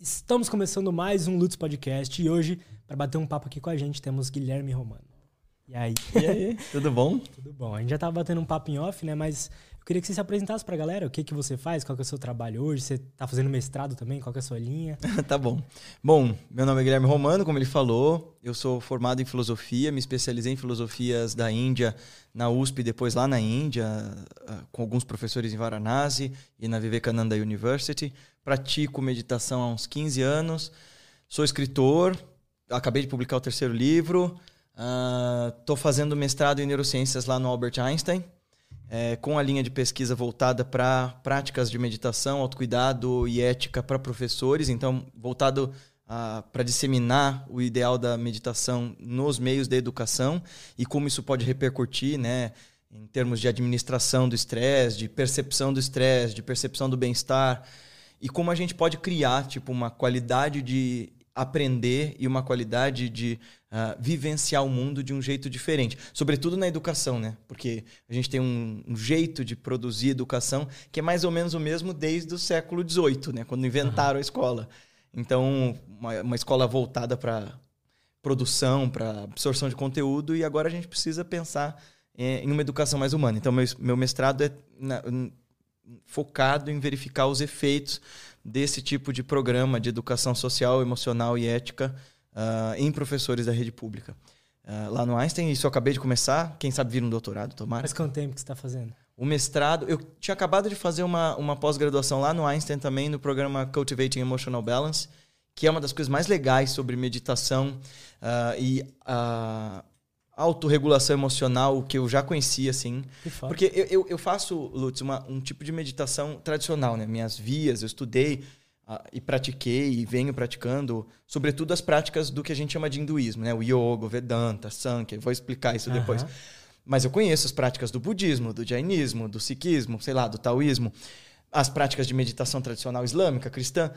Estamos começando mais um Lutz Podcast e hoje, para bater um papo aqui com a gente, temos Guilherme Romano. E aí? E aí, tudo bom? Tudo bom. A gente já tava batendo um papo em off, né? Mas eu queria que você se apresentasse pra galera. O que que você faz? Qual que é o seu trabalho hoje? Você tá fazendo mestrado também? Qual que é a sua linha? tá bom. Bom, meu nome é Guilherme Romano, como ele falou. Eu sou formado em filosofia, me especializei em filosofias da Índia na USP, depois lá na Índia, ah, com alguns professores em Varanasi e na Vivekananda University. Pratico meditação há uns 15 anos. Sou escritor, acabei de publicar o terceiro livro. Estou uh, fazendo mestrado em neurociências lá no Albert Einstein, é, com a linha de pesquisa voltada para práticas de meditação, autocuidado e ética para professores, então voltado ah, para disseminar o ideal da meditação nos meios da educação e como isso pode repercutir, né, em termos de administração do estresse, de percepção do estresse, de percepção do bem-estar e como a gente pode criar tipo uma qualidade de aprender e uma qualidade de uh, vivenciar o mundo de um jeito diferente. Sobretudo na educação, né? Porque a gente tem um, um, jeito de produzir educação que é mais ou menos o mesmo desde o século XVIII, né? Quando inventaram uhum. a escola. Então, uma, uma escola voltada para produção, para absorção de conteúdo, e agora a gente precisa pensar é, em uma educação mais humana. Então, meu, meu mestrado é na, focado em verificar os efeitos desse tipo de programa de educação social, emocional e ética uh, em professores da rede pública. Uh, lá no Einstein, isso eu acabei de começar, quem sabe vir um doutorado, tomara. Mas quanto tempo que você está fazendo? O mestrado, eu tinha acabado de fazer uma, uma pós-graduação lá no Einstein também, no programa Cultivating Emotional Balance, que é uma das coisas mais legais sobre meditação uh, e autorregulação emocional que eu já conhecia, assim. Porque eu, eu, eu, faço, Lutz, uma, um tipo de meditação tradicional, né? Minhas vias, eu estudei uh, e pratiquei e venho praticando, sobretudo as práticas do que a gente chama de hinduísmo, né? O yoga, o vedanta, sankhya, vou explicar isso depois. Mas eu conheço as práticas do budismo, do jainismo, do sikhismo, sei lá, do taoísmo, as práticas de meditação tradicional islâmica, cristã.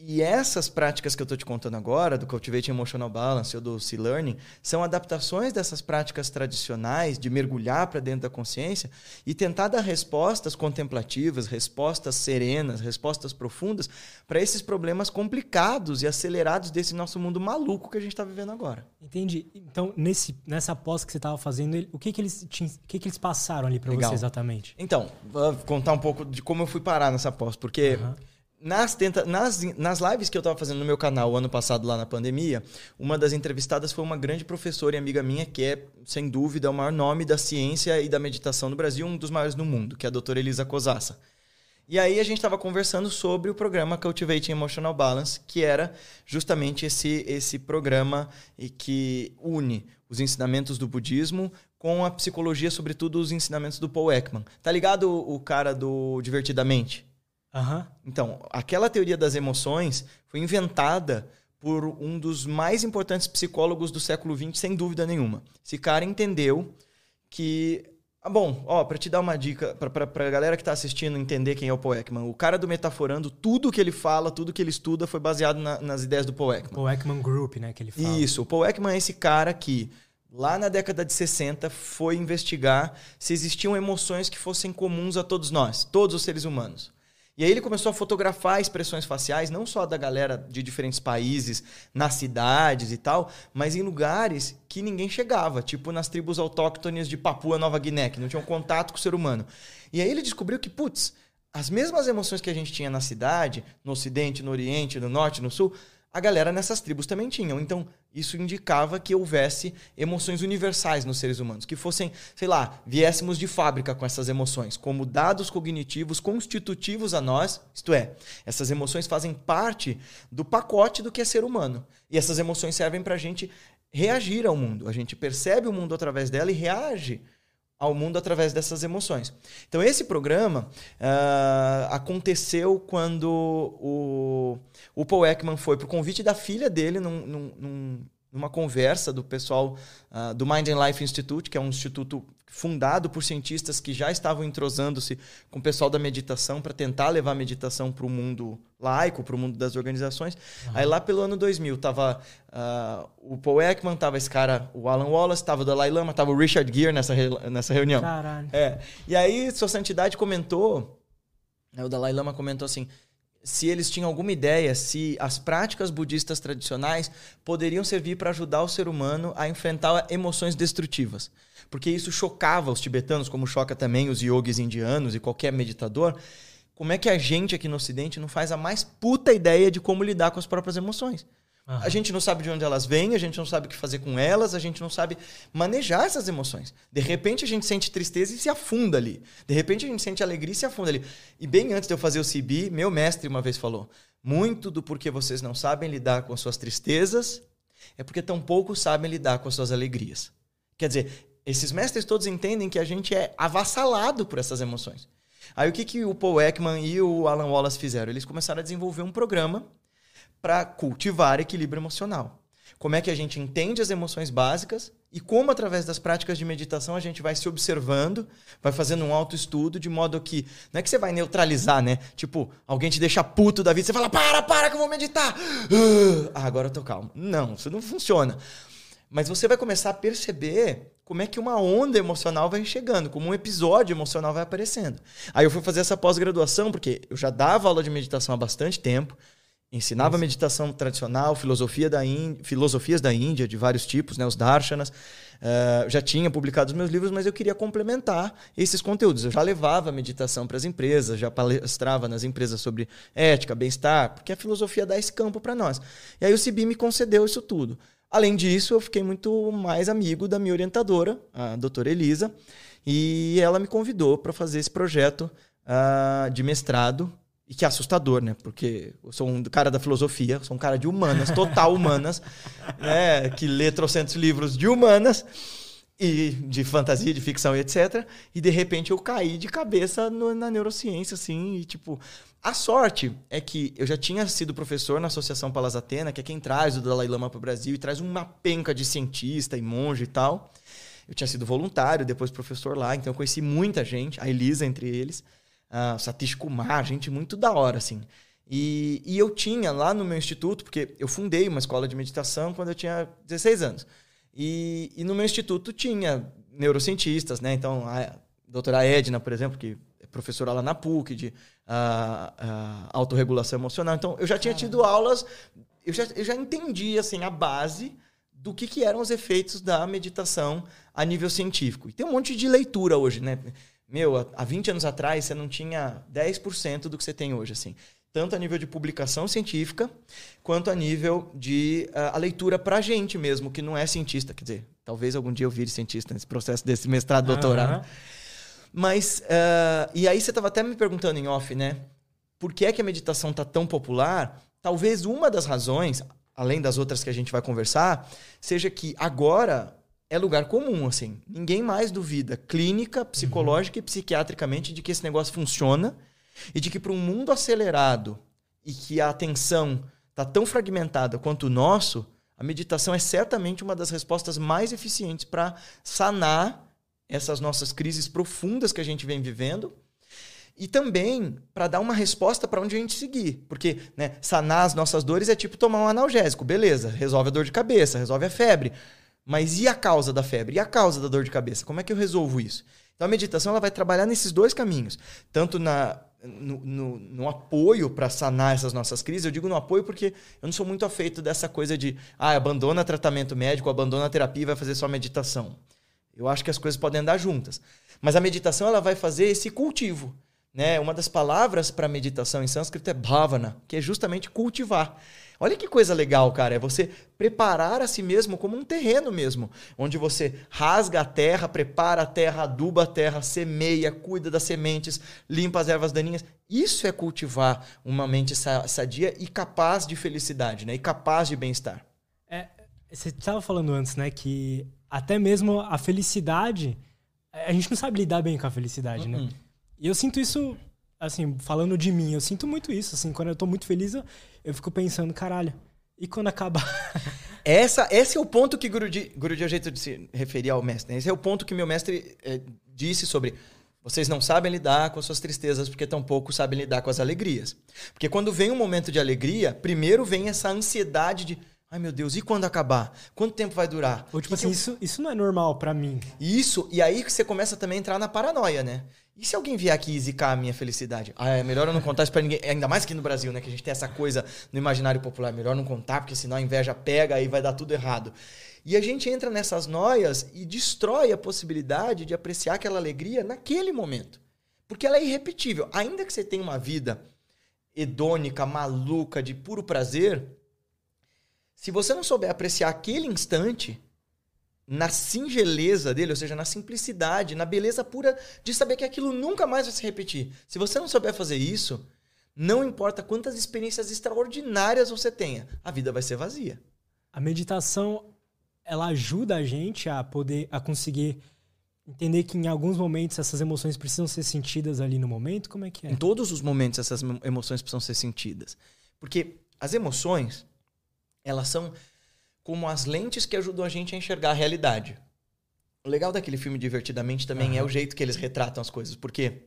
E essas práticas que eu estou te contando agora, do Cultivate Emotional Balance ou do Sea Learning, são adaptações dessas práticas tradicionais de mergulhar para dentro da consciência e tentar dar respostas contemplativas, respostas serenas, respostas profundas para esses problemas complicados e acelerados desse nosso mundo maluco que a gente está vivendo agora. Entendi. Então, nesse, nessa pós que você estava fazendo, o que, que, eles, tinham, o que, que eles passaram ali para você exatamente? Então, vou contar um pouco de como eu fui parar nessa pós, porque. Uhum nas, tenta, nas, nas lives que eu estava fazendo no meu canal ano passado, lá na pandemia, uma das entrevistadas foi uma grande professora e amiga minha, que é, sem dúvida, o maior nome da ciência e da meditação no Brasil, um dos maiores no mundo, que é a doutora Elisa Cosassa. E aí a gente estava conversando sobre o programa Cultivating Emotional Balance, que era justamente esse, esse programa que une os ensinamentos do budismo com a psicologia, sobretudo os ensinamentos do Paul Ekman. Tá ligado o, o cara do Divertidamente? Uhum. Então, aquela teoria das emoções foi inventada por um dos mais importantes psicólogos do século XX, sem dúvida nenhuma. Esse cara entendeu que. Ah, bom, ó, para te dar uma dica, para a galera que está assistindo entender quem é o Paul Ekman, o cara do Metaforando, tudo que ele fala, tudo que ele estuda foi baseado na, nas ideias do Paul Ekman. Paul Ekman Group, né, que ele fala. Isso, o Paul Ekman é esse cara que lá na década de 60 foi investigar se existiam emoções que fossem comuns a todos nós, todos os seres humanos. E aí ele começou a fotografar expressões faciais, não só da galera de diferentes países, nas cidades e tal, mas em lugares que ninguém chegava, tipo nas tribos autóctones de Papua Nova Guiné, que não tinham contato com o ser humano. E aí ele descobriu que, putz, as mesmas emoções que a gente tinha na cidade, no ocidente, no oriente, no norte, no sul, a galera nessas tribos também tinham. Então, isso indicava que houvesse emoções universais nos seres humanos, que fossem, sei lá, viéssemos de fábrica com essas emoções, como dados cognitivos constitutivos a nós, isto é, essas emoções fazem parte do pacote do que é ser humano. E essas emoções servem para a gente reagir ao mundo. A gente percebe o mundo através dela e reage ao mundo através dessas emoções. Então, esse programa uh, aconteceu quando o, o Paul Ekman foi para o convite da filha dele num, num, numa conversa do pessoal uh, do Mind and Life Institute, que é um instituto fundado por cientistas que já estavam entrosando-se com o pessoal da meditação para tentar levar a meditação para o mundo laico, para o mundo das organizações. Uhum. Aí lá pelo ano 2000 tava uh, o Paul Ekman, tava esse cara, o Alan Wallace, tava o Dalai Lama, tava o Richard Gere nessa, nessa reunião. Caralho. É. E aí sua santidade comentou, né, o Dalai Lama comentou assim, se eles tinham alguma ideia se as práticas budistas tradicionais poderiam servir para ajudar o ser humano a enfrentar emoções destrutivas. Porque isso chocava os tibetanos, como choca também os yogis indianos e qualquer meditador. Como é que a gente aqui no Ocidente não faz a mais puta ideia de como lidar com as próprias emoções? Uhum. A gente não sabe de onde elas vêm, a gente não sabe o que fazer com elas, a gente não sabe manejar essas emoções. De repente a gente sente tristeza e se afunda ali. De repente a gente sente alegria e se afunda ali. E bem antes de eu fazer o CB, meu mestre uma vez falou: muito do porquê vocês não sabem lidar com as suas tristezas é porque tão pouco sabem lidar com as suas alegrias. Quer dizer, esses mestres todos entendem que a gente é avassalado por essas emoções. Aí o que, que o Paul Ekman e o Alan Wallace fizeram? Eles começaram a desenvolver um programa para cultivar equilíbrio emocional. Como é que a gente entende as emoções básicas e como, através das práticas de meditação, a gente vai se observando, vai fazendo um autoestudo, de modo que. Não é que você vai neutralizar, né? Tipo, alguém te deixa puto da vida, você fala, para, para que eu vou meditar. Ah, agora eu tô calmo. Não, isso não funciona. Mas você vai começar a perceber como é que uma onda emocional vai chegando, como um episódio emocional vai aparecendo. Aí eu fui fazer essa pós-graduação, porque eu já dava aula de meditação há bastante tempo, Ensinava meditação tradicional, filosofia da filosofias da Índia, de vários tipos, né, os darshanas. Uh, já tinha publicado os meus livros, mas eu queria complementar esses conteúdos. Eu já levava meditação para as empresas, já palestrava nas empresas sobre ética, bem-estar, porque a filosofia dá esse campo para nós. E aí o CIBI me concedeu isso tudo. Além disso, eu fiquei muito mais amigo da minha orientadora, a doutora Elisa, e ela me convidou para fazer esse projeto uh, de mestrado e que é assustador, né? Porque eu sou um cara da filosofia, sou um cara de humanas, total humanas, né? Que lê trocentos livros de humanas e de fantasia, de ficção e etc. E de repente eu caí de cabeça no, na neurociência, assim, e tipo. A sorte é que eu já tinha sido professor na Associação Palas Atena, que é quem traz o Dalai Lama para o Brasil e traz uma penca de cientista e monge e tal. Eu tinha sido voluntário, depois professor lá, então eu conheci muita gente, a Elisa entre eles uh, Satish Kumar, gente muito da hora, assim. E, e eu tinha lá no meu instituto, porque eu fundei uma escola de meditação quando eu tinha 16 anos. E, e no meu instituto tinha neurocientistas, né? Então, a doutora Edna, por exemplo, que é professora lá na PUC, de uh, uh, autorregulação emocional. Então, eu já tinha tido aulas, eu já, eu já entendi, assim, a base do que, que eram os efeitos da meditação a nível científico. E tem um monte de leitura hoje, né? Meu, há 20 anos atrás você não tinha 10% do que você tem hoje, assim. Tanto a nível de publicação científica, quanto a nível de uh, a leitura pra gente mesmo, que não é cientista. Quer dizer, talvez algum dia eu vire cientista nesse processo desse mestrado, doutorado. Uhum. Mas, uh, e aí você estava até me perguntando em off, né? Por que é que a meditação tá tão popular? Talvez uma das razões, além das outras que a gente vai conversar, seja que agora é lugar comum, assim. Ninguém mais duvida, clínica, psicológica uhum. e psiquiatricamente, de que esse negócio funciona e de que para um mundo acelerado e que a atenção está tão fragmentada quanto o nosso, a meditação é certamente uma das respostas mais eficientes para sanar essas nossas crises profundas que a gente vem vivendo e também para dar uma resposta para onde a gente seguir. Porque né, sanar as nossas dores é tipo tomar um analgésico, beleza, resolve a dor de cabeça, resolve a febre. Mas e a causa da febre? E a causa da dor de cabeça? Como é que eu resolvo isso? Então a meditação ela vai trabalhar nesses dois caminhos. Tanto na, no, no, no apoio para sanar essas nossas crises. Eu digo no apoio porque eu não sou muito afeito dessa coisa de ah, abandona tratamento médico, abandona terapia e vai fazer só meditação. Eu acho que as coisas podem andar juntas. Mas a meditação ela vai fazer esse cultivo. Né? Uma das palavras para meditação em sânscrito é bhavana, que é justamente cultivar. Olha que coisa legal, cara. É você preparar a si mesmo como um terreno mesmo. Onde você rasga a terra, prepara a terra, aduba a terra, semeia, cuida das sementes, limpa as ervas daninhas. Isso é cultivar uma mente sadia e capaz de felicidade, né? E capaz de bem-estar. É, você estava falando antes, né? Que até mesmo a felicidade. A gente não sabe lidar bem com a felicidade, né? Uhum. E eu sinto isso assim, falando de mim, eu sinto muito isso, assim, quando eu tô muito feliz, eu, eu fico pensando, caralho, e quando acabar? Essa, esse é o ponto que Guruji, Guruji é o jeito de se referir ao mestre. Né? Esse é o ponto que meu mestre é, disse sobre vocês não sabem lidar com as suas tristezas porque tampouco sabem lidar com as alegrias. Porque quando vem um momento de alegria, primeiro vem essa ansiedade de Ai meu Deus, e quando acabar? Quanto tempo vai durar? Ou tipo assim, eu... isso, isso não é normal para mim. Isso, e aí que você começa também a entrar na paranoia, né? E se alguém vier aqui e zicar a minha felicidade? Ah, é melhor eu não contar isso pra ninguém. Ainda mais que no Brasil, né? Que a gente tem essa coisa no imaginário popular. Melhor não contar, porque senão a inveja pega e vai dar tudo errado. E a gente entra nessas noias e destrói a possibilidade de apreciar aquela alegria naquele momento. Porque ela é irrepetível. Ainda que você tenha uma vida hedônica, maluca, de puro prazer, se você não souber apreciar aquele instante, na singeleza dele, ou seja, na simplicidade, na beleza pura de saber que aquilo nunca mais vai se repetir. Se você não souber fazer isso, não importa quantas experiências extraordinárias você tenha, a vida vai ser vazia. A meditação ela ajuda a gente a poder a conseguir entender que em alguns momentos essas emoções precisam ser sentidas ali no momento? Como é que é? Em todos os momentos essas emoções precisam ser sentidas. Porque as emoções, elas são como as lentes que ajudam a gente a enxergar a realidade. O legal daquele filme Divertidamente também uhum. é o jeito que eles retratam as coisas. Porque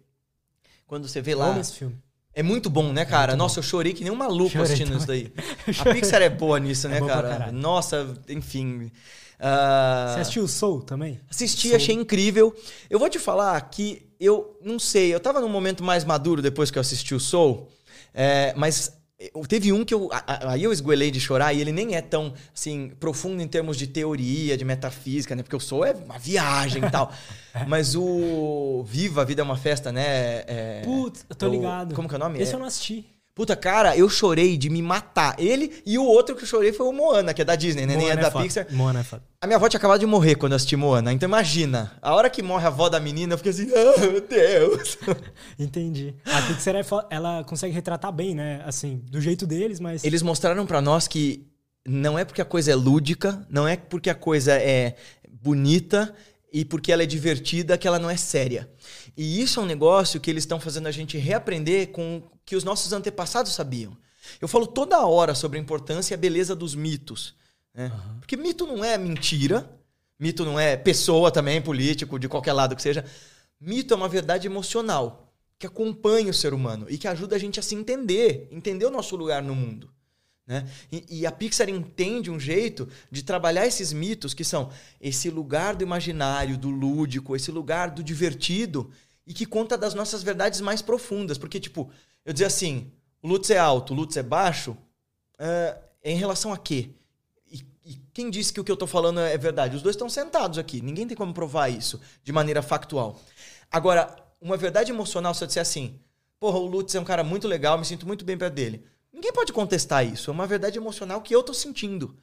quando você vê lá... esse filme. É muito bom, né, cara? É Nossa, bom. eu chorei que nem um maluco chorei assistindo também. isso daí. A Pixar é boa nisso, é né, cara? Nossa, enfim. Uh... Você assistiu o Soul também? Assisti, Soul. achei incrível. Eu vou te falar que eu não sei, eu tava num momento mais maduro depois que eu assisti o Soul, é, mas Teve um que eu. Aí eu esgoelei de chorar e ele nem é tão assim, profundo em termos de teoria, de metafísica, né? Porque eu sou é uma viagem e tal. Mas o Viva, a Vida é uma Festa, né? É, Putz, eu tô ligado. Como que é o nome? Esse é, eu não assisti. Puta, cara, eu chorei de me matar. Ele e o outro que eu chorei foi o Moana, que é da Disney, né? Nem é, é da foda. Pixar. Moana é foda. A minha avó tinha acabado de morrer quando eu assisti Moana. Então imagina, a hora que morre a avó da menina, eu fiquei assim, oh, meu Deus. Entendi. A Pixar, é ela consegue retratar bem, né? Assim, do jeito deles, mas... Eles mostraram para nós que não é porque a coisa é lúdica, não é porque a coisa é bonita e porque ela é divertida que ela não é séria. E isso é um negócio que eles estão fazendo a gente reaprender com que os nossos antepassados sabiam. Eu falo toda hora sobre a importância e a beleza dos mitos. Né? Uhum. Porque mito não é mentira, mito não é pessoa também, político, de qualquer lado que seja. Mito é uma verdade emocional que acompanha o ser humano e que ajuda a gente a se entender, entender o nosso lugar no mundo. Né? E, e, a Pixar entende um jeito de trabalhar esses mitos que são esse lugar do imaginário, do lúdico, esse lugar do divertido e que conta das nossas verdades mais profundas. Porque, tipo, eu dizer assim, o Lutz é alto, o Lutz é baixo, é, em relação a quê? E, e quem disse que o que eu estou falando é verdade? Os dois estão sentados aqui, ninguém tem como provar isso de maneira factual. Agora, uma verdade emocional, se eu disser assim, porra, o Lutz é um cara muito legal, me sinto muito bem perto dele. Ninguém pode contestar isso. É uma verdade emocional que eu estou sentindo.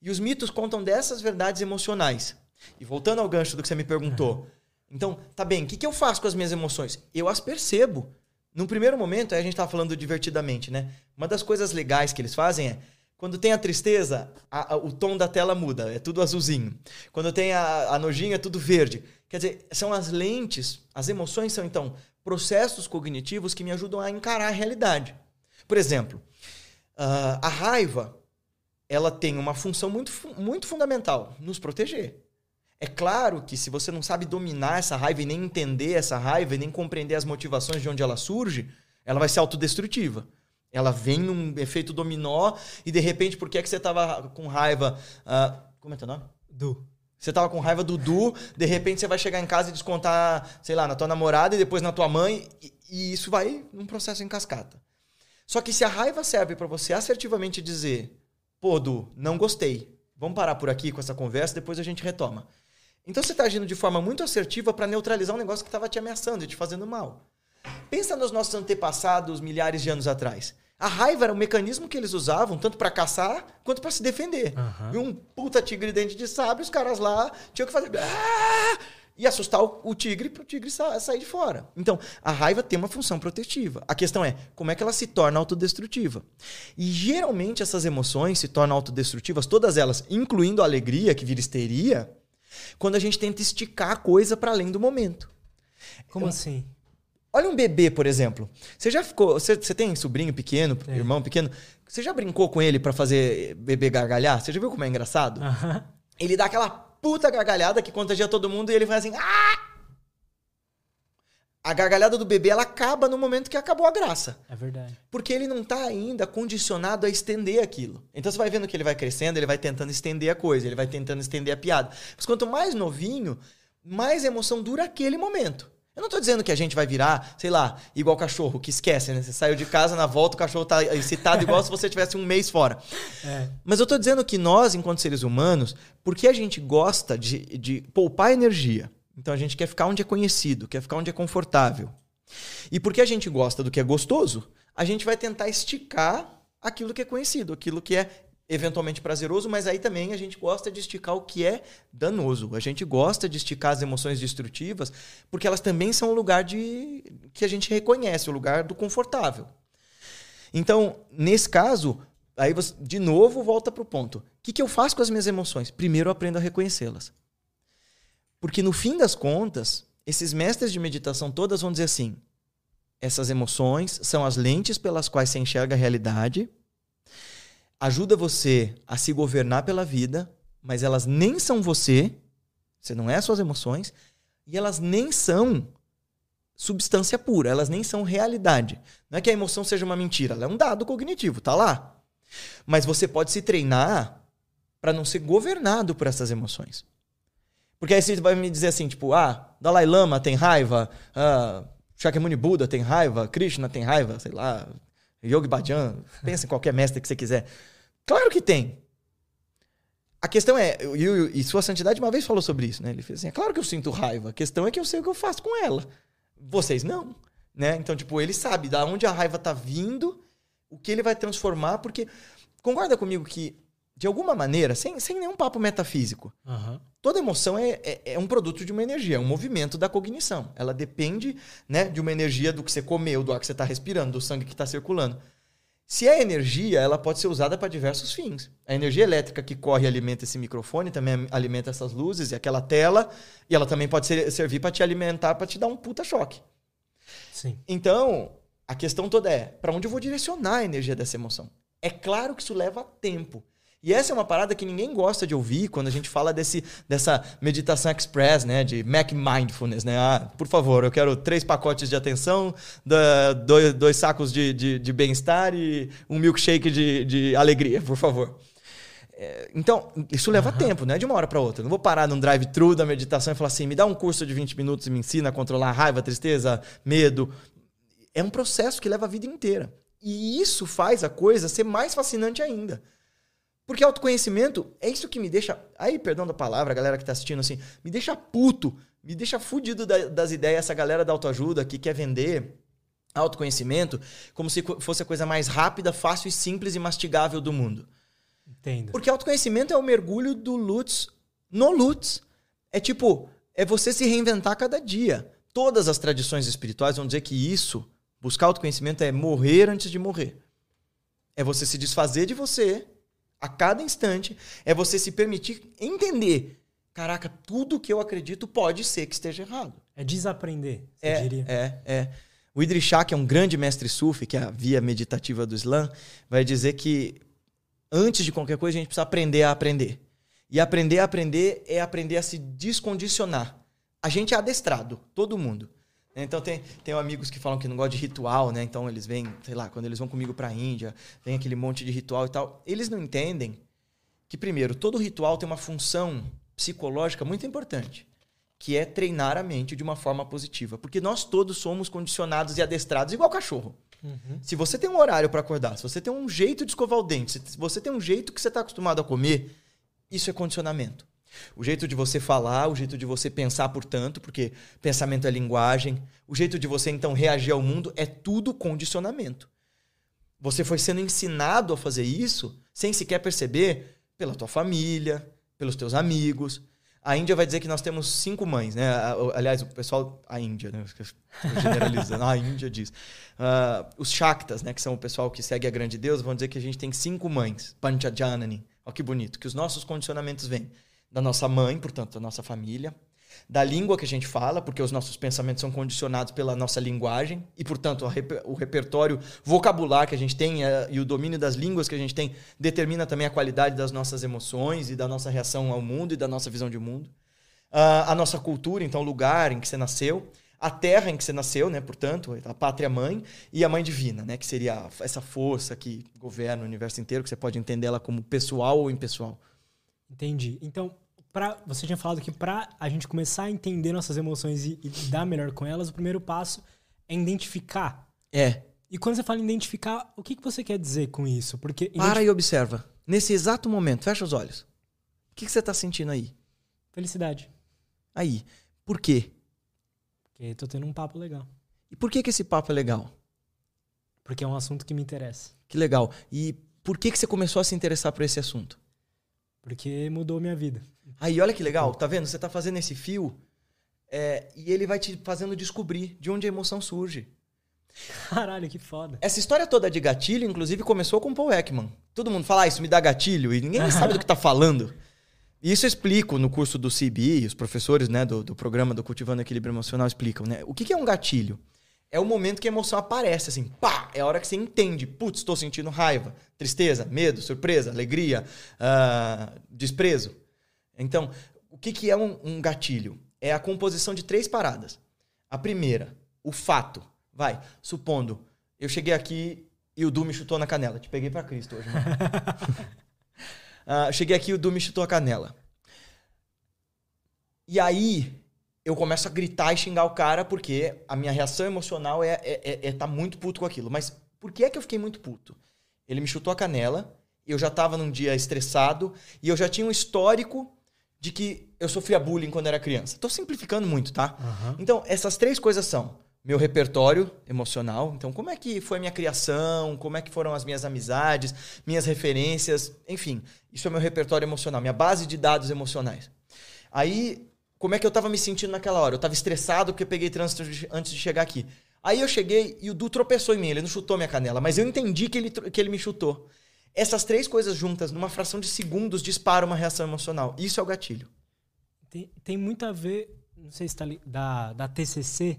E os mitos contam dessas verdades emocionais. E voltando ao gancho do que você me perguntou. Então, tá bem, o que, que eu faço com as minhas emoções? Eu as percebo. Num primeiro momento, a gente estava falando divertidamente, né? Uma das coisas legais que eles fazem é quando tem a tristeza, a, a, o tom da tela muda, é tudo azulzinho. Quando tem a, a nojinha, é tudo verde. Quer dizer, são as lentes, as emoções são então processos cognitivos que me ajudam a encarar a realidade. Por exemplo, Uh, a raiva, ela tem uma função muito, muito fundamental, nos proteger. É claro que se você não sabe dominar essa raiva e nem entender essa raiva e nem compreender as motivações de onde ela surge, ela vai ser autodestrutiva. Ela vem num efeito dominó e de repente, por que, é que você estava com raiva? Uh, como é teu nome? Du. Você estava com raiva do Du, de repente você vai chegar em casa e descontar, sei lá, na tua namorada e depois na tua mãe, e, e isso vai num processo em cascata. Só que se a raiva serve para você assertivamente dizer, pô, Du, não gostei, vamos parar por aqui com essa conversa, depois a gente retoma. Então você está agindo de forma muito assertiva para neutralizar um negócio que estava te ameaçando e te fazendo mal. Pensa nos nossos antepassados milhares de anos atrás. A raiva era um mecanismo que eles usavam tanto para caçar quanto para se defender. Uhum. E um puta tigre dente de sabre, os caras lá tinham que fazer. Ah! e assustar o, tigre para o tigre sa sair de fora. Então, a raiva tem uma função protetiva. A questão é como é que ela se torna autodestrutiva. E geralmente essas emoções se tornam autodestrutivas, todas elas, incluindo a alegria, que vira histeria, quando a gente tenta esticar a coisa para além do momento. Como assim? Olha um bebê, por exemplo. Você já ficou. Você, você tem sobrinho pequeno, é. irmão pequeno? Você já brincou com ele para fazer bebê gargalhar? Você já viu como é engraçado? Uh -huh. Ele dá aquela puta gargalhada que contagia todo mundo e ele faz assim. Ah! A gargalhada do bebê ela acaba no momento que acabou a graça. É verdade. Porque ele não está ainda condicionado a estender aquilo. Então você vai vendo que ele vai crescendo, ele vai tentando estender a coisa, ele vai tentando estender a piada. Mas quanto mais novinho, mais emoção dura aquele momento. Eu não tô dizendo que a gente vai virar, sei lá, igual cachorro, que esquece, né? Você saiu de casa, na volta o cachorro tá excitado igual se você tivesse um mês fora. É. Mas eu tô dizendo que nós, enquanto seres humanos, porque a gente gosta de, de poupar energia, então a gente quer ficar onde é conhecido, quer ficar onde é confortável. E porque a gente gosta do que é gostoso, a gente vai tentar esticar aquilo que é conhecido, aquilo que é eventualmente prazeroso, mas aí também a gente gosta de esticar o que é danoso. A gente gosta de esticar as emoções destrutivas, porque elas também são o lugar de que a gente reconhece, o lugar do confortável. Então, nesse caso, aí você de novo volta para o ponto. O que, que eu faço com as minhas emoções? Primeiro eu aprendo a reconhecê-las. Porque no fim das contas, esses mestres de meditação todas vão dizer assim: essas emoções são as lentes pelas quais se enxerga a realidade ajuda você a se governar pela vida, mas elas nem são você, você não é suas emoções, e elas nem são substância pura, elas nem são realidade. Não é que a emoção seja uma mentira, ela é um dado cognitivo, tá lá. Mas você pode se treinar para não ser governado por essas emoções. Porque aí você vai me dizer assim, tipo, ah, Dalai Lama tem raiva, ah, Shakyamuni Buda tem raiva, Krishna tem raiva, sei lá, Yogi Bhajan, pensa em qualquer mestre que você quiser. Claro que tem. A questão é, e, e Sua Santidade uma vez falou sobre isso, né? Ele fez assim: é claro que eu sinto raiva, a questão é que eu sei o que eu faço com ela. Vocês não. Né? Então, tipo, ele sabe da onde a raiva tá vindo, o que ele vai transformar, porque. Concorda comigo que, de alguma maneira, sem, sem nenhum papo metafísico, uhum. toda emoção é, é, é, um produto de uma energia, é um movimento da cognição. Ela depende né, de uma energia do que você comeu, do ar que você está respirando, do sangue que está circulando. Se é energia, ela pode ser usada para diversos fins. A energia elétrica que corre e alimenta esse microfone também alimenta essas luzes e aquela tela, e ela também pode ser, servir para te alimentar, para te dar um puta choque. Sim. Então, a questão toda é, para onde eu vou direcionar a energia dessa emoção? É claro que isso leva tempo. E essa é uma parada que ninguém gosta de ouvir quando a gente fala desse, dessa meditação express, né? De Mac Mindfulness, né? Ah, por favor, eu quero três pacotes de atenção, dois, dois sacos de, de, de bem-estar e um milkshake de, de alegria, por favor. É, então, isso leva uhum. tempo, não é de uma hora para outra. Eu não vou parar num drive-thru da meditação e falar assim, me dá um curso de 20 minutos e me ensina a controlar a raiva, tristeza, medo. É um processo que leva a vida inteira. E isso faz a coisa ser mais fascinante ainda. Porque autoconhecimento é isso que me deixa. Aí, perdão da palavra, a galera que tá assistindo assim, me deixa puto, me deixa fudido da, das ideias, essa galera da autoajuda que quer vender autoconhecimento como se fosse a coisa mais rápida, fácil e simples e mastigável do mundo. Entendo. Porque autoconhecimento é o mergulho do Lutz no Lutz. É tipo, é você se reinventar cada dia. Todas as tradições espirituais vão dizer que isso, buscar autoconhecimento, é morrer antes de morrer. É você se desfazer de você a cada instante é você se permitir entender. Caraca, tudo que eu acredito pode ser que esteja errado. É desaprender, você é, diria. É, é. O Idris Shah, que é um grande mestre sufi, que é a via meditativa do Islã, vai dizer que antes de qualquer coisa a gente precisa aprender a aprender. E aprender a aprender é aprender a se descondicionar. A gente é adestrado, todo mundo. Então tem, tem amigos que falam que não gostam de ritual, né? Então eles vêm, sei lá, quando eles vão comigo para a Índia, vem aquele monte de ritual e tal. Eles não entendem que, primeiro, todo ritual tem uma função psicológica muito importante, que é treinar a mente de uma forma positiva. Porque nós todos somos condicionados e adestrados igual cachorro. Uhum. Se você tem um horário para acordar, se você tem um jeito de escovar o dente, se você tem um jeito que você está acostumado a comer, isso é condicionamento. O jeito de você falar, o jeito de você pensar, portanto, porque pensamento é linguagem, o jeito de você então reagir ao mundo é tudo condicionamento. Você foi sendo ensinado a fazer isso sem sequer perceber pela tua família, pelos teus amigos. A Índia vai dizer que nós temos cinco mães, né? Aliás, o pessoal, a Índia, né? Generalizando, a Índia diz. Uh, os Shaktas, né? Que são o pessoal que segue a grande Deus, vão dizer que a gente tem cinco mães. Panchajanani. Olha que bonito, que os nossos condicionamentos vêm da nossa mãe, portanto, da nossa família, da língua que a gente fala, porque os nossos pensamentos são condicionados pela nossa linguagem e, portanto, o repertório vocabular que a gente tem eh, e o domínio das línguas que a gente tem determina também a qualidade das nossas emoções e da nossa reação ao mundo e da nossa visão de mundo. Uh, a nossa cultura, então, o lugar em que você nasceu, a terra em que você nasceu, né, portanto, a pátria mãe e a mãe divina, né, que seria essa força que governa o universo inteiro, que você pode entender ela como pessoal ou impessoal. Entendi. Então, pra, você tinha falado que para a gente começar a entender nossas emoções e, e lidar melhor com elas, o primeiro passo é identificar. É. E quando você fala em identificar, o que, que você quer dizer com isso? Porque Para e observa. Nesse exato momento, fecha os olhos. O que, que você está sentindo aí? Felicidade. Aí. Por quê? Porque tô tendo um papo legal. E por que, que esse papo é legal? Porque é um assunto que me interessa. Que legal. E por que, que você começou a se interessar por esse assunto? Porque mudou minha vida. Aí, olha que legal. Tá vendo? Você tá fazendo esse fio é, e ele vai te fazendo descobrir de onde a emoção surge. Caralho, que foda. Essa história toda de gatilho, inclusive, começou com Paul Ekman. Todo mundo fala, ah, isso me dá gatilho, e ninguém sabe do que tá falando. E isso eu explico no curso do CB, os professores né, do, do programa do Cultivando Equilíbrio Emocional explicam, né? O que, que é um gatilho? É o momento que a emoção aparece, assim, pá! É a hora que você entende, putz, estou sentindo raiva, tristeza, medo, surpresa, alegria, uh, desprezo. Então, o que, que é um, um gatilho? É a composição de três paradas. A primeira, o fato. Vai, supondo, eu cheguei aqui e o Du me chutou na canela. Te peguei para Cristo hoje, mano. uh, cheguei aqui e o Du me chutou a canela. E aí, eu começo a gritar e xingar o cara porque a minha reação emocional é, é, é, é tá muito puto com aquilo. Mas por que é que eu fiquei muito puto? Ele me chutou a canela, eu já tava num dia estressado e eu já tinha um histórico de que eu sofria bullying quando era criança. Tô simplificando muito, tá? Uhum. Então, essas três coisas são meu repertório emocional. Então, como é que foi a minha criação? Como é que foram as minhas amizades, minhas referências? Enfim, isso é meu repertório emocional, minha base de dados emocionais. Aí, como é que eu estava me sentindo naquela hora? Eu estava estressado porque eu peguei trânsito antes de chegar aqui. Aí eu cheguei e o Du tropeçou em mim, ele não chutou minha canela, mas eu entendi que ele, que ele me chutou. Essas três coisas juntas, numa fração de segundos, disparam uma reação emocional. Isso é o gatilho. Tem, tem muito a ver, não sei se está da, da TCC,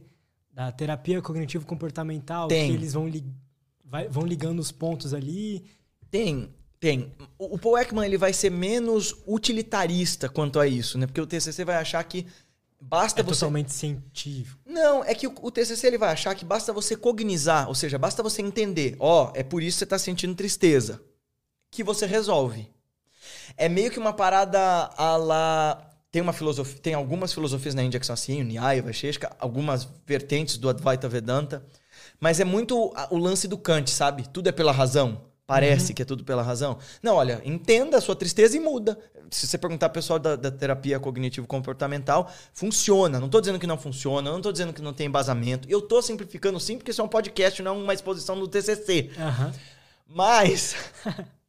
da terapia cognitivo-comportamental, que eles vão, li, vai, vão ligando os pontos ali. Tem, tem. O, o Paul Ekman ele vai ser menos utilitarista quanto a isso, né? Porque o TCC vai achar que basta é você... totalmente científico. Não, é que o, o, TCC ele vai achar que basta você cognizar, ou seja, basta você entender. Ó, oh, é por isso que você está sentindo tristeza. Que você resolve. É meio que uma parada a la tem uma filosofia, tem algumas filosofias na Índia que são assim, o Nyaya, Vaisheshka, algumas vertentes do Advaita Vedanta, mas é muito o lance do Kant, sabe? Tudo é pela razão. Parece uhum. que é tudo pela razão. Não, olha, entenda a sua tristeza e muda. Se você perguntar pro pessoal da, da terapia cognitivo-comportamental, funciona. Não estou dizendo que não funciona, não estou dizendo que não tem embasamento. Eu estou simplificando sim, porque isso é um podcast, não é uma exposição do TCC. Uhum. Mas,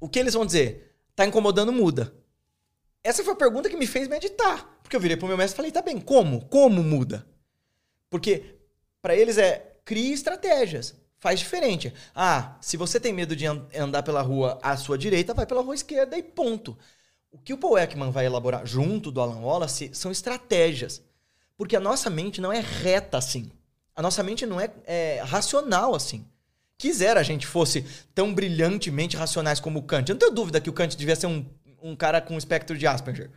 o que eles vão dizer? Tá incomodando, muda. Essa foi a pergunta que me fez meditar. Porque eu virei pro meu mestre e falei, tá bem, como? Como muda? Porque para eles é crie estratégias. Faz diferente. Ah, se você tem medo de andar pela rua à sua direita, vai pela rua esquerda e ponto. O que o Paul Ekman vai elaborar junto do Alan Wallace são estratégias. Porque a nossa mente não é reta assim. A nossa mente não é, é racional assim. Quisera a gente fosse tão brilhantemente racionais como o Kant. Eu não tenho dúvida que o Kant devia ser um um cara com espectro de Asperger.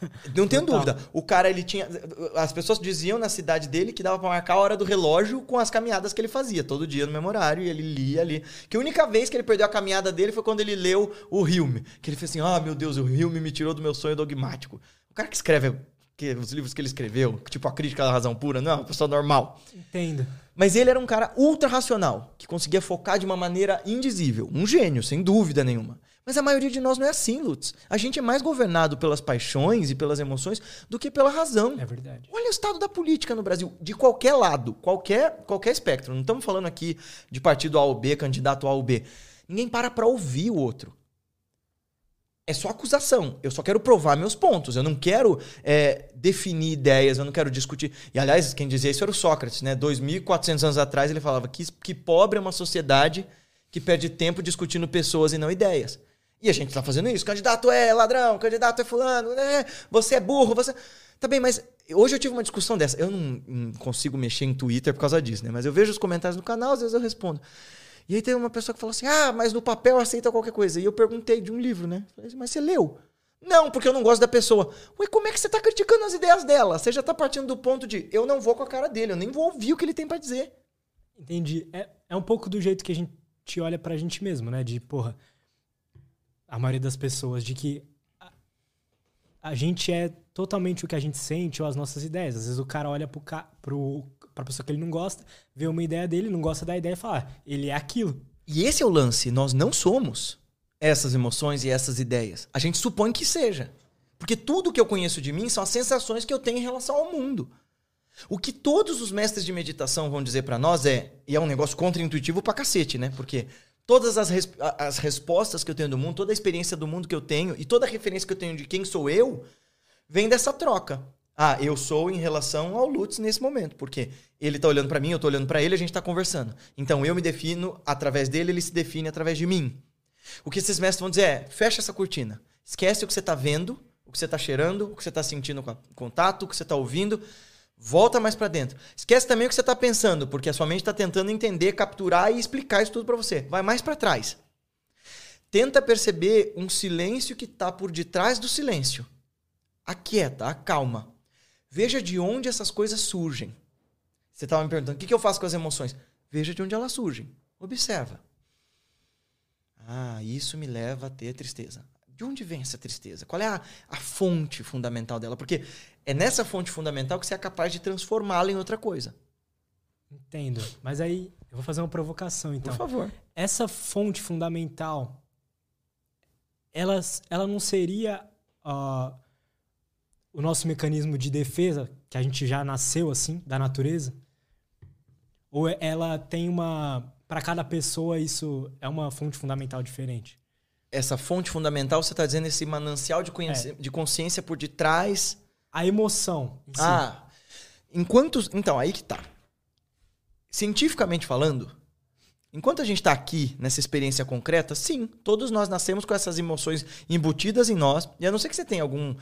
Não tenho Total. dúvida. O cara, ele tinha. As pessoas diziam na cidade dele que dava pra marcar a hora do relógio com as caminhadas que ele fazia, todo dia no memorário, e ele lia ali. Que a única vez que ele perdeu a caminhada dele foi quando ele leu o Hume. Que ele fez assim: ah, meu Deus, o Hume me tirou do meu sonho dogmático. O cara que escreve que, os livros que ele escreveu, tipo A Crítica da Razão Pura, não é uma pessoa normal. Entendo. Mas ele era um cara ultra racional, que conseguia focar de uma maneira indizível. Um gênio, sem dúvida nenhuma. Mas a maioria de nós não é assim, Lutz. A gente é mais governado pelas paixões e pelas emoções do que pela razão. É verdade. Olha o estado da política no Brasil, de qualquer lado, qualquer, qualquer espectro. Não estamos falando aqui de partido A ou B, candidato A ou B. Ninguém para para ouvir o outro. É só acusação. Eu só quero provar meus pontos. Eu não quero é, definir ideias, eu não quero discutir. E, aliás, quem dizia isso era o Sócrates, né? 2.400 anos atrás, ele falava que, que pobre é uma sociedade que perde tempo discutindo pessoas e não ideias. E a gente tá fazendo isso. Candidato é ladrão, candidato é fulano, é, você é burro, você. Tá bem, mas hoje eu tive uma discussão dessa. Eu não, não, consigo mexer em Twitter por causa disso, né? Mas eu vejo os comentários no canal, às vezes eu respondo. E aí tem uma pessoa que falou assim: ah, mas no papel aceita qualquer coisa. E eu perguntei de um livro, né? Falei, mas você leu? Não, porque eu não gosto da pessoa. Ué, como é que você tá criticando as ideias dela? Você já tá partindo do ponto de eu não vou com a cara dele, eu nem vou ouvir o que ele tem para dizer. Entendi. É, é um pouco do jeito que a gente olha pra gente mesmo, né? De, porra, a maioria das pessoas, de que a gente é totalmente o que a gente sente ou as nossas ideias. Às vezes o cara olha pro, pro... pra pessoa que ele não gosta, vê uma ideia dele, não gosta da ideia e fala, ah, ele é aquilo. E esse é o lance. Nós não somos essas emoções e essas ideias. A gente supõe que seja. Porque tudo que eu conheço de mim são as sensações que eu tenho em relação ao mundo. O que todos os mestres de meditação vão dizer para nós é, e é um negócio contra-intuitivo pra cacete, né? Porque todas as, as respostas que eu tenho do mundo, toda a experiência do mundo que eu tenho e toda a referência que eu tenho de quem sou eu, vem dessa troca. Ah, eu sou em relação ao Lutz nesse momento, porque ele tá olhando para mim, eu tô olhando para ele, a gente tá conversando. Então eu me defino através dele, ele se define através de mim. O que esses mestres vão dizer é: fecha essa cortina. Esquece o que você tá vendo, o que você tá cheirando, o que você tá sentindo com contato, o que você tá ouvindo. Volta mais para dentro. Esquece também o que você está pensando, porque a sua mente está tentando entender, capturar e explicar isso tudo para você. Vai mais para trás. Tenta perceber um silêncio que está por detrás do silêncio. Aquieta, acalma. Veja de onde essas coisas surgem. Você estava me perguntando, o que, que eu faço com as emoções? Veja de onde elas surgem. Observa. Ah, isso me leva a ter tristeza. De onde vem essa tristeza? Qual é a, a fonte fundamental dela? Porque é nessa fonte fundamental que você é capaz de transformá-la em outra coisa. Entendo. Mas aí eu vou fazer uma provocação, então. Por favor. Essa fonte fundamental, ela, ela não seria uh, o nosso mecanismo de defesa, que a gente já nasceu assim, da natureza? Ou ela tem uma. Para cada pessoa, isso é uma fonte fundamental diferente? essa fonte fundamental, você está dizendo esse manancial de, é. de, consciência por detrás. A emoção. Si. Ah. Enquanto. Então, aí que tá. Cientificamente falando, enquanto a gente está aqui nessa experiência concreta, sim, todos nós nascemos com essas emoções embutidas em nós. E a não ser que você tenha algum, uh,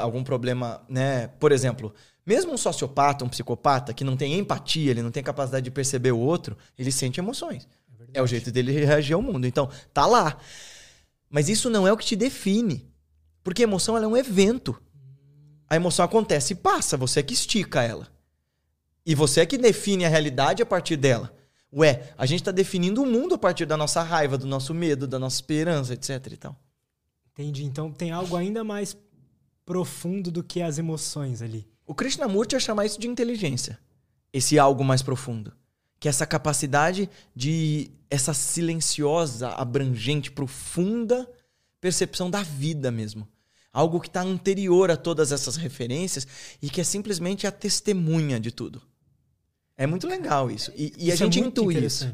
algum problema, né? Por exemplo, mesmo um sociopata, um psicopata que não tem empatia, ele não tem capacidade de perceber o outro, ele sente emoções. É, é o jeito dele reagir ao mundo. Então, tá lá. Mas isso não é o que te define. Porque a emoção é um evento. A emoção acontece e passa, você é que estica ela. E você é que define a realidade a partir dela. Ué, a gente está definindo o mundo a partir da nossa raiva, do nosso medo, da nossa esperança, etc. E tal. Entendi. Então tem algo ainda mais profundo do que as emoções ali. O Krishnamurti ia chamar isso de inteligência. Esse algo mais profundo que é essa capacidade de essa silenciosa, abrangente, profunda percepção da vida mesmo. Algo que está anterior a todas essas referências e que é simplesmente a testemunha de tudo. É muito legal isso. E, e isso a gente é intui isso.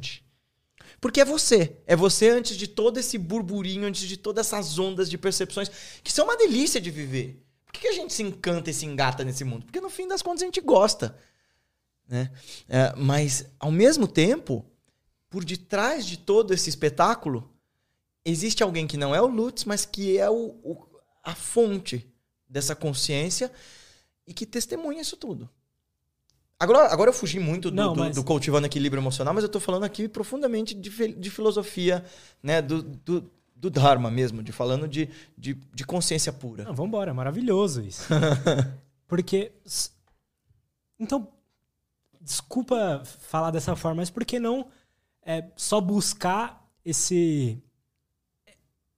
Porque é você. É você antes de todo esse burburinho, antes de todas essas ondas de percepções, que são uma delícia de viver. Por que a gente se encanta e se engata nesse mundo? Porque no fim das contas a gente gosta. Né? É, mas, ao mesmo tempo, por detrás de todo esse espetáculo, existe alguém que não é o Lutz, mas que é o, o, a fonte dessa consciência e que testemunha isso tudo. Agora, agora eu fugi muito do, não, mas... do, do, cultivando equilíbrio emocional, mas eu estou falando aqui profundamente de, de filosofia, né? Do, do, do, Dharma mesmo, de falando de, de, de consciência pura. Não, vamos embora, maravilhoso isso. Porque. Então, desculpa falar dessa forma, mas por que não é, só buscar esse,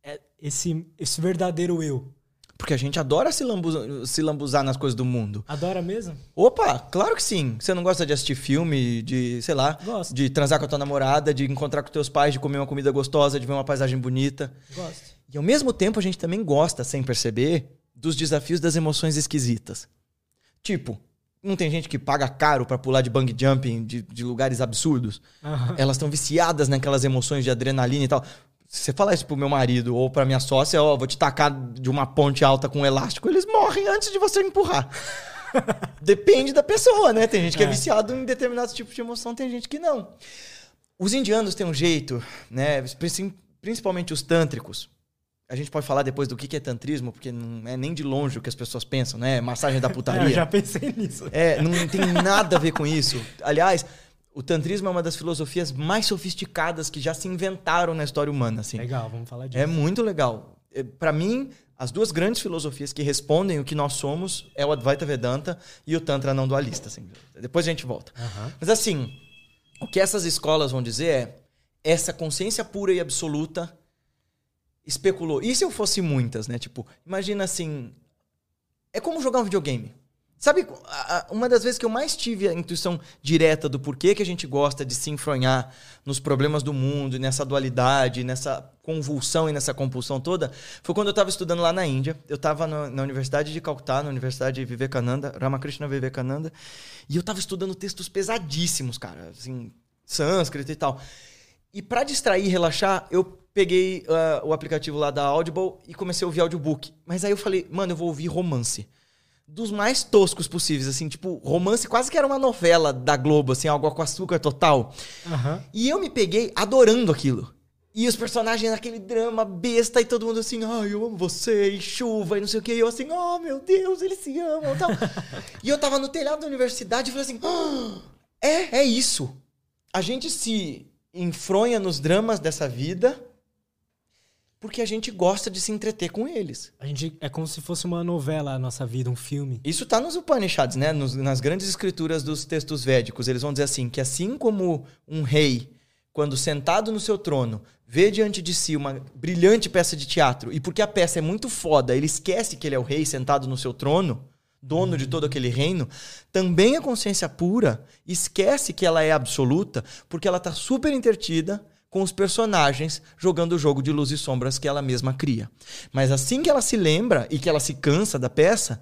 é, esse, esse verdadeiro eu? Porque a gente adora se, lambu se lambuzar nas coisas do mundo. Adora mesmo? Opa, claro que sim. Você não gosta de assistir filme, de, sei lá, Gosto. de transar com a tua namorada, de encontrar com teus pais, de comer uma comida gostosa, de ver uma paisagem bonita. Gosto. E ao mesmo tempo a gente também gosta, sem perceber, dos desafios das emoções esquisitas. Tipo, não tem gente que paga caro para pular de bang jumping de, de lugares absurdos. Uhum. Elas estão viciadas naquelas emoções de adrenalina e tal. Se você falar isso pro meu marido ou pra minha sócia, ó, vou te tacar de uma ponte alta com um elástico, eles morrem antes de você empurrar. Depende da pessoa, né? Tem gente que é. é viciado em determinados tipos de emoção, tem gente que não. Os indianos têm um jeito, né? Principalmente os tântricos a gente pode falar depois do que é tantrismo, porque não é nem de longe o que as pessoas pensam, né? Massagem da putaria. É, eu já pensei nisso. É, não tem nada a ver com isso. Aliás, o tantrismo é uma das filosofias mais sofisticadas que já se inventaram na história humana, assim. Legal, vamos falar disso. É muito legal. É, Para mim, as duas grandes filosofias que respondem o que nós somos é o Advaita Vedanta e o Tantra não dualista, assim. Depois a gente volta. Uhum. Mas assim, o que essas escolas vão dizer é essa consciência pura e absoluta especulou. E se eu fosse muitas, né? Tipo, imagina assim, é como jogar um videogame. Sabe, uma das vezes que eu mais tive a intuição direta do porquê que a gente gosta de se enfronhar nos problemas do mundo, nessa dualidade, nessa convulsão e nessa compulsão toda, foi quando eu estava estudando lá na Índia. Eu estava na Universidade de Calcutá, na Universidade de Vivekananda, Ramakrishna Vivekananda, e eu estava estudando textos pesadíssimos, cara, assim, sânscrito e tal. E para distrair e relaxar, eu peguei uh, o aplicativo lá da Audible e comecei a ouvir audiobook. Mas aí eu falei, mano, eu vou ouvir romance dos mais toscos possíveis, assim, tipo, romance quase que era uma novela da Globo, assim, algo com açúcar total. Uhum. E eu me peguei adorando aquilo. E os personagens naquele drama besta e todo mundo assim, ai, eu amo você, e chuva, e não sei o que. E eu assim, oh meu Deus, eles se amam e tal. e eu tava no telhado da universidade e falei assim, oh, é, é isso. A gente se enfronha nos dramas dessa vida porque a gente gosta de se entreter com eles. A gente é como se fosse uma novela a nossa vida, um filme. Isso está nos Upanishads, né? Nos, nas grandes escrituras dos textos védicos, eles vão dizer assim que assim como um rei, quando sentado no seu trono, vê diante de si uma brilhante peça de teatro e porque a peça é muito foda, ele esquece que ele é o rei sentado no seu trono, dono de todo aquele reino, também a consciência pura esquece que ela é absoluta, porque ela está super intertida com os personagens jogando o jogo de luz e sombras que ela mesma cria. Mas assim que ela se lembra e que ela se cansa da peça,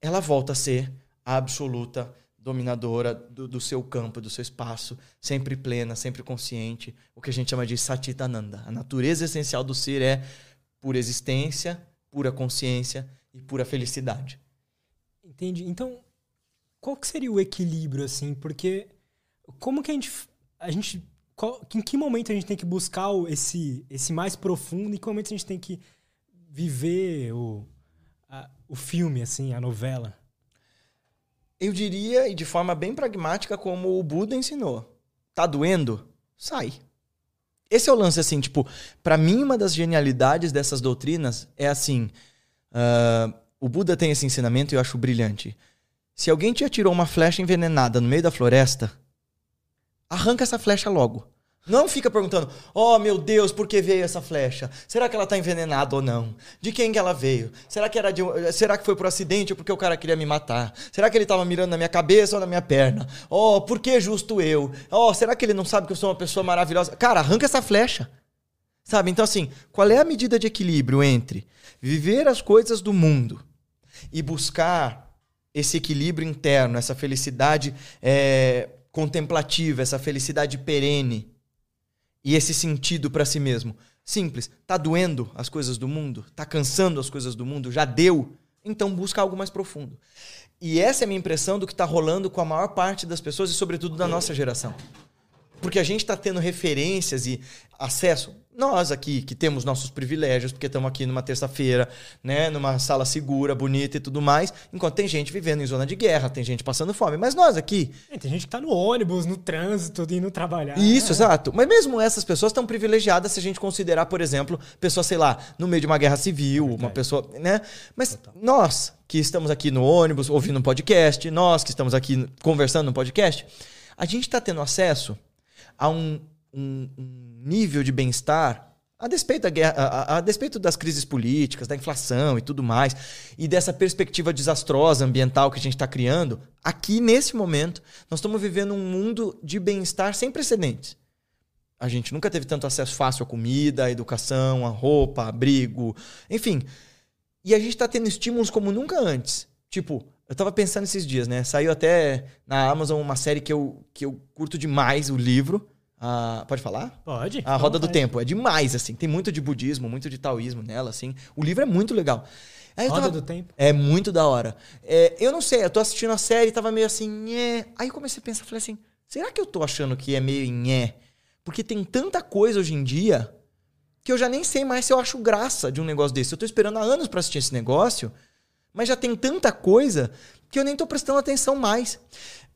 ela volta a ser a absoluta dominadora do, do, seu campo, do seu espaço, sempre plena, sempre consciente, o que a gente chama de Satitananda. A natureza essencial do ser é pura existência, pura consciência e pura felicidade. Entendi. Então, qual que seria o equilíbrio assim? Porque como que a gente a gente qual, em que momento a gente tem que buscar esse, esse mais profundo em que momento a gente tem que viver o, a, o filme, assim, a novela? Eu diria, e de forma bem pragmática, como o Buda ensinou. Tá doendo? Sai. Esse é o lance, assim, tipo, para mim, uma das genialidades dessas doutrinas é assim. Uh, o Buda tem esse ensinamento e eu acho brilhante. Se alguém te atirou uma flecha envenenada no meio da floresta, arranca essa flecha logo. Não fica perguntando, oh meu Deus, por que veio essa flecha? Será que ela está envenenada ou não? De quem que ela veio? Será que, era de, será que foi por acidente ou porque o cara queria me matar? Será que ele estava mirando na minha cabeça ou na minha perna? Oh, por que justo eu? Oh, será que ele não sabe que eu sou uma pessoa maravilhosa? Cara, arranca essa flecha. Sabe? Então, assim, qual é a medida de equilíbrio entre viver as coisas do mundo e buscar esse equilíbrio interno, essa felicidade é, contemplativa, essa felicidade perene e esse sentido para si mesmo. Simples. Tá doendo as coisas do mundo? Tá cansando as coisas do mundo? Já deu? Então busca algo mais profundo. E essa é a minha impressão do que está rolando com a maior parte das pessoas e, sobretudo, da nossa geração. Porque a gente está tendo referências e acesso. Nós aqui, que temos nossos privilégios, porque estamos aqui numa terça-feira, né, numa sala segura, bonita e tudo mais, enquanto tem gente vivendo em zona de guerra, tem gente passando fome. Mas nós aqui. É, tem gente que está no ônibus, no trânsito, indo trabalhar. Isso, é. exato. Mas mesmo essas pessoas estão privilegiadas se a gente considerar, por exemplo, pessoa, sei lá, no meio de uma guerra civil, é uma pessoa. né? Mas Total. nós que estamos aqui no ônibus, ouvindo um podcast, nós que estamos aqui conversando no podcast, a gente está tendo acesso a um, um, um nível de bem-estar a despeito, da guerra, a, a, despeito das crises políticas, da inflação e tudo mais, e dessa perspectiva desastrosa ambiental que a gente está criando, aqui nesse momento, nós estamos vivendo um mundo de bem-estar sem precedentes. A gente nunca teve tanto acesso fácil à comida, à educação, à roupa, a abrigo, enfim. E a gente está tendo estímulos como nunca antes. Tipo, eu estava pensando esses dias, né? Saiu até na Amazon uma série que eu, que eu curto demais, o livro, ah, pode falar? Pode. A Roda do Tempo. É demais, assim. Tem muito de budismo, muito de taoísmo nela, assim. O livro é muito legal. Aí Roda tava... do Tempo? É muito da hora. É, eu não sei, eu tô assistindo a série e tava meio assim, nhé. Aí eu comecei a pensar, falei assim, será que eu tô achando que é meio nhé? Porque tem tanta coisa hoje em dia que eu já nem sei mais se eu acho graça de um negócio desse. Eu tô esperando há anos para assistir esse negócio, mas já tem tanta coisa que eu nem tô prestando atenção mais.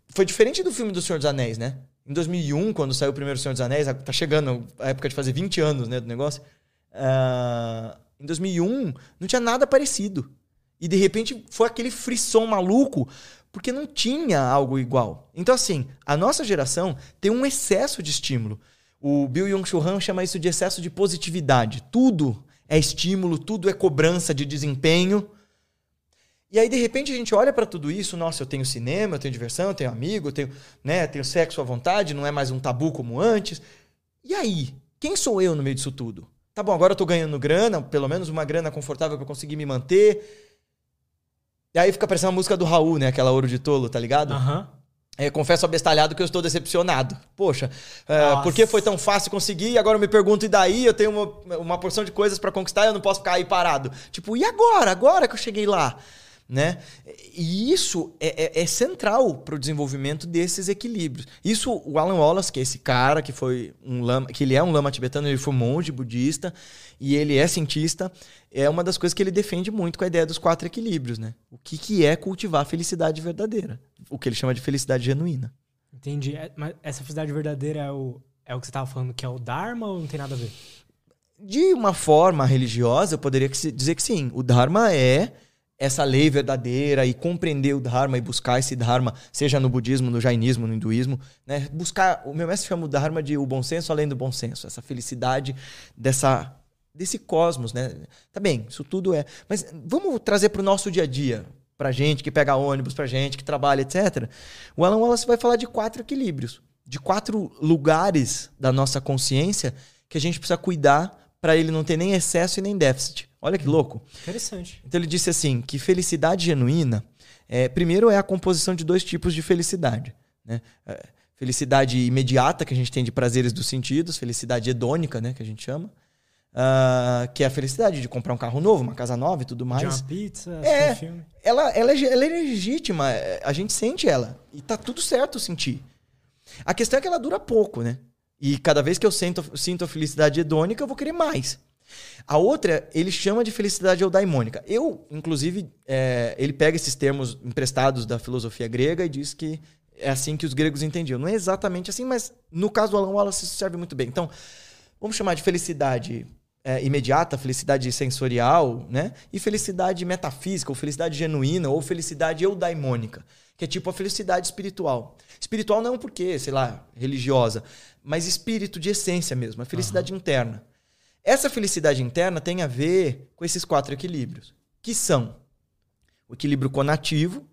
Foi diferente do filme do Senhor dos Anéis, né? Em 2001, quando saiu o primeiro Senhor dos Anéis, tá chegando a época de fazer 20 anos né, do negócio. Uh, em 2001, não tinha nada parecido. E de repente foi aquele frisson maluco, porque não tinha algo igual. Então, assim, a nossa geração tem um excesso de estímulo. O Bill Young-Chul Han chama isso de excesso de positividade. Tudo é estímulo, tudo é cobrança de desempenho. E aí, de repente, a gente olha para tudo isso, nossa, eu tenho cinema, eu tenho diversão, eu tenho amigo, eu tenho, né, tenho sexo à vontade, não é mais um tabu como antes. E aí? Quem sou eu no meio disso tudo? Tá bom, agora eu tô ganhando grana, pelo menos uma grana confortável para conseguir me manter. E aí fica parecendo a música do Raul, né? Aquela Ouro de Tolo, tá ligado? Aham. Uhum. É, confesso abestalhado que eu estou decepcionado. Poxa, é, por que foi tão fácil conseguir? E agora eu me pergunto, e daí? Eu tenho uma, uma porção de coisas para conquistar e eu não posso ficar aí parado. Tipo, e agora? Agora que eu cheguei lá? Né? E isso é, é, é central para o desenvolvimento desses equilíbrios. Isso, o Alan Wallace, que é esse cara que foi um lama, que ele é um lama tibetano, ele foi monge budista e ele é cientista, é uma das coisas que ele defende muito com a ideia dos quatro equilíbrios, né? O que, que é cultivar a felicidade verdadeira? O que ele chama de felicidade genuína. Entendi. É, mas essa felicidade verdadeira é o, é o que você estava falando, que é o Dharma ou não tem nada a ver? De uma forma religiosa, eu poderia dizer que sim. O Dharma é essa lei verdadeira e compreender o Dharma e buscar esse Dharma, seja no budismo, no jainismo, no hinduísmo, né? Buscar, o meu mestre chama o Dharma de o bom senso além do bom senso, essa felicidade dessa desse cosmos, né? Tá bem, isso tudo é, mas vamos trazer para o nosso dia a dia, pra gente que pega ônibus, pra gente que trabalha, etc. O Alan Wallace vai falar de quatro equilíbrios, de quatro lugares da nossa consciência que a gente precisa cuidar para ele não ter nem excesso e nem déficit. Olha que louco. Interessante. Então ele disse assim que felicidade genuína, é, primeiro é a composição de dois tipos de felicidade. Né? É, felicidade imediata, que a gente tem de prazeres dos sentidos, felicidade hedônica, né, que a gente chama. Uh, que é a felicidade de comprar um carro novo, uma casa nova e tudo mais. De uma pizza, é, um filme. Ela, ela, é, ela é legítima, é, a gente sente ela. E tá tudo certo sentir. A questão é que ela dura pouco, né? E cada vez que eu sinto, sinto a felicidade hedônica, eu vou querer mais. A outra, ele chama de felicidade eudaimônica. Eu, inclusive, é, ele pega esses termos emprestados da filosofia grega e diz que é assim que os gregos entendiam. Não é exatamente assim, mas no caso do Alan Wallace isso serve muito bem. Então, vamos chamar de felicidade é, imediata, felicidade sensorial, né? E felicidade metafísica, ou felicidade genuína, ou felicidade eudaimônica, que é tipo a felicidade espiritual. Espiritual não porque, sei lá, religiosa, mas espírito de essência mesmo, a felicidade uhum. interna. Essa felicidade interna tem a ver com esses quatro equilíbrios, que são o equilíbrio conativo,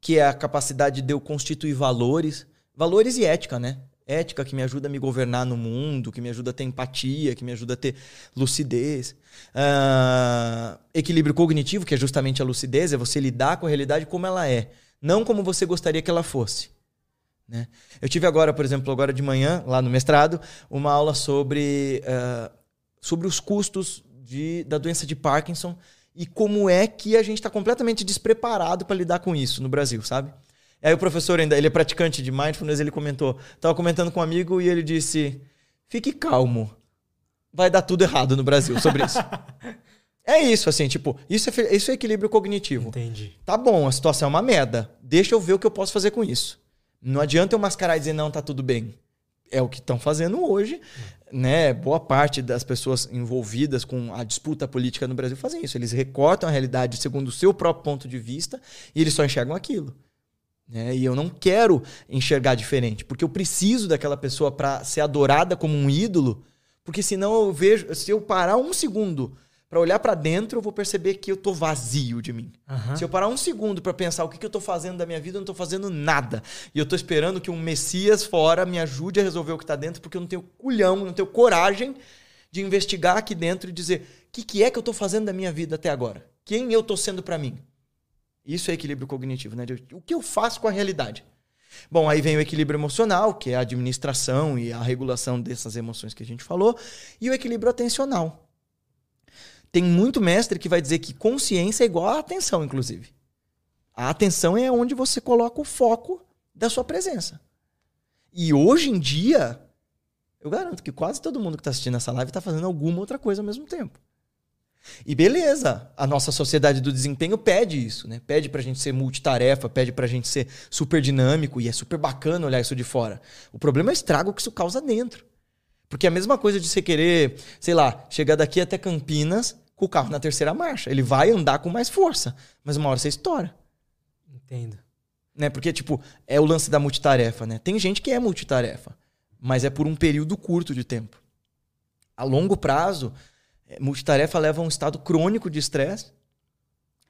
que é a capacidade de eu constituir valores, valores e ética, né? Ética que me ajuda a me governar no mundo, que me ajuda a ter empatia, que me ajuda a ter lucidez. Uh, equilíbrio cognitivo, que é justamente a lucidez, é você lidar com a realidade como ela é, não como você gostaria que ela fosse. Né? Eu tive agora, por exemplo, agora de manhã, lá no mestrado, uma aula sobre uh, sobre os custos de, da doença de Parkinson e como é que a gente está completamente despreparado para lidar com isso no Brasil, sabe? Aí o professor ainda, ele é praticante de mindfulness, ele comentou, estava comentando com um amigo e ele disse: "Fique calmo, vai dar tudo errado no Brasil sobre isso". é isso, assim, tipo, isso é, isso é equilíbrio cognitivo. Entendi. Tá bom, a situação é uma merda. Deixa eu ver o que eu posso fazer com isso. Não adianta eu mascarar e dizer não, tá tudo bem. É o que estão fazendo hoje né, boa parte das pessoas envolvidas com a disputa política no Brasil fazem isso. Eles recortam a realidade segundo o seu próprio ponto de vista e eles só enxergam aquilo. Né? E eu não quero enxergar diferente, porque eu preciso daquela pessoa para ser adorada como um ídolo, porque senão eu vejo, se eu parar um segundo para olhar para dentro, eu vou perceber que eu tô vazio de mim. Uhum. Se eu parar um segundo para pensar o que, que eu tô fazendo da minha vida, eu não tô fazendo nada. E eu tô esperando que um Messias fora me ajude a resolver o que tá dentro, porque eu não tenho culhão, não tenho coragem de investigar aqui dentro e dizer o que, que é que eu tô fazendo da minha vida até agora? Quem eu tô sendo para mim? Isso é equilíbrio cognitivo, né? O que eu faço com a realidade? Bom, aí vem o equilíbrio emocional, que é a administração e a regulação dessas emoções que a gente falou, e o equilíbrio atencional, tem muito mestre que vai dizer que consciência é igual a atenção, inclusive. A atenção é onde você coloca o foco da sua presença. E hoje em dia, eu garanto que quase todo mundo que está assistindo essa live está fazendo alguma outra coisa ao mesmo tempo. E beleza, a nossa sociedade do desempenho pede isso, né? Pede pra gente ser multitarefa, pede pra gente ser super dinâmico, e é super bacana olhar isso de fora. O problema é o estrago que isso causa dentro. Porque é a mesma coisa de você querer, sei lá, chegar daqui até Campinas com o carro na terceira marcha. Ele vai andar com mais força, mas uma hora você estoura. Entendo. Né? Porque, tipo, é o lance da multitarefa, né? Tem gente que é multitarefa, mas é por um período curto de tempo. A longo prazo, é, multitarefa leva a um estado crônico de estresse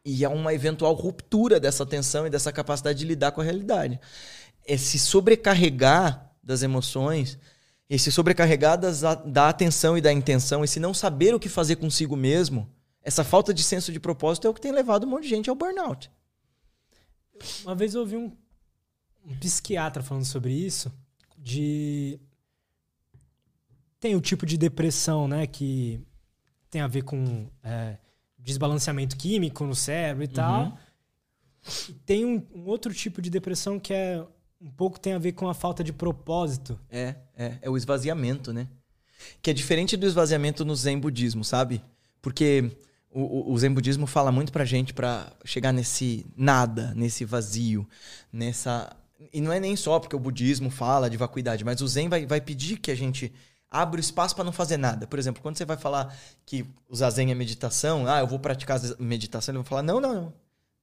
e há uma eventual ruptura dessa tensão e dessa capacidade de lidar com a realidade. Esse sobrecarregar das emoções, esse sobrecarregar das, da atenção e da intenção, esse não saber o que fazer consigo mesmo, essa falta de senso de propósito é o que tem levado um monte de gente ao burnout. Uma vez eu ouvi um, um psiquiatra falando sobre isso, de tem o tipo de depressão, né, que tem a ver com é, desbalanceamento químico no cérebro e tal. Uhum. E tem um, um, outro tipo de depressão que é um pouco tem a ver com a falta de propósito. É, é, é o esvaziamento, né? Que é diferente do esvaziamento no Zen budismo, sabe? Porque o, o Zen budismo fala muito pra gente para chegar nesse nada, nesse vazio, nessa e não é nem só porque o budismo fala de vacuidade, mas o Zen vai, vai pedir que a gente abre o espaço para não fazer nada. Por exemplo, quando você vai falar que o zazen é meditação, ah, eu vou praticar meditação, ele vai falar: não, não, não.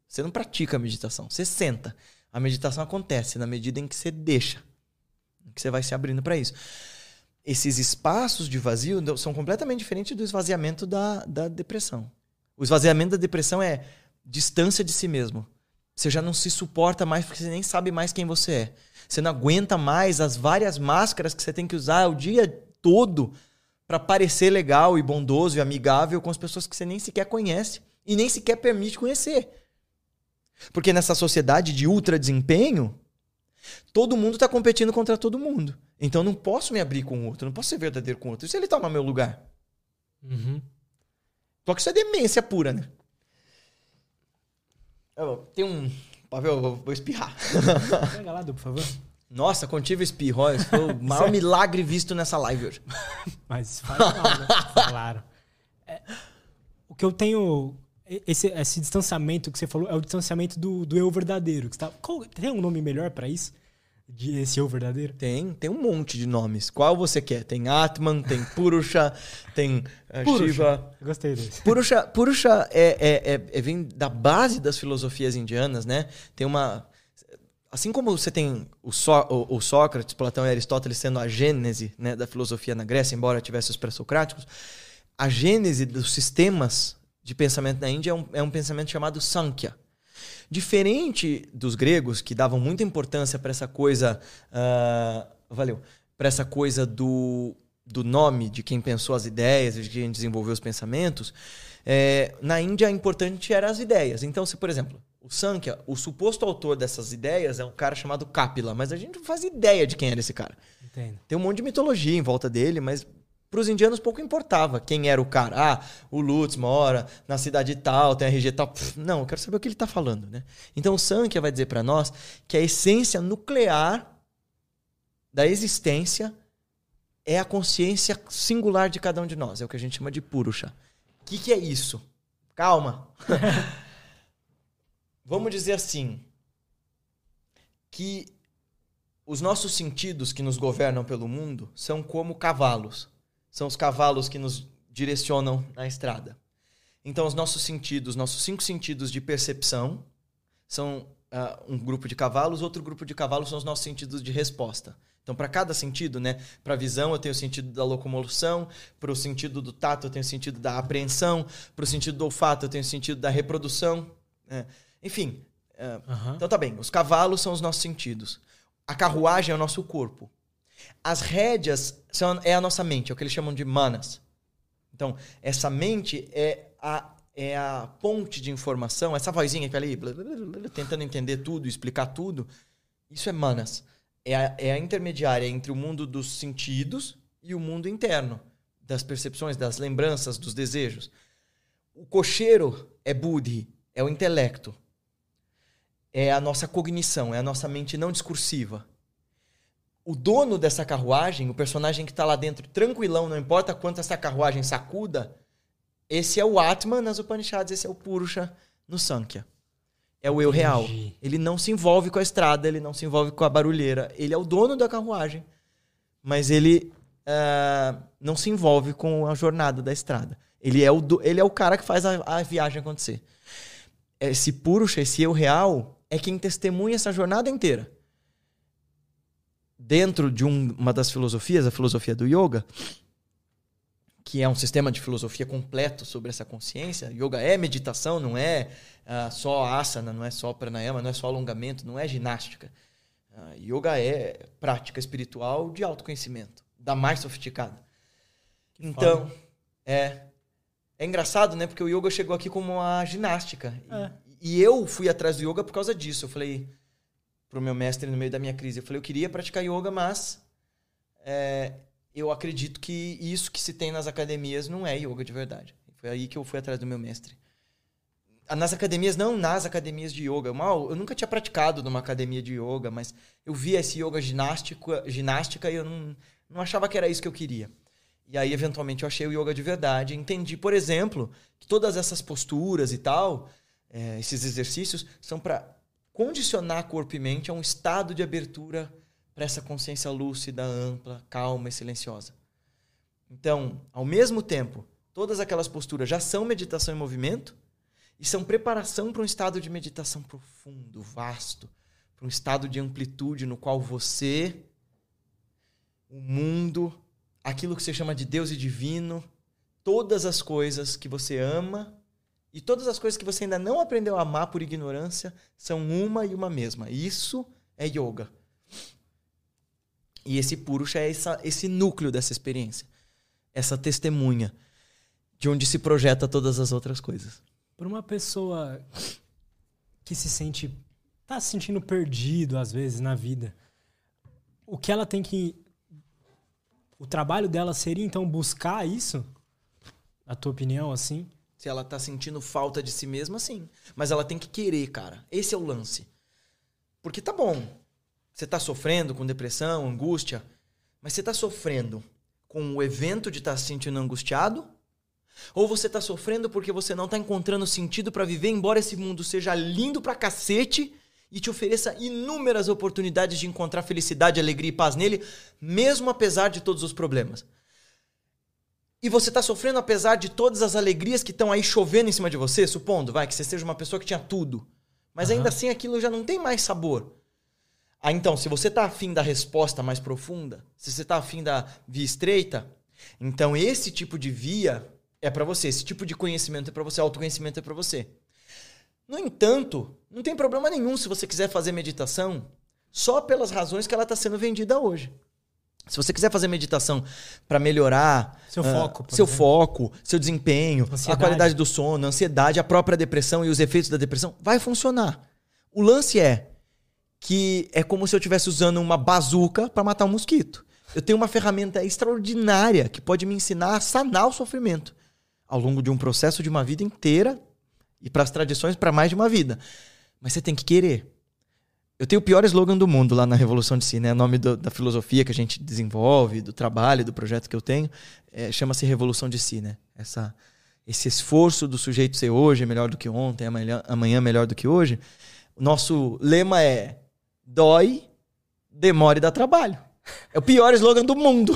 Você não pratica meditação. Você senta. A meditação acontece na medida em que você deixa, que você vai se abrindo para isso. Esses espaços de vazio são completamente diferentes do esvaziamento da, da depressão. O esvaziamento da depressão é distância de si mesmo. Você já não se suporta mais porque você nem sabe mais quem você é. Você não aguenta mais as várias máscaras que você tem que usar o dia todo para parecer legal e bondoso e amigável com as pessoas que você nem sequer conhece e nem sequer permite conhecer. Porque nessa sociedade de ultra desempenho, todo mundo está competindo contra todo mundo. Então eu não posso me abrir com o outro, não posso ser verdadeiro com o outro. E se ele no meu lugar? Uhum. Só que isso é demência pura, né? Tem um. Pavel, eu vou espirrar. Pega lá, por favor. Nossa, contive espirro. Foi o maior milagre visto nessa live hoje. Mas faz mal, né? Falaram. É, o que eu tenho. Esse, esse distanciamento que você falou é o distanciamento do, do eu verdadeiro. Que tá, qual, tem um nome melhor para isso? De esse eu verdadeiro? Tem, tem um monte de nomes. Qual você quer? Tem Atman, tem Purusha, tem uh, Purusha. Shiva. Gostei desse. Purusha, Purusha é, é, é, é, vem da base das filosofias indianas, né? Tem uma Assim como você tem o, Só, o, o Sócrates, Platão e Aristóteles sendo a gênese né, da filosofia na Grécia, embora tivesse os pré-socráticos, a gênese dos sistemas de pensamento na Índia é um, é um pensamento chamado Sankhya. Diferente dos gregos, que davam muita importância para essa coisa. Uh, valeu. Para essa coisa do, do nome de quem pensou as ideias, de quem desenvolveu os pensamentos, é, na Índia, importante eram as ideias. Então, se, por exemplo, o Sankhya, o suposto autor dessas ideias é um cara chamado Kapila, mas a gente não faz ideia de quem era esse cara. Entendo. Tem um monte de mitologia em volta dele, mas para os indianos pouco importava quem era o cara. Ah, o Lutz mora na cidade tal, tem RG tal. Pff, não, eu quero saber o que ele está falando, né? Então o Sankhya vai dizer para nós que a essência nuclear da existência é a consciência singular de cada um de nós. É o que a gente chama de Purusha. O que, que é isso? Calma. vamos dizer assim, que os nossos sentidos que nos governam pelo mundo são como cavalos. São os cavalos que nos direcionam na estrada. Então, os nossos sentidos, nossos cinco sentidos de percepção, são uh, um grupo de cavalos, outro grupo de cavalos são os nossos sentidos de resposta. Então, para cada sentido, né? Para a visão, eu tenho o sentido da locomoção, para o sentido do tato, eu tenho o sentido da apreensão, para o sentido do olfato, eu tenho o sentido da reprodução. Né? Enfim. uhum. Então tá bem. Os cavalos são os nossos sentidos. A carruagem é o nosso corpo. As rédeas são, é a nossa mente, é o que eles chamam de manas. Então, essa mente é a, é a ponte de informação, essa vozinha que ali, blá, blá, tentando entender tudo, explicar tudo. Isso é manas. É a, é a intermediária entre o mundo dos sentidos e o mundo interno, das percepções, das lembranças, dos desejos. O cocheiro é buddhi, é o intelecto é a nossa cognição, é a nossa mente não discursiva. O dono dessa carruagem, o personagem que está lá dentro, tranquilão, não importa quanto essa carruagem sacuda, esse é o Atman nas Upanishads, esse é o Purusha no Sankhya. É o eu real. Ele não se envolve com a estrada, ele não se envolve com a barulheira. Ele é o dono da carruagem, mas ele uh, não se envolve com a jornada da estrada. Ele é o, do, ele é o cara que faz a, a viagem acontecer. Esse Purusha, esse eu real, é quem testemunha essa jornada inteira. Dentro de um, uma das filosofias, a filosofia do yoga, que é um sistema de filosofia completo sobre essa consciência. Yoga é meditação, não é uh, só asana, não é só pranayama, não é só alongamento, não é ginástica. Uh, yoga é prática espiritual de autoconhecimento, da mais sofisticada. Que então, foda. é é engraçado, né? Porque o yoga chegou aqui como uma ginástica. É. E, e eu fui atrás do yoga por causa disso. Eu falei pro meu mestre no meio da minha crise, eu falei, eu queria praticar yoga, mas é, eu acredito que isso que se tem nas academias não é yoga de verdade. Foi aí que eu fui atrás do meu mestre. Nas academias, não nas academias de yoga. Mal, eu nunca tinha praticado numa academia de yoga, mas eu via esse yoga ginástico, ginástica e eu não, não achava que era isso que eu queria. E aí, eventualmente, eu achei o yoga de verdade. Entendi, por exemplo, que todas essas posturas e tal, é, esses exercícios, são para condicionar corpo e mente a um estado de abertura para essa consciência lúcida, ampla, calma e silenciosa. Então, ao mesmo tempo, todas aquelas posturas já são meditação em movimento e são preparação para um estado de meditação profundo, vasto, para um estado de amplitude no qual você, o mundo, aquilo que você chama de Deus e divino, todas as coisas que você ama e todas as coisas que você ainda não aprendeu a amar por ignorância são uma e uma mesma. Isso é yoga. E esse Purusha é essa, esse núcleo dessa experiência. Essa testemunha de onde se projeta todas as outras coisas. Para uma pessoa que se sente. tá se sentindo perdido, às vezes, na vida, o que ela tem que. O trabalho dela seria, então, buscar isso? Na tua opinião, assim? Se ela tá sentindo falta de si mesma, sim. Mas ela tem que querer, cara. Esse é o lance. Porque tá bom, você está sofrendo com depressão, angústia, mas você está sofrendo com o evento de estar tá se sentindo angustiado? Ou você está sofrendo porque você não está encontrando sentido para viver, embora esse mundo seja lindo pra cacete e te ofereça inúmeras oportunidades de encontrar felicidade, alegria e paz nele, mesmo apesar de todos os problemas? E você está sofrendo apesar de todas as alegrias que estão aí chovendo em cima de você, supondo, vai, que você seja uma pessoa que tinha tudo. Mas uhum. ainda assim aquilo já não tem mais sabor. Ah, então, se você está afim da resposta mais profunda, se você está afim da via estreita, então esse tipo de via é para você, esse tipo de conhecimento é para você, autoconhecimento é para você. No entanto, não tem problema nenhum se você quiser fazer meditação só pelas razões que ela está sendo vendida hoje. Se você quiser fazer meditação para melhorar seu uh, foco, seu exemplo. foco, seu desempenho, ansiedade. a qualidade do sono, a ansiedade, a própria depressão e os efeitos da depressão, vai funcionar. O lance é que é como se eu estivesse usando uma bazuca para matar um mosquito. Eu tenho uma ferramenta extraordinária que pode me ensinar a sanar o sofrimento ao longo de um processo de uma vida inteira e para as tradições para mais de uma vida. Mas você tem que querer. Eu tenho o pior slogan do mundo lá na Revolução de Si, né? O nome do, da filosofia que a gente desenvolve, do trabalho, do projeto que eu tenho, é, chama-se Revolução de Si, né? Essa, esse esforço do sujeito ser hoje melhor do que ontem, amanhã, amanhã melhor do que hoje. Nosso lema é dói, demora e dá trabalho. É o pior slogan do mundo.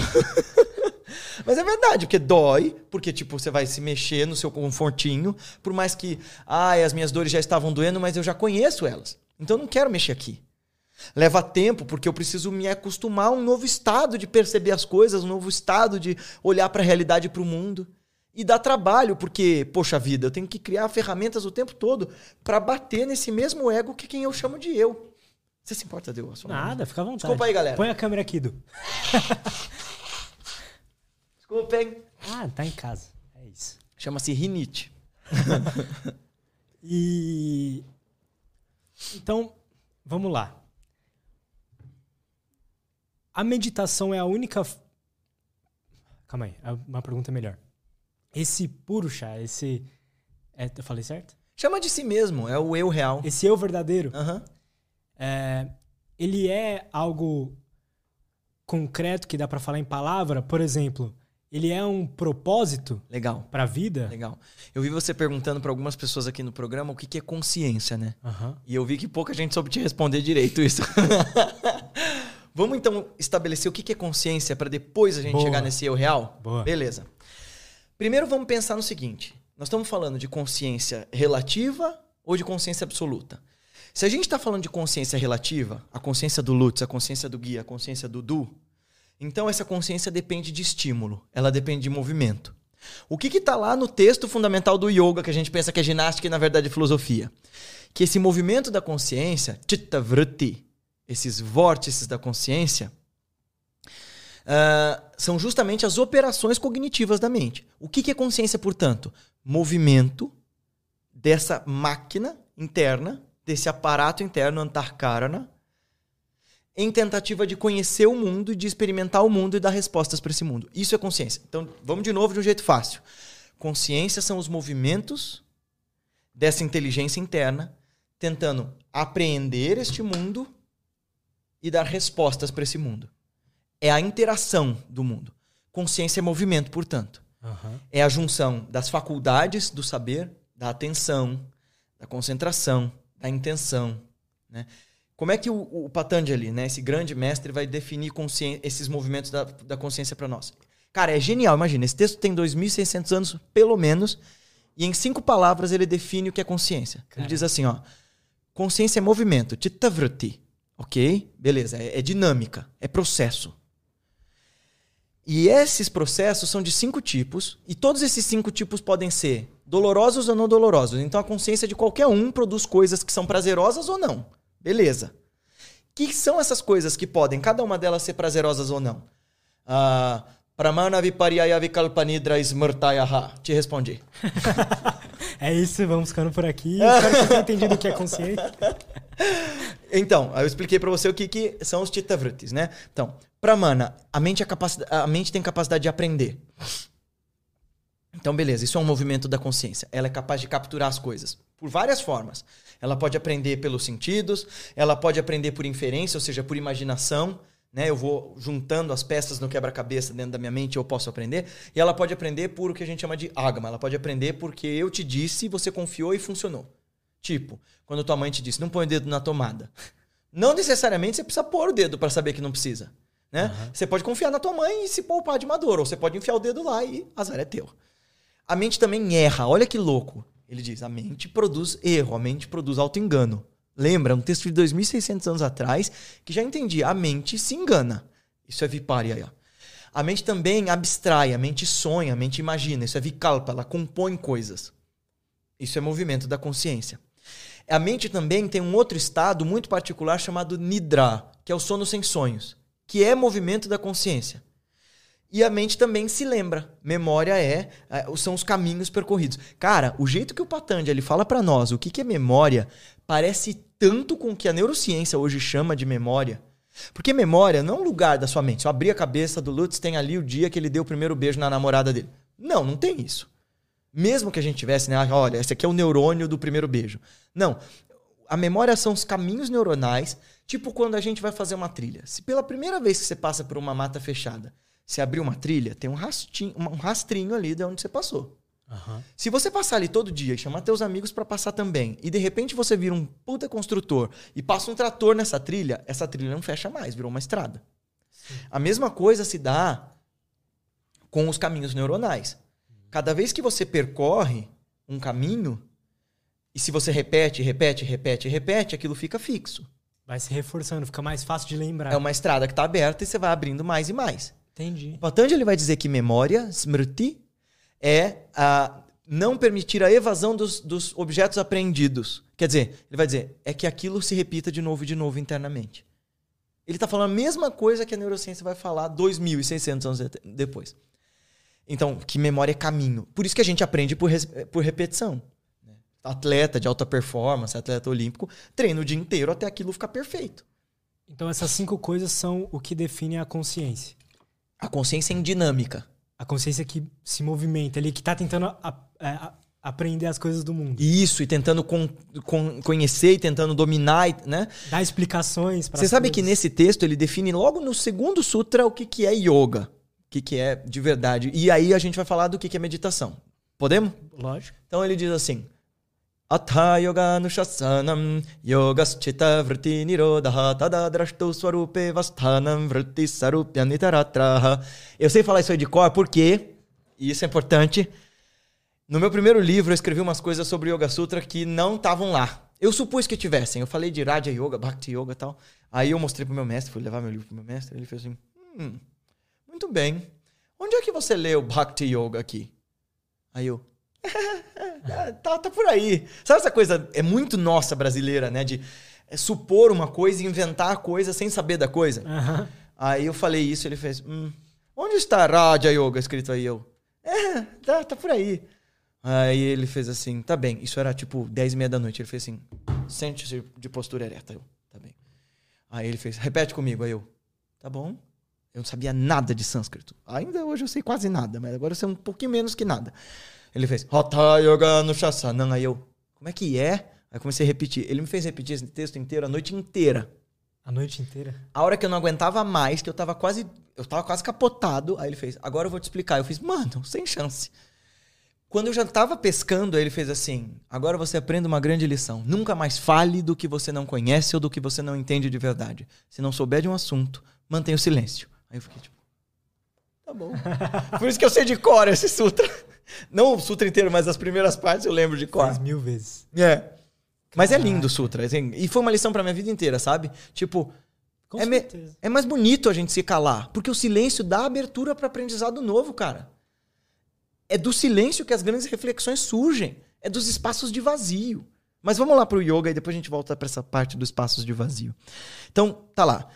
Mas é verdade, porque dói, porque tipo, você vai se mexer no seu confortinho, por mais que, ai, as minhas dores já estavam doendo, mas eu já conheço elas. Então eu não quero mexer aqui. Leva tempo, porque eu preciso me acostumar a um novo estado de perceber as coisas, um novo estado de olhar para a realidade e para o mundo. E dá trabalho, porque, poxa vida, eu tenho que criar ferramentas o tempo todo para bater nesse mesmo ego que quem eu chamo de eu. Você se importa de eu Nada, fica à vontade. Desculpa aí, galera. Põe a câmera aqui, Du. Desculpa, hein? Ah, tá em casa. É isso. Chama-se rinite. e. Então, vamos lá. A meditação é a única. Calma aí, é uma pergunta melhor. Esse Purusha, esse. É, eu falei certo? Chama de si mesmo, é o eu real. Esse eu verdadeiro. Uhum é, ele é algo concreto que dá para falar em palavra? Por exemplo, ele é um propósito legal para a vida? Legal. Eu vi você perguntando para algumas pessoas aqui no programa o que, que é consciência, né? Uhum. E eu vi que pouca gente soube te responder direito isso. Vamos então estabelecer o que, que é consciência para depois a gente Boa. chegar nesse eu real? Boa. Beleza. Primeiro vamos pensar no seguinte: nós estamos falando de consciência relativa ou de consciência absoluta? Se a gente está falando de consciência relativa, a consciência do Lutz, a consciência do guia, a consciência do Du, então essa consciência depende de estímulo, ela depende de movimento. O que está lá no texto fundamental do yoga, que a gente pensa que é ginástica e na verdade é filosofia? Que esse movimento da consciência, chitta vritti, esses vórtices da consciência, uh, são justamente as operações cognitivas da mente. O que, que é consciência, portanto? Movimento dessa máquina interna, desse aparato interno antarkarana, em tentativa de conhecer o mundo, de experimentar o mundo e dar respostas para esse mundo. Isso é consciência. Então, vamos de novo de um jeito fácil. Consciência são os movimentos dessa inteligência interna tentando apreender este mundo e dar respostas para esse mundo. É a interação do mundo. Consciência é movimento, portanto. Uhum. É a junção das faculdades do saber, da atenção, da concentração, da intenção. Né? Como é que o, o Patanjali, né, esse grande mestre, vai definir esses movimentos da, da consciência para nós? Cara, é genial. Imagina, esse texto tem 2.600 anos, pelo menos, e em cinco palavras ele define o que é consciência. Ele diz assim, ó, consciência é movimento, chittavritti, ok? Beleza, é, é dinâmica, é processo. E esses processos são de cinco tipos, e todos esses cinco tipos podem ser dolorosos ou não dolorosos. Então a consciência de qualquer um produz coisas que são prazerosas ou não. Beleza. que são essas coisas que podem, cada uma delas, ser prazerosas ou não? Ah, Pramana viparyaya vikalpanidra smurtayaha. Te respondi. é isso, vamos ficando por aqui. Espero que você tenha entendido o que é consciência. Então, eu expliquei para você o que, que são os chittavrittis, né? Então, pramana, a mente, é a mente tem capacidade de aprender. Então, beleza, isso é um movimento da consciência. Ela é capaz de capturar as coisas por várias formas. Ela pode aprender pelos sentidos, ela pode aprender por inferência, ou seja, por imaginação. Né? Eu vou juntando as peças no quebra-cabeça dentro da minha mente, eu posso aprender. E ela pode aprender por o que a gente chama de agama. Ela pode aprender porque eu te disse, você confiou e funcionou. Tipo, quando tua mãe te disse, não põe o dedo na tomada. Não necessariamente você precisa pôr o dedo para saber que não precisa. Né? Uhum. Você pode confiar na tua mãe e se poupar de uma dor. Ou você pode enfiar o dedo lá e azar é teu. A mente também erra. Olha que louco. Ele diz: a mente produz erro, a mente produz auto-engano. Lembra, um texto de 2.600 anos atrás que já entendi: a mente se engana. Isso é viparia. A mente também abstrai, a mente sonha, a mente imagina. Isso é vikalpa, ela compõe coisas. Isso é movimento da consciência. A mente também tem um outro estado muito particular chamado nidra, que é o sono sem sonhos, que é movimento da consciência. E a mente também se lembra. Memória é, é são os caminhos percorridos. Cara, o jeito que o Patanjali fala para nós o que, que é memória parece tanto com o que a neurociência hoje chama de memória. Porque memória não é um lugar da sua mente. Se eu abrir a cabeça do Lutz, tem ali o dia que ele deu o primeiro beijo na namorada dele. Não, não tem isso. Mesmo que a gente tivesse, né? Ah, olha, esse aqui é o neurônio do primeiro beijo. Não. A memória são os caminhos neuronais, tipo quando a gente vai fazer uma trilha. Se pela primeira vez que você passa por uma mata fechada, se abrir uma trilha, tem um rastrinho, um rastrinho ali de onde você passou. Uhum. Se você passar ali todo dia e chamar teus amigos para passar também, e de repente você vira um puta construtor e passa um trator nessa trilha, essa trilha não fecha mais, virou uma estrada. Sim. A mesma coisa se dá com os caminhos neuronais. Cada vez que você percorre um caminho, e se você repete, repete, repete, repete, aquilo fica fixo. Vai se reforçando, fica mais fácil de lembrar. É uma estrada que está aberta e você vai abrindo mais e mais. Entendi. O Patanjali vai dizer que memória, smriti, é a não permitir a evasão dos, dos objetos apreendidos. Quer dizer, ele vai dizer, é que aquilo se repita de novo e de novo internamente. Ele está falando a mesma coisa que a neurociência vai falar 2.600 anos depois. Então, que memória é caminho. Por isso que a gente aprende por, por repetição. Atleta de alta performance, atleta olímpico, treina o dia inteiro até aquilo ficar perfeito. Então, essas cinco coisas são o que define a consciência. A consciência em dinâmica. A consciência que se movimenta, ele que está tentando a, a, a, aprender as coisas do mundo. Isso, e tentando con, con, conhecer e tentando dominar, né? Dar explicações para Você sabe coisas. que nesse texto ele define logo no segundo sutra o que, que é yoga, o que, que é de verdade. E aí a gente vai falar do que, que é meditação. Podemos? Lógico. Então ele diz assim: Yogaschita vritti nirodha tada drashtu swarupe vasthanam vritti sarupya nitaratraha. Eu sei falar isso aí de cor porque, e isso é importante, no meu primeiro livro eu escrevi umas coisas sobre Yoga Sutra que não estavam lá. Eu supus que tivessem. Eu falei de Raja Yoga, Bhakti Yoga e tal. Aí eu mostrei pro meu mestre, fui levar meu livro pro meu mestre. Ele fez assim: hum, muito bem. Onde é que você leu Bhakti Yoga aqui? Aí eu. tá, tá por aí. Sabe essa coisa? É muito nossa brasileira, né? De é, supor uma coisa e inventar a coisa sem saber da coisa. Aham. Aí eu falei isso, ele fez. Hum, onde está Raja Yoga escrito aí? Eu. É, tá, tá por aí. Aí ele fez assim, tá bem. Isso era tipo 10 e meia da noite. Ele fez assim, sente-se de postura ereta. Eu, tá bem. Aí ele fez, repete comigo. Aí eu, tá bom. Eu não sabia nada de sânscrito. Ainda hoje eu sei quase nada, mas agora eu sei um pouquinho menos que nada. Ele fez, Hatha Yoga no Shasanam. Aí eu, como é que é? Aí comecei a repetir. Ele me fez repetir esse texto inteiro a noite inteira. A noite inteira. A hora que eu não aguentava mais, que eu tava quase. Eu tava quase capotado. Aí ele fez, agora eu vou te explicar. Eu fiz, mano, sem chance. Quando eu já tava pescando, aí ele fez assim: agora você aprende uma grande lição. Nunca mais fale do que você não conhece ou do que você não entende de verdade. Se não souber de um assunto, mantenha o silêncio. Aí eu fiquei tipo. Tá bom. Por isso que eu sei de cor esse sutra. Não o sutra inteiro, mas as primeiras partes eu lembro de cor. Faz mil vezes. É. Mas é Caraca. lindo o sutra. assim, E foi uma lição pra minha vida inteira, sabe? Tipo, é, me- é mais bonito a gente se calar, porque o silêncio dá abertura para aprendizado novo, cara. É do silêncio que as grandes reflexões surgem. É dos espaços de vazio. Mas vamos lá pro yoga e depois a gente volta para essa parte dos espaços de vazio. Então, tá lá.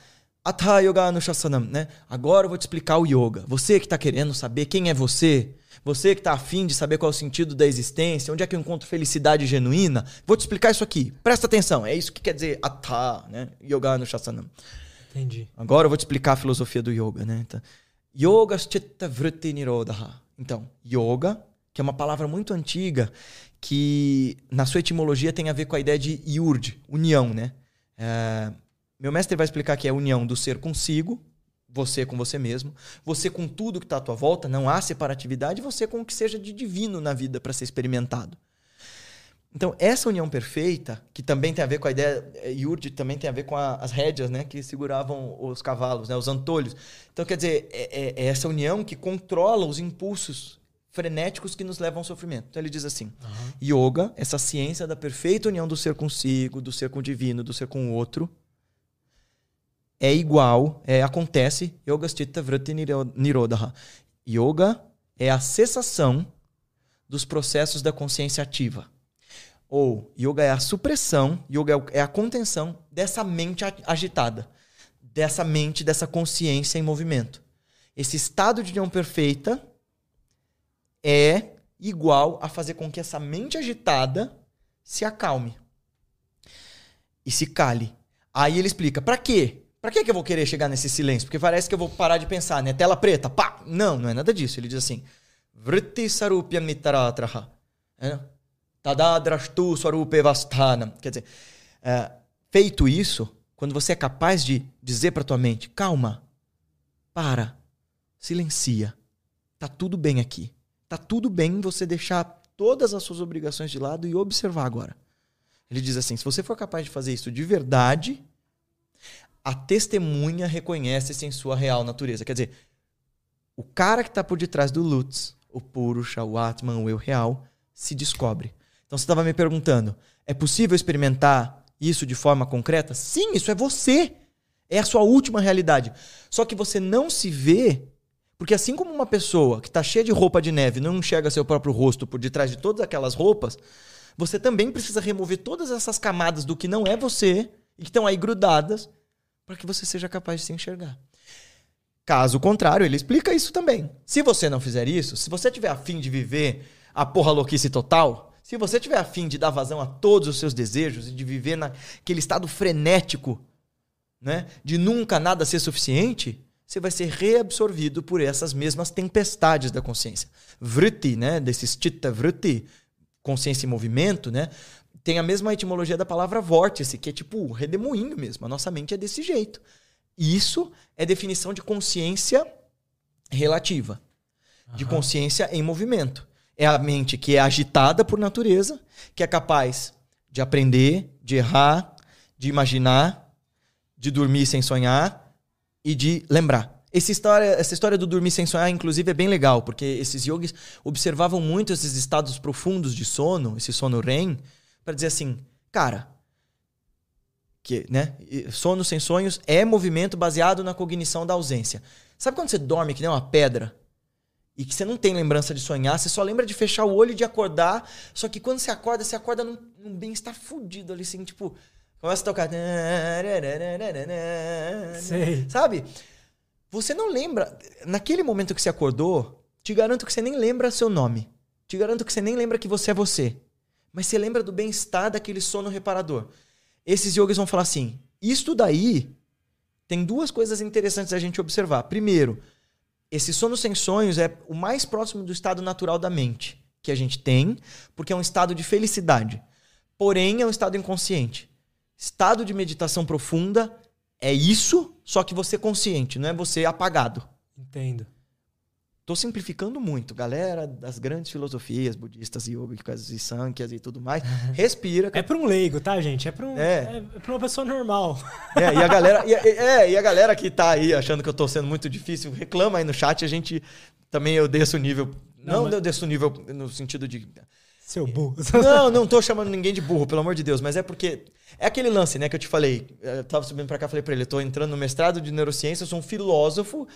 Atha Yoga Anushasanam, né? Agora eu vou te explicar o yoga. Você que tá querendo saber quem é você, você que tá afim de saber qual é o sentido da existência, onde é que eu encontro felicidade genuína, vou te explicar isso aqui. Presta atenção, é isso que quer dizer Atha, né? Yoga Anushasanam. Entendi. Agora eu vou te explicar a filosofia do yoga, né? Então, yoga chitta vritti nirodha. Então, yoga, que é uma palavra muito antiga, que na sua etimologia tem a ver com a ideia de yurd, união, né? É, meu mestre vai explicar que é a união do ser consigo, você com você mesmo, você com tudo que está à tua volta, não há separatividade, você com o que seja de divino na vida para ser experimentado. Então, essa união perfeita, que também tem a ver com a ideia, eh, Yurd também tem a ver com a- as rédeas, né, que seguravam os cavalos, né, os antolhos. Então, quer dizer, é, é- é essa união que controla os impulsos frenéticos que nos levam ao sofrimento. Então, ele diz assim: Yoga, essa ciência da perfeita união do ser consigo, do ser com o divino, do ser com o outro, é igual, é, acontece, Yoga Chitta Vritti Niro- Nirodha. Yoga é a cessação dos processos da consciência ativa. Ou yoga é a supressão, yoga é a contenção dessa mente agitada, dessa mente, dessa consciência em movimento. Esse estado de união perfeita é igual a fazer com que essa mente agitada se acalme e se cale. Aí ele explica, pra quê? Pra que que eu vou querer chegar nesse silêncio? Porque parece que eu vou parar de pensar, né? Tela preta, pá! Não, não é nada disso. Ele diz assim, vritti sarupya mitaratraha. É? Tadadrashtu swarupe vasthanam. Quer dizer, é, feito isso, quando você é capaz de dizer para tua mente, calma, para, silencia, tá tudo bem aqui. Tá tudo bem você deixar todas as suas obrigações de lado e observar agora. Ele diz assim: se você for capaz de fazer isso de verdade, a testemunha reconhece-se em sua real natureza. Quer dizer, o cara que está por detrás do Lutz, o Purusha, o Atman, o eu real, se descobre. Então você estava me perguntando: é possível experimentar isso de forma concreta? Sim, isso é você. É a sua última realidade. Só que você não se vê, porque assim como uma pessoa que está cheia de roupa de neve não enxerga seu próprio rosto por detrás de todas aquelas roupas, você também precisa remover todas essas camadas do que não é você e que estão aí grudadas para que você seja capaz de se enxergar. Caso contrário, ele explica isso também. Se você não fizer isso, se você tiver afim de viver a porra louquice total, se você tiver afim de dar vazão a todos os seus desejos e de viver naquele estado frenético, né, de nunca nada ser suficiente, você vai ser reabsorvido por essas mesmas tempestades da consciência. Vritti, né, desses chitta vritti, consciência em movimento, né, tem a mesma etimologia da palavra vórtice, que é tipo redemoinho mesmo. A nossa mente é desse jeito. Isso é definição de consciência relativa, de consciência em movimento. É a mente que é agitada por natureza, que é capaz de aprender, de errar, de imaginar, de dormir sem sonhar e de lembrar. Essa história, essa história do dormir sem sonhar, inclusive, é bem legal, porque esses yogis observavam muito esses estados profundos de sono, esse sono REM, para dizer assim, cara, que, né, sono sem sonhos é movimento baseado na cognição da ausência. Sabe quando você dorme que nem uma pedra e que você não tem lembrança de sonhar, você só lembra de fechar o olho e de acordar. Só que quando você acorda, você acorda num, num bem-estar fudido ali, assim, tipo. Começa a tocar. Sei. Sabe? Você não lembra. Naquele momento que você acordou, te garanto que você nem lembra seu nome. Te garanto que você nem lembra que você é você. Mas você lembra do bem-estar daquele sono reparador. Esses yogis vão falar assim: isto daí tem duas coisas interessantes a gente observar. Primeiro, esse sono sem sonhos é o mais próximo do estado natural da mente que a gente tem, porque é um estado de felicidade. Porém, é um estado inconsciente. Estado de meditação profunda é isso, só que você consciente, não é você apagado. Entendo. Tô simplificando muito, galera das grandes filosofias budistas, yogicas e sankhya's e tudo mais. Respira. É para um leigo, tá, gente? É para um, É. é. pra uma pessoa normal. É, e a galera, e, é, e a galera que tá aí achando que eu tô sendo muito difícil, reclama aí no chat, a gente também eu desço o nível. Não, Não, mas- eu desço o nível no sentido de. Seu burro. Não, não tô chamando ninguém de burro, pelo amor de Deus, mas é porque. É aquele lance, né, que eu te falei. Eu tava subindo pra cá, falei pra ele, eu tô entrando no mestrado de neurociência, eu sou um filósofo,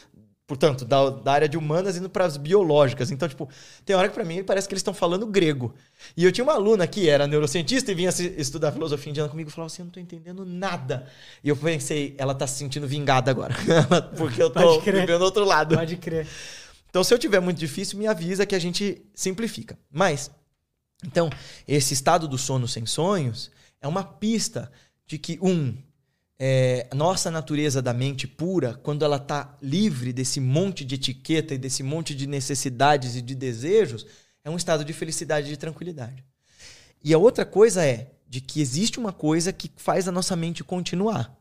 portanto, da, da área de humanas indo pras biológicas. Então, tipo, tem hora que pra mim parece que eles estão falando grego. E eu tinha uma aluna que era neurocientista e vinha estudar filosofia indiana comigo e falava assim: eu não tô entendendo nada. E eu pensei, ela tá se sentindo vingada agora. porque eu tô vivendo outro lado. Pode crer. Então, se eu tiver muito difícil, me avisa que a gente simplifica. Mas, então, esse estado do sono sem sonhos é uma pista de que, um, é, nossa natureza da mente pura, quando ela está livre desse monte de etiqueta e desse monte de necessidades e de desejos, é um estado de felicidade e de tranquilidade. E a outra coisa é de que existe uma coisa que faz a nossa mente continuar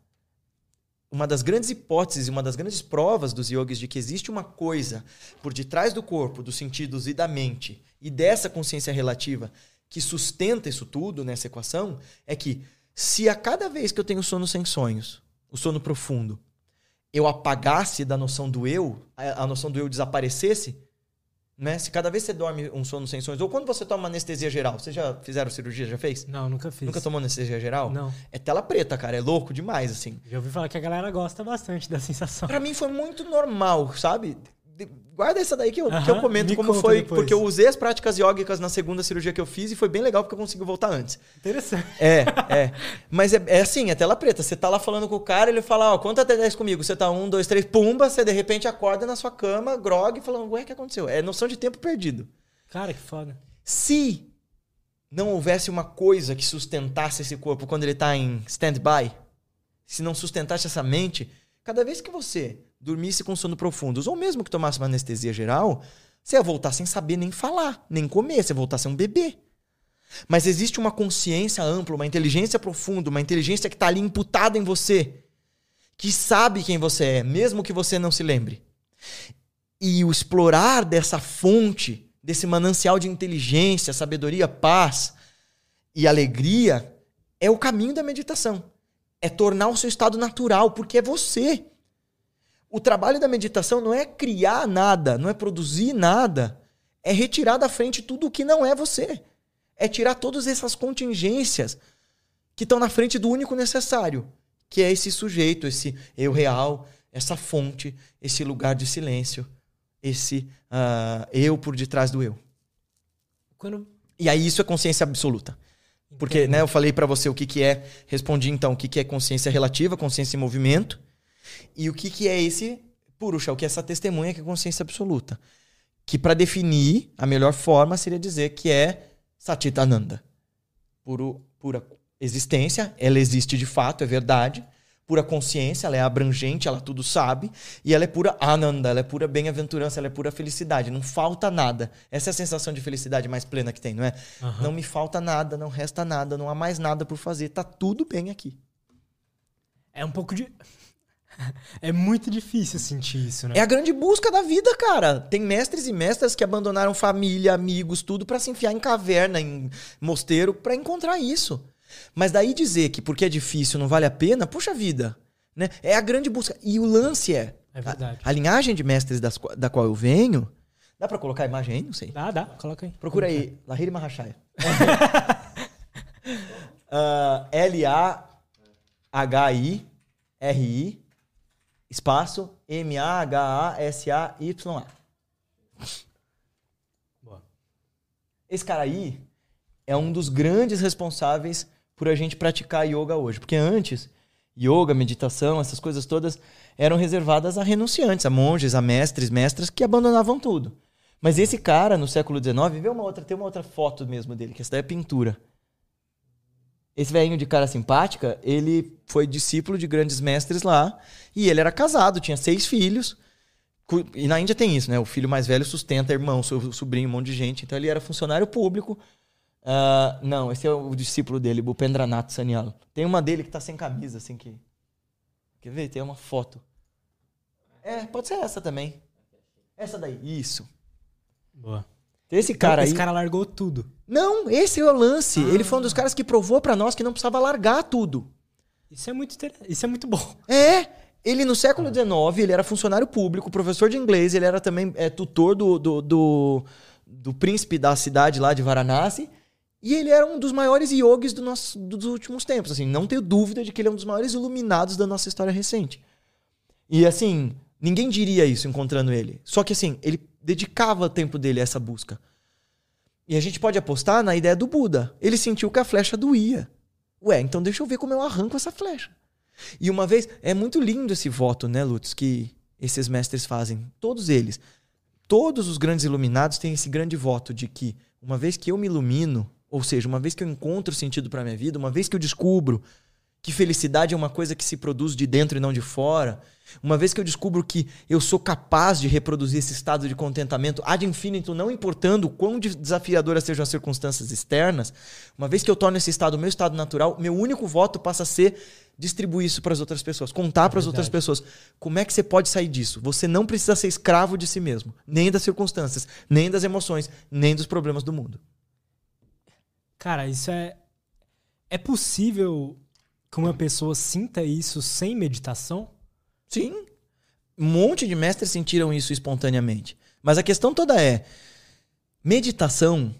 uma das grandes hipóteses, uma das grandes provas dos yogis de que existe uma coisa por detrás do corpo, dos sentidos e da mente e dessa consciência relativa que sustenta isso tudo nessa equação é que se a cada vez que eu tenho sono sem sonhos, o sono profundo, eu apagasse da noção do eu, a, noção do eu desaparecesse, né? Se cada vez você dorme um sono sem sonhos, ou quando você toma anestesia geral, vocês já fizeram cirurgia, já fez? Não, nunca fiz. Nunca tomou anestesia geral? Não. É tela preta, cara, é louco demais assim. Já ouvi falar que a galera gosta bastante da sensação. Pra mim foi muito normal, sabe? Guarda essa daí que eu, que eu comento me como foi, depois. porque eu usei as práticas yógicas na segunda cirurgia que eu fiz e foi bem legal porque eu consegui voltar antes. Interessante. É, é. Mas é, é assim, é tela preta. Você tá lá falando com o cara, ele fala, ó, conta até 10 comigo. Você tá um, dois, três, pumba, você de repente acorda na sua cama, grog, falando, ué, o que aconteceu? É noção de tempo perdido. Cara, que foda. Se não houvesse uma coisa que sustentasse esse corpo quando ele tá em stand-by, se não sustentasse essa mente, cada vez que você dormisse com sono profundo, ou mesmo que tomasse uma anestesia geral, você ia voltar sem saber nem falar, nem comer, você ia voltar a ser um bebê. Mas existe uma consciência ampla, uma inteligência profunda, uma inteligência que está ali imputada em você, que sabe quem você é, mesmo que você não se lembre. E o explorar dessa fonte, desse manancial de inteligência, sabedoria, paz e alegria, é o caminho da meditação. É tornar o seu estado natural, porque é você. O trabalho da meditação não é criar nada, não é produzir nada, é retirar da frente tudo o que não é você. É tirar todas essas contingências que estão na frente do único necessário, que é esse sujeito, esse eu real, essa fonte, esse lugar de silêncio, esse ah, eu por detrás do eu. Quando. E aí isso é consciência absoluta. Porque né, eu falei pra você o que, que é, respondi então o que, que é consciência relativa, consciência em movimento, e o que, que é esse purusha, o que é essa testemunha que é consciência absoluta. Que para definir, a melhor forma seria dizer que é Satitananda. Puro, pura existência, ela existe de fato, é verdade. Pura consciência, ela é abrangente, ela tudo sabe. E ela é pura ananda, ela é pura bem-aventurança, ela é pura felicidade. Não falta nada. Essa é a sensação de felicidade mais plena que tem, não é? Aham. Não me falta nada, não resta nada, não há mais nada por fazer. Tá tudo bem aqui. É um pouco de. É muito difícil sentir isso, né? É a grande busca da vida, cara. Tem mestres e mestras que abandonaram família, amigos, tudo pra se enfiar em caverna, em mosteiro, pra encontrar isso. Mas daí dizer que porque é difícil não vale a pena, puxa vida. Né? É a grande busca. E o lance é. É verdade. A, a linhagem de mestres das da qual eu venho. Dá pra colocar a imagem aí? Não sei. Dá, dá. Coloca aí. Procura aí, Lahiri Mahashaya. Ah, L-A-H-I-R-I, espaço M-A-H-A-S-A-Y-A. Esse cara aí é um dos grandes responsáveis por a gente praticar yoga hoje. Porque antes, yoga, meditação, essas coisas todas eram reservadas a renunciantes, a monges, a mestres, mestras que abandonavam tudo. Mas esse cara, no século XIX, vê uma outra, tem uma outra foto mesmo dele, que essa daí é pintura. Esse velhinho de cara simpática, ele foi discípulo de grandes mestres lá, e ele era casado, tinha seis filhos. E na Índia tem isso, né? O filho mais velho sustenta irmão, sobrinho, um monte de gente. Então ele era funcionário público. Uh, não, esse é o discípulo dele, Bupendranath Sanyal. Tem uma dele que tá sem camisa, assim que. Quer ver? Tem uma foto. É, pode ser essa também. Essa daí. Isso. Boa. Esse cara então, aí. Esse cara largou tudo. Não, esse é o lance. Ah. Ele foi um dos caras que provou para nós que não precisava largar tudo. Isso é muito, isso é muito bom. É. Ele, no século XIX, ele era funcionário público, professor de inglês, ele era também é, tutor do, do, do, do, príncipe da cidade lá de Varanasi. E ele era um dos maiores yogis do nosso, dos últimos tempos. Assim, não tenho dúvida de que ele é um dos maiores iluminados da nossa história recente. E assim, ninguém diria isso encontrando ele. Só que assim, ele dedicava o tempo dele a essa busca. E a gente pode apostar na ideia do Buda. Ele sentiu que a flecha doía. Ué, então deixa eu ver como eu arranco essa flecha. E uma vez, é muito lindo esse voto, né, Lutz, que esses mestres fazem. Todos eles. Todos os grandes iluminados têm esse grande voto de que, uma vez que eu me ilumino, ou seja, uma vez que eu encontro sentido para minha vida, uma vez que eu descubro que felicidade é uma coisa que se produz de dentro e não de fora, uma vez que eu descubro que eu sou capaz de reproduzir esse estado de contentamento ad infinitum, não importando quão desafiadoras sejam as circunstâncias externas, uma vez que eu torno esse estado meu estado natural, meu único voto passa a ser distribuir isso para as outras pessoas, contar para as outras pessoas. Como é que você pode sair disso? Você não precisa ser escravo de si mesmo, nem das circunstâncias, nem das emoções, nem dos problemas do mundo. Cara, isso é é possível que uma pessoa sinta isso sem meditação? Sim. Um monte de mestres sentiram isso espontaneamente. Mas a questão toda é: meditação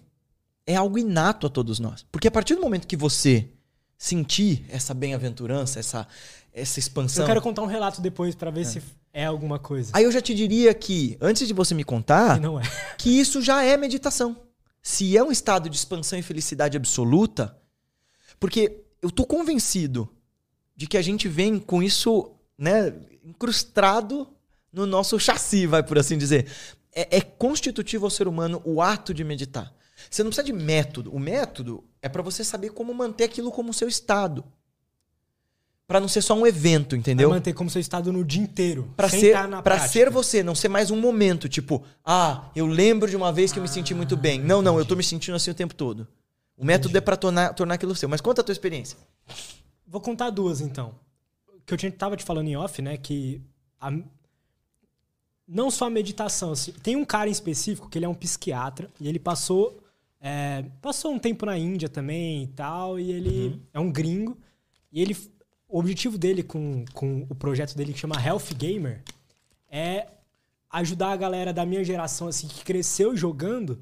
é algo inato a todos nós. Porque a partir do momento que você sentir essa bem-aventurança, essa, essa expansão. Eu quero contar um relato depois para ver é. se é alguma coisa. Aí eu já te diria que, antes de você me contar, é. que isso já é meditação. Se é um estado de expansão e felicidade absoluta, porque eu tô convencido de que a gente vem com isso, né, incrustado no nosso chassi, vai por assim dizer. É, é constitutivo ao ser humano o ato de meditar. Você não precisa de método. O método é para você saber como manter aquilo como seu estado. Para não ser só um evento, entendeu? Pra manter como seu estado no dia inteiro. Para ser, pra ser você, não ser mais um momento, tipo, ah, eu lembro de uma vez que eu me senti muito bem. Não, não, eu tô me sentindo assim o tempo todo. O método entendi. é para tornar, tornar aquilo seu. Mas conta a tua experiência. Vou contar duas, então. Que eu tava te falando em off, né? Que a, não só a meditação. Assim, tem um cara em específico que ele é um psiquiatra e ele passou é, passou um tempo na Índia também e tal, e ele uhum. é um gringo. E ele, o objetivo dele com, com o projeto dele que chama Health Gamer é ajudar a galera da minha geração, assim, que cresceu jogando.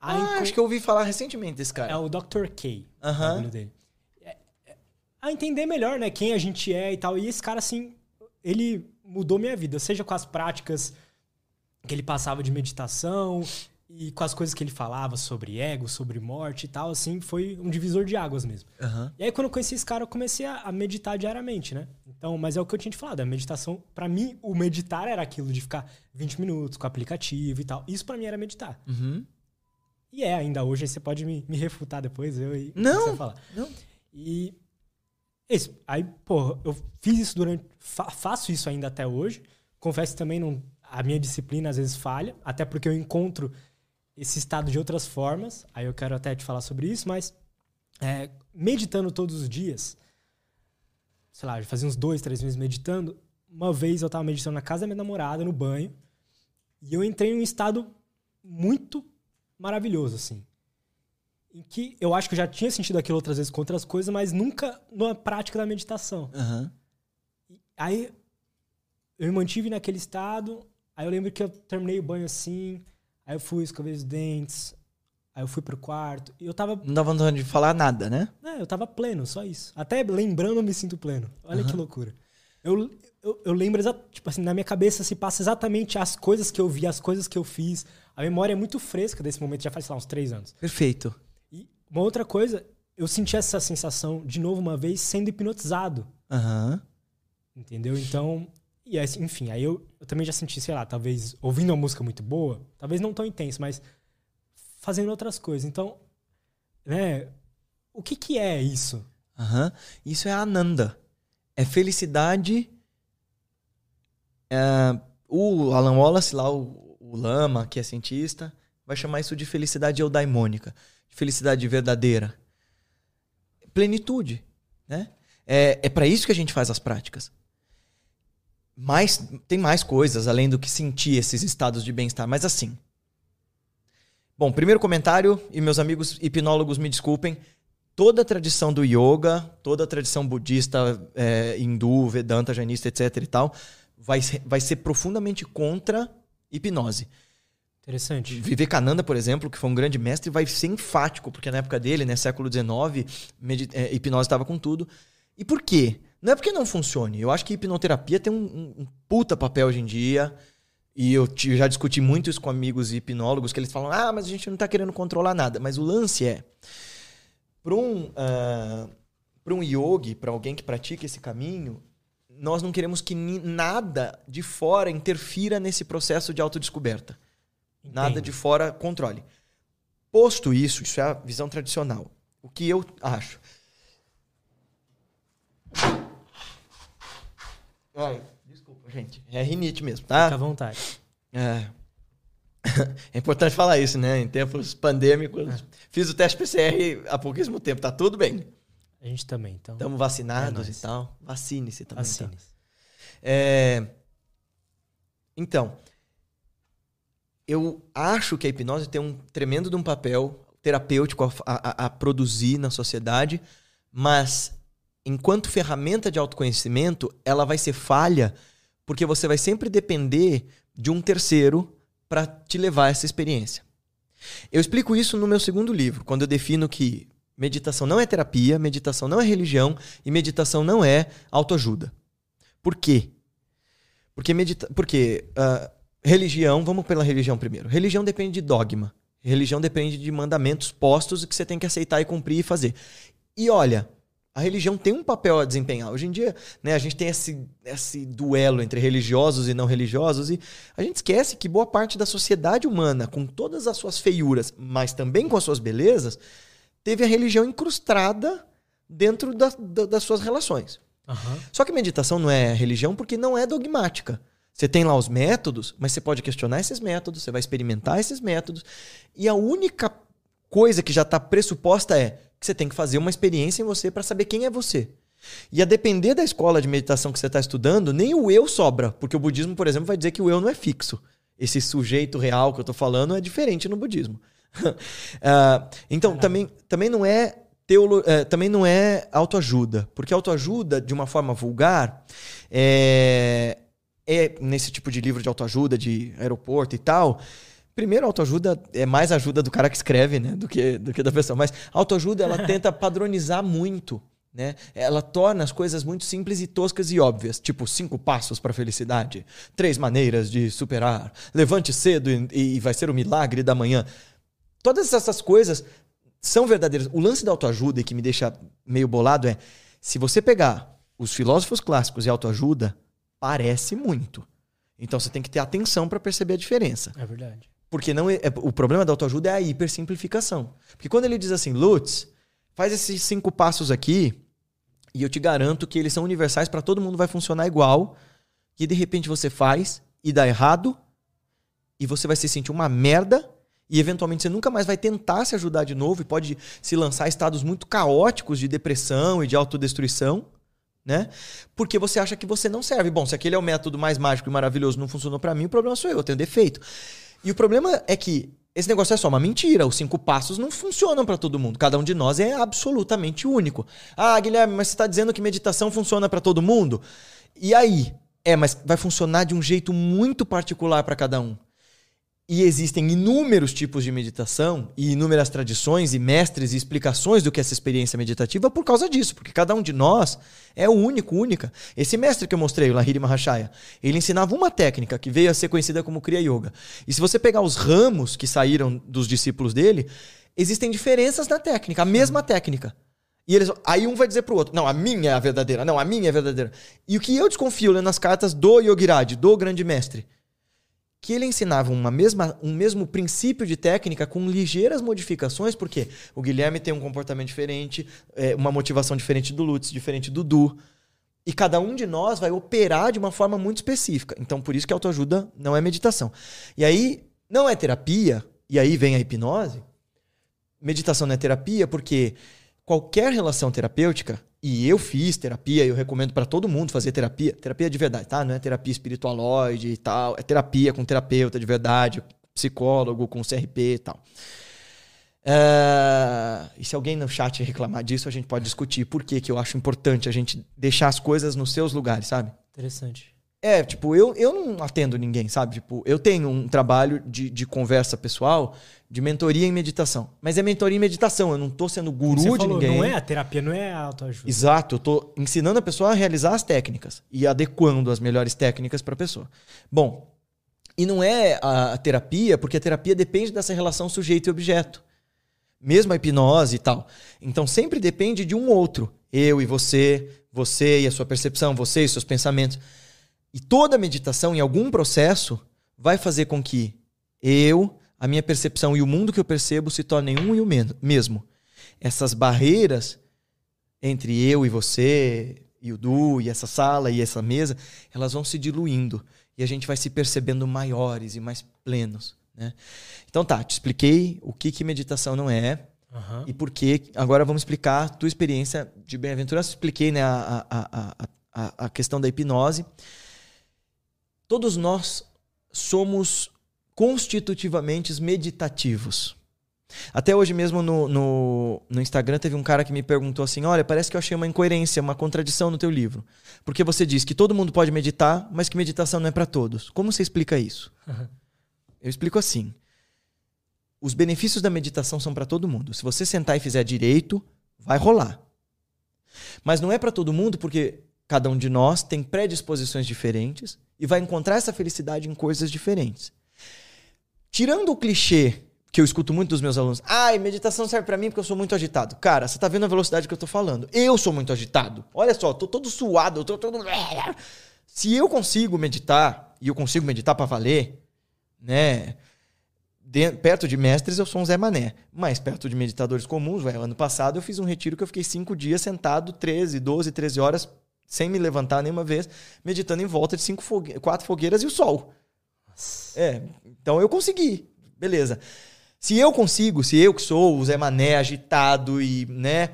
Ah, acho que eu ouvi falar recentemente desse cara. É o Dr. K, uhum. o dele. É, é, a entender melhor, né, quem a gente é e tal. E esse cara, assim, ele mudou minha vida, seja com as práticas que ele passava de meditação, e com as coisas que ele falava sobre ego, sobre morte e tal, assim, foi um divisor de águas mesmo. Uhum. E aí, quando eu conheci esse cara, eu comecei a, meditar diariamente, né? Então, mas é o que eu tinha te falado, a meditação, para mim, o meditar era aquilo de ficar 20 minutos com o aplicativo e tal. Isso para mim era meditar. Uhum. E é, ainda hoje, você pode me, me refutar depois, eu e não, falar. Não. E esse, aí, pô, eu fiz isso durante. Fa, faço isso ainda até hoje. Confesso também não. A minha disciplina às vezes falha, até porque eu encontro esse estado de outras formas. Aí eu quero até te falar sobre isso, mas é, meditando todos os dias, sei lá, fazia uns dois, três meses meditando. Uma vez eu tava meditando na casa da minha namorada, no banho, e eu entrei em um estado muito maravilhoso, assim. Em que eu acho que eu já tinha sentido aquilo outras vezes com outras coisas, mas nunca na prática da meditação. Uhum. Aí eu me mantive naquele estado. Aí eu lembro que eu terminei o banho assim, Aí eu fui, escovei os dentes. Aí eu fui pro quarto. E eu tava. Não dava vontade de falar nada, né? É, eu tava pleno, só isso. Até lembrando, eu me sinto pleno. Olha uhum. que loucura. eu, eu, eu lembro, tipo assim, na minha cabeça se passa exatamente as coisas que eu vi, as coisas que eu fiz. A memória é muito fresca desse momento, já faz, sei lá, uns três anos. Perfeito. E uma outra coisa, eu senti essa sensação de novo uma vez sendo hipnotizado. Aham. Uhum. Entendeu? Então, e aí, enfim, aí eu, eu também já senti, sei lá, talvez ouvindo uma música muito boa, talvez não tão intenso, mas fazendo outras coisas. Então, né, o que que é isso? Uhum. Isso é Ananda. É felicidade. É, o Alan Wallace, lá, o, o, Lama, que é cientista, vai chamar isso de felicidade eudaimônica, de felicidade verdadeira. Plenitude. Né? É, é para isso que a gente faz as práticas. Mas tem mais coisas além do que sentir esses estados de bem-estar. Mas assim. Bom, primeiro comentário, e meus amigos hipnólogos me desculpem. Toda a tradição do yoga, toda a tradição budista, é, hindu, vedanta, jainista, etc e tal, vai, vai ser profundamente contra hipnose. Interessante. Vivekananda, por exemplo, que foi um grande mestre, vai ser enfático, porque na época dele, né, século XIX, é, hipnose estava com tudo. E por quê? Não é porque não funcione. Eu acho que hipnoterapia tem um, um, um puta papel hoje em dia. E eu já discuti muito isso com amigos hipnólogos, que eles falam: ah, mas a gente não está querendo controlar nada. Mas o lance é: para um, uh, um yogi, para alguém que pratica esse caminho, nós não queremos que nada de fora interfira nesse processo de autodescoberta. Entendo. Nada de fora controle. Posto isso, isso é a visão tradicional. O que eu acho? Ai, desculpa, gente. É rinite mesmo, tá? Fica à vontade. É. É importante falar isso, né? Em tempos pandêmicos. É. Fiz o teste PCR há pouquíssimo tempo, tá tudo bem. A gente também, então. Estamos vacinados é e tal. Vacine-se também. Tá? Vacine-se. Tá? É... Então, eu acho que a hipnose tem um tremendo de um papel terapêutico a, a, a produzir na sociedade, mas enquanto ferramenta de autoconhecimento, ela vai ser falha porque você vai sempre depender de um terceiro para te levar a essa experiência. Eu explico isso no meu segundo livro, quando eu defino que meditação não é terapia, meditação não é religião e meditação não é autoajuda. Por quê? Porque, medita porque uh, religião, vamos pela religião primeiro. Religião depende de dogma. Religião depende de mandamentos postos que você tem que aceitar e cumprir e fazer. E olha, a religião tem um papel a desempenhar. Hoje em dia, né, a gente tem esse, esse duelo entre religiosos e não religiosos e a gente esquece que boa parte da sociedade humana, com todas as suas feiuras, mas também com as suas belezas, teve a religião incrustada dentro da, da, das suas relações. Uhum. Só que meditação não é religião porque não é dogmática. Você tem lá os métodos, mas você pode questionar esses métodos, você vai experimentar esses métodos. E a única coisa que já está pressuposta é que você tem que fazer uma experiência em você para saber quem é você. E a depender da escola de meditação que você está estudando, nem o eu sobra, porque o budismo, por exemplo, vai dizer que o eu não é fixo. Esse sujeito real que eu estou falando é diferente no budismo. Uh, então, também, também não é teolo, uh, também não é autoajuda, porque autoajuda, de uma forma vulgar, é, é nesse tipo de livro de autoajuda, de aeroporto e tal, Primeiro, autoajuda é mais ajuda do cara que escreve, né? Do que, do que da pessoa. Mas autoajuda, ela tenta padronizar muito. Né? Ela torna as coisas muito simples e toscas e óbvias, tipo cinco passos para a felicidade, três maneiras de superar, levante cedo e, e vai ser o milagre da manhã. Todas essas coisas são verdadeiras. O lance da autoajuda e que me deixa meio bolado é: se você pegar os filósofos clássicos e autoajuda, parece muito. Então você tem que ter atenção para perceber a diferença. É verdade. Porque não é, é, o problema da autoajuda é a hipersimplificação. Porque quando ele diz assim, Lutz, faz esses cinco passos aqui e eu te garanto que eles são universais para todo mundo, vai funcionar igual. E de repente você faz e dá errado e você vai se sentir uma merda e eventualmente você nunca mais vai tentar se ajudar de novo e pode se lançar em estados muito caóticos de depressão e de autodestruição, né? Porque você acha que você não serve. Bom, se aquele é o método mais mágico e maravilhoso não funcionou para mim, o problema sou eu, eu tenho defeito. E o problema é que esse negócio é só uma mentira. Os cinco passos não funcionam para todo mundo. Cada um de nós é absolutamente único. Ah, Guilherme, mas você está dizendo que meditação funciona para todo mundo? E aí? É, mas vai funcionar de um jeito muito particular para cada um. E existem inúmeros tipos de meditação e inúmeras tradições e mestres e explicações do que é essa experiência meditativa por causa disso, porque cada um de nós é o único, única. Esse mestre que eu mostrei, o Lahiri Mahashaya, ele ensinava uma técnica que veio a ser conhecida como Kriya Yoga. E se você pegar os ramos que saíram dos discípulos dele, existem diferenças na técnica, a mesma técnica. E eles, aí um vai dizer pro outro, não, a minha é a verdadeira, não, a minha é a verdadeira. E o que eu desconfio lendo as cartas do Yogiraj, do grande mestre, que ele ensinava uma mesma, um mesmo princípio de técnica com ligeiras modificações, porque o Guilherme tem um comportamento diferente, é, uma motivação diferente do Lutz, diferente do Du. E cada um de nós vai operar de uma forma muito específica. Então, por isso que autoajuda não é meditação. E aí, não é terapia, e aí vem a hipnose. Meditação não é terapia porque qualquer relação terapêutica e eu fiz terapia, eu recomendo para todo mundo fazer terapia. Terapia de verdade, tá? Não é terapia espiritualoide e tal. É terapia com terapeuta de verdade, psicólogo com CRP e tal. Uh, e se alguém no chat reclamar disso, a gente pode discutir por que, que eu acho importante a gente deixar as coisas nos seus lugares, sabe? Interessante. É, tipo, eu, eu não atendo ninguém, sabe? Tipo, eu tenho um trabalho de, de conversa pessoal, de mentoria em meditação. Mas é mentoria em meditação, eu não tô sendo guru Você de falou, ninguém. Não é a terapia, não é a autoajuda. Exato, eu tô ensinando a pessoa a realizar as técnicas e adequando as melhores técnicas para a pessoa. Bom, e não é a terapia, porque a terapia depende dessa relação sujeito e objeto. Mesmo a hipnose e tal. Então sempre depende de um outro. Eu e você, você e a sua percepção, você e seus pensamentos. E toda meditação, em algum processo, vai fazer com que eu, a minha percepção e o mundo que eu percebo se tornem um e o mesmo. Essas barreiras entre eu e você, e o Du, e essa sala, e essa mesa, elas vão se diluindo. E a gente vai se percebendo maiores e mais plenos. Né? Então tá, te expliquei o que, que meditação não é. Uhum. E por que. Agora vamos explicar a tua experiência de bem-aventurança. Expliquei né, a, a, a, a questão da hipnose. Todos nós somos constitutivamente meditativos. Até hoje mesmo no, no, no, Instagram teve um cara que me perguntou assim: Olha, parece que eu achei uma incoerência, uma contradição no teu livro. Porque você diz que todo mundo pode meditar, mas que meditação não é para todos. Como você explica isso? Uhum. Eu explico assim: os benefícios da meditação são para todo mundo. Se você sentar e fizer direito, vai rolar. Mas não é para todo mundo porque cada um de nós tem predisposições diferentes e vai encontrar essa felicidade em coisas diferentes. Tirando o clichê que eu escuto muito dos meus alunos, ai, meditação serve para mim porque eu sou muito agitado. Cara, você tá vendo a velocidade que eu tô falando? Eu sou muito agitado. Olha só, tô todo suado, eu tô todo Se eu consigo meditar e eu consigo meditar para valer, né? De, perto de mestres eu sou um Zé Mané, mas perto de meditadores comuns, véio, ano passado eu fiz um retiro que eu fiquei cinco dias sentado, 13, 12, 13 horas sem me levantar nenhuma vez, meditando em volta de cinco fogue quatro fogueiras e o sol. Nossa. É, então eu consegui. Beleza. Se eu consigo, se eu que sou o Zé Mané agitado e, né,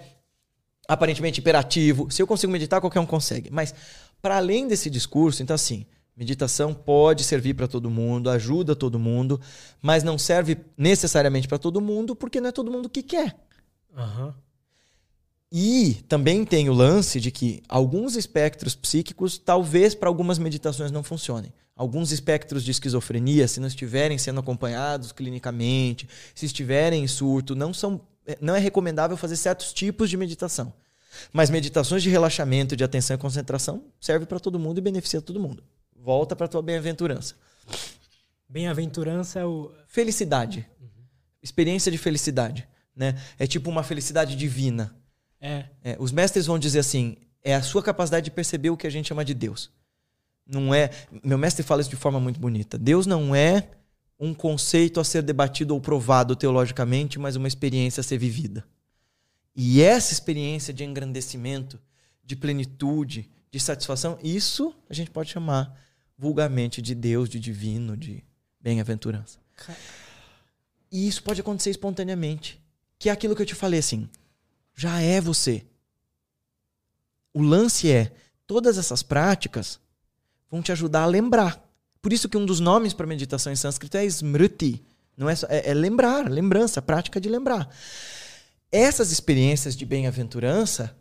aparentemente hiperativo, se eu consigo meditar, qualquer um consegue. Mas para além desse discurso, então assim, meditação pode servir para todo mundo, ajuda todo mundo, mas não serve necessariamente para todo mundo, porque não é todo mundo que quer. Uhum. E também tem o lance de que alguns espectros psíquicos, talvez para algumas meditações não funcionem. Alguns espectros de esquizofrenia, se não estiverem sendo acompanhados clinicamente, se estiverem em surto, não, são, não é recomendável fazer certos tipos de meditação. Mas meditações de relaxamento, de atenção e concentração serve para todo mundo e beneficia todo mundo. Volta para tua bem-aventurança. Bem-aventurança é o. Felicidade. Uhum. Experiência de felicidade. Né? É tipo uma felicidade divina. É. é. Os mestres vão dizer assim: é a sua capacidade de perceber o que a gente chama de Deus. Não é. Meu mestre fala isso de forma muito bonita. Deus não é um conceito a ser debatido ou provado teologicamente, mas uma experiência a ser vivida. E essa experiência de engrandecimento, de plenitude, de satisfação, isso a gente pode chamar vulgarmente de Deus, de divino, de bem-aventurança. E isso pode acontecer espontaneamente. Que é aquilo que eu te falei assim já é você. O lance é, todas essas práticas vão te ajudar a lembrar. Por isso que um dos nomes para meditação em sânscrito é smriti. Não é, só, é, é lembrar, lembrança, prática de lembrar. Essas experiências de bem-aventurança.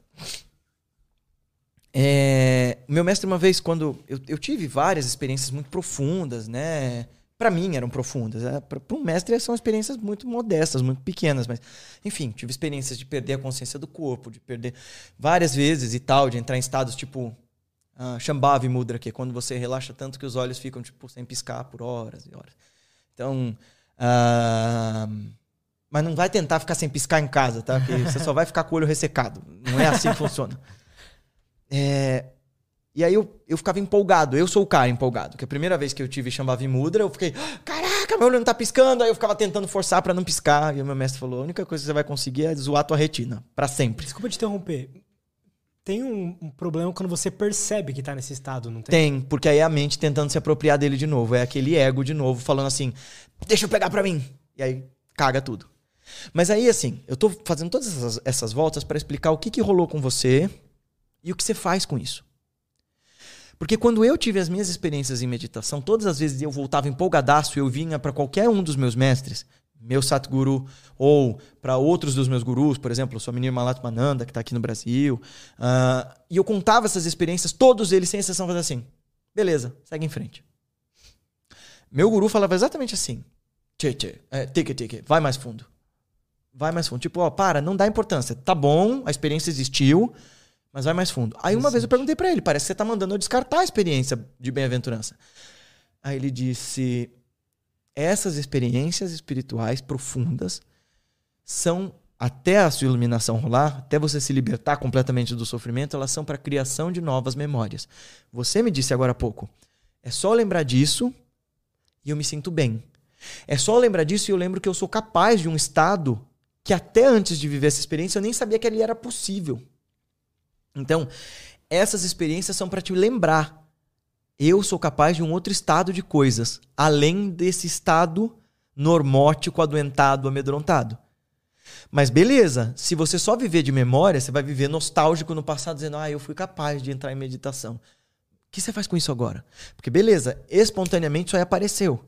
É, meu mestre, uma vez, quando eu, eu tive várias experiências muito profundas, né? Para mim eram profundas. É, para um mestre são experiências muito modestas, muito pequenas, mas enfim, tive experiências de perder a consciência do corpo, de perder várias vezes e tal, de entrar em estados tipo uh, Shambhavi Mudra, que é quando você relaxa tanto que os olhos ficam tipo sem piscar por horas e horas. Então, uh, mas não vai tentar ficar sem piscar em casa, tá? Porque você só vai ficar com o olho ressecado. Não é assim que funciona. É, e aí eu, eu ficava empolgado. Eu sou o cara empolgado. Que a primeira vez que eu tive Shambhavi Mudra, eu fiquei, caraca, meu olho não tá piscando. Aí eu ficava tentando forçar para não piscar. E o meu mestre falou: a única coisa que você vai conseguir é zoar a tua retina. para sempre. Desculpa te interromper. Tem um, um, problema quando você percebe que tá nesse estado, não tem? Tem, porque aí é a mente tentando se apropriar dele de novo. É aquele ego de novo, falando assim: deixa eu pegar pra mim. E aí caga tudo. Mas aí, assim, eu tô fazendo todas essas, essas voltas para explicar o que, que rolou com você e o que você faz com isso. Porque quando eu tive as minhas experiências em meditação, todas as vezes eu voltava empolgadaço eu vinha para qualquer um dos meus mestres, meu Satguru, ou para outros dos meus gurus, por exemplo, sua menina Malatmananda, que está aqui no Brasil, uh, e eu contava essas experiências, todos eles, sem exceção, faziam assim: beleza, segue em frente. Meu guru falava exatamente assim: tchê, tchê, é, tique, tique, vai mais fundo vai mais fundo. Tipo, ó, para, não dá importância. Tá bom, a experiência existiu, mas vai mais fundo. Aí uma vez eu perguntei para ele, parece que você tá mandando eu descartar a experiência de bem-aventurança. Aí ele disse: essas experiências espirituais profundas são até a sua iluminação rolar, até você se libertar completamente do sofrimento, elas são para a criação de novas memórias. Você me disse agora há pouco, é só lembrar disso e eu me sinto bem. É só lembrar disso e eu lembro que eu sou capaz de um estado que até antes de viver essa experiência eu nem sabia que ali era possível. Então, essas experiências são para te lembrar. Eu sou capaz de um outro estado de coisas, além desse estado normótico, adoentado, amedrontado. Mas beleza, se você só viver de memória, você vai viver nostálgico no passado, dizendo, ah, eu fui capaz de entrar em meditação. O que você faz com isso agora? Porque beleza, espontaneamente isso aí apareceu.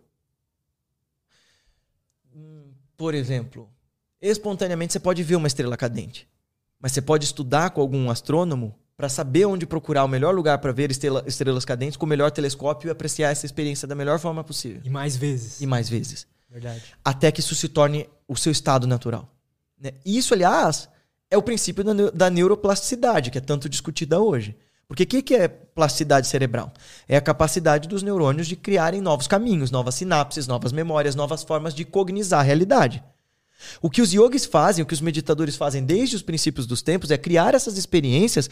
Hum, por exemplo, espontaneamente você pode ver uma estrela cadente. Mas você pode estudar com algum astrônomo para saber onde procurar o melhor lugar para ver estrela, estrelas cadentes com o melhor telescópio e apreciar essa experiência da melhor forma possível. E mais vezes. E mais vezes. Verdade. Até que isso se torne o seu estado natural. Né? Isso, aliás, é o princípio da, da neuroplasticidade, que é tanto discutida hoje. Porque o que, que é plasticidade cerebral? É a capacidade dos neurônios de criarem novos caminhos, novas sinapses, novas memórias, novas formas de cognizar a realidade. O que os yogis fazem, o que os meditadores fazem desde os princípios dos tempos é criar essas experiências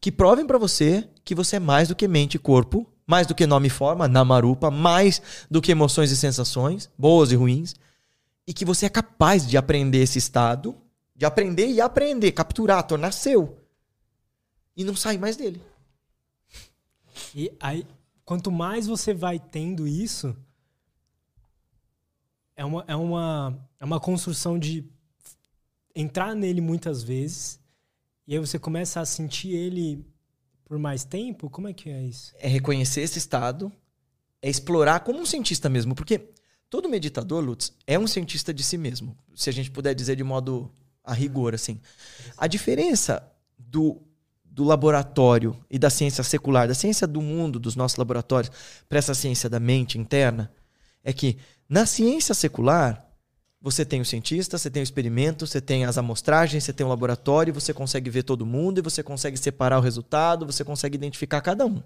que provem para você que você é mais do que mente e corpo, mais do que nome e forma, namarupa, mais do que emoções e sensações, boas e ruins, e que você é capaz de aprender esse estado, de aprender e aprender, capturar, tornar seu. E não sair mais dele. E aí, quanto mais você vai tendo isso, é uma, é uma, é uma construção de entrar nele muitas vezes e aí você começa a sentir ele por mais tempo? Como é que é isso? É reconhecer esse estado, é explorar como um cientista mesmo, porque todo meditador, Lutz, é um cientista de si mesmo, se a gente puder dizer de modo a rigor, assim. A diferença do, do laboratório e da ciência secular, da ciência do mundo, dos nossos laboratórios, para essa ciência da mente interna, é que na ciência secular, você tem o cientista, você tem o experimento, você tem as amostragens, você tem o laboratório, você consegue ver todo mundo e você consegue separar o resultado, você consegue identificar cada um.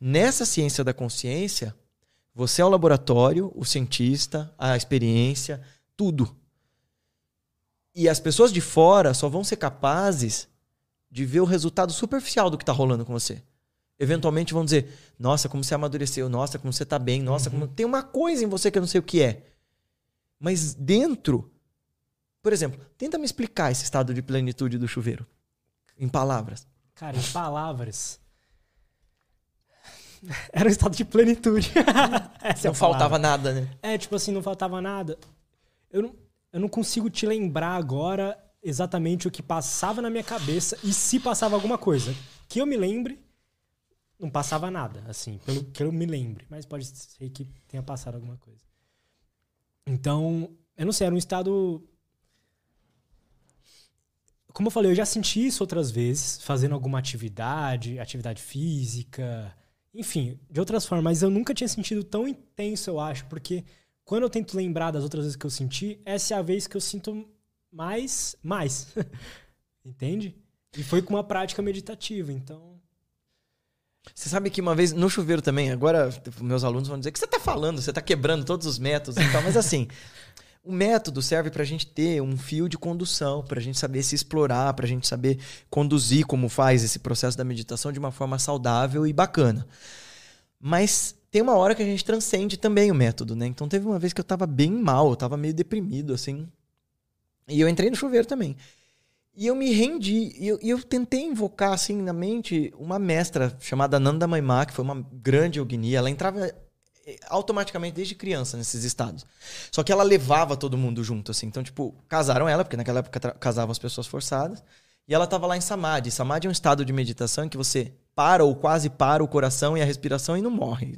Nessa ciência da consciência, você é o laboratório, o cientista, a experiência, tudo. E as pessoas de fora só vão ser capazes de ver o resultado superficial do que está rolando com você eventualmente vão dizer: Nossa, como você amadureceu, nossa, como você tá bem, nossa, uhum. como... tem uma coisa em você que eu não sei o que é. Mas dentro, por exemplo, tenta me explicar esse estado de plenitude do chuveiro. Em palavras. Cara, em palavras. Era um estado de plenitude. não é faltava nada, né? É, tipo assim, não faltava nada. Eu não, eu não consigo te lembrar agora exatamente o que passava na minha cabeça e se passava alguma coisa. Que eu me lembre, não passava nada, assim, pelo que eu me lembre. Mas pode ser que tenha passado alguma coisa. Então, eu não sei, era um estado. Como eu falei, eu já senti isso outras vezes, fazendo alguma atividade, atividade física. Enfim, de outras formas, mas eu nunca tinha sentido tão intenso, eu acho, porque quando eu tento lembrar das outras vezes que eu senti, essa é a vez que eu sinto mais, mais. Entende? E foi com uma prática meditativa, então. Você sabe que uma vez no chuveiro também, agora meus alunos vão dizer que você está falando, você está quebrando todos os métodos e tal, mas assim, o método serve para a gente ter um fio de condução, para a gente saber se explorar, para a gente saber conduzir como faz esse processo da meditação de uma forma saudável e bacana. Mas tem uma hora que a gente transcende também o método, né? Então teve uma vez que eu estava bem mal, eu estava meio deprimido, assim. E eu entrei no chuveiro também. E eu me rendi. E eu, eu, tentei invocar, assim, na mente, uma mestra chamada Nanda Maimá, que foi uma grande yogini. Ela entrava automaticamente desde criança nesses estados. Só que ela levava todo mundo junto, assim. Então, tipo, casaram ela, porque naquela época casavam as pessoas forçadas. E ela estava lá em Samadhi. Samadhi é um estado de meditação em que você para ou quase para o coração e a respiração e não morre.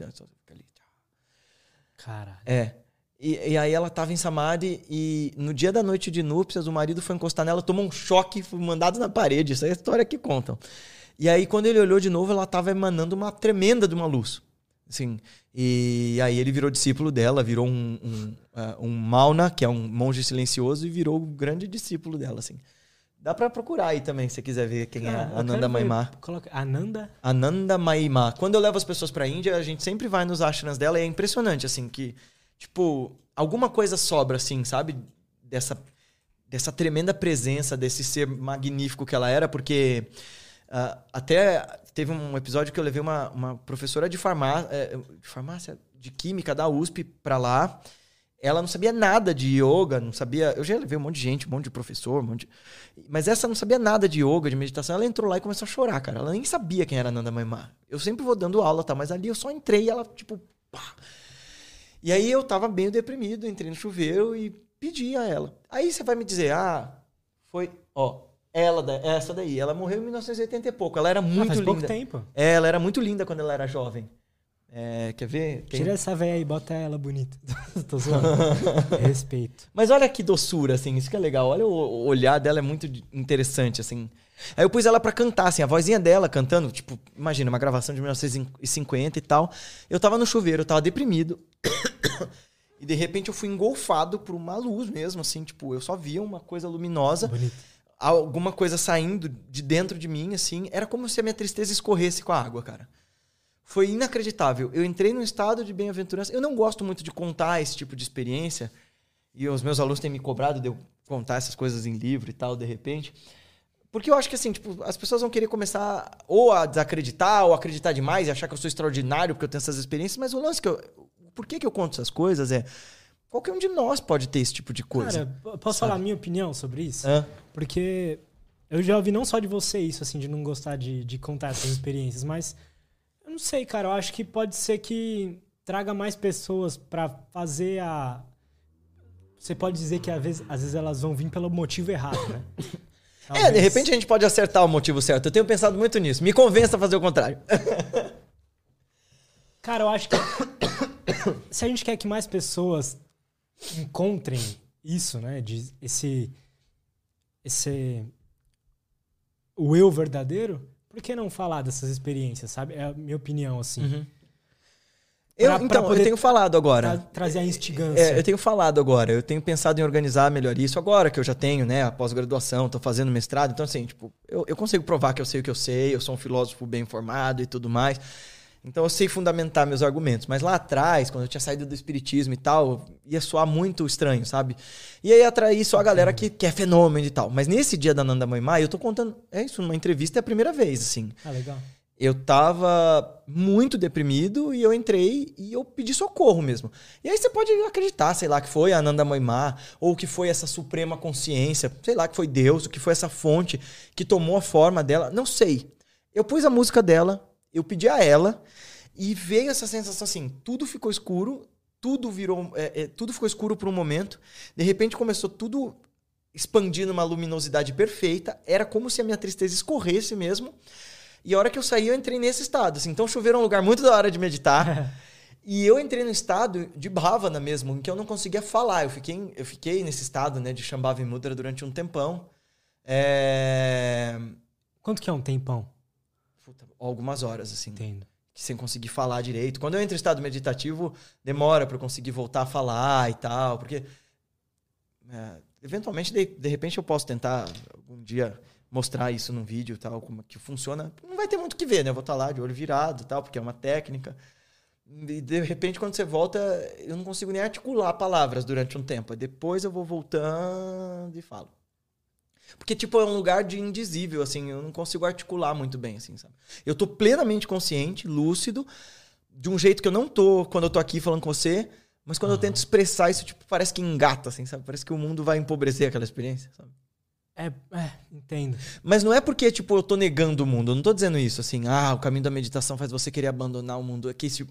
Caralho. É. E, e, aí ela estava em Samadhi e no dia da noite de núpcias o marido foi encostar nela, tomou um choque, foi mandado na parede. Isso é a história que contam. E aí quando ele olhou de novo, ela estava emanando uma tremenda de uma luz. Assim, e aí ele virou discípulo dela, virou um, um, uh, um Mauna, que é um monge silencioso, e virou o grande discípulo dela, assim. Dá para procurar aí também, se você quiser ver quem é Ananda Maimá. Coloca Ananda? Ananda Maimá. Quando eu levo as pessoas pra Índia, a gente sempre vai nos ashrams dela e é impressionante, assim, que, tipo, alguma coisa sobra, assim, sabe? Dessa, dessa tremenda presença, desse ser magnífico que ela era, porque uh, até teve um episódio que eu levei uma, uma professora de farmácia, é, de farmácia, de química da USP para lá. Ela não sabia nada de yoga, não sabia. Eu já levei um monte de gente, um monte de professor, um monte de... Mas essa não sabia nada de yoga, de meditação. Ela entrou lá e começou a chorar, cara. Ela nem sabia quem era Nanda Maimá. Eu sempre vou dando aula, tá? Mas ali eu só entrei e ela, tipo, pá. E aí eu tava meio deprimido, entrei no chuveiro e pedi a ela. Aí você vai me dizer, ah, foi, ó, ela, essa daí, ela morreu em 1980 e pouco. Ela era muito ah, faz linda. pouco tempo. É, ela era muito linda quando ela era jovem. É, quer ver? Tira essa aí e bota ela bonita. Tô zoando. Respeito. Mas olha que doçura, assim, isso que é legal. Olha o olhar dela, é muito interessante, assim. Aí eu pus ela para cantar, assim, a vozinha dela cantando, tipo, imagina, uma gravação de 1950 e tal. Eu tava no chuveiro, eu tava deprimido. e de repente eu fui engolfado por uma luz mesmo, assim, tipo, eu só via uma coisa luminosa. Bonito alguma coisa saindo de dentro de mim, assim. Era como se a minha tristeza escorresse com a água, cara. Foi inacreditável. Eu entrei num estado de bem-aventurança. Eu não gosto muito de contar esse tipo de experiência. E os meus alunos têm me cobrado de eu contar essas coisas em livro e tal, de repente. Porque eu acho que, assim, tipo, as pessoas vão querer começar ou a desacreditar ou acreditar demais e achar que eu sou extraordinário porque eu tenho essas experiências. Mas o lance que eu... Por que, que eu conto essas coisas é Qualquer um de nós pode ter esse tipo de coisa. Cara, posso sabe? falar a minha opinião sobre isso? Hã? Porque eu já ouvi não só de você isso, assim, de não gostar de, de contar essas experiências, mas eu não sei, cara. Eu acho que pode ser que traga mais pessoas para fazer a. Você pode dizer que às vezes, às vezes elas vão vir pelo motivo errado, né? Talvez. É, de repente a gente pode acertar o motivo certo. Eu tenho pensado muito nisso. Me convença a fazer o contrário. Cara, eu acho que se a gente quer que mais pessoas encontrem isso, né? De esse, esse o eu verdadeiro, por que não falar dessas experiências, sabe? É a minha opinião, assim. Uhum. Eu, pra, então, pra eu tenho falado agora. Tra trazer a instigância. É, eu tenho falado agora. Eu tenho pensado em organizar melhor isso agora, que eu já tenho, né? A pós-graduação, tô fazendo mestrado. Então, assim, tipo, eu, eu consigo provar que eu sei o que eu sei, eu sou um filósofo bem informado e tudo mais. Então eu sei fundamentar meus argumentos. Mas lá atrás, quando eu tinha saído do espiritismo e tal, ia soar muito estranho, sabe? E aí atrair só a galera que, que é fenômeno e tal. Mas nesse dia da Nanda Moimai, eu tô contando. É isso, numa entrevista é a primeira vez, assim. Ah, legal. Eu tava muito deprimido e eu entrei e eu pedi socorro mesmo. E aí você pode acreditar, sei lá, que foi a Ananda Moimá, ou que foi essa suprema consciência, sei lá, que foi Deus, o que foi essa fonte que tomou a forma dela, não sei. Eu pus a música dela, eu pedi a ela e veio essa sensação assim, tudo ficou escuro, tudo virou, é, é, tudo ficou escuro por um momento. De repente começou tudo expandindo uma luminosidade perfeita. Era como se a minha tristeza escorresse mesmo. E a hora que eu saí, eu entrei nesse estado. Assim. Então, chover é um lugar muito da hora de meditar. e eu entrei no estado de bhavana mesmo, em que eu não conseguia falar. Eu fiquei, eu fiquei nesse estado né, de Shambhavi Mudra durante um tempão. É... Quanto que é um tempão? Algumas horas, assim. Entendo. sem conseguir falar direito. Quando eu entro em estado meditativo, demora para eu conseguir voltar a falar e tal, porque é, eventualmente, de, de repente, eu posso tentar algum dia mostrar isso num vídeo tal, como que funciona. Não vai ter muito o que ver, né? Eu vou estar lá de olho virado tal, porque é uma técnica. E de repente, quando você volta, eu não consigo nem articular palavras durante um tempo. Depois eu vou voltando e falo. Porque, tipo, é um lugar de indizível, assim, eu não consigo articular muito bem, assim, sabe? Eu tô plenamente consciente, lúcido, de um jeito que eu não tô quando eu tô aqui falando com você, mas quando uhum. eu tento expressar isso, tipo, parece que engata, assim, sabe? Parece que o mundo vai empobrecer aquela experiência, sabe? É, é, entendo. Mas não é porque, tipo, eu tô negando o mundo. Eu não tô dizendo isso, assim, ah, o caminho da meditação faz você querer abandonar o mundo. É que isso.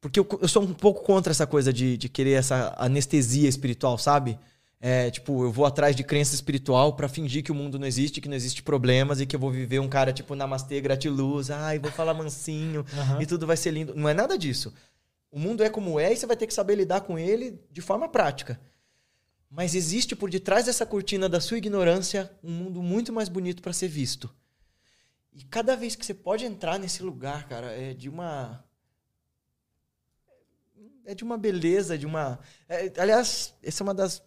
Porque eu, eu sou um pouco contra essa coisa de, de querer essa anestesia espiritual, sabe? É, tipo, eu vou atrás de crença espiritual para fingir que o mundo não existe, que não existe problemas e que eu vou viver um cara tipo namastê, gratiluz, ai, vou falar mansinho uhum. e tudo vai ser lindo. Não é nada disso. O mundo é como é e você vai ter que saber lidar com ele de forma prática. Mas existe por detrás dessa cortina da sua ignorância um mundo muito mais bonito para ser visto. E cada vez que você pode entrar nesse lugar, cara, é de uma é de uma beleza, de uma. É, aliás, essa é uma das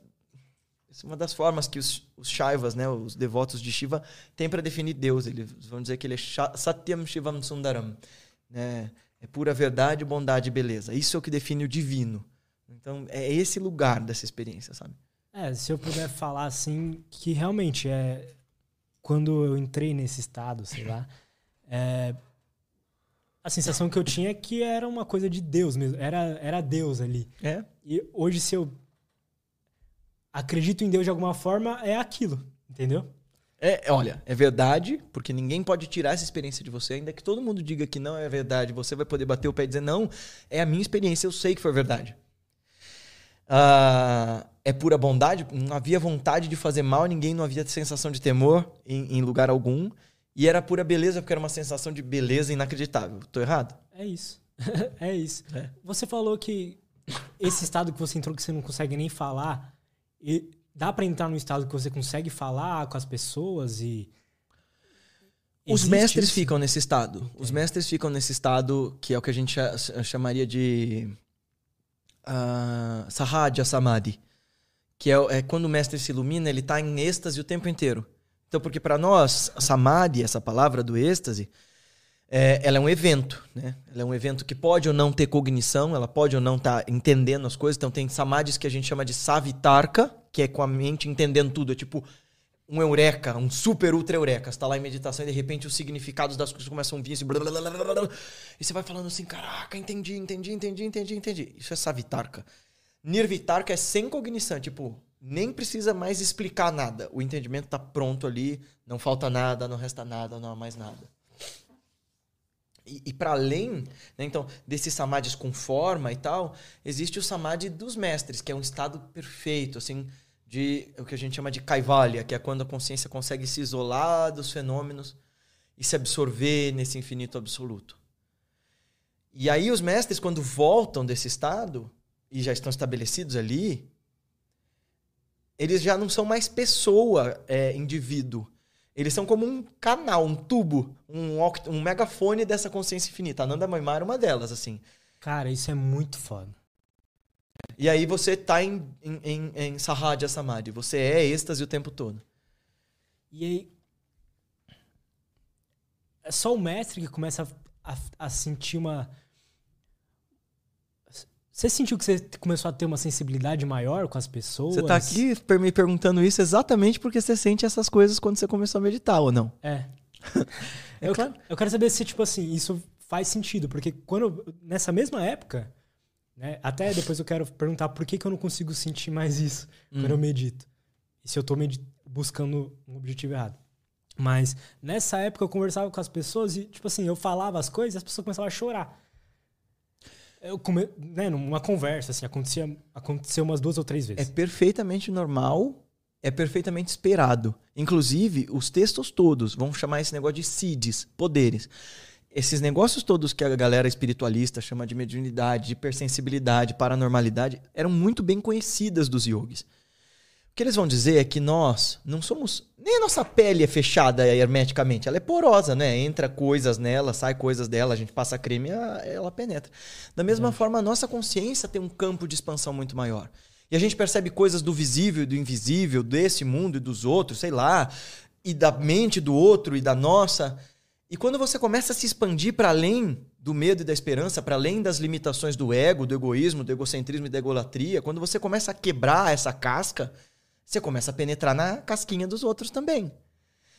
essa é uma das formas que os, os Shaivas, né, os devotos de Shiva, têm para definir Deus. Eles vão dizer que ele é Satyam Shivam Sundaram. Né? É pura verdade, bondade e beleza. Isso é o que define o divino. Então, é esse lugar dessa experiência, sabe? É, se eu puder falar assim, que realmente é. Quando eu entrei nesse estado, sei lá, é, a sensação que eu tinha é que era uma coisa de Deus mesmo. Era, era Deus ali. É. E hoje, se eu acredito em Deus de alguma forma, é aquilo, entendeu? É, olha, é verdade, porque ninguém pode tirar essa experiência de você, ainda que todo mundo diga que não é verdade, você vai poder bater o pé e dizer, não, é a minha experiência, eu sei que foi verdade. Ah, é pura bondade, não havia vontade de fazer mal, ninguém não havia sensação de temor em, em lugar algum, e era pura beleza, porque era uma sensação de beleza inacreditável. Tô errado? É isso. é isso. É. Você falou que esse estado que você entrou que você não consegue nem falar, e dá para entrar num estado que você consegue falar com as pessoas e. Os mestres isso? ficam nesse estado. Os mestres ficam nesse estado que é o que a gente chamaria de. Uh, Sahaja Samadhi. Que é, é, quando o mestre se ilumina, ele está em êxtase o tempo inteiro. Então, porque para nós, Samadhi, essa palavra do êxtase, é, ela é um evento, né? Ela é um evento que pode ou não ter cognição, ela pode ou não estar tá entendendo as coisas. Então tem samadhis que a gente chama de savitarka, que é com a mente entendendo tudo. É tipo um eureka, um super ultra eureka. Você tá lá em meditação e de repente os significados das coisas começam a vir assim, blá, blá, blá, e você vai falando assim, caraca, entendi, entendi, entendi, entendi, entendi. Isso é savitarka. Nirvitarka é sem cognição, tipo, nem precisa mais explicar nada. O entendimento tá pronto ali, não falta nada, não resta nada, não há mais nada. E, e para além, né, então, desses samadhis com forma e tal, existe o samadhi dos mestres, que é um estado perfeito, assim, de o que a gente chama de kaivalya, que é quando a consciência consegue se isolar dos fenômenos e se absorver nesse infinito absoluto. E aí os mestres, quando voltam desse estado e já estão estabelecidos ali, eles já não são mais pessoa, é, indivíduo. Eles são como um canal, um tubo, um, um megafone dessa consciência infinita. A Nanda Maimar é uma delas, assim. Cara, isso é muito foda. E aí você tá em, em, em, em Sahaja Samadhi. Você é êxtase o tempo todo. E aí. É só o mestre que começa a, a, a sentir uma você sentiu que você começou a ter uma sensibilidade maior com as pessoas? Você está aqui me perguntando isso exatamente porque você sente essas coisas quando você começou a meditar, ou não? É. é eu, claro. eu quero saber se, tipo assim, isso faz sentido. Porque quando. Nessa mesma época, né? Até depois eu quero perguntar por que, que eu não consigo sentir mais isso hum. quando eu medito. E se eu estou buscando um objetivo errado. Mas nessa época eu conversava com as pessoas e, tipo assim, eu falava as coisas e as pessoas começavam a chorar come, né, numa conversa, assim, acontecia, aconteceu umas duas ou três vezes. É perfeitamente normal, é perfeitamente esperado. Inclusive, os textos todos, vamos chamar esse negócio de seeds, poderes. Esses negócios todos que a galera espiritualista chama de mediunidade, de hipersensibilidade, paranormalidade, eram muito bem conhecidas dos yogis. O que eles vão dizer é que nós não somos. Nem a nossa pele é fechada hermeticamente, ela é porosa, né? Entra coisas nela, sai coisas dela, a gente passa creme, ela, ela penetra. Da mesma é. forma, a nossa consciência tem um campo de expansão muito maior. E a gente percebe coisas do visível e do invisível, desse mundo e dos outros, sei lá, e da mente do outro e da nossa. E quando você começa a se expandir para além do medo e da esperança, para além das limitações do ego, do egoísmo, do egocentrismo e da egolatria, quando você começa a quebrar essa casca você começa a penetrar na casquinha dos outros também.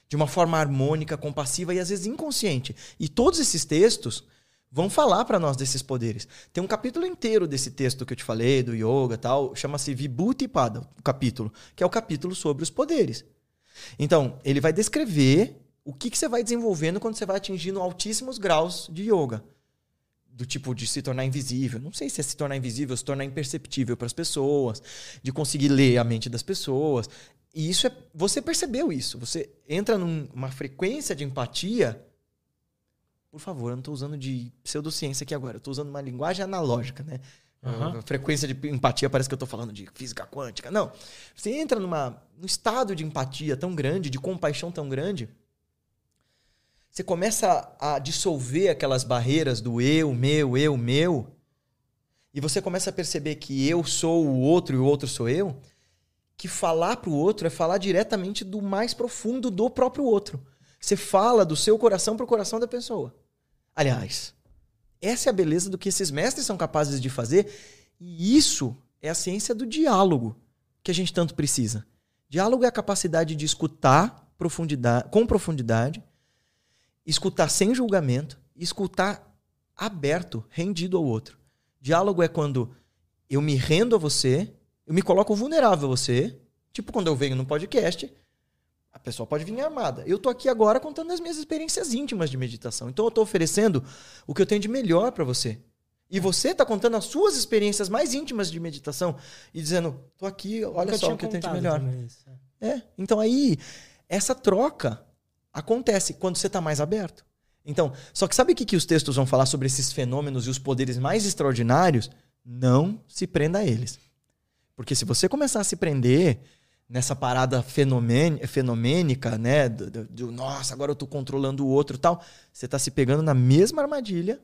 De uma forma harmônica, compassiva e às vezes inconsciente. E todos esses textos vão falar para nós desses poderes. Tem um capítulo inteiro desse texto que eu te falei, do yoga tal, chama-se Vibhuti Pada, o capítulo, que é o capítulo sobre os poderes. Então, ele vai descrever o que, que você vai desenvolvendo quando você vai atingindo altíssimos graus de yoga do tipo de se tornar invisível. Não sei se é se tornar invisível, se tornar imperceptível para as pessoas, de conseguir ler a mente das pessoas. E isso é. Você percebeu isso. Você entra numa frequência de empatia. Por favor, eu não estou usando de pseudociência aqui agora. Eu estou usando uma linguagem analógica, né? Uhum. Frequência de empatia parece que eu estou falando de física quântica. Não. Você entra numa, num estado de empatia tão grande, de compaixão tão grande, você começa a dissolver aquelas barreiras do eu, meu, eu, meu, e você começa a perceber que eu sou o outro e o outro sou eu, que falar para o outro é falar diretamente do mais profundo do próprio outro. Você fala do seu coração para o coração da pessoa. Aliás, essa é a beleza do que esses mestres são capazes de fazer, e isso é a ciência do diálogo que a gente tanto precisa. Diálogo é a capacidade de escutar profundidade, com profundidade escutar sem julgamento, escutar aberto, rendido ao outro. Diálogo é quando eu me rendo a você, eu me coloco vulnerável a você, tipo quando eu venho no podcast, a pessoa pode vir armada. Eu tô aqui agora contando as minhas experiências íntimas de meditação. Então eu tô oferecendo o que eu tenho de melhor para você. E você está contando as suas experiências mais íntimas de meditação e dizendo, tô aqui, olha só o que eu tenho de melhor. É. Então aí essa troca acontece quando você está mais aberto. Então, só que sabe o que, que os textos vão falar sobre esses fenômenos e os poderes mais extraordinários? Não se prenda a eles. Porque se você começar a se prender nessa parada fenomênica, né? Do, do, do, nossa, agora eu estou controlando o outro tal, você está se pegando na mesma armadilha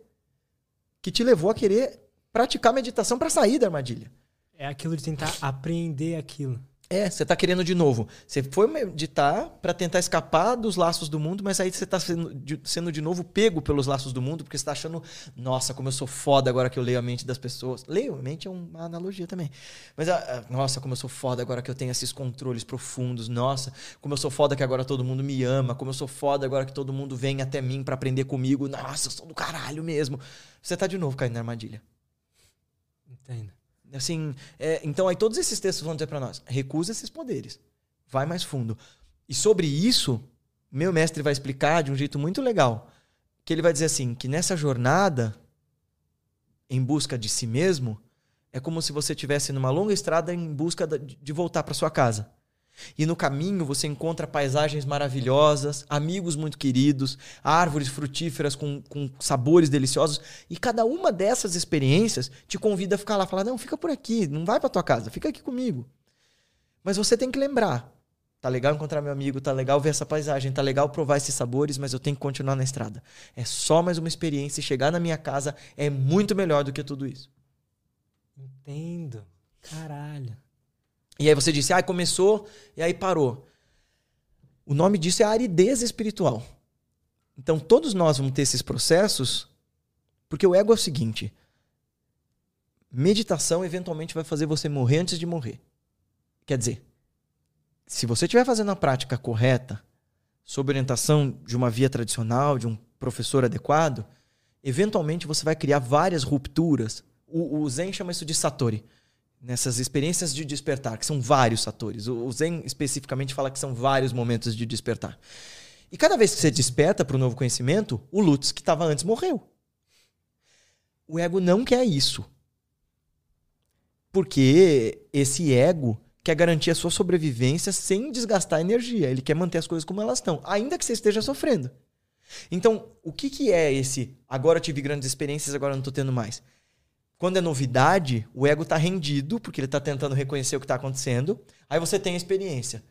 que te levou a querer praticar meditação para sair da armadilha. É aquilo de tentar aprender aquilo. É, você tá querendo de novo. Você foi meditar para tentar escapar dos laços do mundo, mas aí você tá sendo de, sendo de novo pego pelos laços do mundo, porque você tá achando, nossa, como eu sou foda agora que eu leio a mente das pessoas. Leio, a mente é uma analogia também. Mas, ah, ah, nossa, como eu sou foda agora que eu tenho esses controles profundos. Nossa, como eu sou foda que agora todo mundo me ama. Como eu sou foda agora que todo mundo vem até mim para aprender comigo. Nossa, eu sou do caralho mesmo. Você tá de novo caindo na armadilha. Entendo. Assim, é, então aí todos esses textos vão dizer para nós: recusa esses poderes, vai mais fundo. E sobre isso, meu mestre vai explicar de um jeito muito legal, que ele vai dizer assim, que nessa jornada em busca de si mesmo, é como se você estivesse numa longa estrada em busca de voltar para sua casa. E no caminho você encontra paisagens maravilhosas, amigos muito queridos, árvores frutíferas com, com sabores deliciosos. E cada uma dessas experiências te convida a ficar lá, falar: não, fica por aqui, não vai para tua casa, fica aqui comigo. Mas você tem que lembrar: tá legal encontrar meu amigo, tá legal ver essa paisagem, tá legal provar esses sabores, mas eu tenho que continuar na estrada. É só mais uma experiência e chegar na minha casa é muito melhor do que tudo isso. Entendo. Caralho. E aí você disse, ah, começou e aí parou. O nome disso é aridez espiritual. Então todos nós vamos ter esses processos, porque o ego é o seguinte: meditação eventualmente vai fazer você morrer antes de morrer. Quer dizer, se você estiver fazendo a prática correta, sob orientação de uma via tradicional, de um professor adequado, eventualmente você vai criar várias rupturas. O, o Zen chama isso de Satori nessas experiências de despertar, que são vários fatores. O Zen especificamente fala que são vários momentos de despertar. E cada vez que você desperta para o novo conhecimento, o Lutz que estava antes morreu. O ego não quer isso. Porque esse ego quer garantir a sua sobrevivência sem desgastar energia. Ele quer manter as coisas como elas estão, ainda que você esteja sofrendo. Então, o que, que é esse agora tive grandes experiências, agora não estou tendo mais? Quando é novidade, o ego está rendido, porque ele está tentando reconhecer o que está acontecendo. Aí você tem a experiência.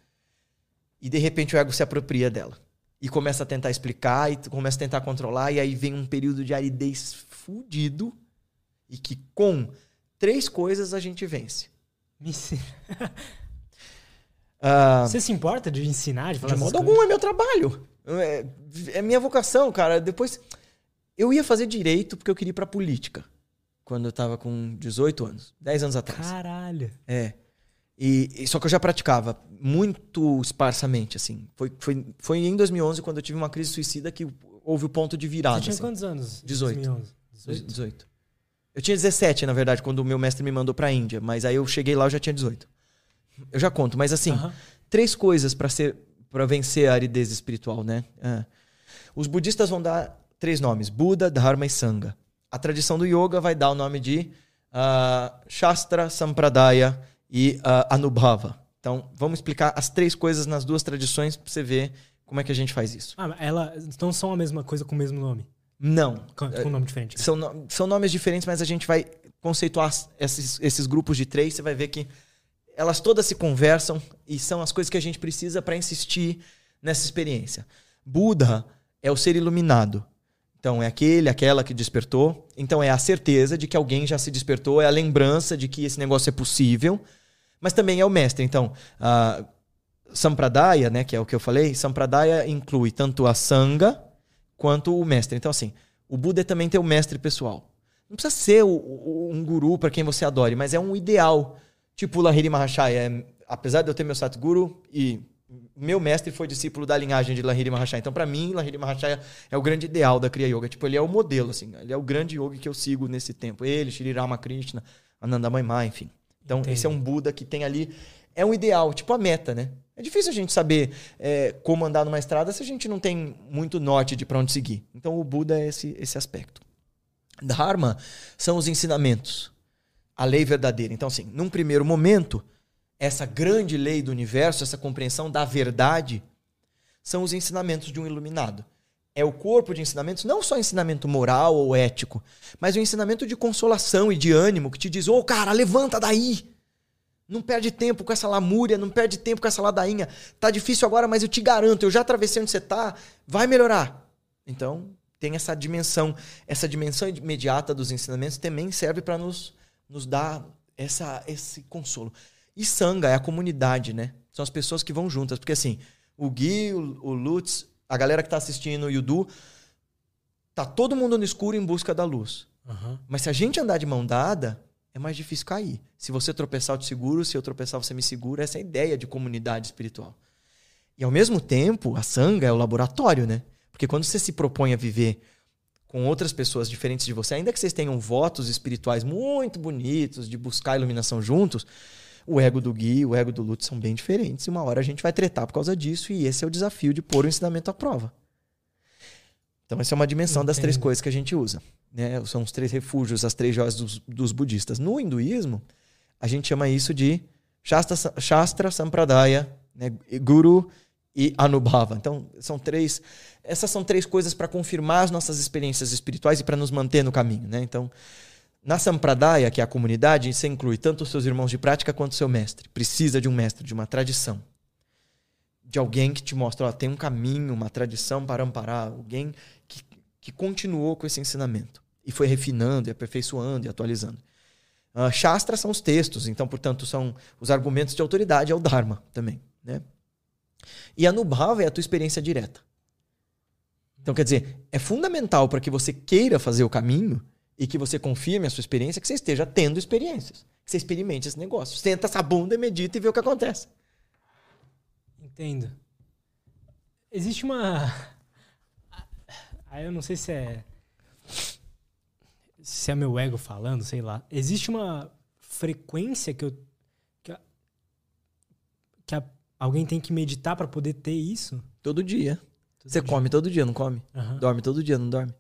E de repente o ego se apropria dela. E começa a tentar explicar, e começa a tentar controlar, e aí vem um período de aridez fudido. E que com três coisas a gente vence. Ah, Você se importa de ensinar, de falar de modo coisas? algum, é meu trabalho. É, é minha vocação, cara. Depois. Eu ia fazer direito porque eu queria ir pra política. Quando eu tava com 18 anos. 10 anos atrás. Caralho. É. E, e- só que eu já praticava muito esparsamente, assim. Foi, foi, foi em 2011, quando eu tive uma crise suicida, que houve o ponto de virada. Você tinha assim. quantos anos? em 18. 2011? 18? 18. Eu tinha 17, na verdade, quando o meu mestre me mandou pra Índia. Mas aí eu cheguei lá, eu já tinha 18. Eu já conto, mas assim, Aham. três coisas pra ser para vencer a aridez espiritual, né? É. Os budistas vão dar três nomes: Buda, Dharma e Sangha. A tradição do yoga vai dar o nome de ah, Shastra, Sampradaya e ah, Anubhava. Então, vamos explicar as três coisas nas duas tradições pra você ver como é que a gente faz isso. Ah, elas não são a mesma coisa com o mesmo nome? Não. Com, com um nome diferente? né? São, no- são nomes diferentes, mas a gente vai conceituar esses, esses grupos de três. Você vai ver que elas todas se conversam e são as coisas que a gente precisa para insistir nessa experiência. Buda é o ser iluminado. Então, é aquele, aquela que despertou. Então, é a certeza de que alguém já se despertou, é a lembrança de que esse negócio é possível, mas também é o mestre. Então, a Sampradaya, né, que é o que eu falei, Sampradaya inclui tanto a Sangha quanto o mestre. Então, assim, o Buda é também o mestre pessoal. Não precisa ser o- o- um guru para quem você adore, mas é um ideal. Tipo o Lahiri Mahashaya. É, apesar de eu ter meu Satguru e meu mestre foi discípulo da linhagem de Lahiri Mahashaya. Então, para mim, Lahiri Mahashaya é o grande ideal da Kriya Yoga. Tipo, ele é o modelo, assim. Ele é o grande yogi que eu sigo nesse tempo. Ele, Shri Ramakrishna, Ananda Maimai, enfim. Então, Entendi. esse é um Buda que tem ali... É um ideal, tipo a meta, né? É difícil a gente saber é, como andar numa estrada se a gente não tem muito norte de para onde seguir. Então, o Buda é esse, esse aspecto. Dharma são os ensinamentos, a lei verdadeira. Então, assim, num primeiro momento, essa grande lei do universo, essa compreensão da verdade, são os ensinamentos de um iluminado. É o corpo de ensinamentos, não só ensinamento moral ou ético, mas o ensinamento de consolação e de ânimo que te diz: ô cara, levanta daí! Não perde tempo com essa lamúria, não perde tempo com essa ladainha. Tá difícil agora, mas eu te garanto, eu já atravessei onde você tá, vai melhorar. Então, tem essa dimensão, essa dimensão imediata dos ensinamentos também serve para nos, nos dar essa, esse consolo. E Sangha é a comunidade, né? São as pessoas que vão juntas. Porque assim, o Gui, o, Lutz, a galera que tá assistindo, o Yudu, tá todo mundo no escuro em busca da luz. Aham. Mas se a gente andar de mão dada, é mais difícil cair. Se você tropeçar, eu te seguro. Se eu tropeçar, você me segura. Essa é a ideia de comunidade espiritual. E ao mesmo tempo, a sanga é o laboratório, né? Porque quando você se propõe a viver com outras pessoas diferentes de você, ainda que vocês tenham votos espirituais muito bonitos de buscar iluminação juntos, o ego do Gui e o ego do Lutz são bem diferentes. E uma hora a gente vai tretar por causa disso. E esse é o desafio de pôr o ensinamento à prova. Então, essa é uma dimensão das três coisas que a gente usa. Né? São os três refúgios, as três joias dos, dos budistas. No hinduísmo, a gente chama isso de Shastra, Shastra Sampradaya, né? Guru e Anubhava. Então, são três. Essas são três coisas para confirmar as nossas experiências espirituais e para nos manter no caminho. Né? Então, na Sampradaya, que é a comunidade, você inclui tanto os seus irmãos de prática quanto o seu mestre. Precisa de um mestre, de uma tradição. De alguém que te mostra, ó, tem um caminho, uma tradição para amparar, alguém que, que continuou com esse ensinamento e foi refinando, e aperfeiçoando e atualizando. Uh, Shastra são os textos, então, portanto, são os argumentos de autoridade, é o Dharma também. Né? E Anubhava é a tua experiência direta. Então, quer dizer, é fundamental para que você queira fazer o caminho e que você confirme a sua experiência, que você esteja tendo experiências. Que você experimente esse negócio. Senta essa bunda, medita e vê o que acontece. Entendo. Existe uma. Aí eu não sei se é. Se é meu ego falando, sei lá. Existe uma frequência que eu. que, a- que a- alguém tem que meditar pra poder ter isso? Todo dia. Todo Você dia. come todo dia, não come? Aham. Dorme todo dia, não dorme?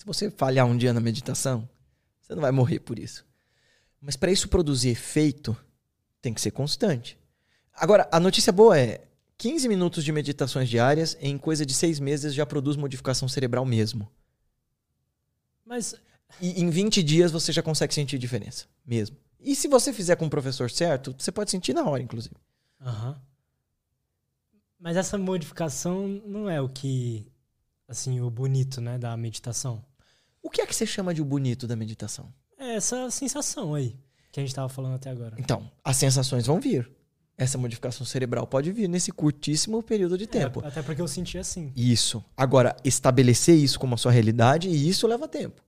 Se você falhar um dia na meditação, você não vai morrer por isso. Mas para isso produzir efeito, tem que ser constante. Agora, a notícia boa é: 15 minutos de meditações diárias, em coisa de seis meses, já produz modificação cerebral mesmo. Mas E em 20 dias você já consegue sentir diferença, mesmo. E se você fizer com o professor certo, você pode sentir na hora, inclusive. Aham. Mas essa modificação não é o que, assim, o bonito, né, da meditação. O que é que você chama de bonito da meditação? É essa sensação aí que a gente tava falando até agora. Então, as sensações vão vir. Essa modificação cerebral pode vir nesse curtíssimo período de tempo. É, até porque eu senti assim. Isso. Agora, estabelecer isso como a sua realidade, e isso leva tempo.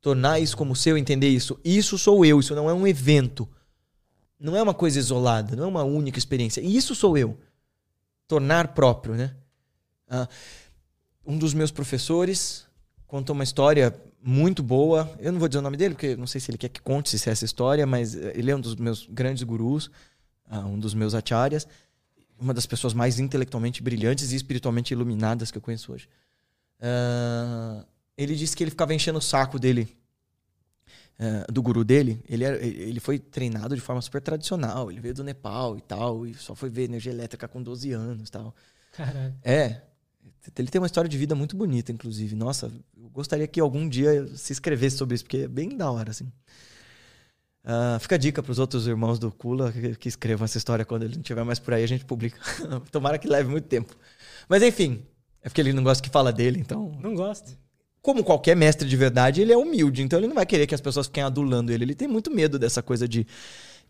Tornar isso como seu, entender isso. Isso sou eu, isso não é um evento. Não é uma coisa isolada, não é uma única experiência. Isso sou eu. Tornar próprio, né? Ah, um dos meus professores contou uma história muito boa. Eu não vou dizer o nome dele, porque não sei se ele quer que conte se é essa história, mas eh, ele é um dos meus grandes gurus, ah, um dos meus acharyas, uma das pessoas mais intelectualmente brilhantes e espiritualmente iluminadas que eu conheço hoje. Ah, ele disse que ele ficava enchendo o saco dele, ah, do guru dele. Ele, era- ele foi treinado de forma super tradicional. Ele veio do Nepal e tal, e só foi ver energia elétrica com 12 anos e tal. Caralho. É. Ele tem uma história de vida muito bonita, inclusive. Nossa, eu gostaria que algum dia se escrevesse sobre isso, porque é bem da hora, assim. Ah, fica a dica para os outros irmãos do Kula que, que escrevam essa história quando ele não estiver mais por aí, a gente publica. Tomara que leve muito tempo. Mas enfim, é porque ele não gosta que fala dele, então. Não gosto. Como qualquer mestre de verdade, ele é humilde, então ele não vai querer que as pessoas fiquem adulando ele. Ele tem muito medo dessa coisa de,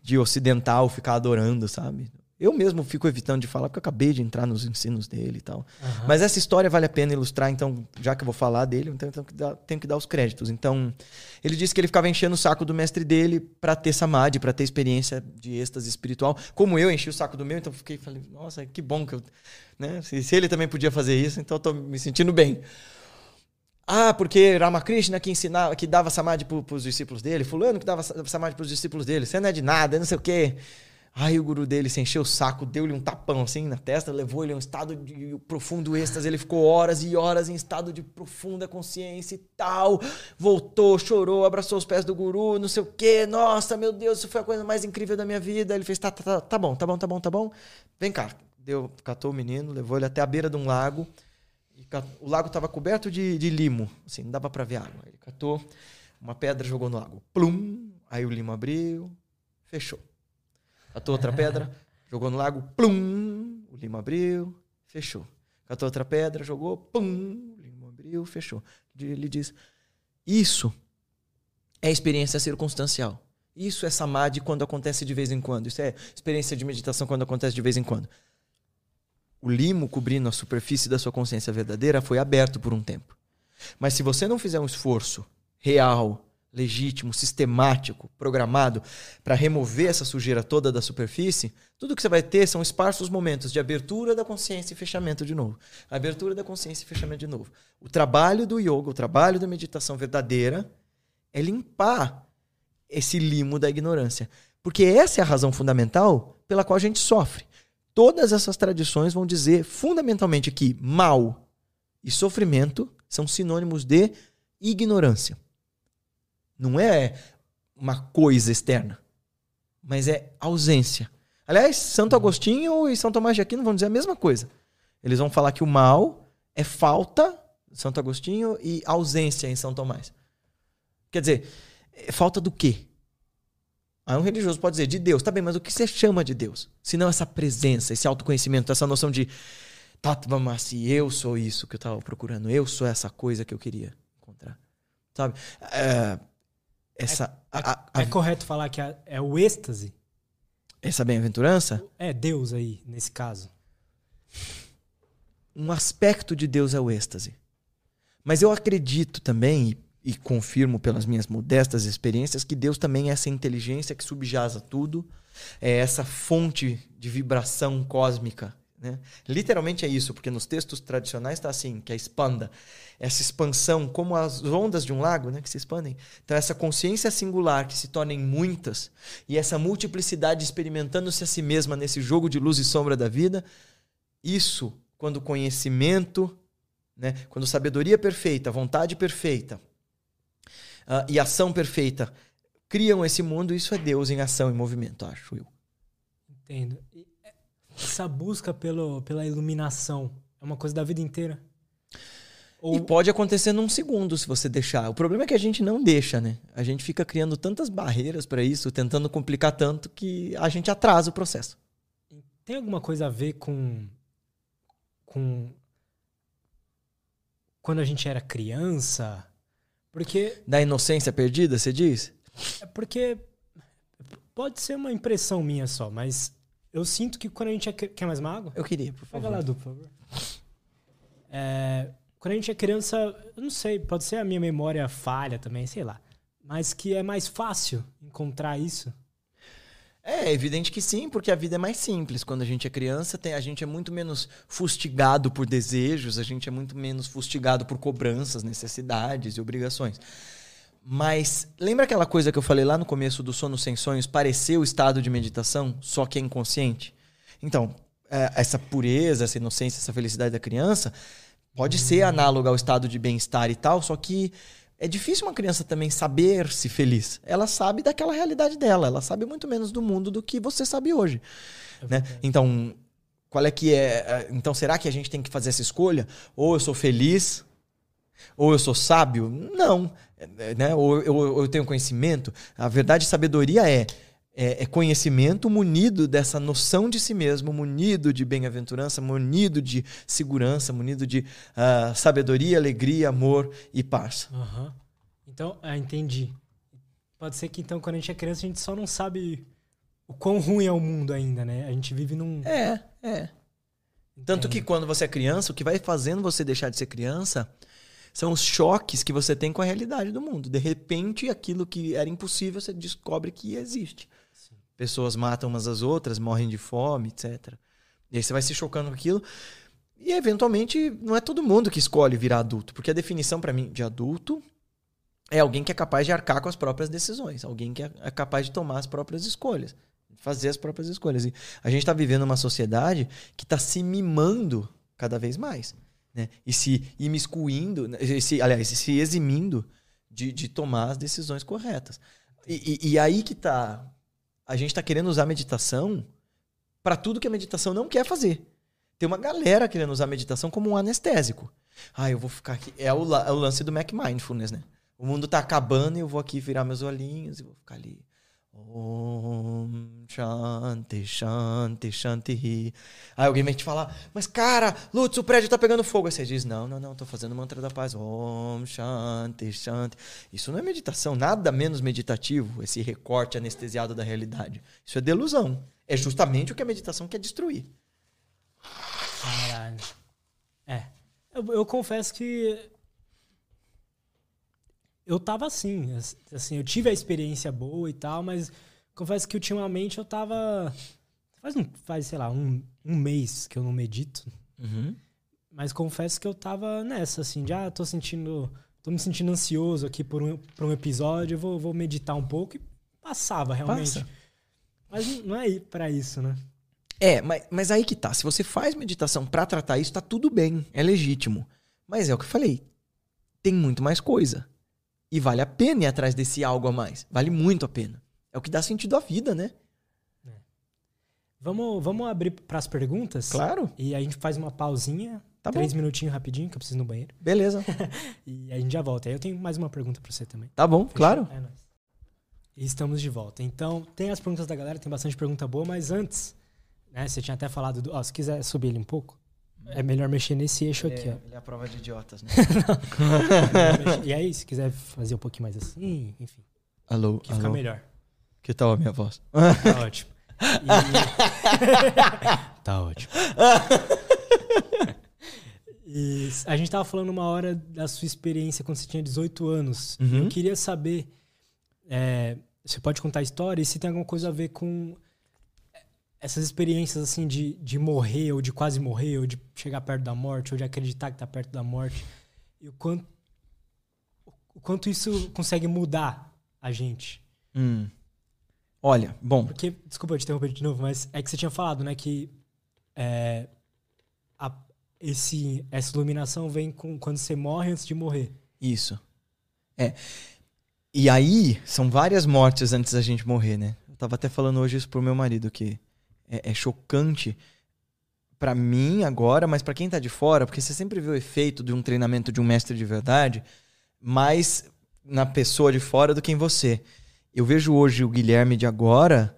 de ocidental ficar adorando, sabe? Eu mesmo fico evitando de falar porque eu acabei de entrar nos ensinos dele e tal. Aham. Mas essa história vale a pena ilustrar, então, já que eu vou falar dele, então tenho que dar, tenho que dar os créditos. Então, ele disse que ele ficava enchendo o saco do mestre dele para ter samadhi, para ter experiência de êxtase espiritual. Como eu enchi o saco do meu, então fiquei, falei, nossa, que bom que eu. Né? Se, se ele também podia fazer isso, então eu tô me sentindo bem. Ah, porque Ramakrishna que ensinava, que dava samadhi para os discípulos dele, fulano que dava sa- samadhi para os discípulos dele, você não é de nada, não sei o quê. Aí o guru dele se encheu o saco, deu-lhe um tapão assim na testa, levou ele a um estado de profundo êxtase. Ele ficou horas e horas em estado de profunda consciência e tal. Voltou, chorou, abraçou os pés do guru, não sei o quê. Nossa, meu Deus, isso foi a coisa mais incrível da minha vida. Ele fez, tá, tá, tá, tá bom, tá bom, tá bom, tá bom. Vem cá. Deu, catou o menino, levou ele até a beira de um lago. E ca- o lago estava coberto de, de limo, assim, não dava para ver água. Ele catou uma pedra, jogou no lago. Plum! Aí o limo abriu, fechou. Catou outra pedra, jogou no lago, plum! O limo abriu, fechou. Catou outra pedra, jogou, pum! O limo abriu, fechou. Ele diz: Isso é experiência circunstancial. Isso é samadhi quando acontece de vez em quando. Isso é experiência de meditação quando acontece de vez em quando. O limo cobrindo a superfície da sua consciência verdadeira foi aberto por um tempo. Mas se você não fizer um esforço real, legítimo, sistemático, programado para remover essa sujeira toda da superfície, tudo que você vai ter são esparsos momentos de abertura da consciência e fechamento de novo. Abertura da consciência e fechamento de novo. O trabalho do yoga, o trabalho da meditação verdadeira é limpar esse limo da ignorância. Porque essa é a razão fundamental pela qual a gente sofre. Todas essas tradições vão dizer fundamentalmente que mal e sofrimento são sinônimos de ignorância. Não é uma coisa externa, mas é ausência. Aliás, Santo Agostinho e São Tomás de Aquino vão dizer a mesma coisa. Eles vão falar que o mal é falta, Santo Agostinho, e ausência em São Tomás. Quer dizer, é falta do quê? Aí um religioso pode dizer de Deus, tá bem, mas o que você chama de Deus? Se não essa presença, esse autoconhecimento, essa noção de Tatvamasi, eu sou isso que eu estava procurando, eu sou essa coisa que eu queria encontrar. Sabe? É, essa, a- a- a- É correto falar que é, é o êxtase? essa bem-aventurança, É Deus aí, nesse caso. um aspecto de Deus é o êxtase. Mas eu acredito também, e, e confirmo pelas minhas modestas experiências, que Deus também é essa inteligência que subjaza tudo, é essa fonte de vibração cósmica. Né? Literalmente é isso, porque nos textos tradicionais está assim, que é expanda. Essa expansão, como as ondas de um lago, né, que se expandem. Então, essa consciência singular que se torna em muitas, e essa multiplicidade experimentando-se a si mesma nesse jogo de luz e sombra da vida, isso, quando conhecimento, né, quando sabedoria perfeita, vontade perfeita ah, e ação perfeita criam esse mundo, isso é Deus em ação e movimento, acho eu. Entendo. E essa busca pelo, pela iluminação é uma coisa da vida inteira? Ou... E pode acontecer num segundo se você deixar. O problema é que a gente não deixa, né? A gente fica criando tantas barreiras para isso, tentando complicar tanto que a gente atrasa o processo. Tem alguma coisa a ver com com quando a gente era criança? Porque da inocência perdida, você diz? É porque pode ser uma impressão minha só, mas eu sinto que quando a gente é quer mais uma água? Eu queria, por favor. Pega lá, Du, por favor. É, quando a gente é criança, eu não sei, pode ser a minha memória falha também, sei lá. Mas que é mais fácil encontrar isso. É, evidente que sim, porque a vida é mais simples. Quando a gente é criança, tem, a gente é muito menos fustigado por desejos, a gente é muito menos fustigado por cobranças, necessidades e obrigações. Mas lembra aquela coisa que eu falei lá no começo do sono sem sonhos, parecer o estado de meditação, só que é inconsciente? Então, é, essa pureza, essa inocência, essa felicidade da criança pode ser análoga ao estado de bem-estar e tal, só que é difícil uma criança também saber-se feliz. Ela sabe daquela realidade dela, ela sabe muito menos do mundo do que você sabe hoje. É né? Então, qual é que é. é então, será que a gente tem que fazer essa escolha? Ou eu sou feliz, ou eu sou sábio? Não. É, né? Ou eu, eu tenho conhecimento. A verdade e sabedoria é é, é, conhecimento munido dessa noção de si mesmo, munido de bem-aventurança, munido de segurança, munido de uh, sabedoria, alegria, amor e paz. Uhum. Então, ah, entendi. Pode ser que então, quando a gente é criança, a gente só não sabe o quão ruim é o mundo ainda, né? A gente vive num. É, é. Tanto que quando você é criança, o que vai fazendo você deixar de ser criança são os choques que você tem com a realidade do mundo. De repente, aquilo que era impossível, você descobre que existe pessoas matam umas às outras, morrem de fome, etc. E aí você vai se chocando com aquilo. E eventualmente não é todo mundo que escolhe virar adulto, porque a definição para mim de adulto é alguém que é capaz de arcar com as próprias decisões, alguém que é, é capaz de tomar as próprias escolhas, fazer as próprias escolhas. E a gente está vivendo uma sociedade que está se mimando cada vez mais, né? E se imiscuindo, né? se, aliás, se eximindo de, de tomar as decisões corretas. E, e, e aí que está a gente está querendo usar meditação para tudo que a meditação não quer fazer. Tem uma galera querendo usar a meditação como um anestésico. Ah, eu vou ficar aqui. É o, é o lance do Mac Mindfulness, né? O mundo tá acabando e eu vou aqui virar meus olhinhos e vou ficar ali. Om Shanti Shanti Shanti. Aí alguém vem te falar, mas cara, Lutz, o prédio tá pegando fogo. Aí você diz, não, não, não, tô fazendo mantra da paz. Om Shanti Shanti. Isso não é meditação, nada menos meditativo, esse recorte anestesiado da realidade. Isso é delusão. É justamente o que a meditação quer destruir. Caralho. É. Eu, eu confesso que eu tava assim, assim, eu tive a experiência boa e tal, mas confesso que ultimamente eu tava. Faz, um, faz sei lá, um, um mês que eu não medito. Uhum. Mas confesso que eu tava nessa, assim, já ah, tô sentindo. tô me sentindo ansioso aqui por um, por um episódio, eu vou, vou meditar um pouco e passava realmente. Passa. Mas não é para isso, né? É, mas, mas aí que tá. Se você faz meditação para tratar isso, tá tudo bem, é legítimo. Mas é o que eu falei. Tem muito mais coisa. E vale a pena ir atrás desse algo a mais. Vale muito a pena. É o que dá sentido à vida, né? É. Vamos, vamos abrir para as perguntas? Claro. E a gente faz uma pausinha. Tá três bom. minutinhos rapidinho, que eu preciso ir no banheiro. Beleza. e a gente já volta. Aí eu tenho mais uma pergunta para você também. Tá bom, Fechou? claro. É nóis. E estamos de volta. Então, tem as perguntas da galera, tem bastante pergunta boa, mas antes, né, você tinha até falado do. Ó, se quiser subir ele um pouco. É melhor mexer nesse eixo é, aqui, ó. Ele é a prova de idiotas, né? e aí, se quiser fazer um pouquinho mais assim, enfim. Alô, que fica melhor. Que tal a minha voz? Tá ótimo. E... tá ótimo. E a gente tava falando uma hora da sua experiência quando você tinha 18 anos. Uhum. Eu queria saber. É, você pode contar a história e se tem alguma coisa a ver com essas experiências assim de, de morrer ou de quase morrer ou de chegar perto da morte ou de acreditar que tá perto da morte e o quanto o quanto isso consegue mudar a gente. Hum. olha bom. Porque desculpa eu te interromper de novo mas é que você tinha falado né que é, a, esse essa iluminação vem com quando você morre antes de morrer. Isso. É. E aí são várias mortes antes da gente morrer né? Eu tava até falando hoje isso pro meu marido que é, é chocante para mim agora, mas para quem tá de fora, porque você sempre vê o efeito de um treinamento de um mestre de verdade, mais na pessoa de fora do que em você. Eu vejo hoje o Guilherme de agora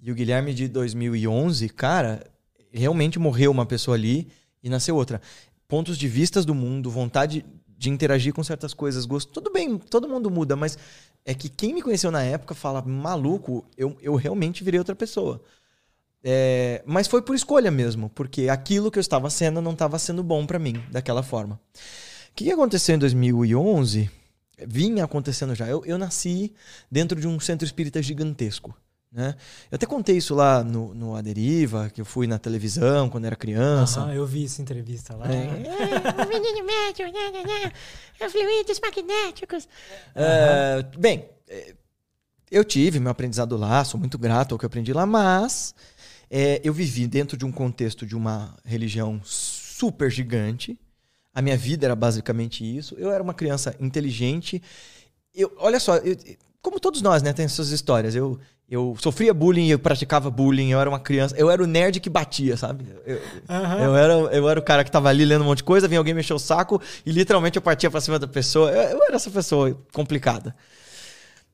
e o Guilherme de 2011, cara, realmente morreu uma pessoa ali e nasceu outra. Pontos de vistas do mundo, vontade de interagir com certas coisas, gosto. Tudo bem, todo mundo muda, mas é que quem me conheceu na época fala, maluco, eu, eu realmente virei outra pessoa. É, mas foi por escolha mesmo, porque aquilo que eu estava sendo não estava sendo bom para mim daquela forma. O que aconteceu em 2011? Vinha acontecendo já. Eu, eu nasci dentro de um centro espírita gigantesco. Né? Eu até contei isso lá no, no Aderiva, que eu fui na televisão quando era criança. Ah, eu vi essa entrevista lá. É, o menino médio, né, né, né, fluidos magnéticos. É, bem, é, eu tive meu aprendizado lá, sou muito grato ao que eu aprendi lá, mas é, eu vivi dentro de um contexto de uma religião super gigante. A minha vida era basicamente isso. Eu era uma criança inteligente. Eu, olha só, eu, como todos nós, né, tem suas histórias. Eu, eu sofria bullying, eu praticava bullying, eu era uma criança. Eu era o nerd que batia, sabe? Eu, uhum. eu, era, eu era o cara que tava ali lendo um monte de coisa, vinha alguém mexer o saco e literalmente eu partia pra cima da pessoa. Eu, eu era essa pessoa complicada.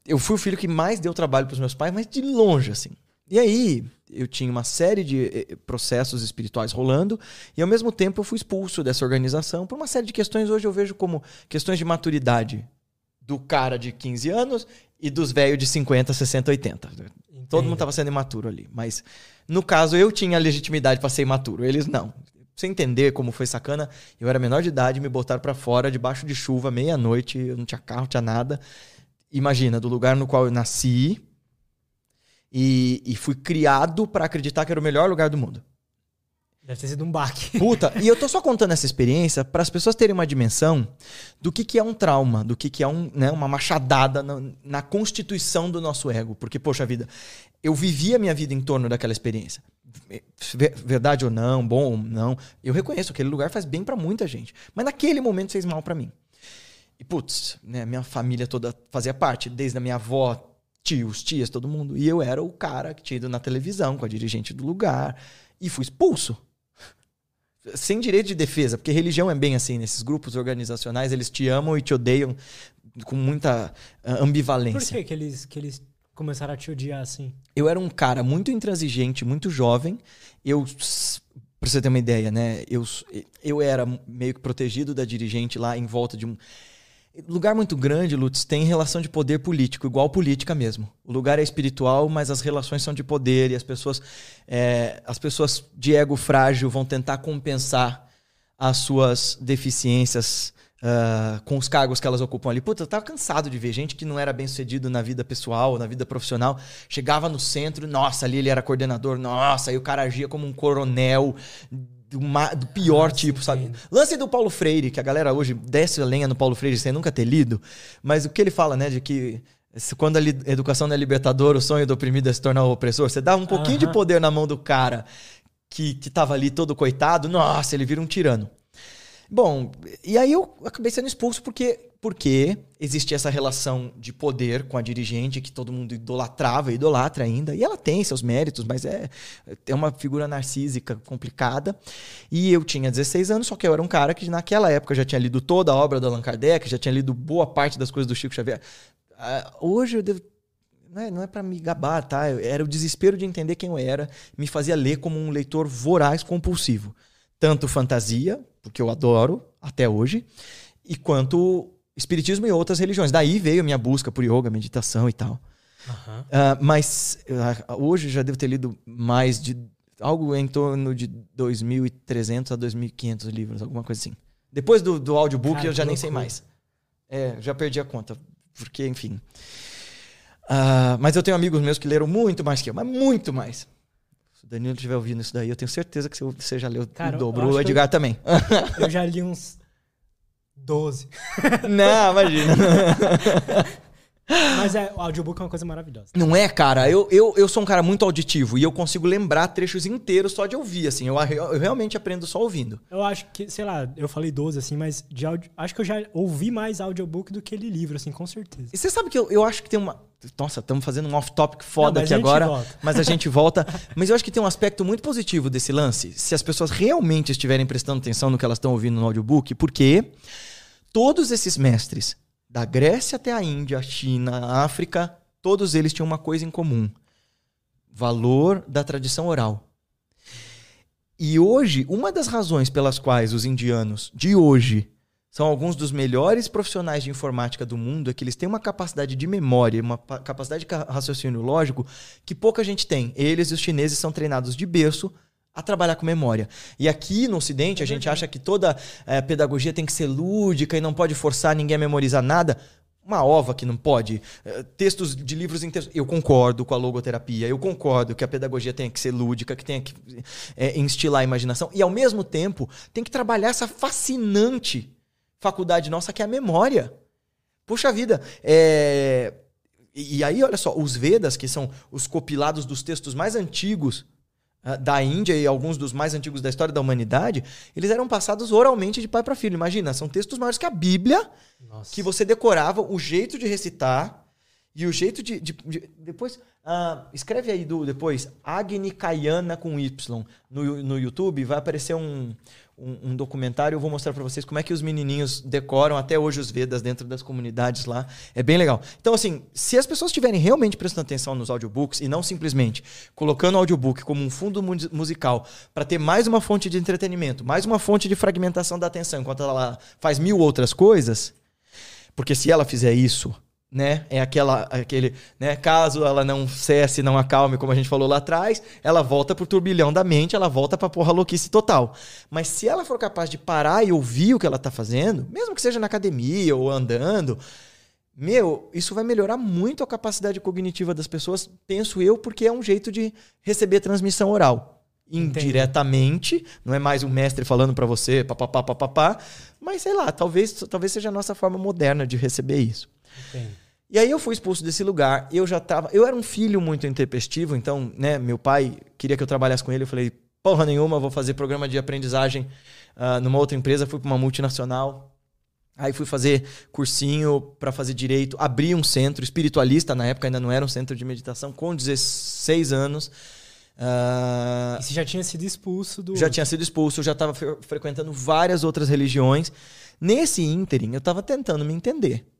Eu fui o filho que mais deu trabalho pros meus pais, mas de longe, assim. E aí, eu tinha uma série de eh, eh, processos espirituais rolando e ao mesmo tempo eu fui expulso dessa organização por uma série de questões hoje eu vejo como questões de maturidade do cara de 15 anos e dos velhos de 50, 60, 80. Entendo. Todo mundo estava sendo imaturo ali, mas no caso eu tinha legitimidade para ser imaturo, eles não. Você entender como foi sacana, eu era menor de idade, me botaram para fora debaixo de chuva, meia-noite, eu não tinha carro, não tinha nada. Imagina, do lugar no qual eu nasci, e, e fui criado para acreditar que era o melhor lugar do mundo. Deve ter sido um baque. Puta, e eu tô só contando essa experiência para as pessoas terem uma dimensão do que, que é um trauma, do que, que é um, né, uma machadada na, na, constituição do nosso ego. Porque, poxa vida, eu vivi a minha vida em torno daquela experiência. Verdade ou não, bom ou não, eu reconheço que aquele lugar faz bem para muita gente. Mas naquele momento fez mal para mim. E, putz, né, minha família toda fazia parte, desde a minha avó tios, tias, todo mundo. E eu era o cara que tinha ido na televisão com a dirigente do lugar e fui expulso. Sem direito de defesa, porque religião é bem assim, nesses grupos organizacionais, eles te amam e te odeiam com muita ah, ambivalência. Por que, que, eles, que eles começaram a te odiar assim? Eu era um cara muito intransigente, muito jovem. Eu, pra você ter uma ideia, né? Eu, eu era meio que protegido da dirigente lá em volta de um Lugar muito grande, Lutz, tem relação de poder político, igual política mesmo. O lugar é espiritual, mas as relações são de poder e as pessoas, é, as pessoas de ego frágil vão tentar compensar as suas deficiências uh, com os cargos que elas ocupam ali. Puta, eu tava cansado de ver gente que não era bem sucedido na vida pessoal, na vida profissional. Chegava no centro, nossa, ali ele era coordenador, nossa, aí o cara agia como um coronel do, do pior Nossa, tipo, sabe? Entendo. Lance do Paulo Freire, que a galera hoje desce a lenha no Paulo Freire sem nunca ter lido, mas o que ele fala, né, de que quando a educação não é libertadora, o sonho do oprimido é se tornar o opressor, você dá um pouquinho de poder na mão do cara que, que tava ali todo coitado, nossa, ele vira um tirano. Bom, e aí eu acabei sendo expulso porque, porque existia essa relação de poder com a dirigente que todo mundo idolatrava, idolatra ainda. E ela tem seus méritos, mas é, é uma figura narcísica complicada. E eu tinha 16 anos, só que eu era um cara que naquela época já tinha lido toda a obra do Allan Kardec, já tinha lido boa parte das coisas do Chico Xavier. Uh, hoje eu devo não é, não é para me gabar, tá? Era o desespero de entender quem eu era, me fazia ler como um leitor voraz compulsivo. Tanto fantasia, porque eu adoro até hoje, e quanto espiritismo e outras religiões. Daí veio a minha busca por yoga, meditação e tal. Uhum. Uh, mas uh, hoje já devo ter lido mais de algo em torno de 2.300 a 2.500 livros, alguma coisa assim. Depois do, do audiobook Cara, eu já nem sei mais. É, já perdi a conta, porque enfim. Uh, mas eu tenho amigos meus que leram muito mais que eu, mas muito mais. Se o Danilo estiver ouvindo isso daí, eu tenho certeza que você já leu Cara, o dobro. O Edgar eu, também. Eu já li uns 12. Não, imagina. Mas é, o audiobook é uma coisa maravilhosa. Não é, cara? Eu, eu, eu sou um cara muito auditivo e eu consigo lembrar trechos inteiros só de ouvir, assim. Eu, eu realmente aprendo só ouvindo. Eu acho que, sei lá, eu falei 12, assim, mas de áudio, acho que eu já ouvi mais audiobook do que li livro, assim, com certeza. E você sabe que eu, eu acho que tem uma. Nossa, estamos fazendo um off-topic foda Não, aqui agora, volta. mas a gente volta. Mas eu acho que tem um aspecto muito positivo desse lance, se as pessoas realmente estiverem prestando atenção no que elas estão ouvindo no audiobook, porque todos esses mestres, da Grécia até a Índia, China, África, todos eles tinham uma coisa em comum: valor da tradição oral. E hoje, uma das razões pelas quais os indianos de hoje são alguns dos melhores profissionais de informática do mundo é que eles têm uma capacidade de memória, uma pa- capacidade de raciocínio lógico que pouca gente tem. Eles e os chineses são treinados de berço a trabalhar com memória. E aqui no Ocidente, a gente acha que toda eh, pedagogia tem que ser lúdica e não pode forçar ninguém a memorizar nada. Uma ova que não pode. Eh, textos de livros inteiros. Eu concordo com a logoterapia, eu concordo que a pedagogia tem que ser lúdica, que tem que eh, instilar a imaginação. E ao mesmo tempo, tem que trabalhar essa fascinante faculdade nossa que é a memória. Puxa vida, é... E aí, olha só, os Vedas, que são os compilados dos textos mais antigos da Índia e alguns dos mais antigos da história da humanidade, eles eram passados oralmente de pai para filho. Imagina, são textos maiores que a Bíblia, Nossa. que você decorava o jeito de recitar e o jeito de. de- de- depois, ah, escreve aí do depois, Agni Kayana com Y no, no YouTube, vai aparecer um, um, um documentário. Eu vou mostrar para vocês como é que os menininhos decoram até hoje os Vedas dentro das comunidades lá. É bem legal. Então, assim, se as pessoas estiverem realmente prestando atenção nos audiobooks e não simplesmente colocando o audiobook como um fundo mu- musical para ter mais uma fonte de entretenimento, mais uma fonte de fragmentação da atenção, enquanto ela faz mil outras coisas, porque se ela fizer isso, né, é aquela, aquele, né, caso ela não cesse, não acalme, como a gente falou lá atrás, ela volta pro turbilhão da mente, ela volta pra porra louquice total. Mas se ela for capaz de parar e ouvir o que ela tá fazendo, mesmo que seja na academia ou andando, meu, isso vai melhorar muito a capacidade cognitiva das pessoas, penso eu, porque é um jeito de receber transmissão oral. Indiretamente, não é mais um mestre falando pra você, papapá, papapá, mas sei lá, talvez, talvez seja a nossa forma moderna de receber isso. Entendo. E aí eu fui expulso desse lugar. Eu já tava. Eu era um filho muito intempestivo, então, né, meu pai queria que eu trabalhasse com ele. Eu falei, porra nenhuma, vou fazer programa de aprendizagem ah, numa outra empresa, fui para uma multinacional. Aí fui fazer cursinho para fazer direito, abri um centro espiritualista, na época ainda não era um centro de meditação, com 16 anos. Ah, E você já tinha sido expulso do. já tinha sido expulso, eu já estava frequentando várias outras religiões. Nesse ínterim, eu estava tentando me entender.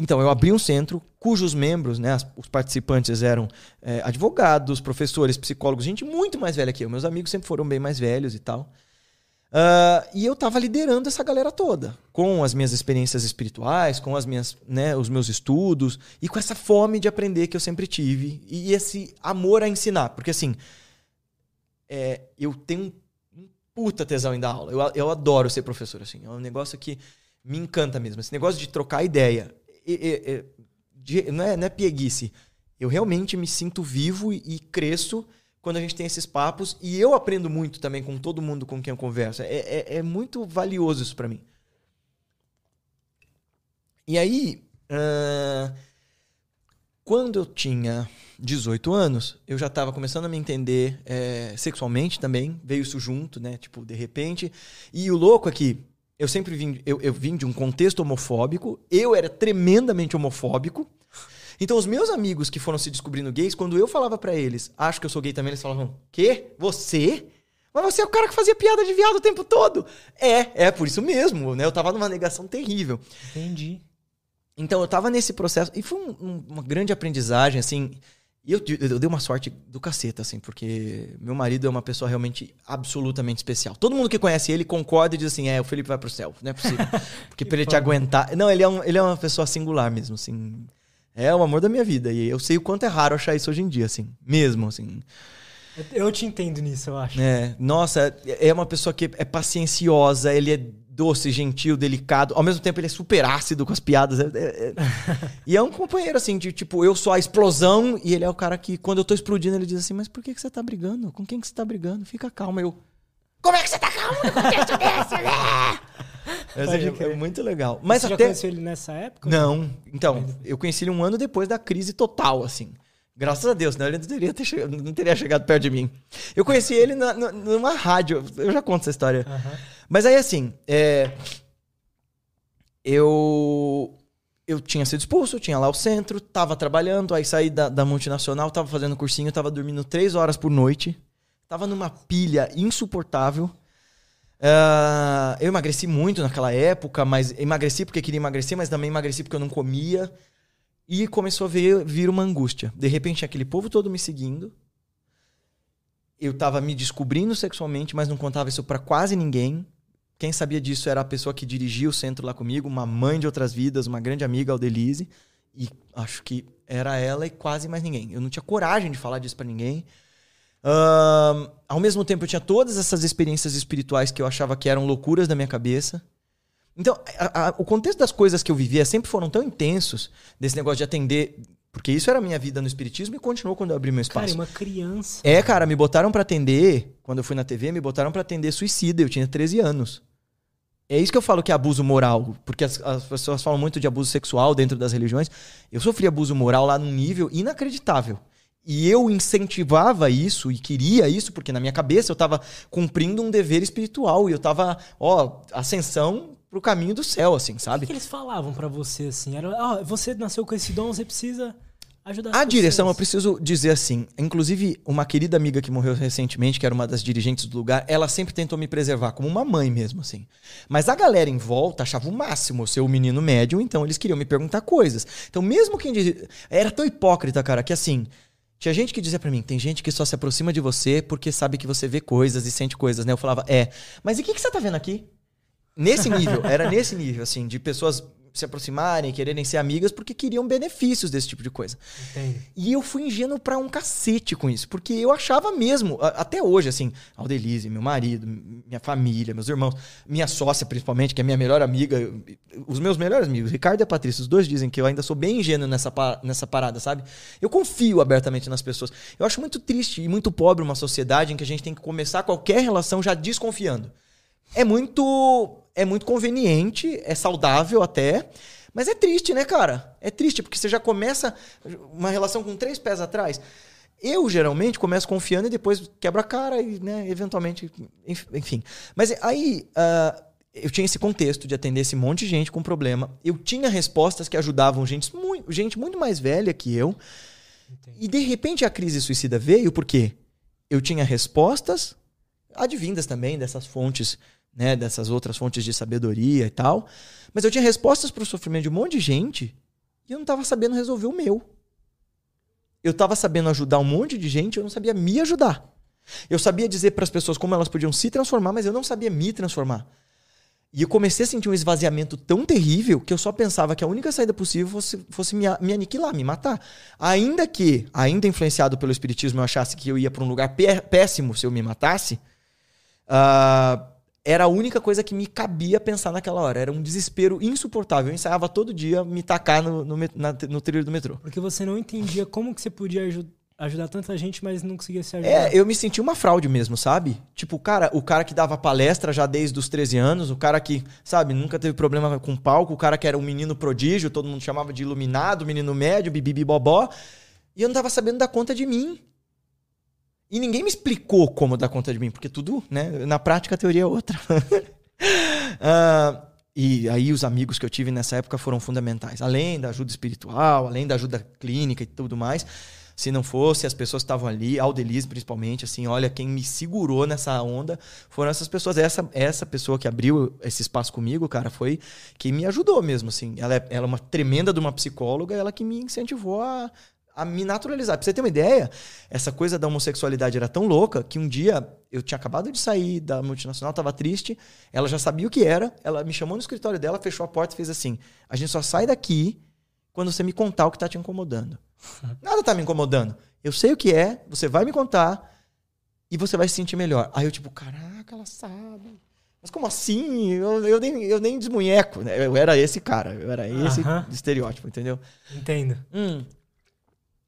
Então, eu abri um centro cujos membros, né, os participantes eram eh, advogados, professores, psicólogos, gente muito mais velha que eu. Meus amigos sempre foram bem mais velhos e tal. Ah, e eu estava liderando essa galera toda, com as minhas experiências espirituais, com as minhas, né, os meus estudos e com essa fome de aprender que eu sempre tive e esse amor a ensinar, porque assim, é, eu tenho um puta tesão em dar aula. Eu, eu adoro ser professor, assim. É um negócio que me encanta mesmo. Esse negócio de trocar ideia. E- de- não, é, não é pieguice. Eu realmente me sinto vivo e, cresço quando a gente tem esses papos. E eu aprendo muito também com todo mundo com quem eu converso. É, é- é muito valioso isso pra mim. E aí, ah, quando eu tinha 18 anos, eu já estava começando a me entender eh, sexualmente também. Veio isso junto, né? Tipo, de repente. E o louco é que eu sempre vim, eu, eu vim de um contexto homofóbico. Eu era tremendamente homofóbico. Então, os meus amigos que foram se descobrindo gays, quando eu falava pra eles, acho que eu sou gay também, eles falavam: Quê? Você? Mas você é o cara que fazia piada de viado o tempo todo. É, é por isso mesmo, né? Eu tava numa negação terrível. Entendi. Então eu tava nesse processo e foi um- um- uma grande aprendizagem, assim. E eu, eu, dei uma sorte do caceta, assim, porque meu marido é uma pessoa realmente absolutamente especial. Todo mundo que conhece ele concorda e diz assim: é, o Felipe vai pro céu, não é possível. Porque pra ele te aguentar. Não, ele é, um- ele é uma pessoa singular mesmo, assim. É o amor da minha vida. E eu sei o quanto é raro achar isso hoje em dia, assim. Mesmo, assim. Eu- Eu te entendo nisso, eu acho. É, nossa, é uma pessoa que é pacienciosa, ele é doce, gentil, delicado. Ao mesmo tempo, ele é super ácido com as piadas. é- é- é- e é um companheiro, assim, de tipo, eu sou a explosão e ele é o cara que, quando eu tô explodindo, ele diz assim: Mas por que, que você tá brigando? Com quem que você tá brigando? Fica calmo. Eu. Como é que você tá calmo no contexto desse, né? É, é muito legal. Mas Você já até. conheceu ele nessa época? Não, então, eu conheci ele um ano depois da crise total, assim. Graças a Deus, né? Ele não teria, ter che- não teria chegado perto de mim. Eu conheci ele na- na- numa rádio, eu já conto essa história. Aham. Mas aí, assim, é, eu eu tinha sido expulso, tinha lá o centro, tava trabalhando, aí saí da, da multinacional, tava fazendo cursinho, tava dormindo três horas por noite, tava numa pilha insuportável. Ah, eu emagreci muito naquela época, mas emagreci porque queria emagrecer, mas também emagreci porque eu não comia. E começou a vir, vir uma angústia. De repente, aquele povo todo me seguindo. Eu tava me descobrindo sexualmente, mas não contava isso pra quase ninguém. Quem sabia disso era a pessoa que dirigia o centro lá comigo, uma mãe de outras vidas, uma grande amiga, Aldelise. E acho que era ela e quase mais ninguém. Eu não tinha coragem de falar disso pra ninguém. Ahn, ao mesmo tempo, eu tinha todas essas experiências espirituais que eu achava que eram loucuras da minha cabeça. Então, a- a- o contexto das coisas que eu vivia sempre foram tão intensos, desse negócio de atender. Porque isso era a minha vida no espiritismo e continuou quando eu abri meu Cara, espaço. e uma criança. É, cara, me botaram pra atender, quando eu fui na TV, me botaram pra atender suicida, eu tinha 13 anos. É isso que eu falo que é abuso moral, porque as, as pessoas falam muito de abuso sexual dentro das religiões. Eu sofri abuso moral lá num nível inacreditável. E eu incentivava isso e queria isso, porque na minha cabeça eu tava cumprindo um dever espiritual e eu tava, ó, ascensão pro caminho do céu, assim, O sabe? que eles falavam pra você assim? Era, ó, você nasceu com esse dom, você precisa ajudar as A direção, eu pessoas. preciso dizer assim. Inclusive, uma querida amiga que morreu recentemente, que era uma das dirigentes do lugar, ela sempre tentou me preservar, como uma mãe mesmo, assim. Mas a galera em volta achava o máximo eu ser o menino médium, então eles queriam me perguntar coisas. Então, mesmo quem dizia. Era tão hipócrita, cara, que assim. Tinha gente que dizia pra mim, tem gente que só se aproxima de você porque sabe que você vê coisas e sente coisas, né? Eu falava, é. Mas e o que, que você tá vendo aqui? Nesse nível, era nesse nível, assim, de pessoas se aproximarem, quererem ser amigas porque queriam benefícios desse tipo de coisa. Entendo. E eu fui ingênuo pra um cacete com isso, porque eu achava mesmo, a- até hoje, assim, Aldelise, meu marido, minha família, meus irmãos, minha sócia principalmente, que é minha melhor amiga, os meus melhores amigos, Ricardo e a Patrícia, os dois dizem que eu ainda sou bem ingênuo nessa, nessa parada, sabe? Eu confio abertamente nas pessoas. Eu acho muito triste e muito pobre uma sociedade em que a gente tem que começar qualquer relação já desconfiando. É muito é muito conveniente, é saudável até, mas é triste, né, cara? É triste porque você já começa uma relação com três pés atrás. Eu geralmente começo confiando e depois quebro a cara e, né, eventualmente, enf- enfim. Mas aí ah, eu tinha esse contexto de atender esse monte de gente com problema. Eu tinha respostas que ajudavam gente muito, gente muito mais velha que eu. E de repente a crise suicida veio porque eu tinha respostas advindas também dessas fontes, né, dessas outras fontes de sabedoria e tal, mas eu tinha respostas para o sofrimento de um monte de gente e eu não estava sabendo resolver o meu. Eu estava sabendo ajudar um monte de gente, eu não sabia me ajudar. Eu sabia dizer para as pessoas como elas podiam se transformar, mas eu não sabia me transformar. E eu comecei a sentir um esvaziamento tão terrível que eu só pensava que a única saída possível fosse, fosse me, me aniquilar, me matar. Ainda que, ainda influenciado pelo espiritismo, eu achasse que eu ia para um lugar pé- péssimo se eu me matasse, ah, era a única coisa que me cabia pensar naquela hora. Era um desespero insuportável. Eu ensaiava todo dia me tacar no, no, na- no trilho do metrô. Porque você não entendia como que você podia aju- ajudar tanta gente, mas não conseguia se ajudar. É, eu me senti uma fraude mesmo, sabe? Tipo, o cara, o cara que dava palestra já desde os 13 anos, o cara que, sabe, nunca teve problema com palco, o cara que era um menino prodígio, todo mundo chamava de iluminado, menino médio, bobó, e eu não tava sabendo dar conta de mim. E ninguém me explicou como dar conta de mim, porque tudo, né, na prática a teoria é outra. Ah, e aí os amigos que eu tive nessa época foram fundamentais. Além da ajuda espiritual, além da ajuda clínica e tudo mais. Se não fosse, as pessoas que estavam ali, Aldelise principalmente, assim, olha, quem me segurou nessa onda foram essas pessoas. Essa, essa pessoa que abriu esse espaço comigo, cara, foi quem me ajudou mesmo, assim. Ela é, ela é uma tremenda de uma psicóloga, ela que me incentivou a, a me naturalizar. Pra você ter uma ideia, essa coisa da homossexualidade era tão louca que um dia eu tinha acabado de sair da multinacional, tava triste, ela já sabia o que era, ela me chamou no escritório dela, fechou a porta e fez assim: a gente só sai daqui quando você me contar o que tá te incomodando. Nada tá me incomodando. Eu sei o que é, você vai me contar e você vai se sentir melhor. Aí eu, tipo, caraca, ela sabe. Mas como assim? Eu, eu, nem, eu nem desmunheco. né? Eu era esse cara, eu era esse Aham. estereótipo, entendeu? Entendo. Hum.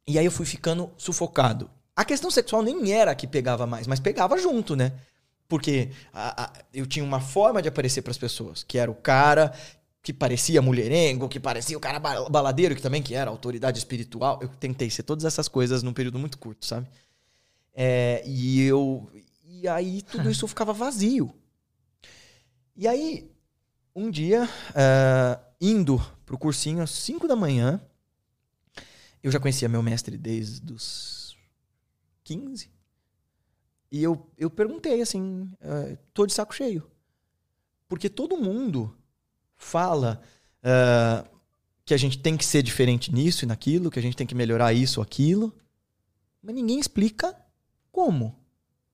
E aí eu fui ficando sufocado. A questão sexual nem era a que pegava mais, mas pegava junto, né? Porque a- a- eu tinha uma forma de aparecer para as pessoas, que era o cara que parecia mulherengo, que parecia o cara ba- baladeiro, que também que era autoridade espiritual. Eu tentei ser todas essas coisas num período muito curto, sabe? É, e eu. E aí tudo isso ficava vazio. E aí, um dia, eh, indo pro cursinho às 5 da manhã, eu já conhecia meu mestre desde os 15. E eu, eu perguntei assim, eh, tô de saco cheio. Porque todo mundo fala eh, que a gente tem que ser diferente nisso e naquilo, que a gente tem que melhorar isso ou aquilo. Mas ninguém explica como.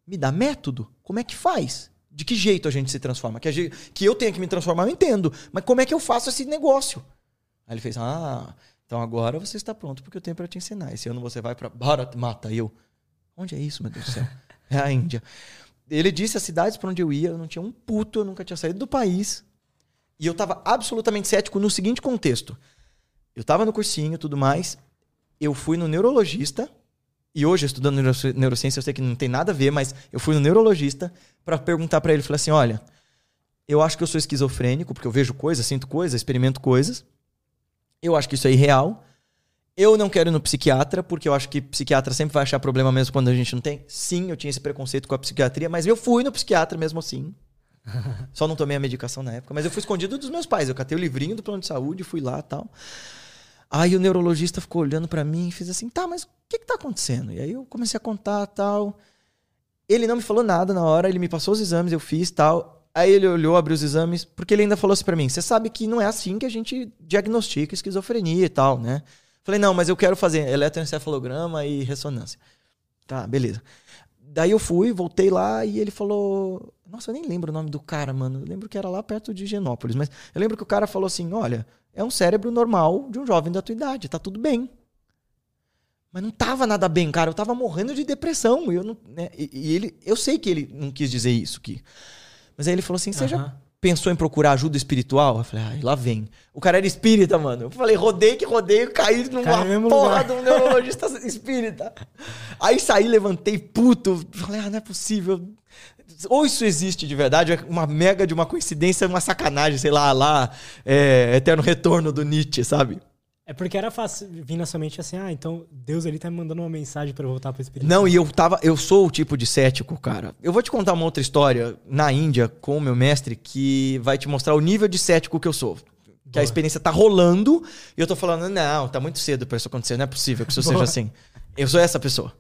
Me dá método? Como é que faz? De que jeito a gente se transforma? Que, gente- que eu tenha que me transformar, eu entendo. Mas como é que eu faço esse negócio? Aí ele fez: Ah, então agora você está pronto porque eu tenho para te ensinar. Esse ano você vai para Bharat Mata. E eu: Onde é isso, meu Deus do céu? É a Índia. Ele disse as cidades para onde eu ia, eu não tinha um puto, eu nunca tinha saído do país. E eu tava absolutamente cético no seguinte contexto. Eu tava no cursinho e tudo mais. Eu fui no neurologista. E hoje, estudando neuro- neurociência, eu sei que não tem nada a ver, mas eu fui no neurologista para perguntar para ele. Falei assim: olha, eu acho que eu sou esquizofrênico, porque eu vejo coisas, sinto coisas, experimento coisas. Eu acho que isso é irreal. Eu não quero ir no psiquiatra, porque eu acho que psiquiatra sempre vai achar problema mesmo quando a gente não tem. Sim, eu tinha esse preconceito com a psiquiatria, mas eu fui no psiquiatra mesmo assim. Só não tomei a medicação na época, mas eu fui escondido dos meus pais. Eu catei o livrinho do plano de saúde, fui lá e tal. Aí o neurologista ficou olhando pra mim e fez assim: tá, mas o que que tá acontecendo? E aí eu comecei a contar tal. Ele não me falou nada na hora, ele me passou os exames, eu fiz tal. Aí ele olhou, abriu os exames, porque ele ainda falou assim pra mim: você sabe que não é assim que a gente diagnostica esquizofrenia e tal, né? Falei: não, mas eu quero fazer eletroencefalograma e ressonância. Tá, beleza. Daí eu fui, voltei lá e ele falou. Nossa, eu nem lembro o nome do cara, mano. Eu lembro que era lá perto de Genópolis, mas eu lembro que o cara falou assim: olha, é um cérebro normal de um jovem da tua idade, tá tudo bem. Mas não tava nada bem, cara. Eu tava morrendo de depressão. E, eu não, né? e, e ele, eu sei que ele não quis dizer isso aqui. Mas aí ele falou assim: você já Aham. pensou em procurar ajuda espiritual? Eu falei, ai, lá vem. O cara era espírita, mano. Eu falei, rodei que rodei, caí numa Cai mesmo porra lugar. de um neurologista espírita. Aí saí, levantei puto. Falei, ah, não é possível. Ou isso existe de verdade, é uma mega de uma coincidência, uma sacanagem, sei lá, lá, é, eterno retorno do Nietzsche, sabe? É porque era fácil vir na sua mente assim, ah, então Deus ali tá me mandando uma mensagem pra eu voltar pro espírito. Não, e eu tava. Eu sou o tipo de cético, cara. Eu vou te contar uma outra história na Índia com o meu mestre que vai te mostrar o nível de cético que eu sou. Que a Boa. experiência tá rolando e eu tô falando, não, tá muito cedo pra isso acontecer, não é possível que isso seja Boa. assim. Eu sou essa pessoa.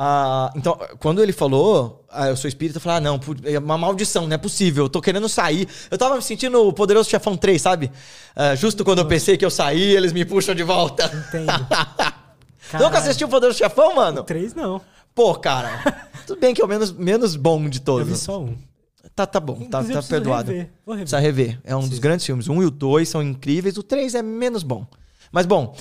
Ah, então, quando ele falou, ah, eu sou espírita, eu falei, ah, não, é uma maldição, não é possível, eu tô querendo sair. Eu tava me sentindo o Poderoso Chefão 3, sabe? Ah, justo quando eu pensei que eu saí, eles me puxam de volta. Entendo. Nunca assistiu o Poderoso Chefão, mano? Três não. Pô, cara. Tudo bem que é o menos, menos bom de Eu todos. vi só um. Tá, tá bom, tá, Inclusive, tá eu perdoado. rever. Vou rever. Precisa rever. É um dos grandes filmes. Um e o dois são incríveis, o três é menos bom. Mas bom,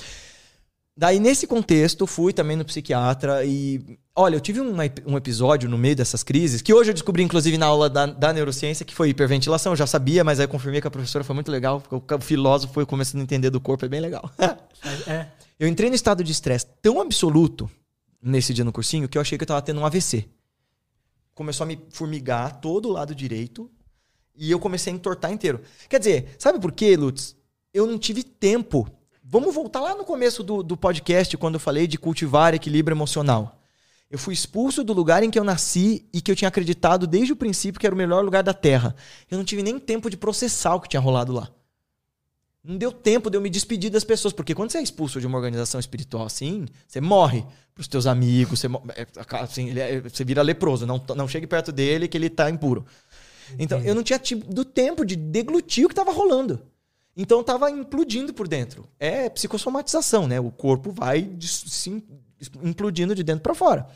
daí nesse contexto, fui também no psiquiatra e. Olha, eu tive um, ep- um episódio no meio dessas crises, que hoje eu descobri, inclusive, na aula da, da neurociência, que foi hiperventilação. Eu já sabia, mas aí eu confirmei que a professora foi muito legal, porque o filósofo foi começando a entender do corpo, é bem legal. É. Eu entrei no estado de estresse tão absoluto nesse dia no cursinho que eu achei que eu tava tendo um AVC. Começou a me formigar todo o lado direito e eu comecei a entortar inteiro. Quer dizer, sabe por quê, Lutz? Eu não tive tempo. Vamos voltar lá no começo do, do podcast, quando eu falei de cultivar equilíbrio emocional. Eu fui expulso do lugar em que eu nasci e que eu tinha acreditado desde o princípio que era o melhor lugar da Terra. Eu não tive nem tempo de processar o que tinha rolado lá. Não deu tempo de eu me despedir das pessoas, porque quando você é expulso de uma organização espiritual assim, você morre pros teus amigos, você, é, assim, é- você vira leproso, não, não chegue perto dele que ele tá impuro. Então, eu não tinha tido tempo de deglutir o que tava rolando. Então, tava implodindo por dentro. É psicossomatização, né? O corpo vai se implodindo de dentro para fora.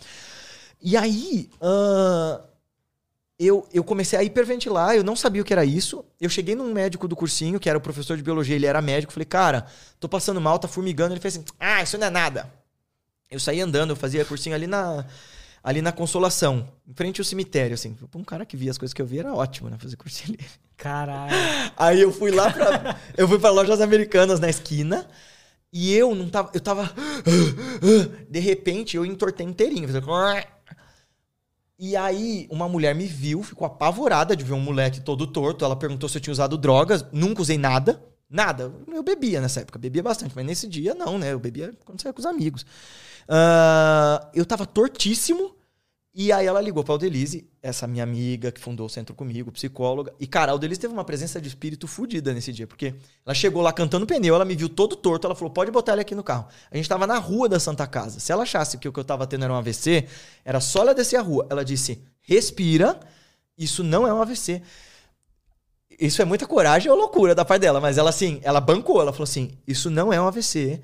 E aí, ah, eu, eu comecei a hiperventilar, eu não sabia o que era isso. Eu cheguei num médico do cursinho, que era o professor de biologia, ele era médico. Falei, cara, tô passando mal, tá formigando. Ele fez assim: ah, isso não é nada. Eu saí andando, eu fazia cursinho ali na, ali na Consolação, em frente ao cemitério, assim. Um cara que via as coisas que eu via, era ótimo, né? Fazer cursinho ali. Caralho. Aí eu fui lá pra. eu fui pra lojas americanas na esquina. E eu não tava. Eu tava. De repente, eu entortei inteirinho. E aí, uma mulher me viu, ficou apavorada de ver um moleque todo torto. Ela perguntou se eu tinha usado drogas. Nunca usei nada. Nada. Eu bebia nessa época. Bebia bastante. Mas nesse dia, não, né? Eu bebia quando saía com os amigos. Ah, eu tava tortíssimo. E aí ela ligou pra Aldelise, essa minha amiga que fundou o centro comigo, psicóloga. E, cara, a Aldelise teve uma presença de espírito fodida nesse dia. Porque ela chegou lá cantando pneu, ela me viu todo torto. Ela falou, pode botar ele aqui no carro. A gente tava na rua da Santa Casa. Se ela achasse que o que eu tava tendo era um AVC, era só ela descer a rua. Ela disse, respira, isso não é um AVC. Isso é muita coragem ou loucura da parte dela, mas ela assim, ela bancou, ela falou assim: Isso não é um AVC,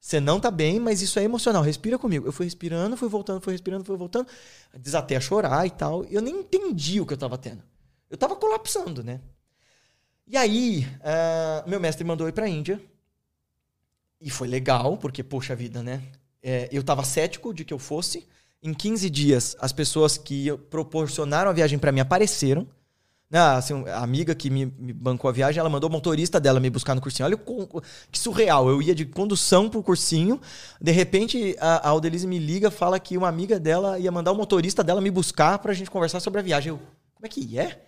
você não tá bem, mas isso é emocional, respira comigo. Eu fui respirando, fui voltando, fui respirando, fui voltando, desatei a chorar e tal. Eu nem entendi o que eu tava tendo. Eu tava colapsando, né? E aí, ah, meu mestre mandou eu ir pra Índia. E foi legal, porque, poxa vida, né? É, eu tava cético de que eu fosse. Em 15 dias, as pessoas que proporcionaram a viagem pra mim apareceram. Ah, assim, a amiga que me, me bancou a viagem, ela mandou o motorista dela me buscar no cursinho. Olha que surreal. Eu ia de condução pro cursinho. De repente, a, a Aldelise me liga, fala que uma amiga dela ia mandar o motorista dela me buscar pra gente conversar sobre a viagem. Eu, como é que é?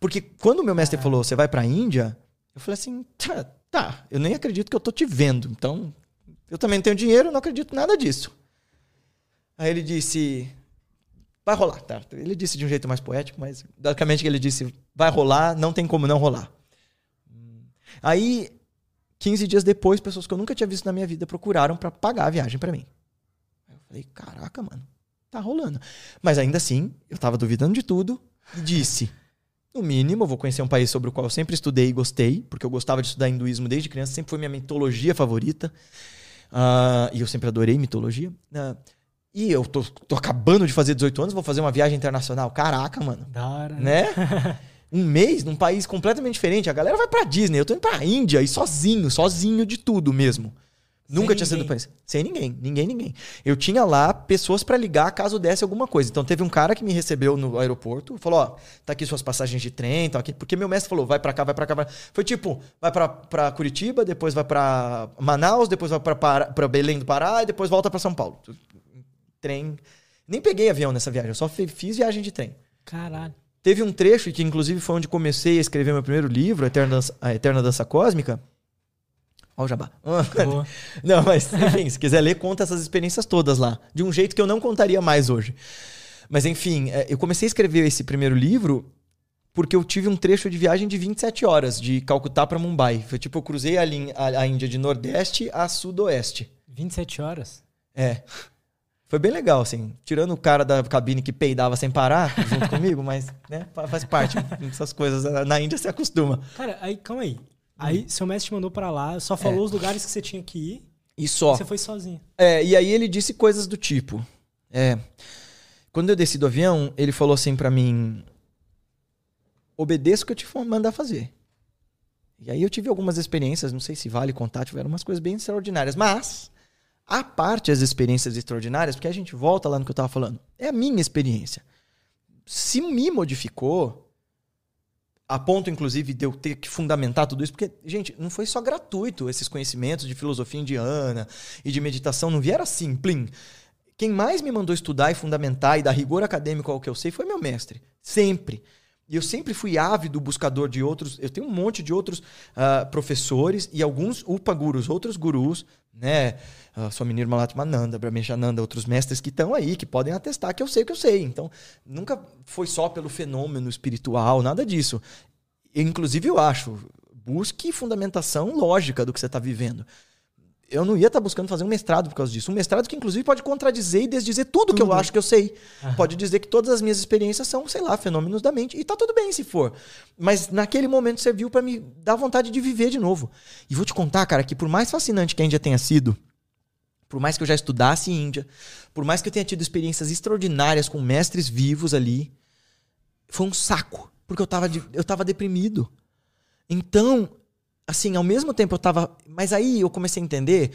Porque quando o meu mestre falou, você vai pra Índia, eu falei assim, tá, tá, eu nem acredito que eu tô te vendo. Então, eu também não tenho dinheiro, não acredito em nada disso. Aí ele disse, vai rolar, tá? Ele disse de um jeito mais poético, mas basicamente ele disse, vai rolar, não tem como não rolar. Aí, 15 dias depois, pessoas que eu nunca tinha visto na minha vida procuraram pra pagar a viagem pra mim. Eu falei, caraca, mano, tá rolando. Mas ainda assim, eu tava duvidando de tudo e disse, no mínimo, eu vou conhecer um país sobre o qual eu sempre estudei e gostei, porque eu gostava de estudar hinduísmo desde criança, sempre foi minha mitologia favorita. Ah, e eu sempre adorei mitologia. Ah, e eu tô, tô acabando de fazer 18 anos, vou fazer uma viagem internacional. Caraca, mano. Da hora. né? Né? um mês num país completamente diferente. A galera vai pra Disney, eu tô indo pra Índia e sozinho, sozinho de tudo mesmo. Nunca tinha sido isso. Sem ninguém, ninguém, ninguém. Eu tinha lá pessoas pra ligar caso desse alguma coisa. Então teve um cara que me recebeu no aeroporto, falou: Ó, tá aqui suas passagens de trem, tá aqui. Porque meu mestre falou: vai pra cá, vai pra cá. Vai... Foi tipo: vai pra, pra Curitiba, depois vai pra Manaus, depois vai pra Belém do Pará e depois volta pra São Paulo. Trem. Nem peguei avião nessa viagem, eu só fi- fiz viagem de trem. Caralho. Teve um trecho que, inclusive, foi onde comecei a escrever meu primeiro livro, A Eterna Dança, a Eterna Dança Cósmica. Ó o jabá. Não, mas, enfim, se quiser ler, conta essas experiências todas lá. De um jeito que eu não contaria mais hoje. Mas, enfim, é, eu comecei a escrever esse primeiro livro porque eu tive um trecho de viagem de 27 horas, de Calcutá para Mumbai. Foi tipo, eu cruzei a, linha, a, a Índia de Nordeste a Sudoeste. 27 horas? É. Foi bem legal, assim. Tirando o cara da cabine que peidava sem parar junto comigo, mas, né, fa- faz parte. Essas coisas. Na Índia se acostuma. Cara, aí, calma aí. Aí seu mestre te mandou pra lá, só falou os lugares que você tinha que ir E e só. você foi sozinho. É, e aí ele disse coisas do tipo. É. Quando eu desci do avião, ele falou assim pra mim: obedeça o que eu te mandar fazer. E aí eu tive algumas experiências, não sei se vale contar, tiveram umas coisas bem extraordinárias. Mas, a parte das experiências extraordinárias, porque a gente volta lá no que eu tava falando, é a minha experiência. Se me modificou, a ponto, inclusive, de eu ter que fundamentar tudo isso, porque, gente, não foi só gratuito esses conhecimentos de filosofia indiana e de meditação, não vieram assim, plim. Quem mais me mandou estudar e fundamentar e dar rigor acadêmico ao que eu sei foi meu mestre. Sempre. E eu sempre fui ávido buscador de outros. Eu tenho um monte de outros ah, professores e alguns upagurus, outros gurus, né? Uh, Swami Nirmalatmananda, Brahmeshananda, outros mestres que estão aí, que podem atestar que eu sei o que eu sei. Então, nunca foi só pelo fenômeno espiritual, nada disso. Inclusive, eu acho, busque fundamentação lógica do que você está vivendo. Eu não ia estar buscando fazer um mestrado por causa disso. Um mestrado que, inclusive, pode contradizer e desdizer tudo, que eu acho que eu sei. Pode dizer que todas as minhas experiências são, sei lá, fenômenos da mente. E tá tudo bem se for. Mas naquele momento serviu para me dar vontade de viver de novo. E vou te contar, cara, que por mais fascinante que a Índia tenha sido, por mais que eu já estudasse Índia, por mais que eu tenha tido experiências extraordinárias com mestres vivos ali, foi um saco. Porque eu tava, de- eu tava deprimido. Então, assim, ao mesmo tempo eu tava. Mas aí eu comecei a entender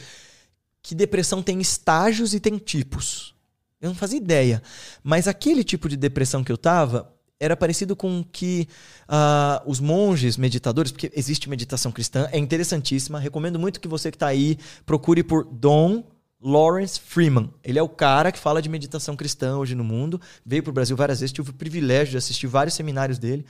que depressão tem estágios e tem tipos. Eu não fazia ideia. Mas aquele tipo de depressão que eu tava era parecido com que ah, os monges meditadores, porque existe meditação cristã, é interessantíssima. Recomendo muito que você que está aí procure por Dom Lawrence Freeman. Ele é o cara que fala de meditação cristã hoje no mundo. Veio para o Brasil várias vezes, tive o privilégio de assistir vários seminários dele.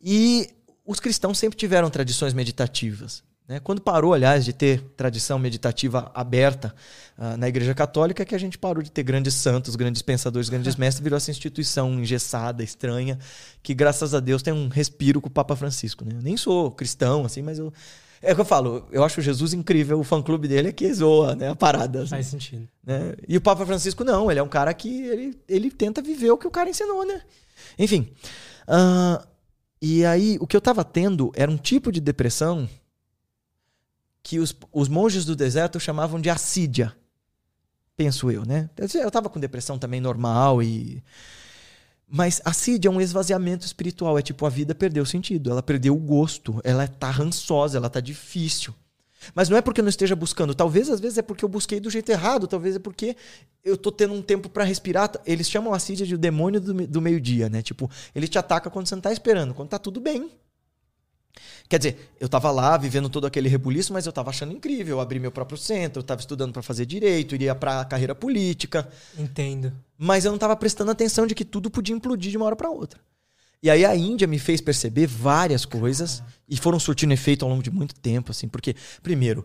E os cristãos sempre tiveram tradições meditativas. Né? Quando parou, aliás, de ter tradição meditativa aberta uh, na Igreja Católica, é que a gente parou de ter grandes santos, grandes pensadores, grandes mestres, virou essa instituição engessada, estranha, que graças a Deus tem um respiro com o Papa Francisco. Né? Eu nem sou cristão, assim, mas eu é o que eu falo, eu acho Jesus incrível, o fã-clube dele é que zoa, né, a parada. Assim, Faz sentido. Né? E o Papa Francisco não, ele é um cara que ele, ele tenta viver o que o cara ensinou, né? Enfim. Uh, e aí, o que eu tava tendo era um tipo de depressão que os, os monges do deserto chamavam de assídia. Penso eu, né? Eu tava com depressão também normal e mas a CID é um esvaziamento espiritual. É tipo, a vida perdeu sentido. Ela perdeu o gosto. Ela tá rançosa, ela tá difícil. Mas não é porque eu não esteja buscando. Talvez, às vezes, é porque eu busquei do jeito errado. Talvez é porque eu tô tendo um tempo para respirar. Eles chamam a CID de o demônio do, do meio-dia, né? Tipo, ele te ataca quando você não tá esperando. Quando tá tudo bem. Quer dizer, eu estava lá vivendo todo aquele rebuliço, mas eu estava achando incrível. Eu abri meu próprio centro, eu estava estudando para fazer direito, iria para a carreira política. Entendo. Mas eu não estava prestando atenção de que tudo podia implodir de uma hora para outra. E aí a Índia me fez perceber várias coisas e foram surtindo efeito ao longo de muito tempo, assim, porque primeiro,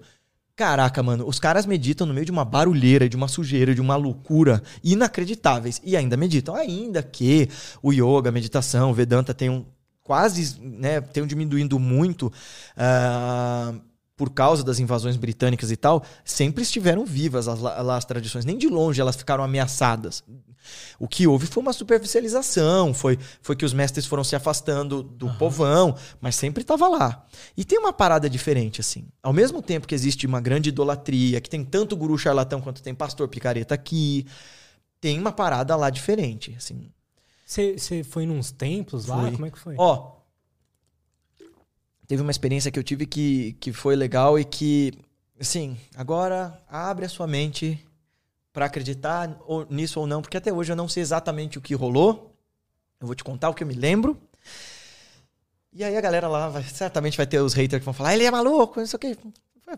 Caraca, mano, os caras meditam no meio de uma barulheira, de uma sujeira, de uma loucura inacreditáveis. E ainda meditam. Ainda que o yoga, a meditação, o Vedanta tem um, quase né, tenham diminuindo muito uh, por causa das invasões britânicas e tal, sempre estiveram vivas as, as tradições. Nem de longe elas ficaram ameaçadas. O que houve foi uma superficialização, foi, foi que os mestres foram se afastando do uhum. povão, mas sempre estava lá. E tem uma parada diferente, assim. Ao mesmo tempo que existe uma grande idolatria, que tem tanto guru charlatão quanto tem pastor picareta aqui, tem uma parada lá diferente, assim. Você foi nos templos lá? Fui. Como é que foi? Ó, teve uma experiência que eu tive que, que foi legal e que, assim, agora abre a sua mente para acreditar nisso ou não, porque até hoje eu não sei exatamente o que rolou. Eu vou te contar o que eu me lembro. E aí a galera lá vai, certamente vai ter os haters que vão falar, ele é maluco, não sei o quê.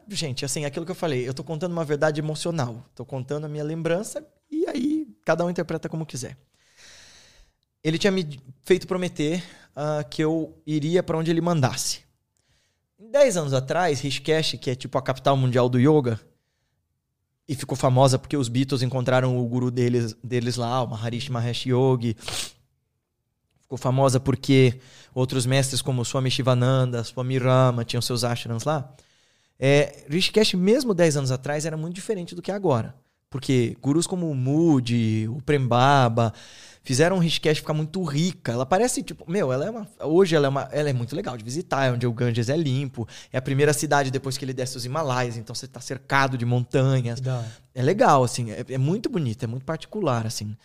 Gente, assim, aquilo que eu falei, eu tô contando uma verdade emocional. Tô contando a minha lembrança e aí cada um interpreta como quiser ele tinha me feito prometer uh, que eu iria para onde ele mandasse. Dez anos atrás, Rishikesh, que é tipo a capital mundial do yoga, e ficou famosa porque os Beatles encontraram o guru deles, deles lá, o Maharishi Mahesh Yogi. Ficou famosa porque outros mestres como Swami Shivananda, Swami Rama tinham seus ashrams lá. É, Rishikesh, mesmo 10 anos atrás, era muito diferente do que é agora. Porque gurus como o Moody, o Prembaba, fizeram o Rishikesh ficar muito rica. Ela parece, tipo, meu, ela é uma. Hoje ela é, uma, ela é muito legal de visitar, é onde o Ganges é limpo. É a primeira cidade depois que ele desce os Himalaias, então você está cercado de montanhas. É legal, assim, é, é, muito bonito, é muito particular, assim.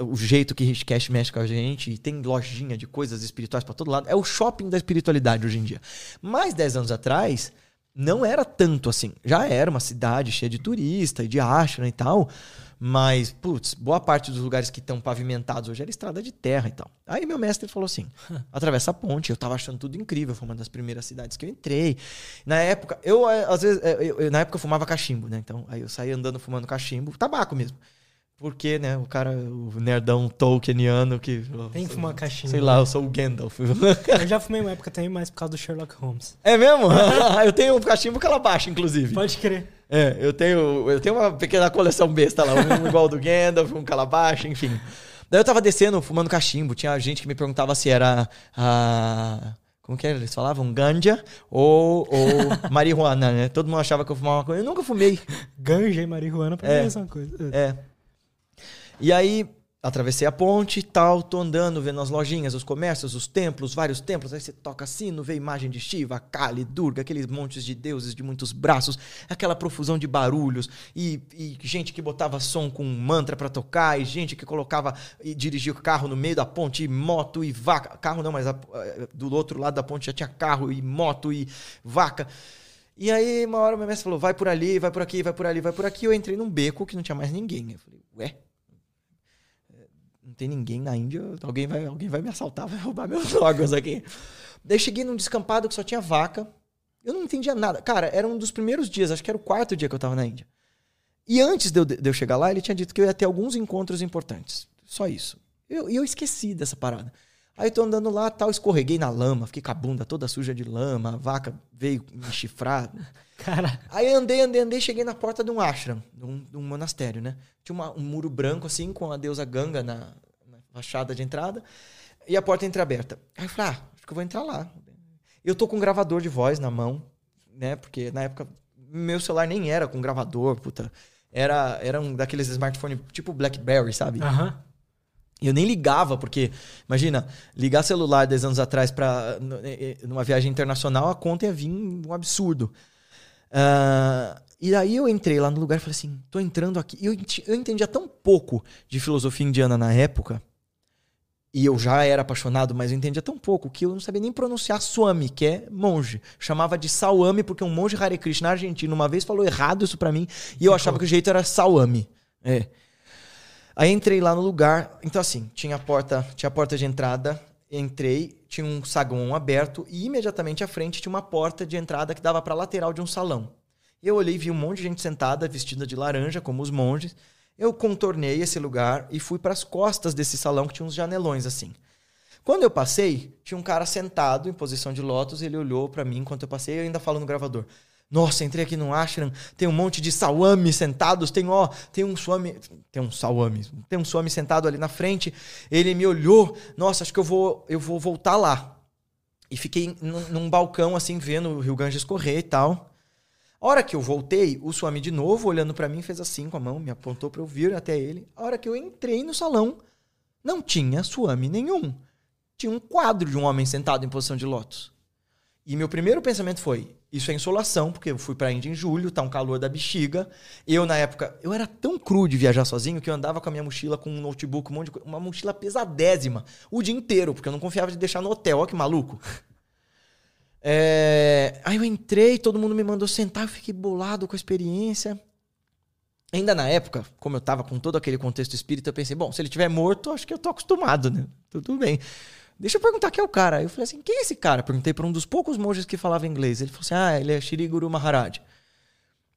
O jeito que Rishikesh mexe com a gente, tem lojinha de coisas espirituais para todo lado. É o shopping da espiritualidade hoje em dia. Mais 10 anos atrás, não era tanto assim. Já era uma cidade cheia de turista e de ashram e tal. Mas, putz, boa parte dos lugares que estão pavimentados hoje era estrada de terra e tal. Aí meu mestre falou assim: atravessa a ponte. Eu tava achando tudo incrível, foi uma das primeiras cidades que eu entrei. Na época, eu eh, às vezes, eh, eu, eu, na época eu fumava cachimbo, né? Então, aí eu saía andando fumando cachimbo, tabaco mesmo. Porque, né, o cara, o nerdão Tolkieniano que. Tem que fumar cachimbo. Sei lá, eu sou o Gandalf. eu já fumei uma época também, mais por causa do Sherlock Holmes. É mesmo? eu tenho um cachimbo calabash, inclusive. Pode crer. É, eu tenho, eu tenho uma pequena coleção besta lá, um igual do Gandalf, um calabash, enfim. Daí eu tava descendo, fumando cachimbo. Tinha gente que me perguntava se era a. Como que era? Eles falavam ganja ou, ou marihuana, né? Todo mundo achava que eu fumava uma coisa. Eu nunca fumei. Ganja e marihuana pra é, mim é a mesma coisa. É. E aí, Atravessei a ponte e tal, tô andando, vendo as lojinhas, os comércios, os templos, vários templos. Aí você toca sino, vê imagem de Shiva, Kali, Durga, aqueles montes de deuses de muitos braços, aquela profusão de barulhos e, e gente que botava som com mantra para tocar, e gente que colocava e dirigia o carro no meio da ponte, e moto e vaca. Carro não, mas a, do outro lado da ponte já tinha carro e moto e vaca. E aí, uma hora meu mestre falou: vai por ali, vai por aqui, vai por ali, vai por aqui. Eu entrei num beco que não tinha mais ninguém. Eu falei, ué? Tem ninguém na Índia, alguém vai, alguém vai me assaltar, vai roubar meus órgãos aqui. Daí cheguei num descampado que só tinha vaca. Eu não entendia nada. Cara, era um dos primeiros dias, acho que era o quarto dia que eu tava na Índia. E antes de eu, de eu chegar lá, ele tinha dito que eu ia ter alguns encontros importantes. Só isso. E eu, eu esqueci dessa parada. Aí eu tô andando lá, tal, escorreguei na lama, fiquei com a bunda toda suja de lama, a vaca veio me chifrar. Cara, Aí andei, andei, andei, cheguei na porta de um ashram, de um, de um monastério, né? Tinha uma- um muro branco assim, com a deusa Ganga na fachada de entrada, e a porta entreaberta. Aí eu falei, ah, acho que eu vou entrar lá. Eu tô com um gravador de voz na mão, né? Porque na época meu celular nem era com gravador, puta. Era, era um daqueles smartphones tipo Blackberry, sabe? aham. E eu nem ligava, porque, imagina, ligar celular 10 anos atrás para numa viagem internacional, a conta ia vir um absurdo. Ah, e aí eu entrei lá no lugar e falei assim, tô entrando aqui. E eu, eu entendia tão pouco de filosofia indiana na época, e eu já era apaixonado, mas eu entendia tão pouco que eu não sabia nem pronunciar Swami, que é monge. Chamava de Sawami, porque um monge Hare Krishna argentino uma vez falou errado isso pra mim, e eu achava que o jeito era Sawami. É. Aí entrei lá no lugar, então assim, tinha a porta, tinha a porta de entrada, entrei, tinha um saguão aberto e imediatamente à frente tinha uma porta de entrada que dava para lateral de um salão. Eu olhei e vi um monte de gente sentada, vestida de laranja, como os monges. Eu contornei esse lugar e fui para as costas desse salão que tinha uns janelões assim. Quando eu passei, tinha um cara sentado em posição de lótus, ele olhou para mim enquanto eu passei, eu ainda falo no gravador. Nossa, entrei aqui no ashram, tem um monte de sawami sentados, tem ó, tem um swami, tem um sawami, tem um swami sentado ali na frente. Ele me olhou, nossa, acho que eu vou, eu vou voltar lá. E fiquei num, num balcão assim vendo o Rio Ganges correr e tal. Hora que eu voltei, o swami de novo olhando para mim fez assim com a mão, me apontou para eu vir até ele. A hora que eu entrei no salão, não tinha swami nenhum. Tinha um quadro de um homem sentado em posição de lótus. E meu primeiro pensamento foi: isso é insolação, porque eu fui pra Índia em julho, tá um calor da bexiga. Eu, na época, eu era tão cru de viajar sozinho que eu andava com a minha mochila com um notebook, um monte de coisa, uma mochila pesadésima, o dia inteiro, porque eu não confiava de deixar no hotel. Olha que maluco. É, Aí eu entrei, todo mundo me mandou sentar, eu fiquei bolado com a experiência. Ainda na época, como eu tava com todo aquele contexto espírita, eu pensei, bom, se ele tiver morto, acho que eu tô acostumado, né? Tudo bem. Deixa eu perguntar quem é o cara. Eu falei assim, quem é esse cara? Perguntei para um dos poucos monges que falava inglês. Ele falou assim, ah, ele é Shri Guru Maharaj.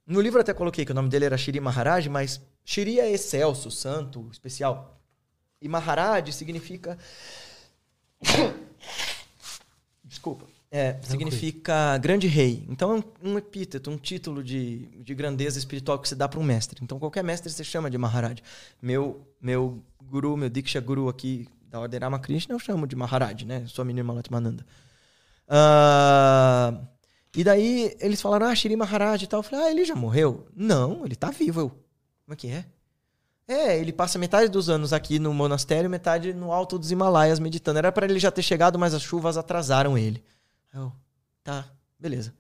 No livro até coloquei que o nome dele era Shri Maharaj, mas Shri é excelso, santo, especial. E Maharaj significa... Desculpa. É, significa grande rei. Então é um, um epíteto, um título de, de grandeza espiritual que se dá para um mestre. Então qualquer mestre se chama de Maharaj. Meu, meu guru, meu Diksha Guru aqui da Ordem Ramakrishna, eu chamo de Maharaj, né? Sou a menina Malatmananda. Ah, e daí eles falaram, ah, Shri Maharaj e tal. Eu falei, ah, ele já morreu? Não, ele tá vivo. Eu, como é que é? É, ele passa metade dos anos aqui no monastério, metade no alto dos Himalaias meditando. Era para ele já ter chegado, mas as chuvas atrasaram ele. Eu, tá, beleza.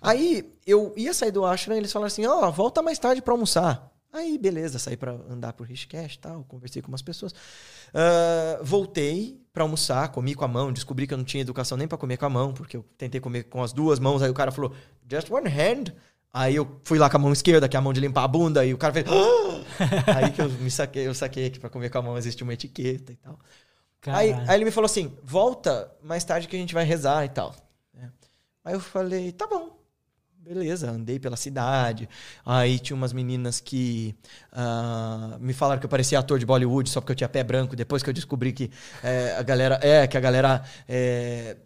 Aí eu ia sair do ashram e eles falaram assim: ó, volta mais tarde pra almoçar. Aí, beleza, saí pra andar por Rishikesh e tal, conversei com umas pessoas. Ah, voltei pra almoçar, comi com a mão, descobri que eu não tinha educação nem pra comer com a mão, porque eu tentei comer com as duas mãos, aí o cara falou, just one hand. Aí eu fui lá com a mão esquerda, que é a mão de limpar a bunda, e o cara fez. "Ah!" aí que eu me saquei, eu saquei que pra comer com a mão existe uma etiqueta e tal. Aí, aí ele me falou assim: volta mais tarde que a gente vai rezar e tal. né? Aí eu falei: tá bom. Beleza, andei pela cidade. Aí tinha umas meninas que ah, me falaram que eu parecia ator de Bollywood só porque eu tinha pé branco. Depois que eu descobri que eh, a galera. É, que a galera eh,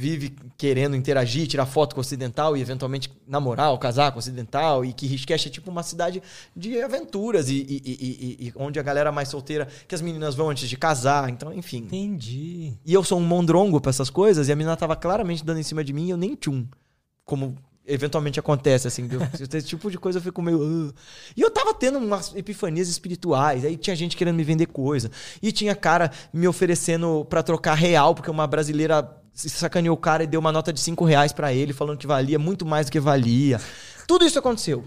vive querendo interagir, tirar foto com o ocidental e eventualmente namorar ou casar com o ocidental. E que Rishikesh é tipo uma cidade de aventuras e, e- e- e- onde a galera mais solteira, que as meninas vão antes de casar. Então, enfim. Entendi. E eu sou um mondrongo pra essas coisas, e a menina tava claramente dando em cima de mim e eu nem tchum. Como eventualmente acontece, assim. viu? Esse tipo de coisa eu fico meio. E eu tava tendo umas epifanias espirituais. Aí tinha gente querendo me vender coisa. E tinha cara me oferecendo pra trocar real, porque uma brasileira sacaneou o cara e deu uma nota de 5 reais pra ele, falando que valia muito mais do que valia. Tudo isso aconteceu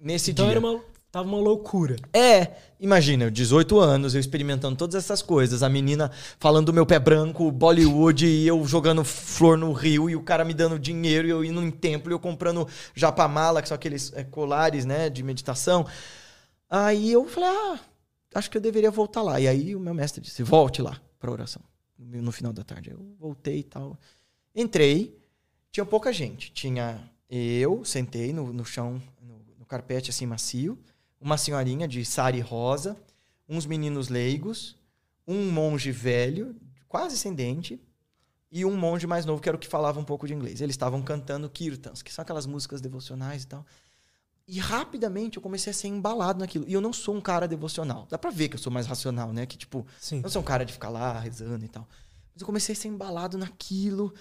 nesse Então dia. era uma, tava uma loucura. É, imagina, eu 18 anos, eu experimentando todas essas coisas, a menina falando do meu pé branco, Bollywood, e eu jogando flor no rio, e o cara me dando dinheiro, e eu indo em templo, e eu comprando japamala, que são aqueles é, colares, né, de meditação. Aí eu falei, ah, acho que eu deveria voltar lá. E aí o meu mestre disse, volte lá pra oração, no final da tarde. Eu voltei e tal. Entrei, tinha pouca gente. Tinha eu, sentei no, no chão, no, no carpete assim macio. uma senhorinha de sari rosa, uns meninos leigos, um monge velho, quase sem dente, e um monge mais novo, que era o que falava um pouco de inglês. Eles estavam cantando kirtans, que são aquelas músicas devocionais e tal. E rapidamente eu comecei a ser embalado naquilo. E eu não sou um cara devocional. Dá pra ver que eu sou mais racional, né? Que, tipo, Sim. não sou um cara de ficar lá rezando e tal. Mas eu comecei a ser embalado naquilo.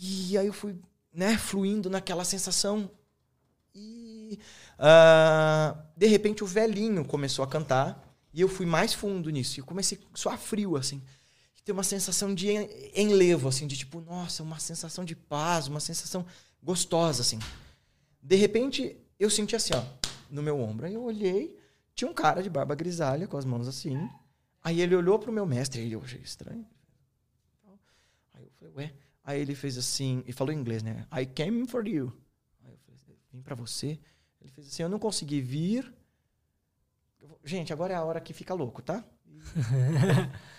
E aí eu fui, né, fluindo naquela sensação. E ah, de repente o velhinho começou a cantar. E eu fui mais fundo nisso. E eu comecei a suar frio, assim. E ter uma sensação de en- enlevo, assim, de tipo, nossa, uma sensação de paz, uma sensação gostosa, assim. De repente, eu senti assim, ó, no meu ombro. Aí eu olhei, tinha um cara de barba grisalha, com as mãos assim. Aí ele olhou pro meu mestre, e eu achei estranho. Aí eu falei, ué. Aí ele fez assim, e falou em inglês, né? I came for you. Aí eu falei, vim pra você. Ele fez assim, eu não consegui vir. Gente, agora é a hora que fica louco, tá?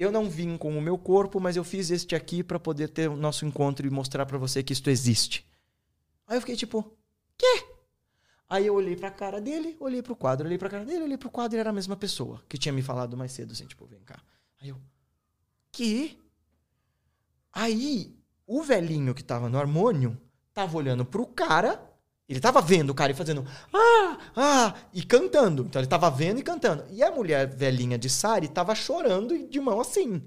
Eu não vim com o meu corpo, mas eu fiz este aqui pra poder ter o nosso encontro e mostrar pra você que isto existe. Aí eu fiquei tipo, quê? Aí eu olhei pra cara dele, olhei pro quadro, olhei pra cara dele, olhei pro quadro e era a mesma pessoa que tinha me falado mais cedo, assim, tipo, vem cá. Aí eu, que? Aí, o velhinho que tava no harmônio tava olhando pro cara, ele tava vendo o cara e fazendo ah, ah, e cantando. Então ele tava vendo e cantando. E a mulher velhinha de Sari tava chorando e de mão assim.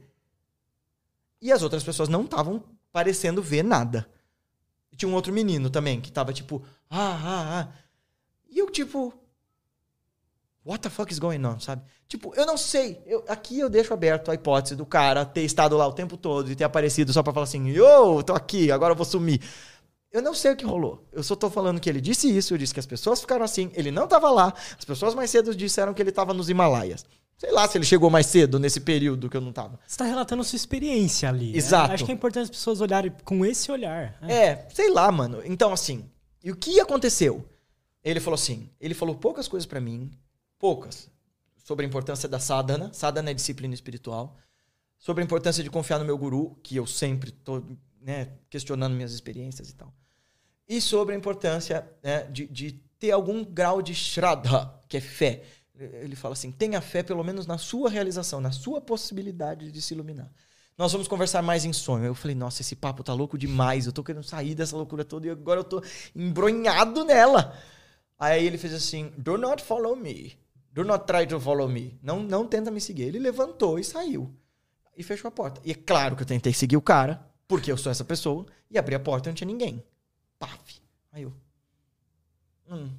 E as outras pessoas não estavam parecendo ver nada. E tinha um outro menino também que tava tipo, ah, ah, ah. E eu tipo, what the fuck is going on, sabe? Tipo, eu não sei. Eu, aqui eu deixo aberto a hipótese do cara ter estado lá o tempo todo e ter aparecido só pra falar assim, yo, tô aqui, agora eu vou sumir. Eu não sei o que rolou. Eu só tô falando que ele disse isso, eu disse que as pessoas ficaram assim, ele não tava lá. As pessoas mais cedo disseram que ele tava nos Himalaias. Sei lá se ele chegou mais cedo nesse período que eu não tava. Você tá relatando sua experiência ali. né? Exato. Acho que é importante as pessoas olharem com esse olhar. né? É, sei lá, mano. Então, assim, e o que aconteceu? Ele falou assim, ele falou poucas coisas pra mim, poucas, sobre a importância da sadhana, sadhana é disciplina espiritual, sobre a importância de confiar no meu guru, que eu sempre tô, né, questionando minhas experiências e tal, e sobre a importância né, de, de ter algum grau de shraddha, que é fé. Ele fala assim, tenha fé pelo menos na sua realização, na sua possibilidade de se iluminar. Nós vamos conversar mais em sonho. Eu falei, nossa, esse papo tá louco demais. Eu tô querendo sair dessa loucura toda e agora eu tô embronhado nela. Aí ele fez assim: Do not follow me. Do not try to follow me. Não, não tenta me seguir. Ele levantou e saiu. E fechou a porta. E é claro que eu tentei seguir o cara, porque eu sou essa pessoa, e abri a porta e não tinha ninguém. Paf. Aí eu. Hum.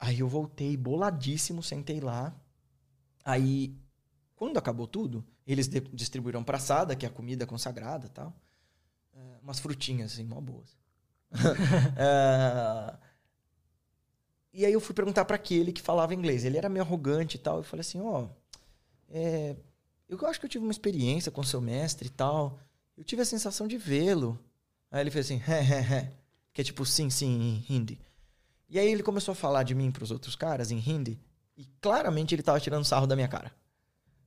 Aí eu voltei boladíssimo, sentei lá. Aí, quando acabou tudo, eles distribuíram praçada, que é a comida consagrada tal. É, umas frutinhas, assim, mó boas. É, e aí eu fui perguntar para aquele que falava inglês. Ele era meio arrogante e tal. Eu falei assim, ó, é, eu acho que eu tive uma experiência com seu mestre e tal. Eu tive a sensação de vê-lo. Aí ele fez assim, que é tipo sim, sim, hindi. E aí ele começou a falar de mim pros outros caras em hindi. E claramente ele tava tirando sarro da minha cara.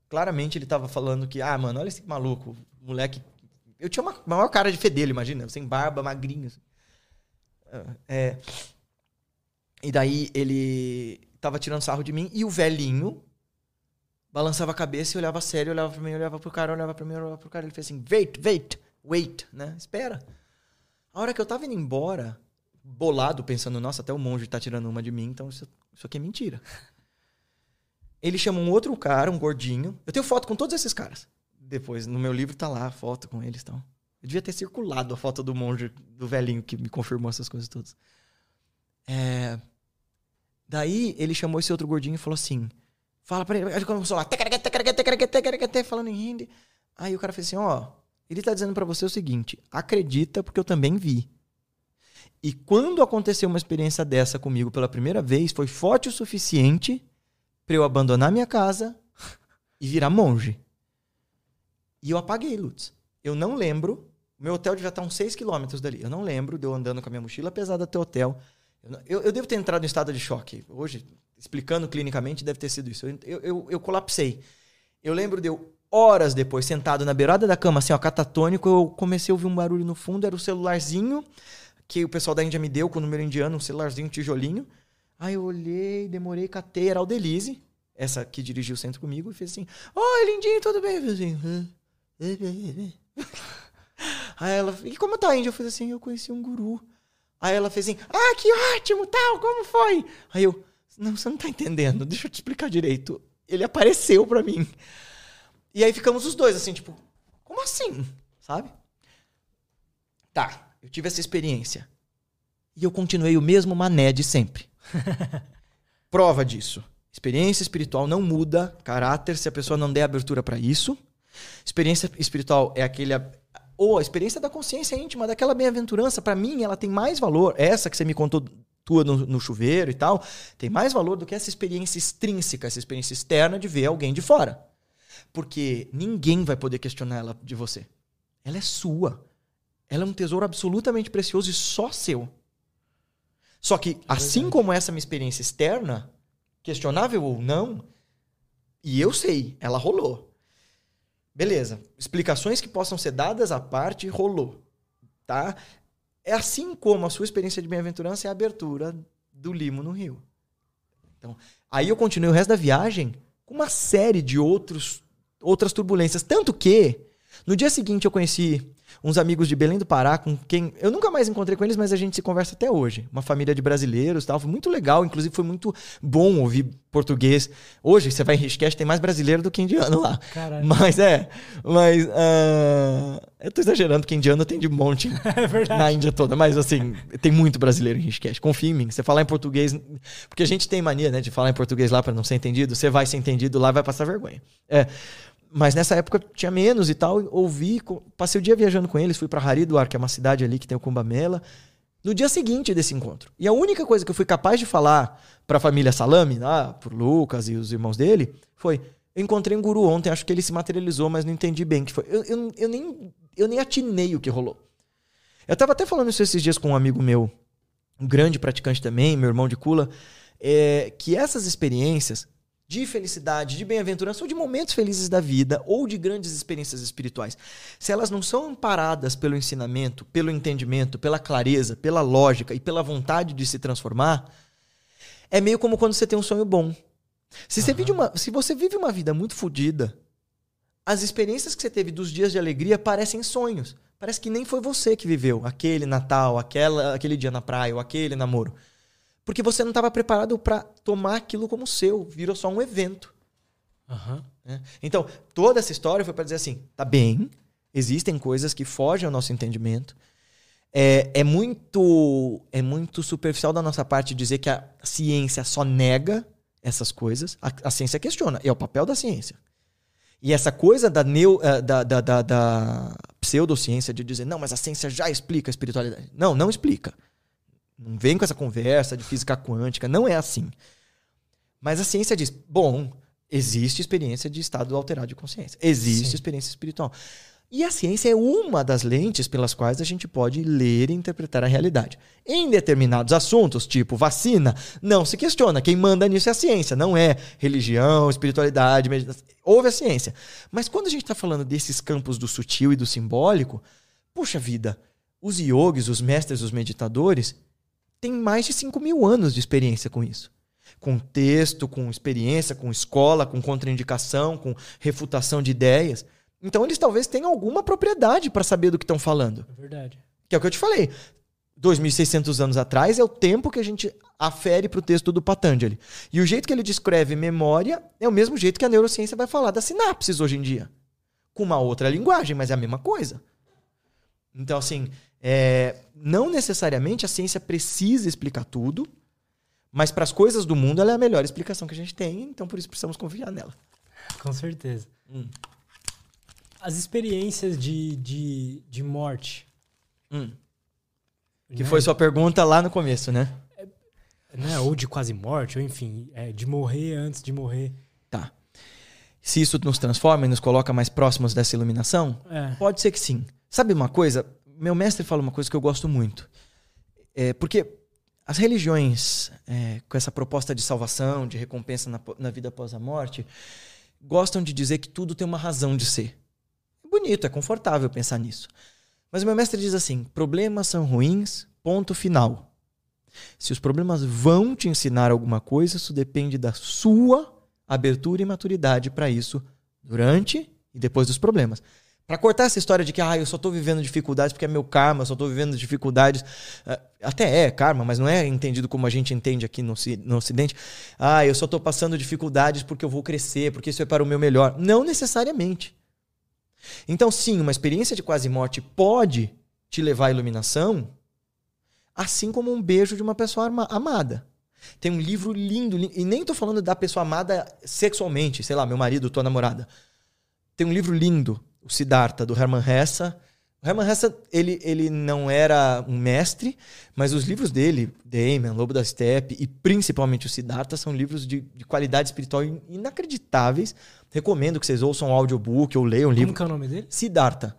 Claramente ele tava falando que, ah, mano, olha esse maluco, moleque. Eu tinha uma maior cara de fedelho, imagina, sem barba, magrinho. assim. É, e daí ele tava tirando sarro de mim e o velhinho balançava a cabeça e olhava sério, olhava pra mim, olhava pro cara, olhava pra mim, olhava pro cara. Ele fez assim, wait, wait, wait, né? Espera. A hora que eu tava indo embora, bolado, pensando, nossa, até o monge tá tirando uma de mim, então isso, isso aqui é mentira. Ele chama um outro cara, um gordinho. Eu tenho foto com todos esses caras. Depois, no meu livro tá lá a foto com eles e tal. Eu devia ter circulado a foto do monge, do velhinho que me confirmou essas coisas todas. É... Daí ele chamou esse outro gordinho e falou assim: Fala pra ele. Ele começou lá, falando em hindi. Aí o cara fez assim: Ó, ele tá dizendo pra você o seguinte: acredita, porque eu também vi. E quando aconteceu uma experiência dessa comigo pela primeira vez, foi forte o suficiente pra eu abandonar minha casa e virar monge. E eu apaguei, Lutz. Eu não lembro. Meu hotel devia estar uns 6 quilômetros dali. Eu não lembro de eu andando com a minha mochila pesada até o hotel. Eu, eu, devo ter entrado em estado de choque. Hoje, explicando clinicamente, deve ter sido isso. Eu, eu, eu colapsei. Eu lembro de eu, horas depois, sentado na beirada da cama, assim, ó, catatônico, eu comecei a ouvir um barulho no fundo. Era o celularzinho que o pessoal da Índia me deu com o número indiano, um celularzinho tijolinho. Aí eu olhei, demorei, catei, era a Aldelise, essa que dirigiu o centro comigo, e fez assim: Oi, lindinho, tudo bem? Eu assim. Aí ela, e como tá, Índia? Eu fiz assim: Eu conheci um guru. Aí ela fez assim: Ah, que ótimo, tal, como foi? Aí eu, não, você não tá entendendo, deixa eu te explicar direito. Ele apareceu pra mim. E aí ficamos os dois assim, tipo, como assim? Sabe? Tá, eu tive essa experiência. E eu continuei o mesmo mané de sempre. Prova disso. Experiência espiritual não muda caráter se a pessoa não der abertura pra isso. Experiência espiritual é aquele ou a experiência da consciência íntima, daquela bem-aventurança, pra mim ela tem mais valor. Essa que você me contou tua no, no chuveiro e tal, tem mais valor do que essa experiência extrínseca, essa experiência externa de ver alguém de fora. Porque ninguém vai poder questionar ela de você. Ela é sua. Ela é um tesouro absolutamente precioso e só seu. Só que, assim como essa minha experiência externa, questionável ou não, e eu sei, ela rolou. Beleza. Explicações que possam ser dadas à parte, rolou. Tá? É assim como a sua experiência de bem-aventurança é a abertura do limo no rio. Então, aí eu continuei o resto da viagem com uma série de outros, outras turbulências. Tanto que, no dia seguinte, eu conheci uns amigos de Belém do Pará, com quem eu nunca mais encontrei com eles, mas a gente se conversa até hoje. Uma família de brasileiros, tal, foi muito legal, inclusive foi muito bom ouvir português. Hoje você vai em Rishikesh, tem mais brasileiro do que indiano lá. Caralho. Mas é, mas ah, eu tô exagerando porque indiano tem de monte É verdade. na Índia toda, mas assim, tem muito brasileiro em Rishikesh. Confia em mim. Você falar em português, porque a gente tem mania, né, de falar em português lá para não ser entendido. Você vai ser entendido lá, e vai passar vergonha. É. Mas nessa época tinha menos e tal. Ouvi, passei o dia viajando com eles, fui para Haridwar, que é uma cidade ali que tem o Kumbamela. No dia seguinte desse encontro. E a única coisa que eu fui capaz de falar para a família Salame, lá, pro Lucas e os irmãos dele, foi: eu encontrei um guru ontem, acho que ele se materializou, mas não entendi bem o que foi. Eu, eu, eu nem, eu nem atinei o que rolou. Eu tava até falando isso esses dias com um amigo meu, um grande praticante também, meu irmão de Kula, é, que essas experiências de felicidade, de bem-aventurança, ou de momentos felizes da vida, ou de grandes experiências espirituais, se elas não são amparadas pelo ensinamento, pelo entendimento, pela clareza, pela lógica e pela vontade de se transformar, é meio como quando você tem um sonho bom. Se, você, vive uma, se você vive uma vida muito fodida, as experiências que você teve dos dias de alegria parecem sonhos. Parece que nem foi você que viveu aquele Natal, aquela, aquele dia na praia, ou aquele namoro. Porque você não estava preparado para tomar aquilo como seu, virou só um evento. Né? Então, toda essa história foi para dizer assim: tá bem, existem coisas que fogem ao nosso entendimento. É, é muito é muito superficial da nossa parte dizer que a ciência só nega essas coisas. A, a ciência questiona. É o papel da ciência. E essa coisa da, neo, eh, da, da, da, da pseudociência de dizer, não, mas a ciência já explica a espiritualidade. Não, não explica. Não vem com essa conversa de física quântica, não é assim. Mas a ciência diz, bom, existe experiência de estado alterado de consciência. Existe Sim. experiência espiritual. E a ciência é uma das lentes pelas quais a gente pode ler e interpretar a realidade. Em determinados assuntos, tipo vacina, não se questiona. Quem manda nisso é a ciência, não é religião, espiritualidade, meditação. Houve a ciência. Mas quando a gente está falando desses campos do sutil e do simbólico, puxa vida, os yogis, os mestres, os meditadores, têm mais de 5 mil anos de experiência com isso. Com texto, com experiência, com escola, com contraindicação, com refutação de ideias. Então eles talvez tenham alguma propriedade para saber do que estão falando. É verdade. Que é o que eu te falei. 2.600 anos atrás é o tempo que a gente afere para o texto do Patanjali. E o jeito que ele descreve memória é o mesmo jeito que a neurociência vai falar das sinapses hoje em dia. Com uma outra linguagem, mas é a mesma coisa. Então, assim, é, não necessariamente a ciência precisa explicar tudo, mas para as coisas do mundo ela é a melhor explicação que a gente tem, então por isso precisamos confiar nela. Com certeza. Hum. As experiências de, de, de morte. Hum. Que né? foi sua pergunta lá no começo, né? Né? Ou de quase morte, ou enfim, é, de morrer antes de morrer. Tá. Se isso nos transforma e nos coloca mais próximos dessa iluminação, É. Pode ser que sim. Sabe uma coisa? Meu mestre fala uma coisa que eu gosto muito. É, porque as religiões, é, com essa proposta de salvação, de recompensa na, na vida após a morte, gostam de dizer que tudo tem uma razão de ser. É bonito, é confortável pensar nisso. Mas o meu mestre diz assim: problemas são ruins, ponto final. Se os problemas vão te ensinar alguma coisa, isso depende da sua abertura e maturidade para isso durante e depois dos problemas. Para cortar essa história de que ah, eu só tô vivendo dificuldades porque é meu karma, eu só tô vivendo dificuldades. eh, Até é karma, mas não é entendido como a gente entende aqui no, no Ocidente. Ah, eu só tô passando dificuldades porque eu vou crescer, porque isso é para o meu melhor. Não necessariamente. Então, sim, uma experiência de quase morte pode te levar à iluminação, assim como um beijo de uma pessoa ama- amada. Tem um livro lindo, li- e nem tô falando da pessoa amada sexualmente, sei lá, meu marido, tua namorada. Tem um livro lindo, o Siddhartha, do Hermann Hesse. O Hermann Hesse, ele, ele não era um mestre, mas os livros dele, Damon, Lobo da Steppe e principalmente o Siddhartha, são livros de, de qualidade espiritual in- inacreditáveis. Recomendo que vocês ouçam um audiobook ou leiam o livro. Como que é o nome dele? Siddhartha.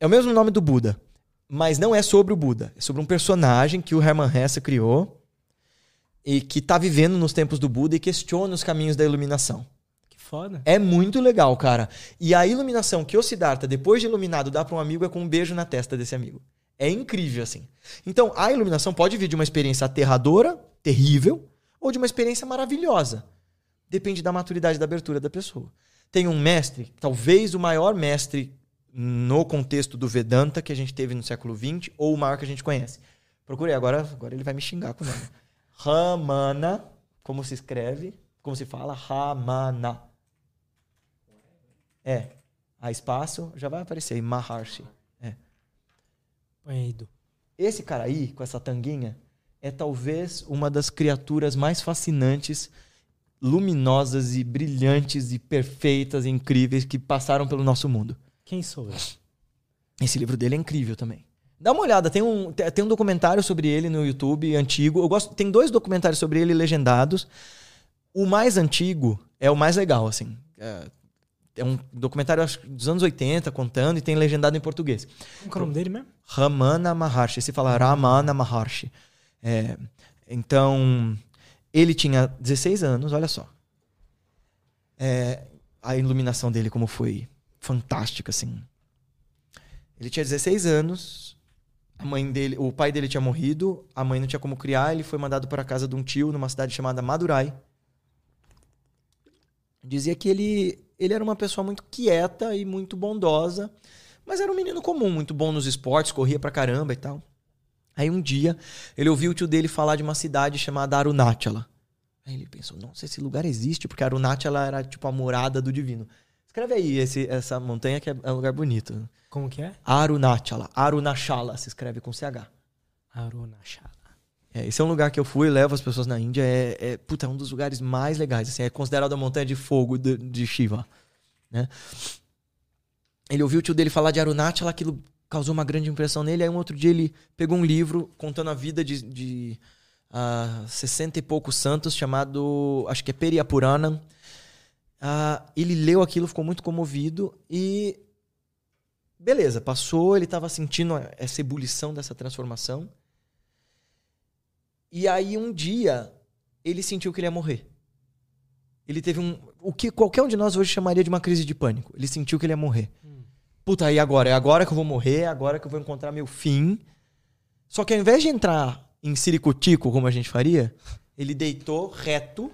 É o mesmo nome do Buda, mas não é sobre o Buda. É sobre um personagem que o Hermann Hesse criou e que está vivendo nos tempos do Buda e questiona os caminhos da iluminação. Foda. É muito legal, cara. E a iluminação que o Siddhartha, depois de iluminado, dá para um amigo é com um beijo na testa desse amigo. É incrível, assim. Então, a iluminação pode vir de uma experiência aterradora, terrível, ou de uma experiência maravilhosa. Depende da maturidade da abertura da pessoa. Tem um mestre, talvez o maior mestre no contexto do Vedanta que a gente teve no século XX, ou o maior que a gente conhece. Procurei, agora, agora ele vai me xingar com o nome. Ramana, como se escreve, como se fala? Ramana. É. A espaço, já vai aparecer aí, Maharshi. É. Esse cara aí, com essa tanguinha, é talvez uma das criaturas mais fascinantes, luminosas e brilhantes e perfeitas e incríveis que passaram pelo nosso mundo. Quem sou eu? Esse livro dele é incrível também. Dá uma olhada, tem um, te- tem um documentário sobre ele no YouTube, antigo. Eu gosto, tem dois documentários sobre ele legendados. O mais antigo é o mais legal, assim. É, é um documentário acho, dos anos 80, contando, e tem legendado em português. Como que é o nome dele mesmo? Ramana Maharshi. Se fala Ramana Maharshi. É, então, ele tinha 16 anos, olha só. É, a iluminação dele como foi fantástica, assim. Ele tinha 16 anos, a mãe dele, o pai dele tinha morrido, a mãe não tinha como criar, ele foi mandado para a casa de um tio numa cidade chamada Madurai. Dizia que ele, ele era uma pessoa muito quieta e muito bondosa, mas era um menino comum, muito bom nos esportes, corria pra caramba e tal. Aí um dia ele ouviu o tio dele falar de uma cidade chamada Arunachala. Aí ele pensou, nossa, esse lugar existe, porque Arunachala era tipo a morada do divino. Escreve aí esse, essa montanha que é, é um lugar bonito. Como que é? Arunachala. Arunachala se escreve com CH. Arunachala. É, esse é um lugar que eu fui, levo as pessoas na Índia. É, é, puta, é um dos lugares mais legais. Assim, é considerado a montanha de fogo de, de Shiva. Né? Ele ouviu o tio dele falar de Arunachala, aquilo causou uma grande impressão nele. Aí um outro dia ele pegou um livro contando a vida de, de ah, 60 e poucos santos, chamado, acho que é Periapuranam. Ah, ele leu aquilo, ficou muito comovido e. Beleza, passou, ele estava sentindo essa ebulição dessa transformação. E aí um dia ele sentiu que ele ia morrer. Ele teve um. O que qualquer um de nós hoje chamaria de uma crise de pânico. Ele sentiu que ele ia morrer. Puta, e agora? É agora que eu vou morrer, é agora que eu vou encontrar meu fim. Só que ao invés de entrar em ciricutico, como a gente faria, ele deitou reto,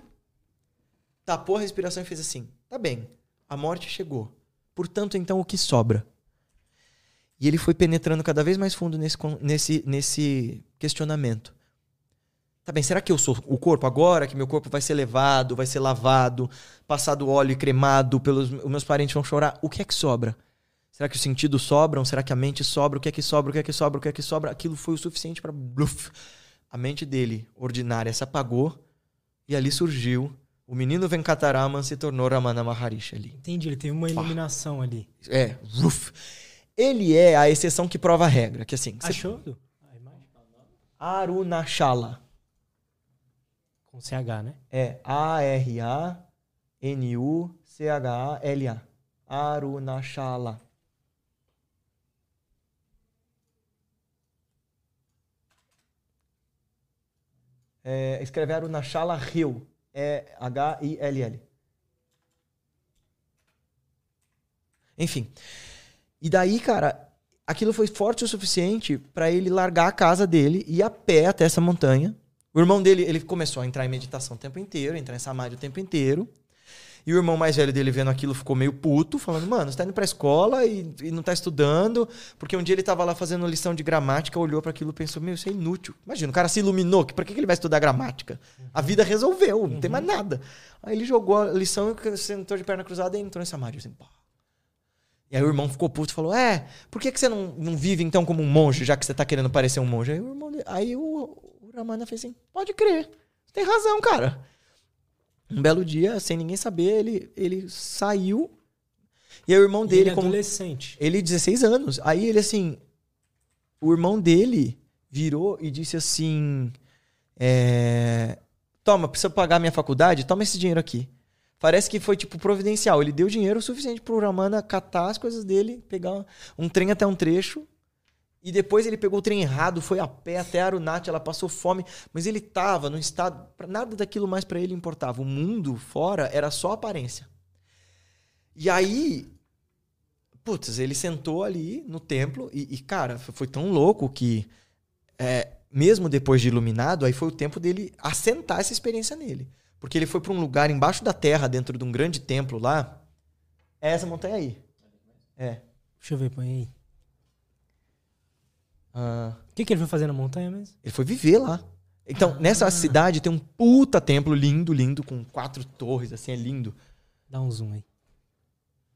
tapou a respiração e fez assim: tá bem, a morte chegou. Portanto, então, o que sobra? E ele foi penetrando cada vez mais fundo nesse, nesse, nesse questionamento. Tá bem, será que eu sou o corpo agora? Que meu corpo vai ser levado, vai ser lavado, passado óleo e cremado, pelos os meus parentes vão chorar? O que é que sobra? Será que os sentidos sobram? Será que a mente sobra? O que é que sobra? O que é que sobra? O que é que sobra? Aquilo foi o suficiente para a mente dele ordinária se apagou e ali surgiu o menino Venkataraman se tornou Ramana Maharishi ali. Entendi, ele tem uma iluminação ali. É, ruf. Ele é a exceção que prova a regra, que assim, Achou? Arunachala. Com CH, né? É A-R-A-N-U-C-H-A-L-A. Arunachala. É, escreve Arunachala Hill. É H-I-L-L. Enfim. E daí, cara, aquilo foi forte o suficiente pra ele largar a casa dele e ir a pé até essa montanha O irmão dele, ele começou a entrar em meditação o tempo inteiro, entrar em samadhi o tempo inteiro. E o irmão mais velho dele vendo aquilo ficou meio puto, falando: Mano, você tá indo pra escola e, e não tá estudando. Porque um dia ele tava lá fazendo lição de gramática, olhou para aquilo e pensou: Meu, isso é inútil. Imagina, o cara se iluminou, que pra que ele vai estudar gramática? A vida resolveu, não tem mais nada. Aí ele jogou a lição e sentou de perna cruzada e entrou em samadhi. Assim, pá. E aí o irmão ficou puto e falou: É, por que, que você não, não vive então como um monge, já que você tá querendo parecer um monge? Aí o, irmão, aí o Ramana fez assim: Pode crer, você tem razão, cara. Um belo dia, sem ninguém saber, ele, ele saiu. E aí o irmão dele, ele é como. adolescente. Ele, 16 anos. Aí ele, assim. O irmão dele virou e disse assim: é, Toma, precisa pagar minha faculdade? Toma esse dinheiro aqui. Parece que foi, tipo, providencial. Ele deu dinheiro suficiente pro Ramana catar as coisas dele, pegar um trem até um trecho. E depois ele pegou o trem errado, foi a pé até Arunati, ela passou fome, mas ele tava num estado, nada daquilo mais pra ele importava. O mundo fora era só aparência. E aí, putz, ele sentou ali no templo e, e, cara, foi, tão louco que é, mesmo depois de iluminado, aí foi o tempo dele assentar essa experiência nele. Porque ele foi pra um lugar embaixo da terra, dentro de um grande templo lá. É essa montanha aí. É. Deixa eu ver, põe aí. Ah, O que, que ele foi fazer na montanha mesmo? Ele foi viver lá. Então, nessa cidade tem um puta templo lindo, lindo, com quatro torres, assim, é lindo. Dá um zoom aí.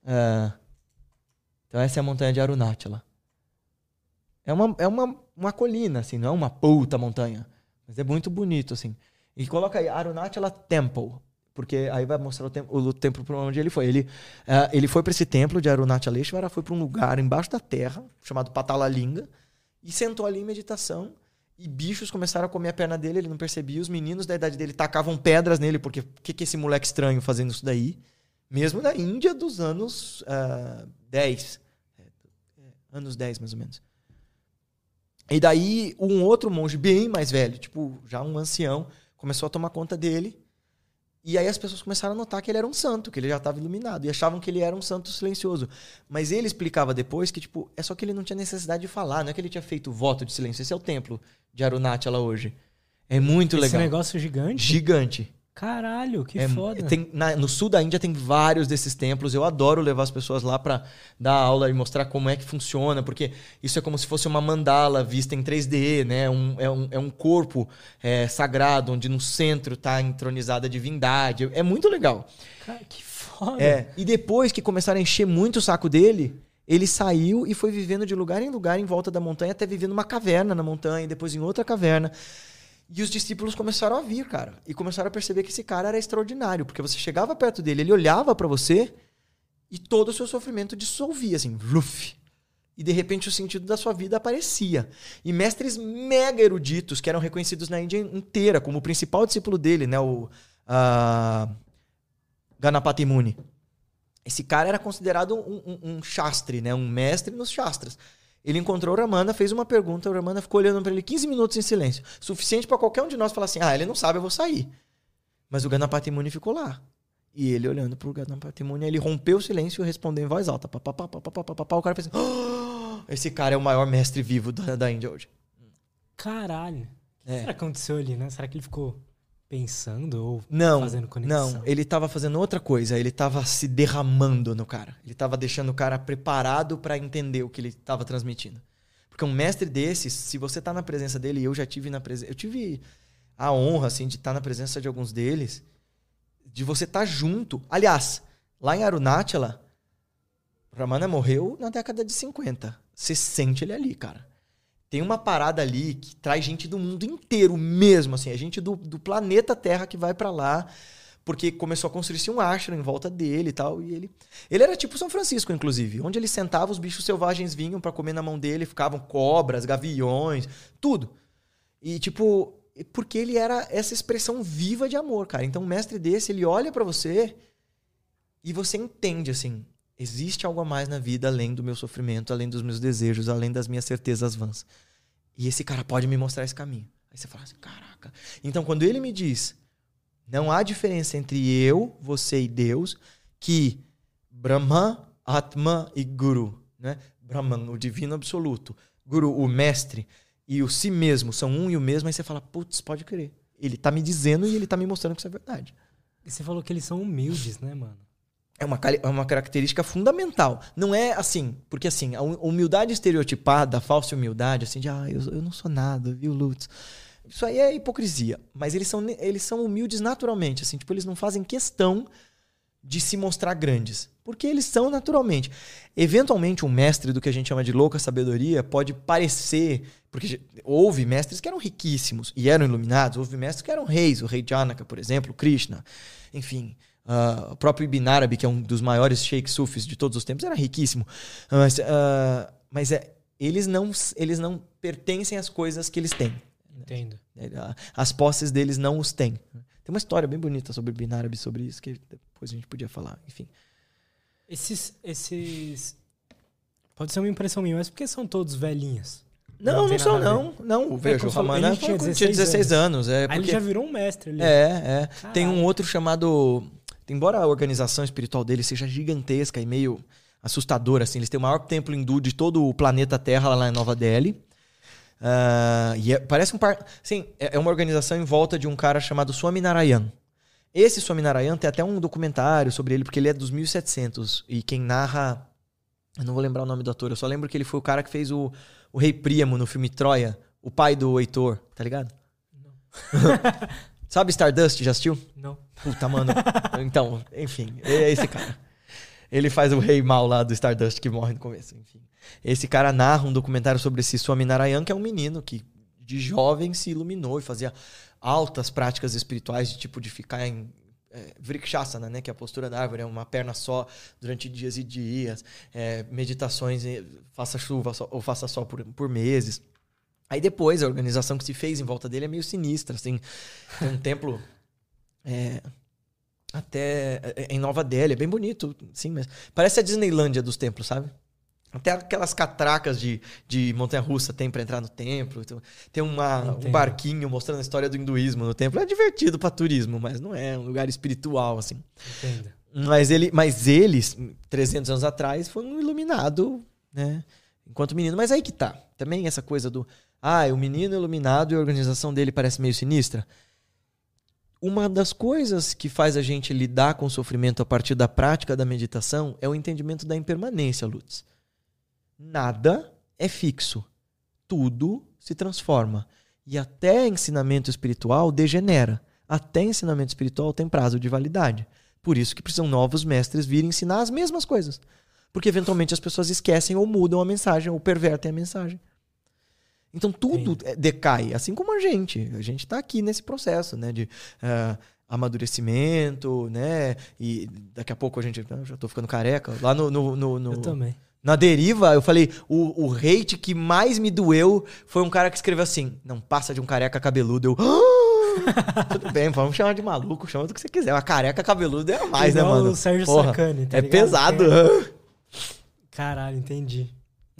É. Então essa é a montanha de Arunachala. É uma, é uma, uma colina, assim, não é uma puta montanha. Mas é muito bonito, assim. E coloca aí, Arunachala Temple. Porque aí vai mostrar o, templo o templo para onde ele foi. Ele, eh, ele foi para esse templo de Arunachaleshvara, foi para um lugar embaixo da terra, chamado Patalalinga, e sentou ali em meditação. E bichos começaram a comer a perna dele, ele não percebia. Os meninos da idade dele tacavam pedras nele, porque o que, que esse moleque estranho fazendo isso daí? Mesmo na Índia dos anos ah, 10. É, é, anos 10, mais ou menos. E daí, um outro monge bem mais velho, tipo, já um ancião, começou a tomar conta dele. E aí as pessoas começaram a notar que ele era um santo, que ele já estava iluminado. E achavam que ele era um santo silencioso. Mas ele explicava depois que, tipo, é só que ele não tinha necessidade de falar. Não é que ele tinha feito voto de silêncio. Esse é o templo de Arunachala hoje. É muito Esse legal. negócio gigante? Gigante. Caralho, que É, foda. tem- na- no sul da Índia tem vários desses templos. Eu adoro levar as pessoas lá pra dar aula e mostrar como é que funciona, porque isso é como se fosse uma mandala vista em 3D, né? Um- é, um, é um corpo é, sagrado, onde no centro tá entronizada a divindade. É muito legal. Cara, que foda. É. E depois que começaram a encher muito o saco dele, ele saiu e foi vivendo de lugar em lugar em volta da montanha, até vivendo numa caverna na montanha, e depois em outra caverna. E os discípulos começaram a vir, cara. E começaram a perceber que esse cara era extraordinário. Porque você chegava perto dele, ele olhava pra você e todo o seu sofrimento dissolvia, assim, vluf. E de repente o sentido da sua vida aparecia. E mestres mega eruditos, que eram reconhecidos na Índia inteira, como o principal discípulo dele, né? O ah, Ganapati Muni. Esse cara era considerado um, um, um né? Um mestre nos shastras. Ele encontrou o Ramana, fez uma pergunta, o Ramana ficou olhando para ele 15 minutos em silêncio. Suficiente para qualquer um de nós falar assim: ah, ele não sabe, eu vou sair. Mas o Ganapati Muni ficou lá. E ele olhando pro Ganapati Muni, ele rompeu o silêncio e respondeu em voz alta. Pá, pá, pá, pá, pá, pá, pá, pá. O cara fez, oh, esse cara é o maior mestre vivo da, da Índia hoje. Caralho. O que é. será que aconteceu ali, né? Será que ele ficou pensando ou Não, fazendo conexão? não, ele tava fazendo outra coisa, ele tava se derramando no cara. Ele tava deixando o cara preparado pra entender o que ele tava transmitindo. Porque um mestre desses, se você tá na presença dele, e eu já tive na presença, eu tive a honra assim de estar na presença de alguns deles, de você estar junto. Aliás, lá em Arunachala, Ramana morreu na década de 50. Você sente ele ali, cara. Tem uma parada ali que traz gente do mundo inteiro mesmo, assim, é gente do, do planeta Terra que vai pra lá, porque começou a construir-se um ashram em volta dele e tal, e ele... Ele era tipo São Francisco, inclusive, onde ele sentava, os bichos selvagens vinham pra comer na mão dele, ficavam cobras, gaviões, tudo. E tipo, porque ele era essa expressão viva de amor, cara. Então, um mestre desse, ele olha pra você e você entende, assim, existe algo a mais na vida além do meu sofrimento, além dos meus desejos, além das minhas certezas vãs. E esse cara pode me mostrar esse caminho. Aí você fala assim, caraca. Então, quando ele me diz, não há diferença entre eu, você e Deus, que Brahma, Atma e Guru, né? Brahman, o divino absoluto, Guru, o mestre, e o si mesmo são um e o mesmo, aí você fala, putz, pode crer. Ele tá me dizendo e ele tá me mostrando que isso é verdade. E você falou que eles são humildes, né, mano? É uma, é uma característica fundamental. Não é assim, porque assim, a hu- humildade estereotipada, a falsa humildade, assim, de ah, eu, eu não sou nada, viu, Lutz? Isso aí é hipocrisia. Mas eles são, eles são humildes naturalmente, assim, tipo, eles não fazem questão de se mostrar grandes. Porque eles são naturalmente. Eventualmente, um mestre do que a gente chama de louca sabedoria pode parecer. Porque houve mestres que eram riquíssimos e eram iluminados, houve mestres que eram reis, o rei Janaka, por exemplo, Krishna, enfim. Ah, o próprio Ibn Arabi, que é um dos maiores sheikhs sufis de todos os tempos, era riquíssimo. Mas, ah, mas é, eles, não, eles não pertencem às coisas que eles têm. Entendo. As posses deles não os têm. Tem uma história bem bonita sobre Ibn Arabi, sobre isso, que depois a gente podia falar. Enfim. Esses, esses... Pode ser uma impressão minha, mas por que são todos velhinhos? Não, Não não, são, não. Não, veja, como o Ramana tinha tinha 16, 16 anos. É, Aí ele porque- já virou um mestre ali. É, é. Tem um Caralho. outro chamado. Embora a organização espiritual deles seja gigantesca e meio assustadora, assim, eles têm o maior templo hindu de todo o planeta Terra lá em Nova Delhi. Ah, e é- parece um par. Sim, é é uma organização em volta de um cara chamado Swaminarayan. Esse Swaminarayan tem até um documentário sobre ele, porque ele é dos 1700. E quem narra. Eu não vou lembrar o nome do ator, eu só lembro que ele foi o cara que fez o, o Rei Príamo no filme Troia, o pai do Heitor, tá ligado? Sabe Stardust? Já assistiu? Não. Puta, mano. Então, enfim, é esse cara. Ele faz o rei mal lá do Stardust que morre no começo, enfim. Esse cara narra um documentário sobre esse Swaminarayan, que é um menino que de jovem se iluminou e fazia altas práticas espirituais, de tipo de ficar em é, Vrikshasana, né, que é a postura da árvore, é uma perna só durante dias e dias, é, meditações, faça chuva ou faça sol por, por meses. Aí depois a organização que se fez em volta dele é meio sinistra, assim. Tem um templo é, até é, em Nova Delhi, é bem bonito, sim, mas parece a Disneylândia dos templos, sabe? Até aquelas catracas de, de montanha-russa tem pra entrar no templo. Então, Tem uma, um barquinho mostrando a história do hinduísmo no templo. É divertido pra turismo, mas não é um lugar espiritual, assim. Entendo. Mas, ele, mas eles, 300 anos atrás, foi um iluminado, né? Enquanto menino. Mas aí que tá. Também essa coisa do. Ah, o menino iluminado e a organização dele parece meio sinistra. Uma das coisas que faz a gente lidar com o sofrimento a partir da prática da meditação é o entendimento da impermanência, Lutz. Nada é fixo. Tudo se transforma. E até ensinamento espiritual degenera. Até ensinamento espiritual tem prazo de validade. Por isso que precisam novos mestres vir ensinar as mesmas coisas. Porque eventualmente as pessoas esquecem ou mudam a mensagem ou pervertem a mensagem. Então tudo é- decai, assim como a gente. A gente está aqui nesse processo, né? De ah, amadurecimento, né? E daqui a pouco a gente. ah, já tô ficando careca. Lá no. no, no- no- Eu também. na deriva, eu falei, o, o hate que mais me doeu foi um cara que escreveu assim: não passa de um careca cabeludo. Eu. "Ah!" Tudo bem, vamos chamar de maluco, chama do que você quiser. Uma careca cabeludo é mais, né, Igual mano? o Sérgio Porra, Sacani, tá é ligado? pesado. Caralho, entendi.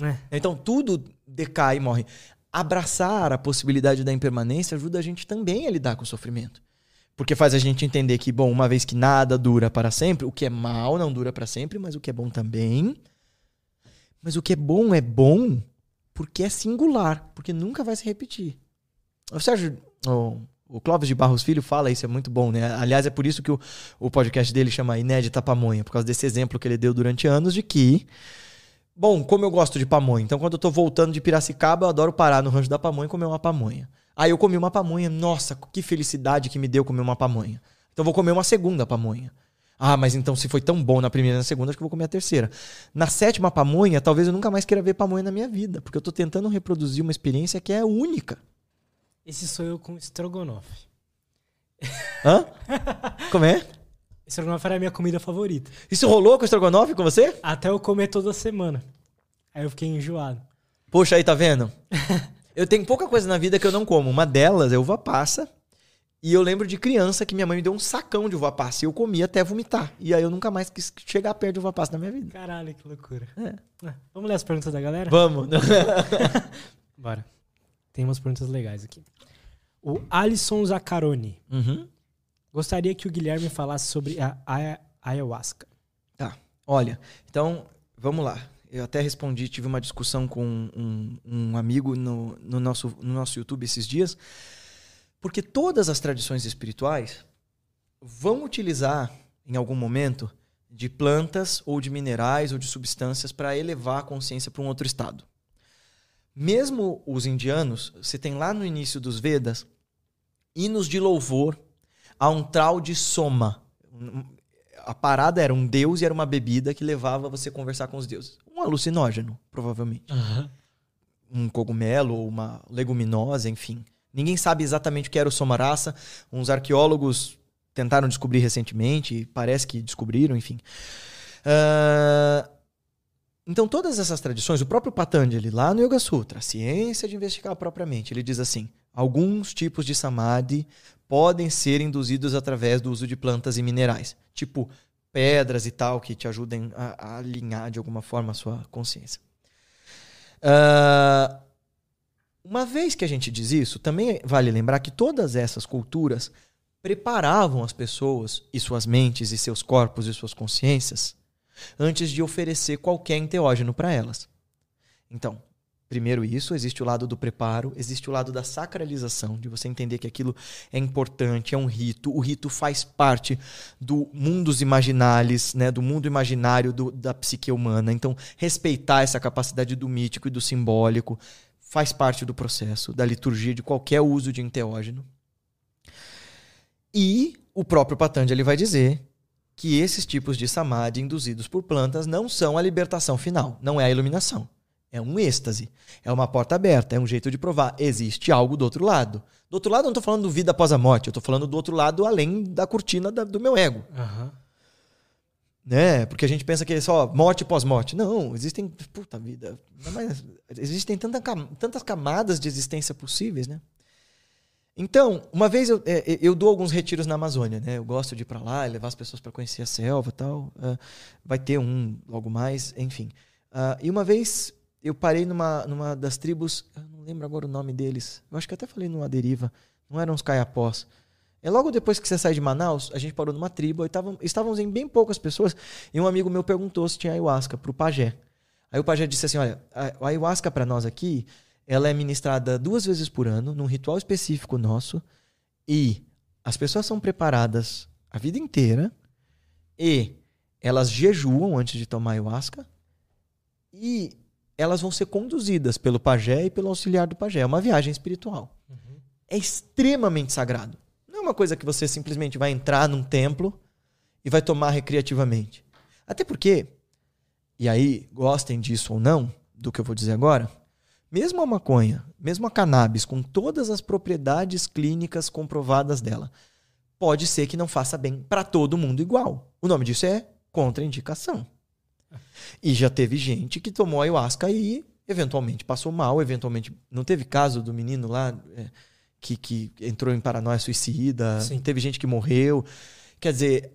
É. Então tudo decai e morre. Abraçar a possibilidade da impermanência ajuda a gente também a lidar com o sofrimento. Porque faz a gente entender que, bom, uma vez que nada dura para sempre, o que é mal não dura para sempre, mas o que é bom também. Mas o que é bom é bom porque é singular, porque nunca vai se repetir. O Sérgio, o, o Clóvis de Barros Filho fala isso, é muito bom, né? Aliás, é por isso que o, o podcast dele chama Inédita Pamonha, por causa desse exemplo que ele deu durante anos de que Bom, como eu gosto de pamonha, então quando eu tô voltando de Piracicaba, eu adoro parar no rancho da pamonha e comer uma pamonha. Aí eu comi uma pamonha, nossa, que felicidade que me deu comer uma pamonha. Então vou comer uma segunda pamonha. Ah, mas então se foi tão bom na primeira e na segunda, acho que eu vou comer a terceira. Na sétima pamonha, talvez eu nunca mais queira ver pamonha na minha vida, porque eu tô tentando reproduzir uma experiência que é única. Esse sou eu com estrogonofe. Hã? Como é? Estrogonofe era a minha comida favorita. Isso rolou com o estrogonofe com você? Até eu comer toda semana. Aí eu fiquei enjoado. Poxa, aí tá vendo? Eu tenho pouca coisa na vida que eu não como. Uma delas é uva passa. E eu lembro de criança que minha mãe me deu um sacão de uva passa e eu comia até vomitar. E aí eu nunca mais quis chegar perto de uva passa na minha vida. Caralho, que loucura. É. Ah, Vamos ler as perguntas da galera? Vamos. Bora. Tem umas perguntas legais aqui. O Alisson Zaccaroni. Uhum. Gostaria que o Guilherme falasse sobre a aya- ayahuasca. Tá. Olha, então, vamos lá. Eu até respondi, tive uma discussão com um, um amigo no, no nosso, no nosso YouTube esses dias. Porque todas as tradições espirituais vão utilizar, em algum momento, de plantas ou de minerais ou de substâncias para elevar a consciência para um outro estado. Mesmo os indianos, você tem lá no início dos Vedas hinos de louvor a um trau de soma. A parada era um deus e era uma bebida que levava você a conversar com os deuses. Um alucinógeno, provavelmente. Aham. Um cogumelo ou uma leguminosa, enfim. Ninguém sabe exatamente o que era o somarasa. Uns arqueólogos tentaram descobrir recentemente, parece que descobriram, enfim. Ah, então, todas essas tradições, o próprio Patanjali, lá no Yoga Sutra, a ciência de investigar propriamente, ele diz assim: alguns tipos de samadhi podem ser induzidos através do uso de plantas e minerais, tipo pedras e tal, que te ajudem a, a alinhar de alguma forma a sua consciência. Ah, uma vez que a gente diz isso, também vale lembrar que todas essas culturas preparavam as pessoas e suas mentes e seus corpos e suas consciências antes de oferecer qualquer enteógeno para elas. Então, primeiro isso, existe o lado do preparo, existe o lado da sacralização, de você entender que aquilo é importante, é um rito, o rito faz parte do mundos imaginales, né, do mundo imaginário do- da psique humana. Então, respeitar essa capacidade do mítico e do simbólico faz parte do processo, da liturgia de qualquer uso de enteógeno. E o próprio Patanjali vai dizer que esses tipos de samadhi induzidos por plantas não são a libertação final, não é a iluminação. É um êxtase, é uma porta aberta, é um jeito de provar. Existe algo do outro lado. Do outro lado, eu não estou falando do vida após a morte, eu estou falando do outro lado além da cortina da- do meu ego. Aham. Né? Porque a gente pensa que é só morte pós-morte. Não, existem. Puta vida. mais- existem tanta tantas camadas de existência possíveis, né? Então, uma vez eu, é, eu dou alguns retiros na Amazônia, né? Eu gosto de ir pra lá, levar as pessoas para conhecer a selva e tal. Ah, vai ter um logo mais, enfim. Ah, e uma vez eu parei numa, numa das tribos, eu não lembro agora o nome deles. Eu acho que até falei numa deriva. Não eram os caiapós. É logo depois que você sai de Manaus, a gente parou numa tribo, e tavam- estávamos em bem poucas pessoas, e um amigo meu perguntou se tinha ayahuasca pro pajé. Aí o pajé disse assim: olha, a a ayahuasca para nós aqui, ela é ministrada duas vezes por ano, num ritual específico nosso, e as pessoas são preparadas a vida inteira, e elas jejuam antes de tomar ayahuasca, e elas vão ser conduzidas pelo pajé e pelo auxiliar do pajé. É uma viagem espiritual. É extremamente sagrado. Não é uma coisa que você simplesmente vai entrar num templo e vai tomar recreativamente. Até porque, e aí, gostem disso ou não, do que eu vou dizer agora, mesmo a maconha, mesmo a cannabis, com todas as propriedades clínicas comprovadas dela, pode ser que não faça bem para todo mundo igual. O nome disso é contraindicação. E já teve gente que tomou ayahuasca e eventualmente passou mal, eventualmente. Não teve caso do menino lá é, que, que entrou em paranoia suicida, Sim. teve gente que morreu. Quer dizer,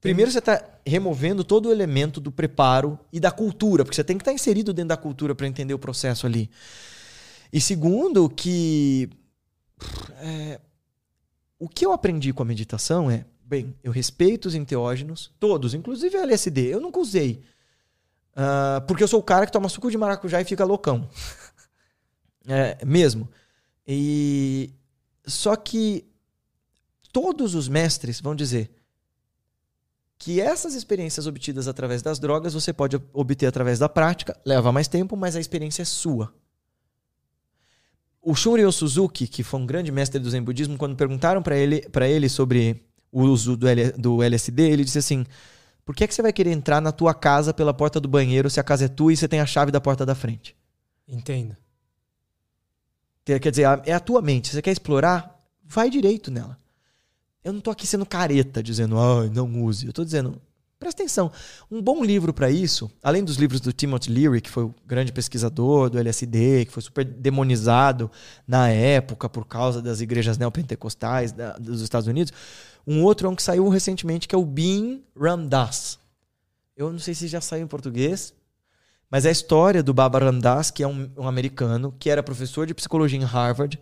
primeiro você está removendo todo o elemento do preparo e da cultura, porque você tem que estar inserido dentro da cultura para entender o processo ali. E segundo, que é, o que eu aprendi com a meditação é, bem, eu respeito os enteógenos, todos, inclusive a LSD. Eu nunca usei. Ah, porque eu sou o cara que toma suco de maracujá e fica loucão. É, mesmo. E só que todos os mestres vão dizer que essas experiências obtidas através das drogas você pode obter através da prática, leva mais tempo, mas a experiência é sua. O Shunryo Suzuki, que foi um grande mestre do Zen budismo, quando perguntaram para ele, ele sobre o uso do, L- do LSD, ele disse assim: por que, é que você vai querer entrar na tua casa pela porta do banheiro se a casa é tua e você tem a chave da porta da frente? Entendo. Quer dizer, é a tua mente. Você quer explorar? Vai direito nela. Eu não tô aqui sendo careta, dizendo, ah, não use. Eu tô dizendo, presta atenção. Um bom livro para isso, além dos livros do Timothy Leary, que foi o grande pesquisador do LSD, que foi super demonizado na época por causa das igrejas neopentecostais da- dos Estados Unidos. Um outro é um que saiu recentemente, que é o Bean Ramdas. Eu não sei se já saiu em português, mas é a história do Baba Ramdas, que é um, um americano, que era professor de psicologia em Harvard,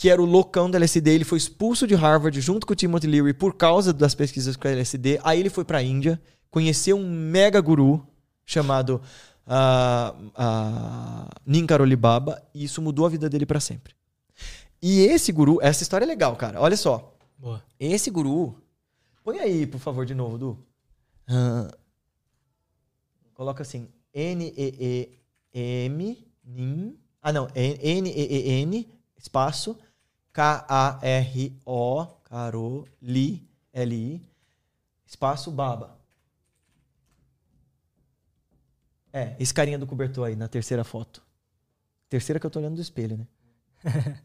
que era o loucão da LSD. Ele foi expulso de Harvard junto com o Timothy Leary por causa das pesquisas com a LSD. Aí ele foi para a Índia, conheceu um mega guru chamado uh, uh, Ninkaroli Baba, e isso mudou a vida dele para sempre. E esse guru, essa história é legal, cara. Olha só. Boa. Esse guru. Põe aí, por favor, de novo, Du. Ah, coloca assim. N-E-E-M. Ah, não. N-E-E-N. Espaço. K-A-R-O. Caroli. L-I. Espaço Baba. É, esse carinha do cobertor aí na terceira foto. Terceira que eu tô olhando do espelho, né?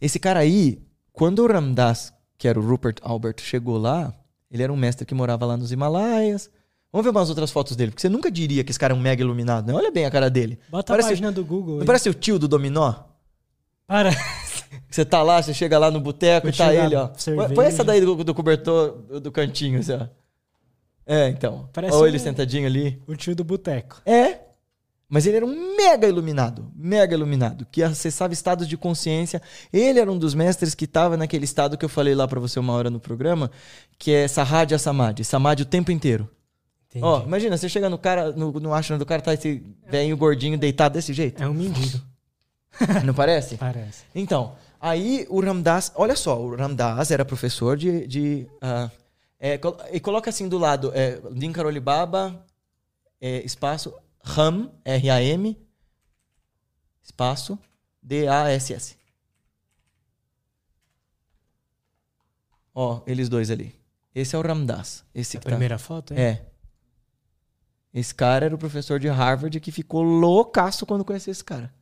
esse cara aí, quando o Ramdas, que era o Rupert Albert, chegou lá, ele era um mestre que morava lá nos Himalaias. Vamos ver umas outras fotos dele, porque você nunca diria que esse cara é um mega iluminado, né? Olha bem a cara dele. Bota Parece- a página do Google. Não aí. parece o tio do Dominó? Para. Você tá lá, você chega lá no boteco e tá ele, ó. cerveja. Põe- essa daí do, do cobertor do, cantinho, assim, ó. É, então. Parece um- ele sentadinho ali. O tio do boteco. É. Mas ele era um mega iluminado, mega iluminado, que acessava estados de consciência. Ele era um dos mestres que estava naquele estado que eu falei lá pra você uma hora no programa, que é Samadhi Samadhi, Samadhi o tempo inteiro. Entendi. Ó, imagina, você chega no cara, no, no ashrama do cara, tá esse velho gordinho deitado desse jeito. É um mendigo. Não parece? Parece. Então, aí o Ramdas, olha só, o Ramdas era professor de. de ah, é, e coloca assim do lado: é, Baba, é, espaço, Ram, R-A-M, espaço, D-A-S-S. Ó, eles dois ali. Esse é o Ramdas. Esse A tá- primeira foto, é? É. Esse cara era o professor de Harvard que ficou loucaço quando conheceu esse cara.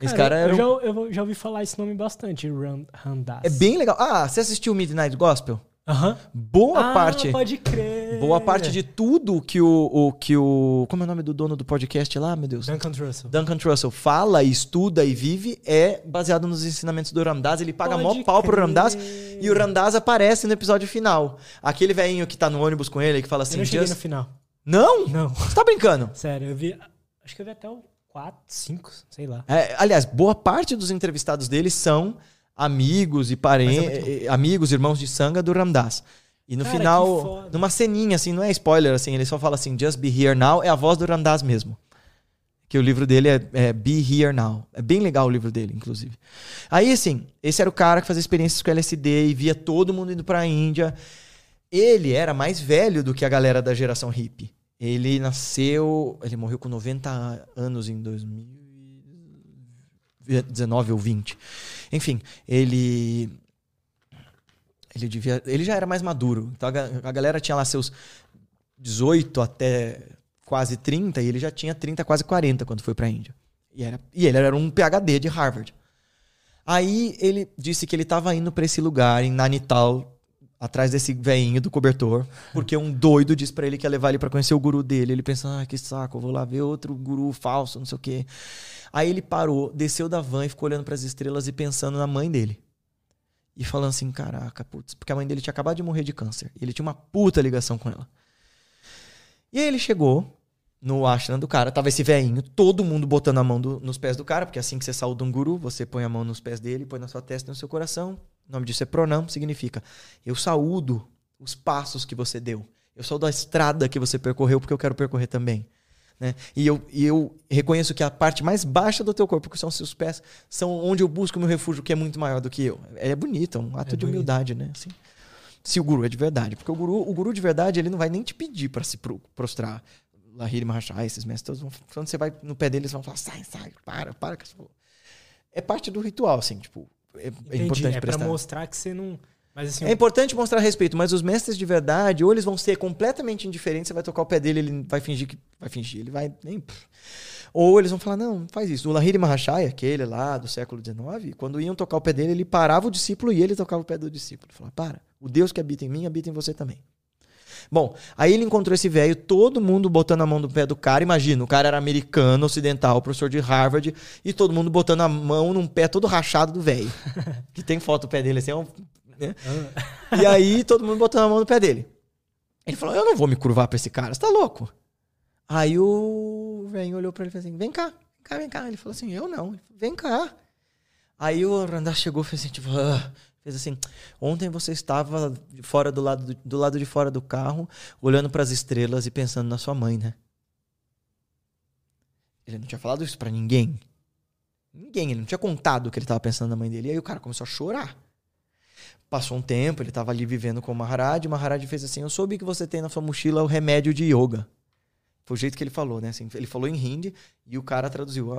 Esse cara eu, um- já, eu já ouvi falar esse nome bastante, Ram, Ramdas. É bem legal. Ah, você assistiu Midnight Gospel? Aham. Boa ah, parte. pode crer. Boa parte de tudo que o, o que o como é o nome do dono do podcast lá, meu Deus? Duncan Trussell. Duncan Trussell fala, estuda e vive é baseado nos ensinamentos do Ramdas. Ele paga mó Pode pau pro crer. Ramdas e o Ramdas aparece no episódio final. Aquele velhinho que tá no ônibus com ele que fala Eu assim, não cheguei "Just-" no final. não? Não. Você tá brincando? Sério, eu vi. Acho que eu vi até o 4, 5, sei lá. É, aliás, boa parte dos entrevistados dele são amigos e Mas é parentes, amigos, irmãos de sanga do Ramdas. E no Cara, final, numa ceninha, assim, não é spoiler, assim, ele só fala assim, just be here now, é a voz do Ramdas mesmo. Que o livro dele é, é Be Here Now. É bem legal o livro dele, inclusive. Aí, assim, esse era o cara que fazia experiências com LSD e via todo mundo indo pra Índia. Ele era mais velho do que a galera da geração hippie. Ele nasceu. Ele morreu com 90 anos em 2019 ou 20. Enfim, ele. Ele devia. Ele já era mais maduro. Então a, a galera tinha lá seus 18 até quase 30 e ele já tinha 30, quase 40 quando foi pra Índia. E, era, e ele era um PhD de Harvard. Aí ele disse que ele estava indo para esse lugar em Nanital, atrás desse veinho do cobertor, porque um doido disse para ele que ia levar ele para conhecer o guru dele. Ele pensou, ah, que saco, eu vou lá ver outro guru falso, não sei o quê. Aí ele parou, desceu da van e ficou olhando para as estrelas e pensando na mãe dele. E falando assim, caraca, putz, porque a mãe dele tinha acabado de morrer de câncer. Ele tinha uma puta ligação com ela. E aí ele chegou no ashram do cara, tava esse velhinho, todo mundo botando a mão do- nos pés do cara, porque assim que você saúda um guru, você põe a mão nos pés dele, põe na sua testa e no seu coração. O nome disso é pronam, significa eu saúdo os passos que você deu. Eu saúdo a estrada que você percorreu, porque eu quero percorrer também. Né? E, eu, e eu reconheço que a parte mais baixa do teu corpo, que são os seus pés, são onde eu busco o meu refúgio, que é muito maior do que eu. É bonito, é um ato É de bonito. humildade, né? Assim, se o guru é de verdade. Porque o guru, o guru de verdade, ele não vai nem te pedir para se pro- prostrar. Lahiri Mahashai, esses mestres todos, quando você vai no pé deles, vão falar, sai, sai, para, para. com isso." É parte do ritual, assim, tipo, é, é Entendi. importante é pra prestar. mostrar que você não. Mas assim, É importante mostrar respeito, mas os mestres de verdade, ou eles vão ser completamente indiferentes, você vai tocar o pé dele, ele vai fingir que. Vai fingir, ele vai. Nem, ou eles vão falar, não, não faz isso. O Lahiri Mahashai, aquele lá do século XIX, quando iam tocar o pé dele, ele parava o discípulo e ele tocava o pé do discípulo. Falava, para, o Deus que habita em mim habita em você também. Bom, aí ele encontrou esse velho, todo mundo botando a mão no pé do cara. Imagina, o cara era americano, ocidental, professor de Harvard, e todo mundo botando a mão num pé todo rachado do velho. que tem foto do pé dele assim, é um, né? E aí todo mundo botando a mão no pé dele. Ele falou: Eu não vou me curvar pra esse cara, você tá louco? Aí o velho olhou pra ele e falou assim: Vem cá, vem cá, vem cá. Ele falou assim: Eu não, falou, vem cá. Aí o Randá chegou e fez assim: tipo, "Ah." Fez assim: Ontem você estava fora do lado, do, do lado de fora do carro, olhando pras estrelas e pensando na sua mãe, né? Ele não tinha falado isso pra ninguém. Ninguém, ele não tinha contado o que ele tava pensando na mãe dele. E aí o cara começou a chorar. Passou um tempo, ele tava ali vivendo com o Maharaj, e o Maharaj fez assim: Eu soube que você tem na sua mochila o remédio de yoga. Foi o jeito que ele falou, né? Assim, ele falou em hindi e o cara traduziu: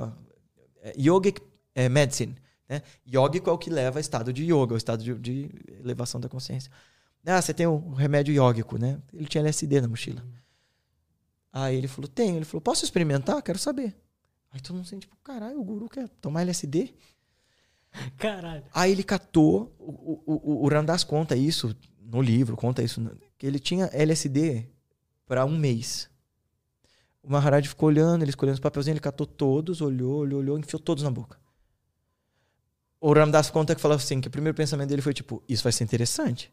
é, Yogic é, Medicine. Né? Yogico é o que leva a estado de yoga, o estado de, de elevação da consciência. Ah, você tem o remédio yógico, né? Ele tinha LSD na mochila. Aí ele falou: Tenho. Ele falou: Posso experimentar? Quero saber. Aí todo mundo sente, tipo, caralho, o guru quer tomar LSD? Caralho. Aí ele catou, o, o, o Ramdas conta isso no livro, conta isso, que ele tinha LSD para um mês. O Maharaj ficou olhando, ele escolhendo os papelzinhos, ele catou todos, olhou, olhou, olhou, enfiou todos na boca. O Ramdas conta que falou assim, que o primeiro pensamento dele foi tipo, isso vai ser interessante.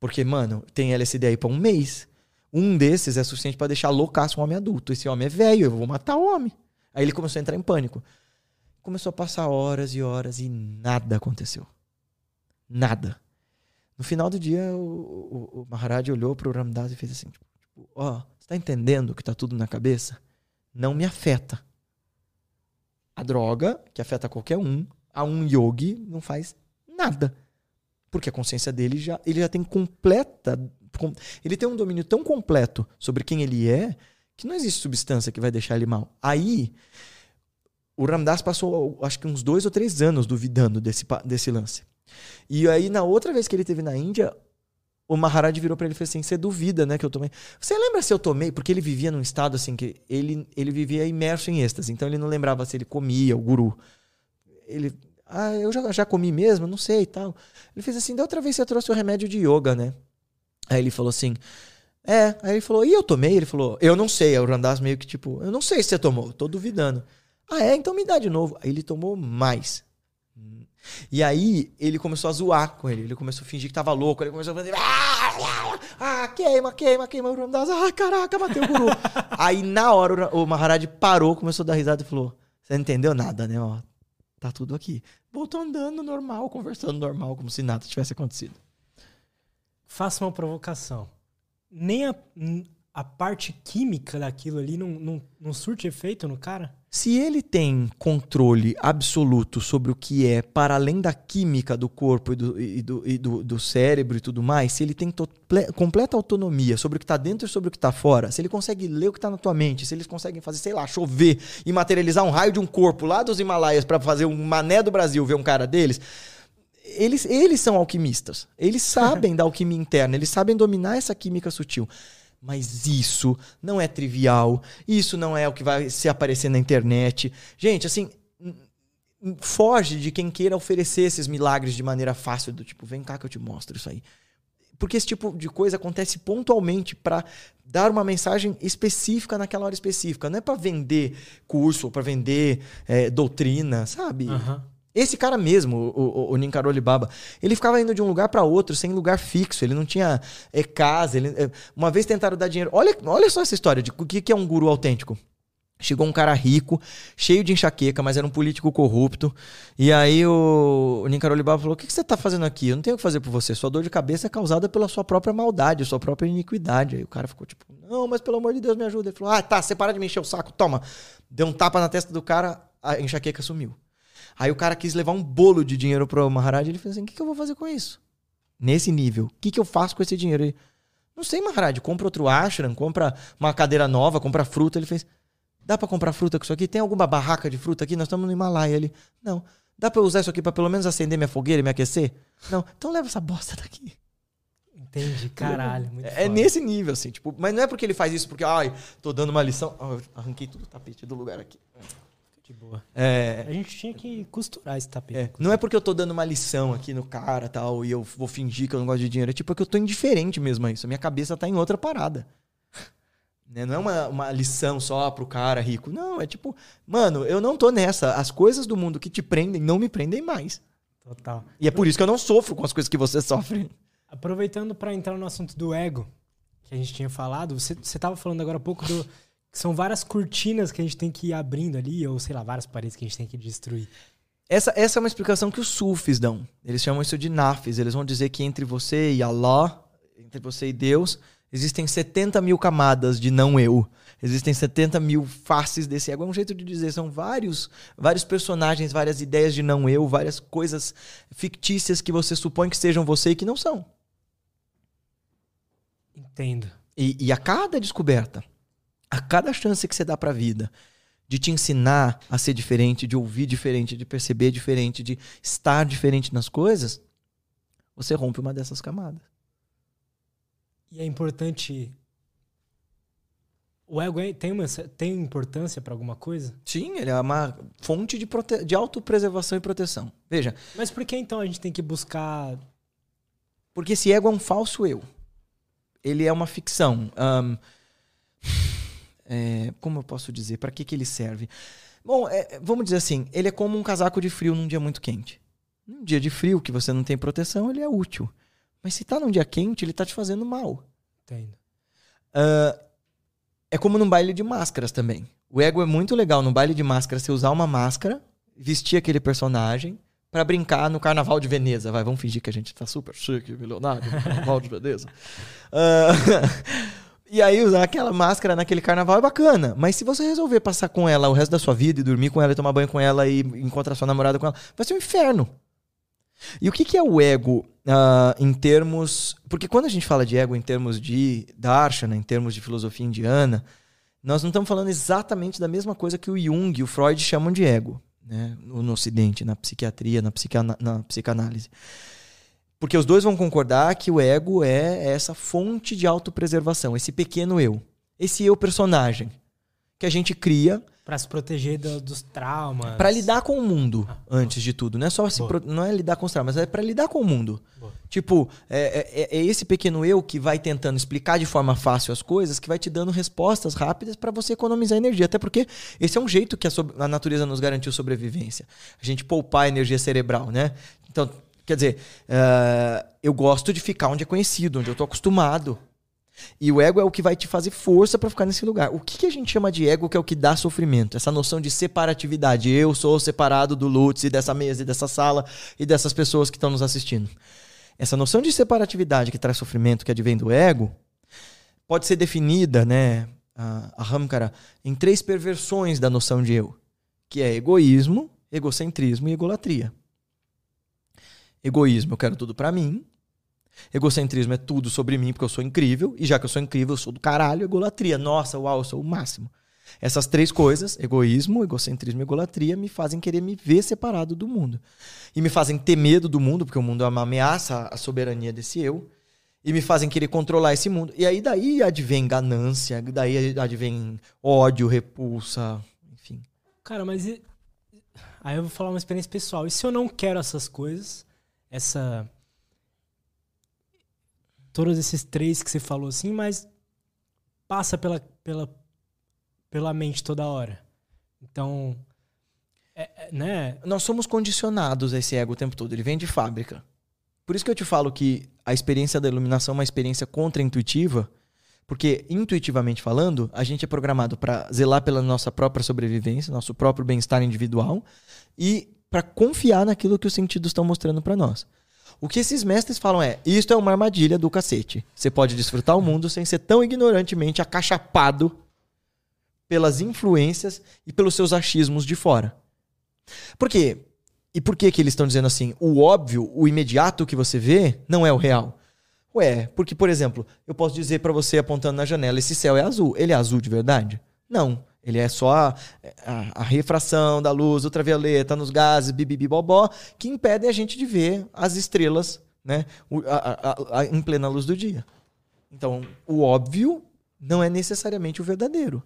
Porque, mano, tem LSD aí pra um mês. Um desses é suficiente pra deixar loucaço um homem adulto. Esse homem é velho, eu vou matar o homem. Aí ele começou a entrar em pânico. Começou a passar horas e horas e nada aconteceu. Nada. No final do dia, o, o, o Maharaj olhou pro Ramdas e fez assim: tipo, tipo, ó, você tá entendendo que tá tudo na cabeça? Não me afeta. A droga, que afeta qualquer um, a um yogi não faz nada. Porque a consciência dele já, ele já tem completa. com- Ele tem um domínio tão completo sobre quem ele é que não existe substância que vai deixar ele mal. Aí, o Ramdas passou, acho que uns dois ou três anos duvidando desse, desse lance. E aí, na outra vez que ele teve na Índia, o Maharaj virou pra ele e falou assim: Você duvida, né, que eu tomei? Você lembra se eu tomei? Porque ele vivia num estado assim que ele, ele vivia imerso em êxtase, então ele não lembrava se ele comia, o guru. Ele, ah, eu já, já comi mesmo, não sei e tal. Ele fez assim: Da outra vez você trouxe o remédio de yoga, né? Aí ele falou assim: É. Aí ele falou: E eu tomei? Ele falou: Eu não sei. Aí o Randas meio que tipo: Eu não sei se você tomou, tô duvidando. Ah, é? Então me dá de novo. Aí ele tomou mais. E aí ele começou a zoar com ele. Ele começou a fingir que tava louco. Ele começou a fazer. Ah, ah, queima, queima, queima. O Ramdas, ah, caraca, bateu o guru. aí na hora o Ra- o Maharaj parou, começou a dar risada e falou: Você não entendeu nada, né? Ó, tá tudo aqui. Voltou andando normal, conversando normal, como se nada tivesse acontecido. Faça uma provocação. Nem a, a parte química daquilo ali não, não, não surte efeito no cara? Se ele tem controle absoluto sobre o que é para além da química do corpo e do, e do, e do, do cérebro e tudo mais, se ele tem tople- completa autonomia sobre o que está dentro e sobre o que está fora, se ele consegue ler o que está na tua mente, se eles conseguem fazer, sei lá, chover e materializar um raio de um corpo lá dos Himalaias para fazer um mané do Brasil ver um cara deles, eles, eles são alquimistas. Eles sabem da alquimia interna, eles sabem dominar essa química sutil. Mas isso não é trivial, isso não é o que vai se aparecer na internet. Gente, assim, foge de quem queira oferecer esses milagres de maneira fácil, do tipo, vem cá que eu te mostro isso aí. Porque esse tipo de coisa acontece pontualmente para dar uma mensagem específica naquela hora específica. Não é para vender curso ou para vender eh, doutrina, sabe? Aham. Esse cara mesmo, o, o, o Ninkaroli Baba, ele ficava indo de um lugar para outro sem lugar fixo. Ele não tinha eh, casa. Ele, eh, uma vez tentaram dar dinheiro. Olha, olha só essa história de o que, que é um guru autêntico. Chegou um cara rico, cheio de enxaqueca, mas era um político corrupto. E aí o, o Ninkaroli Baba falou: O que, que você tá fazendo aqui? Eu não tenho o que fazer por você. Sua dor de cabeça é causada pela sua própria maldade, sua própria iniquidade. Aí o cara ficou tipo: Não, mas pelo amor de Deus, me ajuda. Ele falou: Ah, tá, você para de me encher o saco, toma. Deu um tapa na testa do cara, a enxaqueca sumiu. Aí o cara quis levar um bolo de dinheiro pro Maharaj. Ele fez assim: O que, que eu vou fazer com isso? Nesse nível, o que, que eu faço com esse dinheiro? Ele, não sei, Maharaj, compra outro ashram, compra uma cadeira nova, compra fruta. Ele fez: Dá pra comprar fruta com isso aqui? Tem alguma barraca de fruta aqui? Nós estamos no Himalaia. Ele: Não. Dá pra eu usar isso aqui pra pelo menos acender minha fogueira e me aquecer? Não. Então leva essa bosta daqui. Entendi, caralho. Muito É foda. nesse nível, assim. Tipo, mas não é porque ele faz isso porque, ai, tô dando uma lição. Eu arranquei tudo o tapete do lugar aqui. De boa. É, A gente tinha que costurar esse tapete. É, não é porque eu tô dando uma lição aqui no cara tal, e eu vou fingir que eu não gosto de dinheiro. É tipo porque eu tô indiferente mesmo a isso. A minha cabeça tá em outra parada. Né? Não é uma, uma lição só pro cara rico. Não, é tipo, mano, eu não tô nessa. As coisas do mundo que te prendem não me prendem mais. Total. E é por isso que eu não sofro com as coisas que você sofre. Aproveitando para entrar no assunto do ego, que a gente tinha falado, você, você tava falando agora há pouco do. Que são várias cortinas que a gente tem que ir abrindo ali, ou sei lá, várias paredes que a gente tem que destruir. Essa, essa é uma explicação que os sufis dão. Eles chamam isso de nafis. Eles vão dizer que entre você e Allah, entre você e Deus, Existem 70 mil camadas de não eu. Existem 70 mil faces desse ego. É um jeito de dizer, são vários, vários personagens, várias ideias de não eu, várias coisas fictícias que você supõe que sejam você e que não são. Entendo. E, e a cada descoberta, a cada chance que você dá pra vida de te ensinar a ser diferente, de ouvir diferente, de perceber diferente, de estar diferente nas coisas, você rompe uma dessas camadas. E é importante. O ego é- tem, uma, tem importância pra alguma coisa? Sim, ele é uma fonte de, prote... de autopreservação e proteção. Veja, Mas por que então a gente tem que buscar. porque esse ego é um falso eu. Ele é uma ficção. Ahn, é, como eu posso dizer? Para que, que ele serve? Bom, é, vamos dizer assim: ele é como um casaco de frio num dia muito quente. Num dia de frio que você não tem proteção, ele é útil. Mas se tá num dia quente, ele tá te fazendo mal. Entendo. Ah, é como num baile de máscaras também. O ego é muito legal no baile de máscaras você usar uma máscara, vestir aquele personagem pra brincar no carnaval de Veneza. Vai, vamos fingir que a gente tá super chique, milionário, no carnaval de Veneza. Ah, e aí usar aquela máscara naquele carnaval é bacana. Mas se você resolver passar com ela o resto da sua vida e dormir com ela e tomar banho com ela e encontrar sua namorada com ela, vai ser um inferno. E o que, que é o ego ah, em termos. Porque quando a gente fala de ego em termos de Darshana, em termos de filosofia indiana, nós não estamos falando exatamente da mesma coisa que o Jung e o Freud chamam de ego, né? no, no Ocidente, na psiquiatria, na, psiquiana- na psicanálise. Porque os dois vão concordar que o ego é essa fonte de autopreservação, esse pequeno eu, esse eu personagem que a gente cria Pra se proteger do- dos traumas. Pra lidar com o mundo, Ah, antes de tudo. Não é só Boa. pro- não é lidar com os traumas, é pra lidar com o mundo. Boa. Tipo, é, é- é esse pequeno eu que vai tentando explicar de forma fácil as coisas, que vai te dando respostas rápidas pra você economizar energia. Até porque esse é um jeito que a, a natureza nos garantiu sobrevivência. A gente poupar energia cerebral, né? Então, quer dizer, eh, eu gosto de ficar onde é conhecido, onde eu tô acostumado. E o ego é o que vai te fazer força pra ficar nesse lugar. O que, que a gente chama de ego que é o que dá sofrimento? Essa noção de separatividade. Eu sou separado do Lutz e dessa mesa e dessa sala e dessas pessoas que estão nos assistindo. Essa noção de separatividade que traz sofrimento, que advém do ego, pode ser definida, né, a, a Ramkara, em três perversões da noção de eu, que é egoísmo, egocentrismo e egolatria. Egoísmo, eu quero tudo pra mim. Egocentrismo é tudo sobre mim, porque eu sou incrível. E já que eu sou incrível, eu sou do caralho. Egolatria, nossa, uau, eu sou o máximo. Essas três coisas, egoísmo, egocentrismo e egolatria, me fazem querer me ver separado do mundo. E me fazem ter medo do mundo, porque o mundo é uma ameaça à soberania desse eu. E me fazem querer controlar esse mundo. E aí daí advém ganância, daí advém ódio, repulsa, enfim. Cara, mas. e- Aí eu vou falar uma experiência pessoal. E se eu não quero essas coisas, essa. Todos esses três que você falou assim, mas passa pela, pela, pela mente toda hora. Então. é- é, né? Nós somos condicionados a esse ego o tempo todo. Ele vem de fábrica. Por isso que eu te falo que a experiência da iluminação é uma experiência contra-intuitiva, porque intuitivamente falando, a gente é programado para zelar pela nossa própria sobrevivência, nosso próprio bem-estar individual e para confiar naquilo que os sentidos estão mostrando para nós. O que esses mestres falam é: isto é uma armadilha do cacete. Você pode desfrutar o mundo sem ser tão ignorantemente acachapado pelas influências e pelos seus achismos de fora. Por quê? E por que que eles estão dizendo assim? O óbvio, o imediato que você vê, não é o real. Ué, porque, por exemplo, eu posso dizer pra você apontando na janela, esse céu é azul. Ele é azul de verdade? Não. Ele é só a, a- a refração da luz ultravioleta nos gases, bibibibobó, que impedem a gente de ver as estrelas né, a- a- a- em plena luz do dia. Então, o óbvio não é necessariamente o verdadeiro.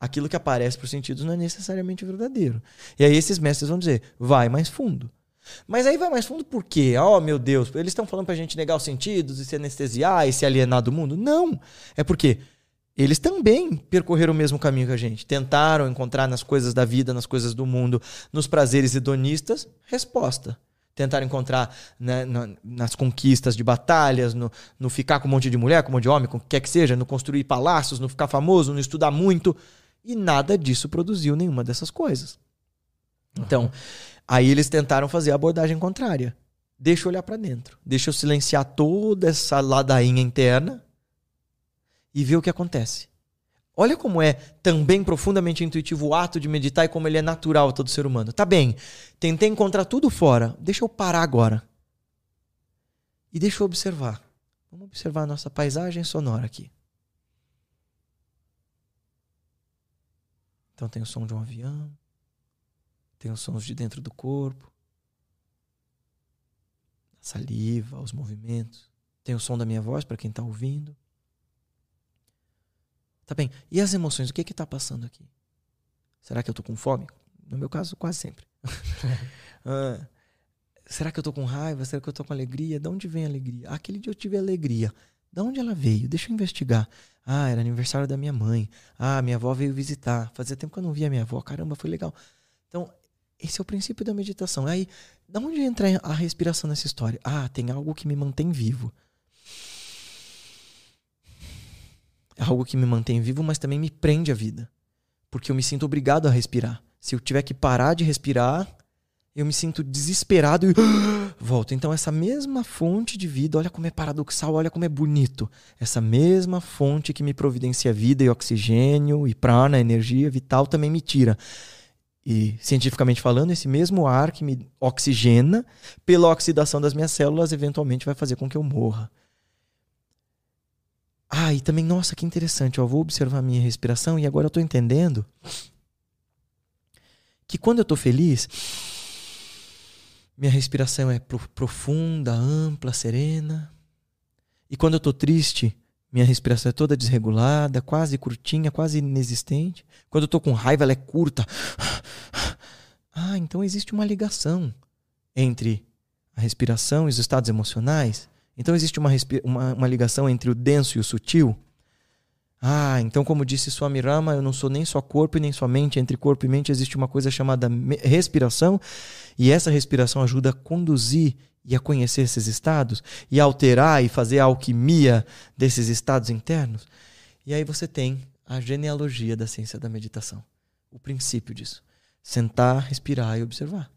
Aquilo que aparece por sentidos não é necessariamente o verdadeiro. E aí esses mestres vão dizer, vai mais fundo. Mas aí vai mais fundo por quê? Oh, meu Deus, eles estão falando pra gente negar os sentidos e se anestesiar e se alienar do mundo? Não. É porque eles também percorreram o mesmo caminho que a gente. Tentaram encontrar nas coisas da vida, nas coisas do mundo, nos prazeres hedonistas, resposta. Tentaram encontrar né, na- nas conquistas de batalhas, no, no ficar com um monte de mulher, com um monte de homem, com o que quer que seja, no construir palácios, no ficar famoso, no estudar muito. E nada disso produziu nenhuma dessas coisas. Então, aí eles tentaram fazer a abordagem contrária. Deixa eu olhar pra dentro. Deixa eu silenciar toda essa ladainha interna e ver o que acontece. Olha como é também profundamente intuitivo o ato de meditar e como ele é natural a todo ser humano. Tá bem, tentei encontrar tudo fora. Deixa eu parar agora. E deixa eu observar. Vamos observar a nossa paisagem sonora aqui. Então tem o som de um avião, tem os sons de dentro do corpo, a saliva, os movimentos. Tem o som da minha voz para quem está ouvindo. Tá bem. E as emoções? O que que tá passando aqui? Será que eu tô com fome? No meu caso, quase sempre. ah, será que eu tô com raiva? Será que eu tô com alegria? De onde vem a alegria? Ah, aquele dia eu tive alegria. De onde ela veio? Deixa eu investigar. Ah, era aniversário da minha mãe. Ah, minha avó veio visitar. Fazia tempo que eu não via minha avó. Caramba, foi legal. Então, esse é o princípio da meditação. Aí, de onde entra a respiração nessa história? Ah, tem algo que me mantém vivo. É algo que me mantém vivo, mas também me prende à vida. Porque eu me sinto obrigado a respirar. Se eu tiver que parar de respirar, eu me sinto desesperado e volto. Então, essa mesma fonte de vida, olha como é paradoxal, olha como é bonito. Essa mesma fonte que me providencia vida e oxigênio e prana, energia vital, também me tira. E, cientificamente falando, esse mesmo ar que me oxigena, pela oxidação das minhas células, eventualmente vai fazer com que eu morra. Ah, e também, nossa, que interessante, eu vou observar a minha respiração e agora eu estou entendendo que quando eu estou feliz, minha respiração é profunda, ampla, serena. E quando eu estou triste, minha respiração é toda desregulada, quase curtinha, quase inexistente. Quando eu estou com raiva, ela é curta. Ah, então existe uma ligação entre a respiração e os estados emocionais. Então existe uma, uma, uma, ligação entre o denso e o sutil. Ah, então como disse Swami Rama, eu não sou nem só corpo e nem só mente. Entre corpo e mente existe uma coisa chamada respiração. E essa respiração ajuda a conduzir e a conhecer esses estados. E alterar e fazer a alquimia desses estados internos. E aí você tem a genealogia da ciência da meditação. O princípio disso. Sentar, respirar e observar.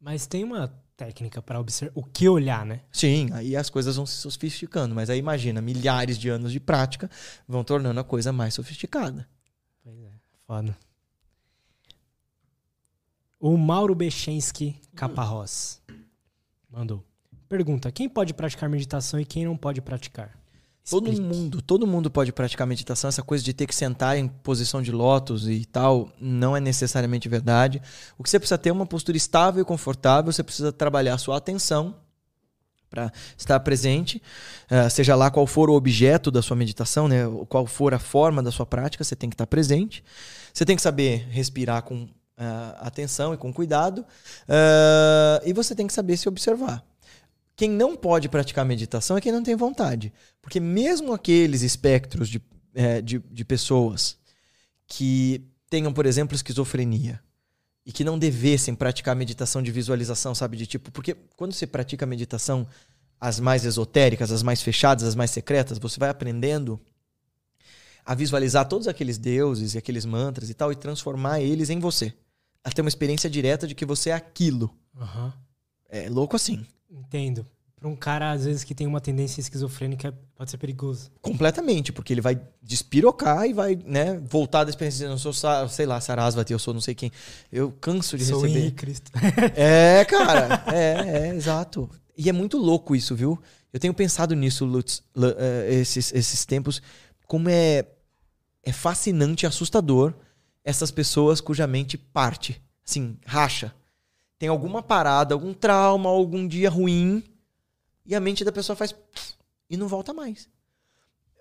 Mas tem uma técnica para observar o que olhar, né? Sim, aí as coisas vão se sofisticando, mas aí imagina, milhares de anos de prática vão tornando a coisa mais sofisticada. Pois é, foda. O Mauro Bechenski Caparrós mandou. Pergunta: quem pode praticar meditação e quem não pode praticar? Todo mundo, todo mundo pode praticar meditação. Essa coisa de ter que sentar em posição de lótus e tal, não é necessariamente verdade. O que você precisa ter é uma postura estável e confortável. Você precisa trabalhar a sua atenção para estar presente, uh, seja lá qual for o objeto da sua meditação, né, qual for a forma da sua prática, você tem que estar presente. Você tem que saber respirar com uh, atenção e com cuidado, uh, e você tem que saber se observar. Quem não pode praticar meditação é quem não tem vontade. Porque mesmo aqueles espectros de, é, de, de pessoas que tenham, por exemplo, esquizofrenia e que não devessem praticar meditação de visualização, sabe? De tipo, porque quando você pratica meditação, as mais esotéricas, as mais fechadas, as mais secretas, você vai aprendendo a visualizar todos aqueles deuses e aqueles mantras e tal e transformar eles em você. A ter uma experiência direta de que você é aquilo. Uhum. É louco assim. Entendo. Para um cara, às vezes, que tem uma tendência esquizofrênica, pode ser perigoso. Completamente, porque ele vai despirocar e vai, né, voltar da experiência. Eu sou, sei lá, Sarasvati, eu sou não sei quem. Eu canso de sou receber. Henrique Cristo. É, cara. É, é, exato. E é muito louco isso, viu? Eu tenho pensado nisso, Lutz, é, esses, esses tempos, como é, é fascinante e assustador essas pessoas cuja mente parte, assim, racha tem alguma parada, algum trauma, algum dia ruim, e a mente da pessoa faz e não volta mais.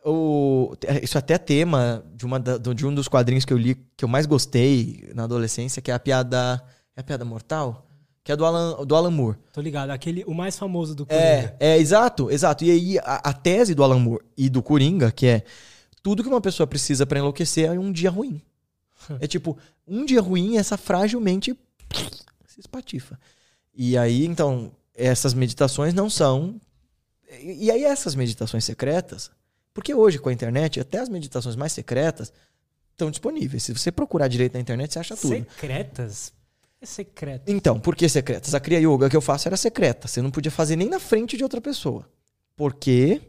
O, isso até é tema de, uma, de um dos quadrinhos que eu li que eu mais gostei na adolescência, que é a piada. É a piada mortal? Que é do Alan, do Alan Moore. Tô ligado, aquele, o mais famoso do Coringa. É, é exato, exato. E aí a, a tese do Alan Moore e do Coringa, que é tudo que uma pessoa precisa para enlouquecer é um dia ruim. é tipo, um dia ruim, essa frágilmente se espatifa. E aí, então, essas meditações não são. E aí, essas meditações secretas, porque hoje com a internet, até as meditações mais secretas estão disponíveis. Se você procurar direito na internet, você acha tudo. Secretas? É secreto. Então, por que secretas? A Kriya Yoga que eu faço era secreta. Você não podia fazer nem na frente de outra pessoa. Porque.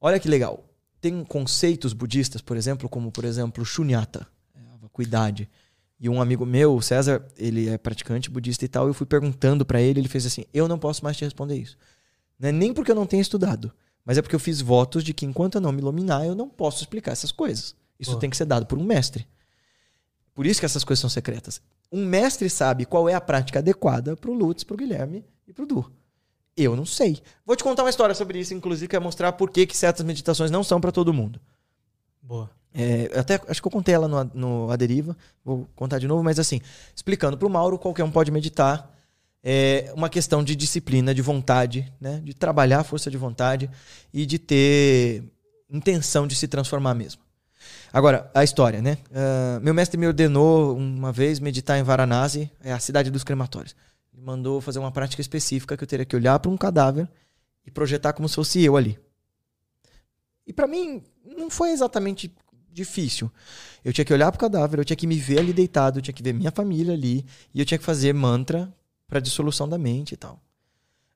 Olha que legal. tem conceitos budistas, por exemplo, como, por exemplo, shunyata, é a vacuidade. E um amigo meu, o César, ele é praticante budista e tal, eu fui perguntando para ele, ele fez assim: "Eu não posso mais te responder isso". Não é nem porque eu não tenho estudado, mas é porque eu fiz votos de que enquanto eu não me iluminar, eu não posso explicar essas coisas. Isso tem que ser dado por um mestre. Por isso que essas coisas são secretas. Um mestre sabe qual é a prática adequada pro Lutz, pro Guilherme e pro Du. Eu não sei. Vou te contar uma história sobre isso, inclusive, que vai mostrar por que, que certas meditações não são para todo mundo. Boa. É, até acho que eu contei ela no, no A Deriva, vou contar de novo, mas assim, explicando para o Mauro, qualquer um pode meditar. É uma questão de disciplina, de vontade, né? de trabalhar a força de vontade e de ter intenção de se transformar mesmo. Agora, a história, né? Ah, meu mestre me ordenou uma vez meditar em Varanasi, é a cidade dos crematórios. Ele mandou fazer uma prática específica que eu teria que olhar para um cadáver e projetar como se fosse eu ali. E para mim não foi exatamente difícil. Eu tinha que olhar pro cadáver, eu tinha que me ver ali deitado, eu tinha que ver minha família ali e eu tinha que fazer mantra para dissolução da mente e tal.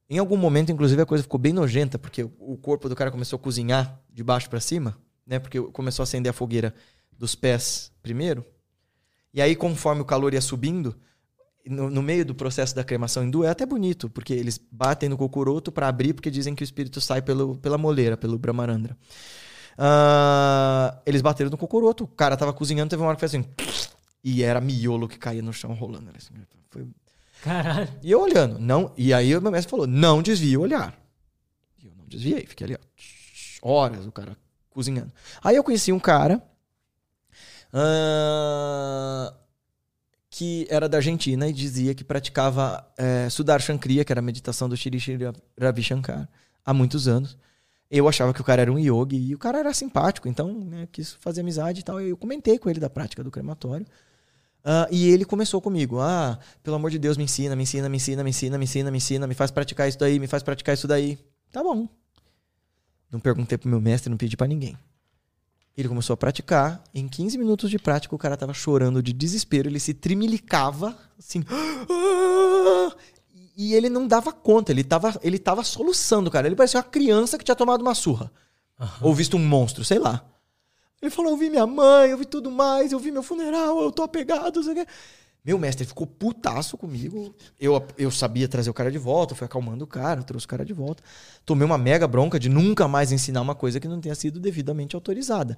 Em algum momento, inclusive, a coisa ficou bem nojenta, porque o corpo do cara começou a cozinhar de baixo para cima, né? Porque começou a acender a fogueira dos pés primeiro. E aí, conforme o calor ia subindo, no, no meio do processo da cremação hindu, é até bonito, porque eles batem no cocuroto para abrir, porque dizem que o espírito sai pelo, pela moleira, pelo Brahmarandra. Ah, eles bateram no cocuroto, o cara tava cozinhando, teve uma hora que fez assim. E era miolo que caía no chão rolando. assim. Foi Caralho. e eu olhando, não. E aí o meu mestre falou: não desvie o olhar. E eu não desviei, fiquei ali, ó, horas o cara cozinhando. Aí eu conheci um cara ah, que era da Argentina e dizia que praticava é, Sudarshan Kriya, que era a meditação do Shri Shri Ravi Shankar, há muitos anos. Eu achava que o cara era um yogi e o cara era simpático, então né, quis fazer amizade e tal. Eu comentei com ele da prática do crematório. Ah, e ele começou comigo. Ah, pelo amor de Deus, me ensina, me ensina, me ensina, me ensina, me ensina, me ensina, me faz praticar isso daí, me faz praticar isso daí. Tá bom. Não perguntei pro meu mestre, não pedi pra ninguém. Ele começou a praticar. Em 15 minutos de prática, o cara tava chorando de desespero. Ele se trimilicava, assim. E ele não dava conta. Ele tava, ele tava soluçando, cara. Ele parecia uma criança que tinha tomado uma surra. Ou visto um monstro, sei lá. Ele falou: Eu vi minha mãe, eu vi tudo mais, eu vi meu funeral, eu tô apegado, sei o quê. Meu mestre ficou putaço comigo. Eu, eu sabia trazer o cara de volta, fui acalmando o cara, trouxe o cara de volta. Tomei uma mega bronca de nunca mais ensinar uma coisa que não tenha sido devidamente autorizada.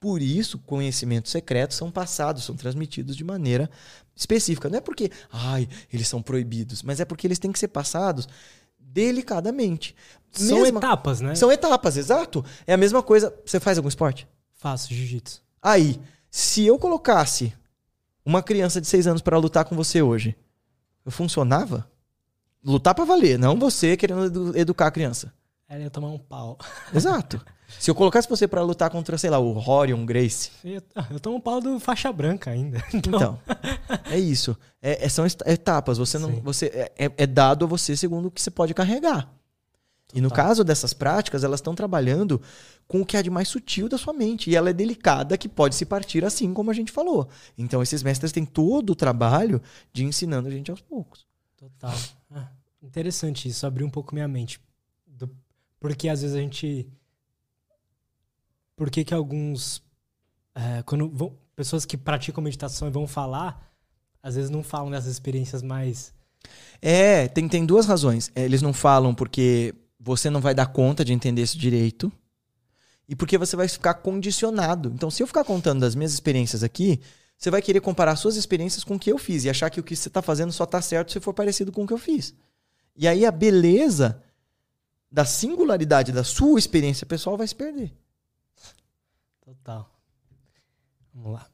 Por isso, conhecimentos secretos são passados, são transmitidos de maneira específica. Não é porque, ai, eles são proibidos, mas é porque eles têm que ser passados delicadamente. São Mesma- etapas, né? São etapas, exato. É a mesma coisa. Você faz algum esporte? Faço jiu-jitsu. Aí, se eu colocasse uma criança de 6 anos pra lutar com você hoje, eu funcionava? Lutar pra valer, não você querendo edu- educar a criança. Ela ia tomar um pau. Exato. se eu colocasse você pra lutar contra, sei lá, o Horion Grace, Eu, eu tomo um pau do faixa branca ainda. Então, então, é isso. É, é- são etapas. Você não, Sim. você é, é- é dado a você segundo o que você pode carregar. E no Total. caso dessas práticas, elas estão trabalhando com o que há de mais sutil da sua mente. E ela é delicada, que pode se partir assim, como a gente falou. Então, esses mestres têm todo o trabalho de ensinando a gente aos poucos. Total. Ah, interessante isso, abriu um pouco minha mente. Porque às vezes a gente. Por que que alguns. é, quando vão, pessoas que praticam meditação e vão falar, às vezes não falam dessas experiências mais. É, tem, tem duas razões. É, Eles não falam porque você não vai dar conta de entender isso direito. E porque você vai ficar condicionado. Então, se eu ficar contando das minhas experiências aqui, você vai querer comparar suas experiências com o que eu fiz e achar que o que você está fazendo só está certo se for parecido com o que eu fiz. E aí a beleza da singularidade da sua experiência pessoal vai se perder. Total. Vamos lá.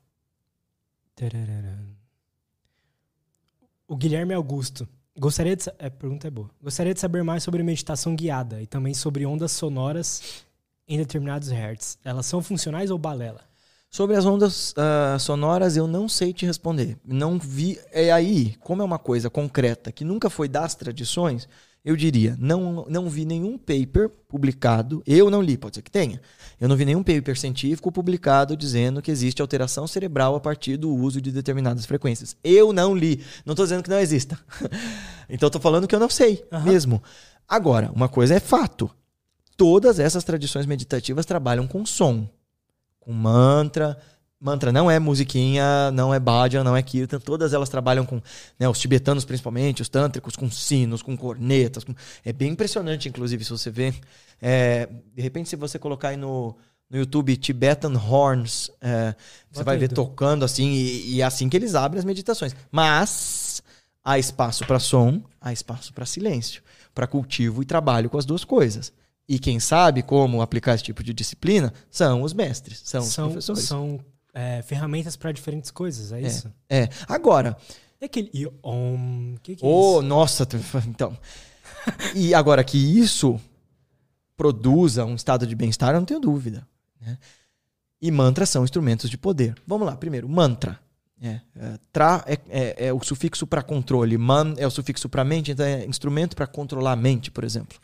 O Guilherme Augusto. Gostaria de. É, a pergunta é boa. Gostaria de saber mais sobre meditação guiada e também sobre ondas sonoras em determinados hertz. Elas são funcionais ou balela? Sobre as ondas ah, sonoras, eu não sei te responder. Não vi. É aí, como é uma coisa concreta que nunca foi das tradições, eu diria, não, não vi nenhum paper publicado. Eu não li, pode ser que tenha. Eu não vi nenhum paper científico publicado dizendo que existe alteração cerebral a partir do uso de determinadas frequências. Eu não li. Não estou dizendo que não exista. então estou falando que eu não sei Aham. mesmo. Agora, uma coisa é fato. todas essas tradições meditativas trabalham com som, com mantra. Mantra não é musiquinha, não é bhajan, não é kirtan. Todas elas trabalham com né, os tibetanos, principalmente, os tântricos, com sinos, com cornetas. com- É bem impressionante, inclusive, se você ver. É, de repente, se você colocar aí no, no YouTube Tibetan Horns, é, você vai ver tocando assim, e, e é assim que eles abrem as meditações. Mas há espaço para som, há espaço para silêncio, para cultivo e trabalho com as duas coisas. E quem sabe como aplicar esse tipo de disciplina são os mestres, são, os São, professores. são é, ferramentas para diferentes coisas, é, isso? É. Agora, É aquele e om, que que é oh, isso? nossa, então. e agora que isso produza um estado de bem-estar, eu não tenho dúvida. né? E mantras são instrumentos de poder. Vamos lá, primeiro, mantra. É, é, tra é, é- é o sufixo para controle, man é o sufixo para mente, então é instrumento para controlar a mente, por exemplo.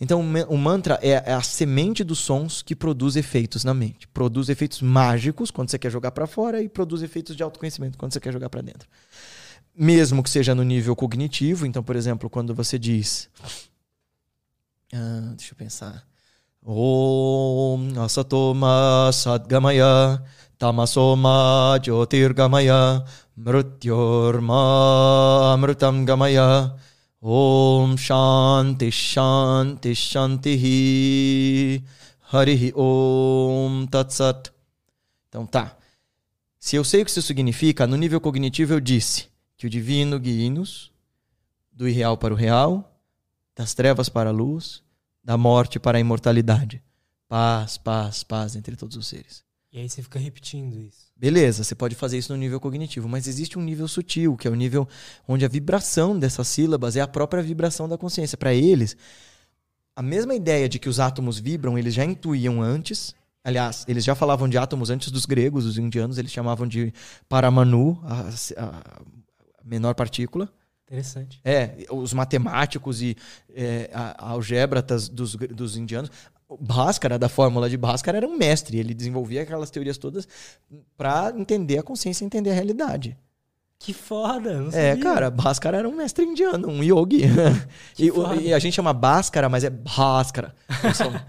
Então, o mantra é, é a semente dos sons que produz efeitos na mente. Produz efeitos mágicos quando você quer jogar para fora e produz efeitos de autoconhecimento quando você quer jogar para dentro. Mesmo que seja no nível cognitivo, então, por exemplo, quando você diz. Ah, deixa eu pensar. Om Asatoma Sadgamaya Tamasoma Jyotirgamaya Mrityorma Amritam Gamaya Om Shanti Shanti Shanti Harihi Om Tatsat. Então tá. Se eu sei o que isso significa, no nível cognitivo eu disse que o divino guia-nos do irreal para o real, das trevas para a luz, da morte para a imortalidade. Paz, paz, paz entre todos os seres. E aí você fica repetindo isso. Beleza, você pode fazer isso no nível cognitivo, mas existe um nível sutil, que é o nível onde a vibração dessas sílabas é a própria vibração da consciência. Para eles, a mesma ideia de que os átomos vibram, eles já intuíam antes. Aliás, eles já falavam de átomos antes dos gregos, os indianos, eles chamavam de paramanu, a, a menor partícula. Interessante. É, os matemáticos e é, algébratas dos, dos indianos. Bhaskara, da fórmula de Bhaskara, era um mestre. Ele desenvolvia aquelas teorias todas para entender a consciência e entender a realidade. Que foda, É, cara, Bhaskara era um mestre indiano, um yogi. e, e a gente chama Bhaskara, mas é Bhaskara. São-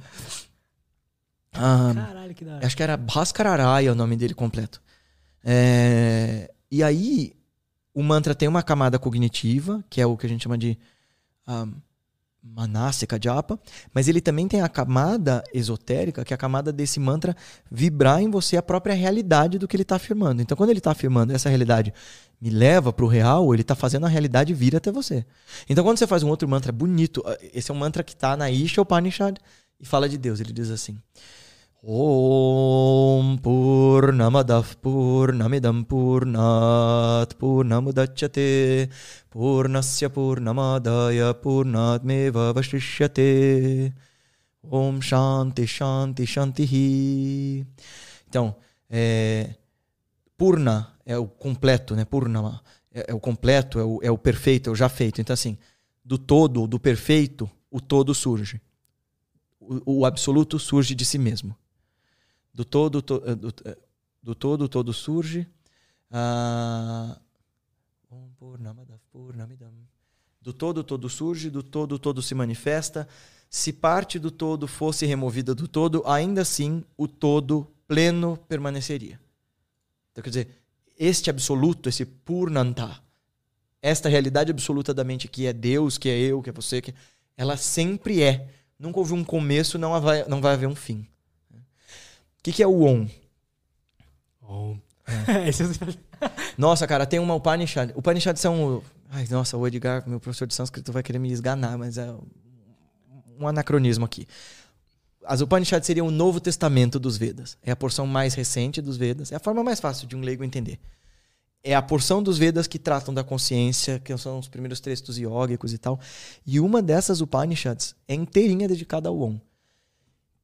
Ah, Caralho, que da hora. Acho que era Bhaskararaya o nome dele completo. É, E aí, o mantra tem uma camada cognitiva, que é o que a gente chama de um, Manasika Japa, mas ele também tem a camada esotérica, que é a camada desse mantra vibrar em você a própria realidade do que ele está afirmando. Então, quando ele está afirmando essa realidade me leva para o real, ele está fazendo a realidade vir até você. Então, quando você faz um outro mantra bonito, esse é um mantra que está na Isha Upanishad e fala de Deus. Ele diz assim: Om Purnamadav Purnamidam Purnat Purnamudachyate Purnasya Purnamadaya Purnatmeva Vashishyate Om Shanti Shanti Shanti Então, é, Purna é o completo, né? Purnama é, é o completo, é o, é o perfeito, é o já feito. Então, assim, do todo, do perfeito, o todo surge. O, o absoluto surge de si mesmo. Do todo, to, eh, do, eh, do todo, o todo surge. Ah, do todo, todo surge, do todo, todo se manifesta. Se parte do todo fosse removida do todo, ainda assim o todo pleno permaneceria. Então, quer dizer, este absoluto, esse Purnanta, esta realidade absoluta da mente que é Deus, que é eu, que é você, que ela sempre é. Nunca houve um começo, não vai, não vai haver um fim. O que, que é o Om? Om. Eu- Nossa, cara, tem uma Upanishad. Upanishad são. Ai, nossa, o Edgar, meu professor de sânscrito, vai querer me esganar, mas é um anacronismo aqui. As Upanishads seriam o Novo Testamento dos Vedas. É a porção mais recente dos Vedas. É a forma mais fácil de um leigo entender. É a porção dos Vedas que tratam da consciência, que são os primeiros textos iógicos e tal. E uma dessas Upanishads é inteirinha dedicada ao Om,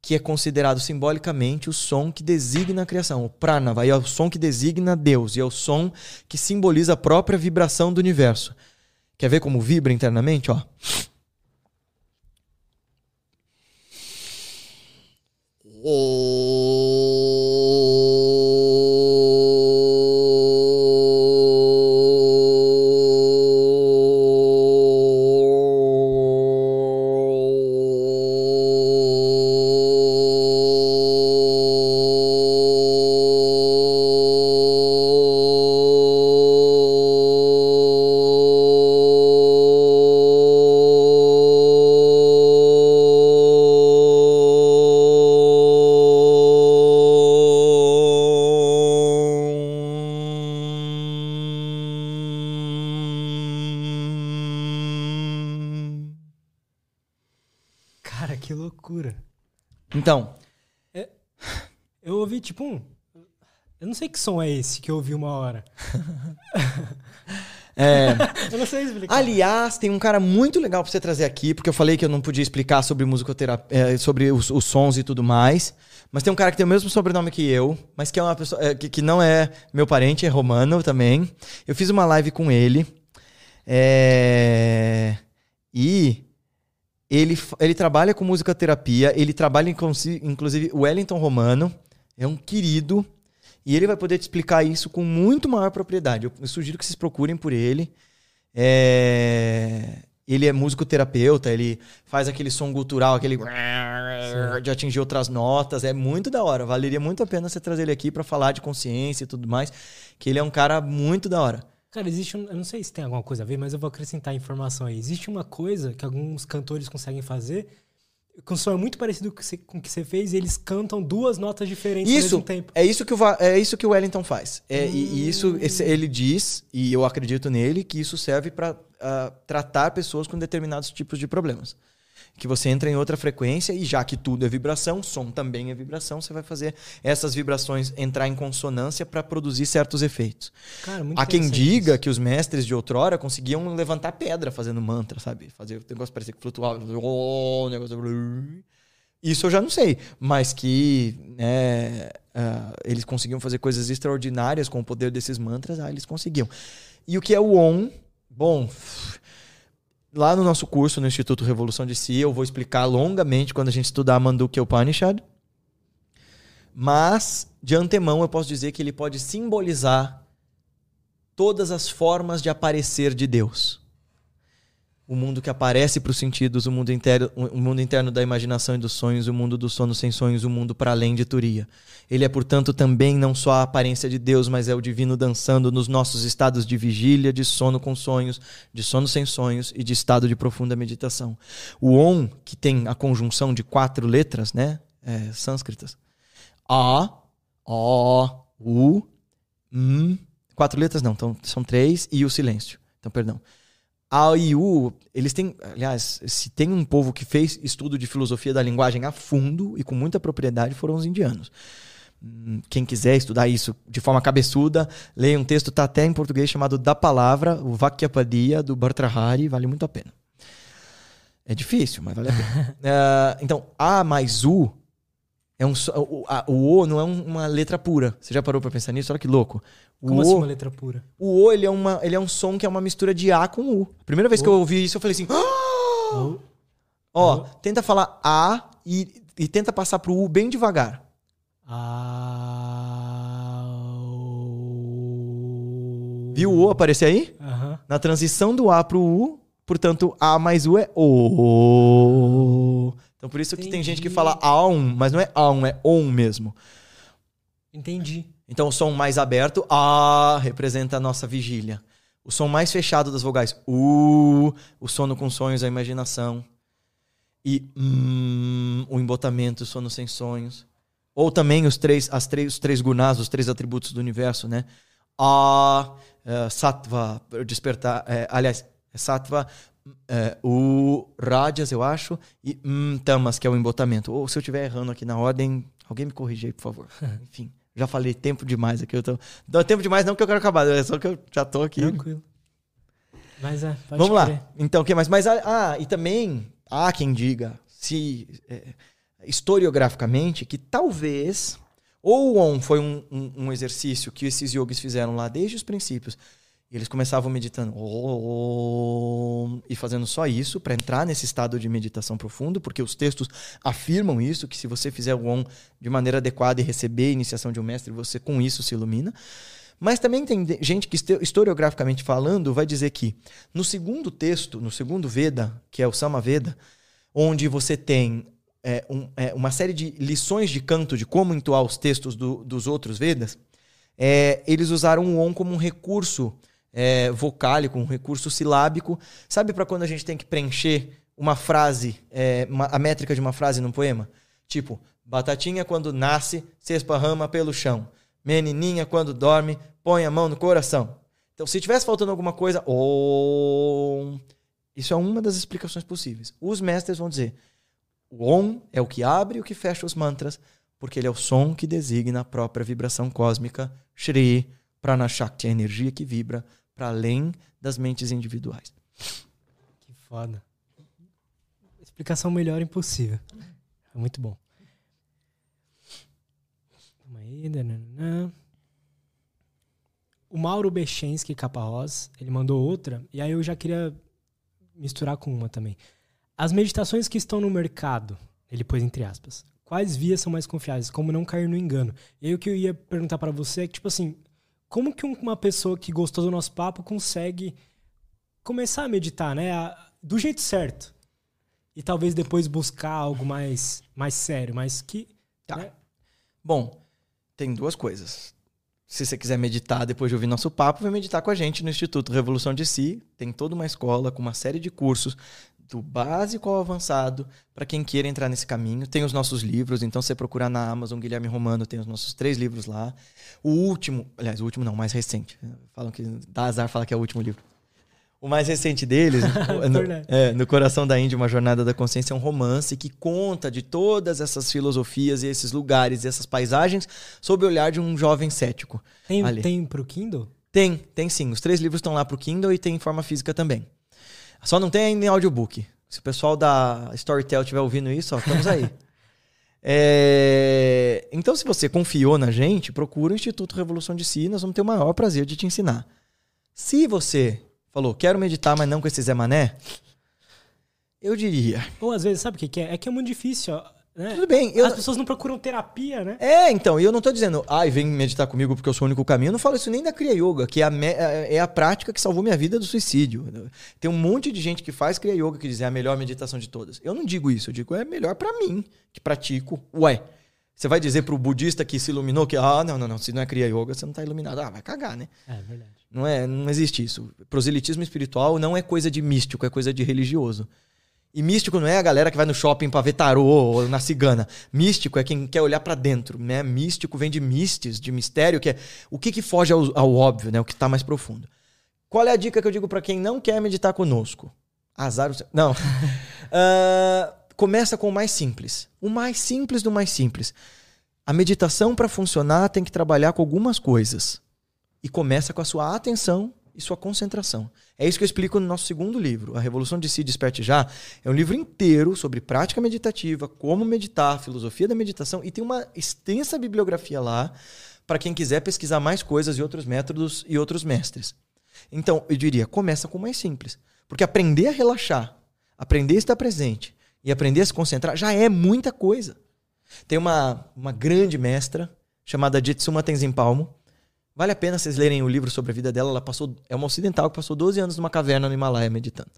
que é considerado simbolicamente o som que designa a criação. O Pranava é o som que designa Deus, e é o som que simboliza a própria vibração do universo. Quer ver como vibra internamente? Ó. que tipo, um. Eu não sei que som é esse que eu ouvi uma hora. é, Eu não sei explicar. aliás, tem um cara muito legal pra você trazer aqui, porque eu falei que eu não podia explicar sobre musicoterapia, é, sobre os, os sons e tudo mais. Mas tem um cara que tem o mesmo sobrenome que eu, mas que é uma pessoa é, que, que não é meu parente, é romano também. Eu fiz uma live com ele. é, e ele, ele trabalha com musicoterapia, ele trabalha inclusi- inclusive o Wellington Romano, é um querido. E ele vai poder te explicar isso com muito maior propriedade. Eu, sugiro que vocês procurem por ele. É, Ele é musicoterapeuta, ele faz aquele som gutural, aquele de atingir outras notas. É muito da hora. Valeria muito a pena você trazer ele aqui pra falar de consciência e tudo mais. Que ele é um cara muito da hora. Cara, existe um. Eu não sei se tem alguma coisa a ver, mas eu vou acrescentar informação aí. Existe uma coisa que alguns cantores conseguem fazer. Que o som é muito parecido com o que você- fez e eles cantam duas notas diferentes ao Isso mesmo tempo. é isso que o, é isso que o Wellington faz. É, e, e isso esse- ele diz e eu acredito nele que isso serve para tratar pessoas com determinados tipos de problemas. Que você entra em outra frequência e já que tudo é vibração, som também é vibração, você vai fazer essas vibrações entrar em consonância para produzir certos efeitos. Cara, Há quem diga isso. que os mestres de outrora conseguiam levantar pedra fazendo mantra, sabe? Fazer o negócio parecer que flutuava. o negócio... Isso eu já não sei. Mas que né, ah, eles conseguiam fazer coisas extraordinárias com o poder desses mantras, ah, eles conseguiam. E o que é o OM? Bom, lá no nosso curso no Instituto Revolução de Si, eu vou explicar longamente quando a gente estudar Mandukya Upanishad. Mas, de antemão, eu posso dizer que ele pode simbolizar todas as formas de aparecer de Deus. O mundo que aparece para os sentidos, o mundo, interno, o mundo interno da imaginação e dos sonhos, o mundo do sono sem sonhos, o mundo para além de Turia. Ele é, portanto, também não só a aparência de Deus, mas é o divino dançando nos nossos estados de vigília, de sono com sonhos, de sono sem sonhos e de estado de profunda meditação. O Om, que tem a conjunção de quatro letras, né, é, sânscritas, A, O, U, M, quatro letras não, então são três, e o silêncio. Então, perdão. A e U, eles têm. Aliás, se tem um povo que fez estudo de filosofia da linguagem a fundo e com muita propriedade, foram os indianos. Hum, Quem quiser estudar isso de forma cabeçuda, leia um texto, tá até em português, chamado Da Palavra, o Vakyapadia, do Bhartrahari, vale muito a pena. É difícil, mas vale a pena. Ah, então, A mais U é um, o, a- o O não é um- uma letra pura. Você já parou pra pensar nisso? Olha que louco. O Como O, assim uma letra pura? o O, ele é, uma, ele é um som que é uma mistura de A com U. Primeira vez que eu ouvi isso, eu falei assim. "Ah!" Ou- Ó, tenta falar A e, e tenta passar pro U bem devagar. Ah, Viu o O aparecer aí? Aham. Na transição do A pro U, portanto, A mais U é O. Então por isso que tem gente que Entendi. fala AUM, mas não é AUM, é OM mesmo. Entendi. Então o som mais aberto, A, representa a nossa vigília. O som mais fechado das vogais, U, o sono com sonhos, a imaginação. E hum, o embotamento, o sono sem sonhos. Ou também os três, as três, os três gunas, os três atributos do universo, né? A, eh, sattva, despertar. eh, aliás, é sattva, eh, o rajas, eu acho, e hum, tamas, que é o embotamento. Ou se eu estiver errando aqui na ordem, alguém me corrige aí, por favor. Enfim, já falei tempo demais aqui. Eu tô... Não, tempo demais não que eu quero acabar, é só que eu já tô aqui. Tranquilo. Mas é, pode Vamos lá. Então, o que mais? Mas, ah, ah, e também há quem diga, se é, historiograficamente, que talvez ou Om foi um, um- um exercício que esses yogis fizeram lá desde os princípios. E eles começavam meditando e fazendo só isso para entrar nesse estado de meditação profundo, porque os textos afirmam isso, que se você fizer o Om de maneira adequada e receber a iniciação de um mestre, você com isso se ilumina. Mas também tem gente que, histo- historiograficamente falando, vai dizer que no segundo texto, no segundo Veda, que é o Samaveda, onde você tem é, um- é, uma série de lições de canto de como entoar os textos do- dos outros Vedas, é, eles usaram o Om como um recurso é, vocálico, um recurso silábico. Sabe para quando a gente tem que preencher uma frase, é, uma- a métrica de uma frase num poema? Tipo, batatinha quando nasce, se esparrama pelo chão. Menininha quando dorme, põe a mão no coração. Então, se tivesse faltando alguma coisa, Om. Isso é uma das explicações possíveis. Os mestres vão dizer: O Om é o que abre e o que fecha os mantras, porque ele é o som que designa a própria vibração cósmica, Shri, Pranashakti, a energia que vibra para além das mentes individuais. Que foda. Explicação melhor impossível. É muito bom. Calma aí. nananã. O Mauro Bechenski Caparrós, ele mandou outra, e aí eu já queria misturar com uma também. As meditações que estão no mercado, ele pôs entre aspas, quais vias são mais confiáveis? Como não cair no engano? E aí o que eu ia perguntar pra você é que, tipo assim, como que um- uma pessoa que gostou do nosso papo consegue começar a meditar, né? Do jeito certo. E talvez depois buscar algo mais, mais sério, mas que. Tá. né? Bom, tem duas coisas. Se você quiser meditar depois de ouvir nosso papo, vem meditar com a gente no Instituto Revolução de Si. Tem toda uma escola com uma série de cursos, do básico ao avançado, para quem queira entrar nesse caminho. Tem os nossos livros, então você procurar na Amazon Guilherme Romano, tem os nossos três livros lá. O último, aliás, o último não, o mais recente. Falam que dá azar falar que é o último livro. O mais recente deles, no, é, no Coração da Índia, uma jornada da consciência, é um romance que conta de todas essas filosofias e esses lugares e essas paisagens sob o olhar de um jovem cético. Tem, Ali. tem pro Kindle? Tem, tem sim. Os três livros estão lá pro Kindle e tem em forma física também. Só não tem ainda em audiobook. Se o pessoal da Storytel estiver ouvindo isso, ó, estamos aí. É, Então, se você confiou na gente, procura o Instituto Revolução de Si, nós vamos ter o maior prazer de te ensinar. Se você falou, quero meditar, mas não com esse Zé Mané, eu diria, Ou às vezes, sabe o que, que é? É que é muito difícil, ó, né? tudo bem, eu, As pessoas não procuram terapia, né? É, então, e eu não tô dizendo, ai, vem meditar comigo porque eu sou o único caminho. Eu não falo isso nem da Kriya Yoga, que é a, me- é a prática que salvou minha vida do suicídio. Tem um monte de gente que faz Kriya Yoga que diz é a melhor meditação de todas. Eu não digo isso, eu digo é melhor pra mim, que pratico. Ué, você vai dizer pro budista que se iluminou que, ah, não, não, não, se não é Kriya Yoga, você não tá iluminado. Ah, vai cagar, né? É verdade. Não, é, não existe isso. Proselitismo espiritual não é coisa de místico, é coisa de religioso. E místico não é a galera que vai no shopping pra ver tarô ou na cigana. Místico é quem quer olhar pra dentro, né? Místico vem de mistes, de mistério, que é o que, que foge ao, ao óbvio, né? O que tá mais profundo. Qual é a dica que eu digo pra quem não quer meditar conosco? Azar o seu... Não. Ah, começa com o mais simples. O mais simples do mais simples. A meditação para funcionar tem que trabalhar com algumas coisas e começa com a sua atenção e sua concentração. É isso que eu explico no nosso segundo livro, A Revolução de Si Desperte Já. É um livro inteiro sobre prática meditativa, como meditar, filosofia da meditação e tem uma extensa bibliografia lá para quem quiser pesquisar mais coisas e outros métodos e outros mestres. Então, eu diria, começa com o mais simples. Porque aprender a relaxar, aprender a estar presente e aprender a se concentrar já é muita coisa. Tem uma, uma grande mestra chamada Jitsuma Tenzin Palmo. Vale a pena vocês lerem o livro sobre a vida dela. Ela passou, é uma ocidental que passou 12 anos numa caverna no Himalaia meditando.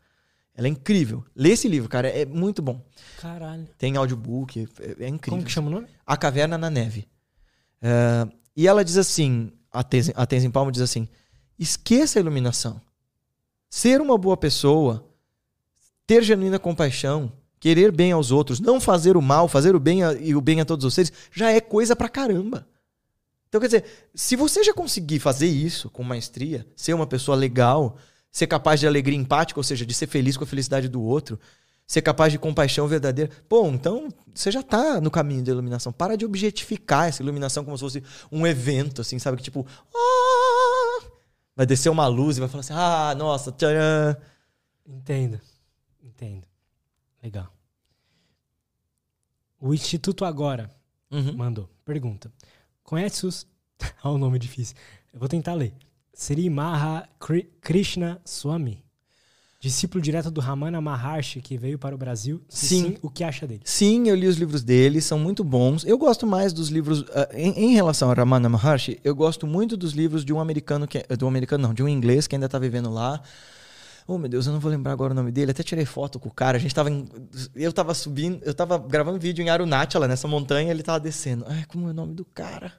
Ela é incrível. Lê esse livro, cara, é muito bom. Caralho. Tem audiobook, é, é incrível. Como que chama o nome? A Caverna na Neve. É, e ela diz assim, a Tenzin, a Tenzin Palmo diz assim, esqueça a iluminação. Ser uma boa pessoa, ter genuína compaixão, querer bem aos outros, não fazer o mal, fazer o bem a- e o bem a todos os seres, já é coisa pra caramba. Então, quer dizer, se você já conseguir fazer isso com maestria, ser uma pessoa legal, ser capaz de alegria empática, ou seja, de ser feliz com a felicidade do outro, ser capaz de compaixão verdadeira, pô, então você já tá no caminho da iluminação. Para de objetificar essa iluminação como se fosse um evento, assim, sabe? Que tipo, "Ah!" vai descer uma luz e vai falar assim, ah, nossa, tcharam. Entendo. Entendo. Legal. O Instituto Agora Uhum. mandou. Pergunta. Conhece os. Olha o nome difícil. Eu vou tentar ler. Sri Maha Kri- Krishna Swami. Discípulo direto do Ramana Maharshi que veio para o Brasil. Se Sim. o que acha dele? Sim, eu li os livros dele, são muito bons. Eu gosto mais dos livros. ah, em, em relação a Ramana Maharshi, eu gosto muito dos livros de um americano que. é- Do americano, não, de um inglês que ainda tá vivendo lá. Oh, meu Deus, eu não vou lembrar agora o nome dele. Até tirei foto com o cara. A gente tava. em- eu tava subindo. Eu tava gravando vídeo em Arunachala, nessa montanha, ele tava descendo. Ai, como é o nome do cara?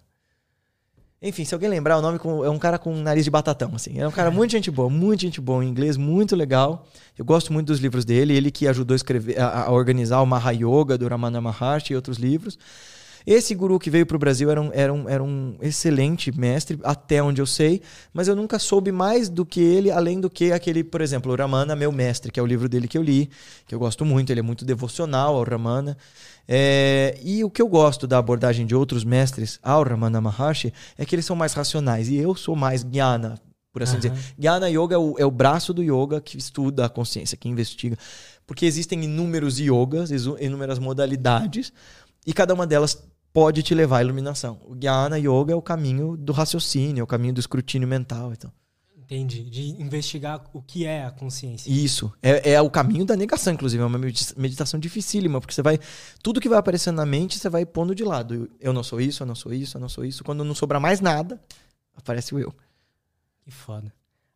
Enfim, se alguém lembrar, o nome é um cara com nariz de batatão, assim. É um cara muito gente boa, muito gente boa, em inglês, muito legal. Eu gosto muito dos livros dele, ele que ajudou a escrever, a, a organizar o Mahayoga do Ramana Maharshi e outros livros. Esse guru que veio pro Brasil era um, era, um, era um excelente mestre, até onde eu sei, mas eu nunca soube mais do que ele, além do que aquele, por exemplo, o Ramana, meu mestre, que é o livro dele que eu li, que eu gosto muito, ele é muito devocional ao Ramana. É, e o que eu gosto da abordagem de outros mestres ao Ramana Maharshi é que eles são mais racionais, e eu sou mais jnana, por assim Aham. dizer. Jnana Yoga é o, é o braço do yoga que estuda a consciência, que investiga. Porque existem inúmeros yogas, inúmeras modalidades, e cada uma delas pode te levar à iluminação. O Jnana Yoga é o caminho do raciocínio, é o caminho do escrutínio mental. Então. Entendi. De investigar o que é a consciência. Isso. É, é o caminho da negação, inclusive. É uma medita- meditação dificílima, porque você vai. Tudo que vai aparecendo na mente, você vai pondo de lado. Eu- não sou isso, eu não sou isso, eu não sou isso. Quando não sobrar mais nada, aparece o eu. Que foda.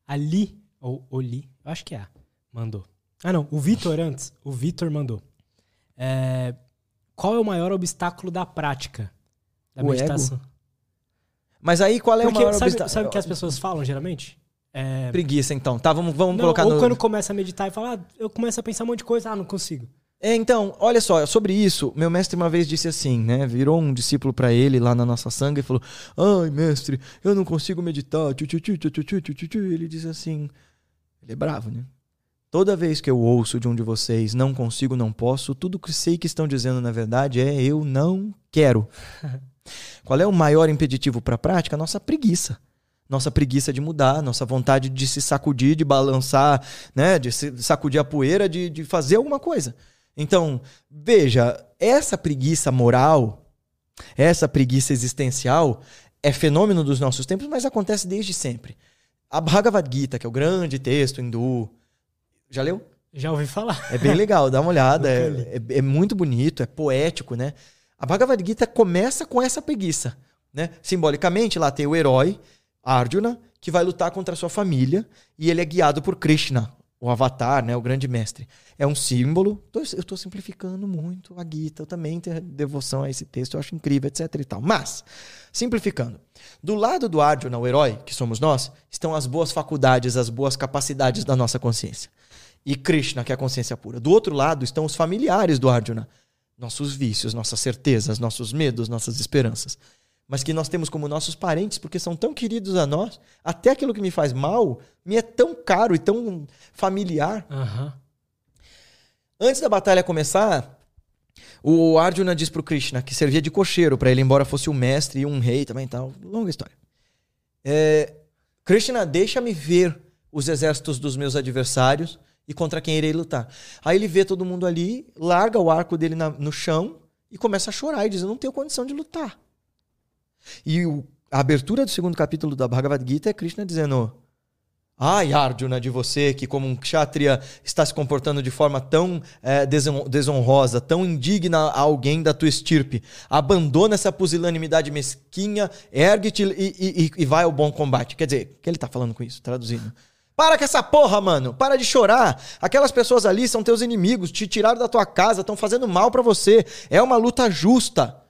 Ali, ou Oli, eu acho que é, mandou. Ah, não, o Vitor antes. O Vitor mandou. É, qual é o maior obstáculo da prática da O meditação? Mas aí qual é Porque o maior sabe, obstáculo? sabe o que as pessoas falam geralmente? É, Preguiça, então. Tá, vamos, vamos não, colocar ou no. quando começa a meditar e fala, ah, eu começo a pensar um monte de coisa, ah, não consigo. É, então, olha só, sobre isso, meu mestre uma vez disse assim, né? Virou um discípulo pra ele lá na nossa sangue e falou: Ai, mestre, eu não consigo meditar. Tchu, tchu, tchu, tchu, tchu, tchu, tchu, tchu." Ele disse assim: Ele é bravo, né? Toda vez que eu ouço de um de vocês, não consigo, não posso, tudo que sei que estão dizendo na verdade é eu não quero. Qual é o maior impeditivo para a prática? Nossa preguiça. Nossa preguiça de mudar, nossa vontade de se sacudir, de balançar, né? de se sacudir a poeira, de, de fazer alguma coisa. Então, veja, essa preguiça moral, essa preguiça existencial, é fenômeno dos nossos tempos, mas acontece desde sempre. A Bhagavad Gita, que é o grande texto hindu, já leu? Já ouvi falar. É bem legal, dá uma olhada. É, é- é muito bonito, é poético, né? A Bhagavad Gita começa com essa preguiça, né? Simbolicamente, lá tem o herói, Arjuna, que vai lutar contra a sua família e ele é guiado por Krishna, o avatar, né? O grande mestre. É um símbolo. Eu estou simplificando muito a Gita, eu também tenho devoção a esse texto, eu acho incrível, etc e tal. Mas, simplificando, do lado do Arjuna, o herói, que somos nós, estão as boas faculdades, as boas capacidades da nossa consciência e Krishna, que é a consciência pura. Do outro lado estão os familiares do Arjuna, nossos vícios, nossas certezas, nossos medos, nossas esperanças. Mas que nós temos como nossos parentes, porque são tão queridos a nós, até aquilo que me faz mal me é tão caro e tão familiar. Aham. Antes da batalha começar, o Arjuna diz pro Krishna que servia de cocheiro para ele, embora fosse um mestre e um rei também tal. Longa história. É, Krishna, deixa-me ver os exércitos dos meus adversários e contra quem irei lutar. Aí ele vê todo mundo ali, larga o arco dele na- no chão e começa a chorar e diz: Eu não tenho condição de lutar. E o- a abertura do segundo capítulo da Bhagavad Gita é Krishna dizendo: Ai, Arjuna, de você que, como um kshatriya, está se comportando de forma tão deson- desonrosa, tão indigna a alguém da tua estirpe. Abandona essa pusilanimidade mesquinha, ergue-te e, e- e- vai ao bom combate. Quer dizer, o que ele tá falando com isso? Traduzindo. Para com essa porra, mano. Para de chorar. Aquelas pessoas ali são teus inimigos, te tiraram da tua casa, estão fazendo mal pra você. É uma luta justa.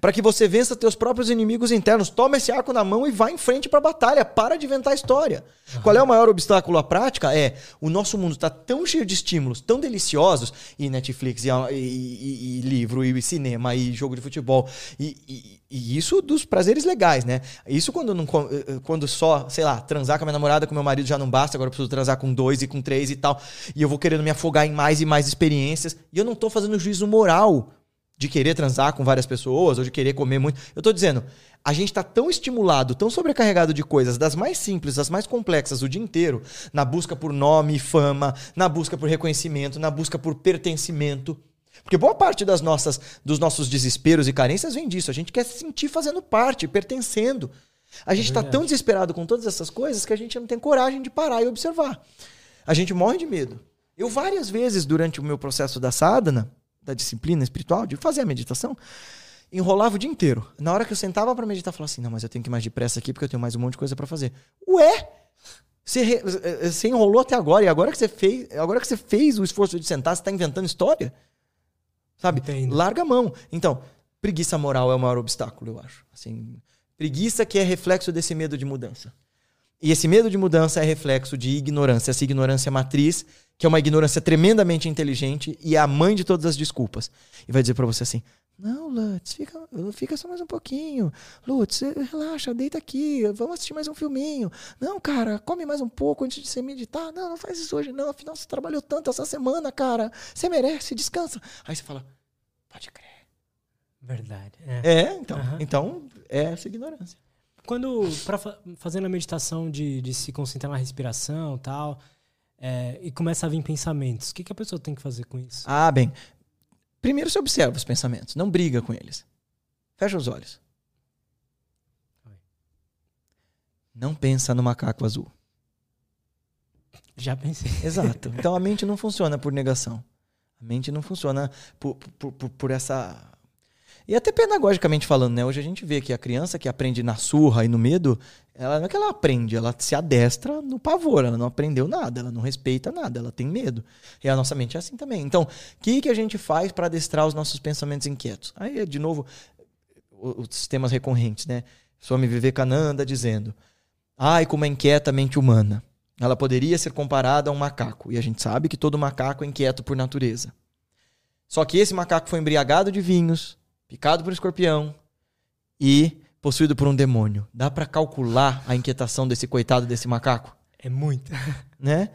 Para que você vença teus próprios inimigos internos. Toma esse arco na mão e vá em frente para a batalha. Para de inventar história. Qual é o maior obstáculo à prática? É o nosso mundo está tão cheio de estímulos, tão deliciosos, e Netflix, e, e- e- e livro, e cinema, e jogo de futebol, e, isso dos prazeres legais, né? Isso quando, não, co- eh, quando só, sei lá, transar com a minha namorada, com meu marido já não basta, agora eu preciso transar com dois e com três e tal, e eu vou querendo me afogar em mais e mais experiências, e eu não tô fazendo juízo moral de querer transar com várias pessoas ou de querer comer muito. Eu tô dizendo, a gente tá tão estimulado, tão sobrecarregado de coisas, das mais simples, das mais complexas o dia inteiro, na busca por nome e fama, na busca por reconhecimento, na busca por pertencimento. Porque boa parte das nossas, dos nossos desesperos e carências vem disso. A gente quer se sentir fazendo parte, pertencendo. A gente tá verdade. tão desesperado com todas essas coisas que a gente não tem coragem de parar e observar. A gente morre de medo. Eu várias vezes durante o meu processo da sadhana, da disciplina espiritual, de fazer a meditação, enrolava o dia inteiro. Na hora que eu sentava para meditar, eu falava assim: "Não, mas eu tenho que ir mais depressa aqui porque eu tenho mais um monte de coisa para fazer". Ué, você, re- eh, você enrolou até agora e agora que você fez, agora que você fez o esforço de sentar, você tá inventando história? Sabe? Entendo. Larga a mão. Então, preguiça moral é o maior obstáculo, eu acho. Assim, preguiça que é reflexo desse medo de mudança. E esse medo de mudança é reflexo de ignorância, essa ignorância matriz, que é uma ignorância tremendamente inteligente e é a mãe de todas as desculpas. E vai dizer pra você assim: Não, Lutz, fica, fica só mais um pouquinho. Lutz, relaxa, deita aqui, vamos assistir mais um filminho. Não, cara, come mais um pouco antes de você meditar. Não, não faz isso hoje, não. Afinal, você trabalhou tanto essa semana, cara. Você merece, descansa. Aí você fala, pode crer. Verdade. É. É, então, Aham. então é essa ignorância. Quando, pra, fa- fazendo a meditação de, de se concentrar na respiração e tal, é, e começa a vir pensamentos, o que, que a pessoa tem que fazer com isso? Ah, bem. Primeiro você observa os pensamentos, não briga com eles. Fecha os olhos. Não pensa no macaco azul. Já pensei. Exato. Então a mente não funciona por negação. A mente não funciona por, por, por, por essa. E até pedagogicamente falando, né? Hoje a gente vê que a criança que aprende na surra e no medo, ela não é que ela aprende, ela se adestra no pavor, ela não aprendeu nada, ela não respeita nada, ela tem medo. E a nossa mente é assim também. Então, o que, que a gente faz para adestrar os nossos pensamentos inquietos? Aí, de novo, os temas recorrentes, né? Swami Vivekananda dizendo: Ai, como é inquieta a mente humana. Ela poderia ser comparada a um macaco. E a gente sabe que todo macaco é inquieto por natureza. Só que esse macaco foi embriagado de vinhos, picado por escorpião e possuído por um demônio. Dá pra calcular a inquietação desse coitado desse macaco? É muito. né?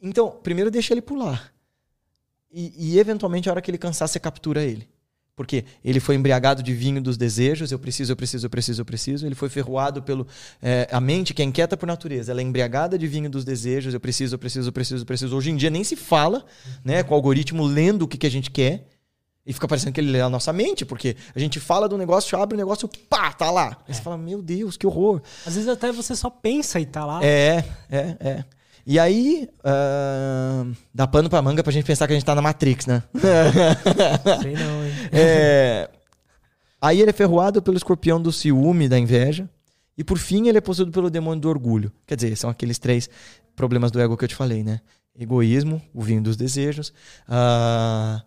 Então, primeiro deixa ele pular. E, e, eventualmente, a hora que ele cansar, você captura ele. Porque ele foi embriagado de vinho dos desejos, eu preciso, eu preciso, eu preciso, eu preciso. Ele foi ferroado pelo. é, a mente, que é inquieta por natureza, ela é embriagada de vinho dos desejos, eu preciso, eu preciso, eu preciso, eu preciso. Hoje em dia nem se fala, né, com o algoritmo lendo o que, que a gente quer. E fica parecendo que ele lê a nossa mente, porque a gente fala do negócio, abre o negócio, pá, tá lá. Aí você fala, meu Deus, que horror. Às vezes até você só pensa e tá lá. É, é, é. E aí, ah, dá pano pra manga pra gente pensar que a gente tá na Matrix, né? Sei não, hein? É, Aí ele é ferroado pelo escorpião do ciúme, da inveja. E por fim, ele é possuído pelo demônio do orgulho. Quer dizer, são aqueles três problemas do ego que eu te falei, né? Egoísmo, o vinho dos desejos. ah,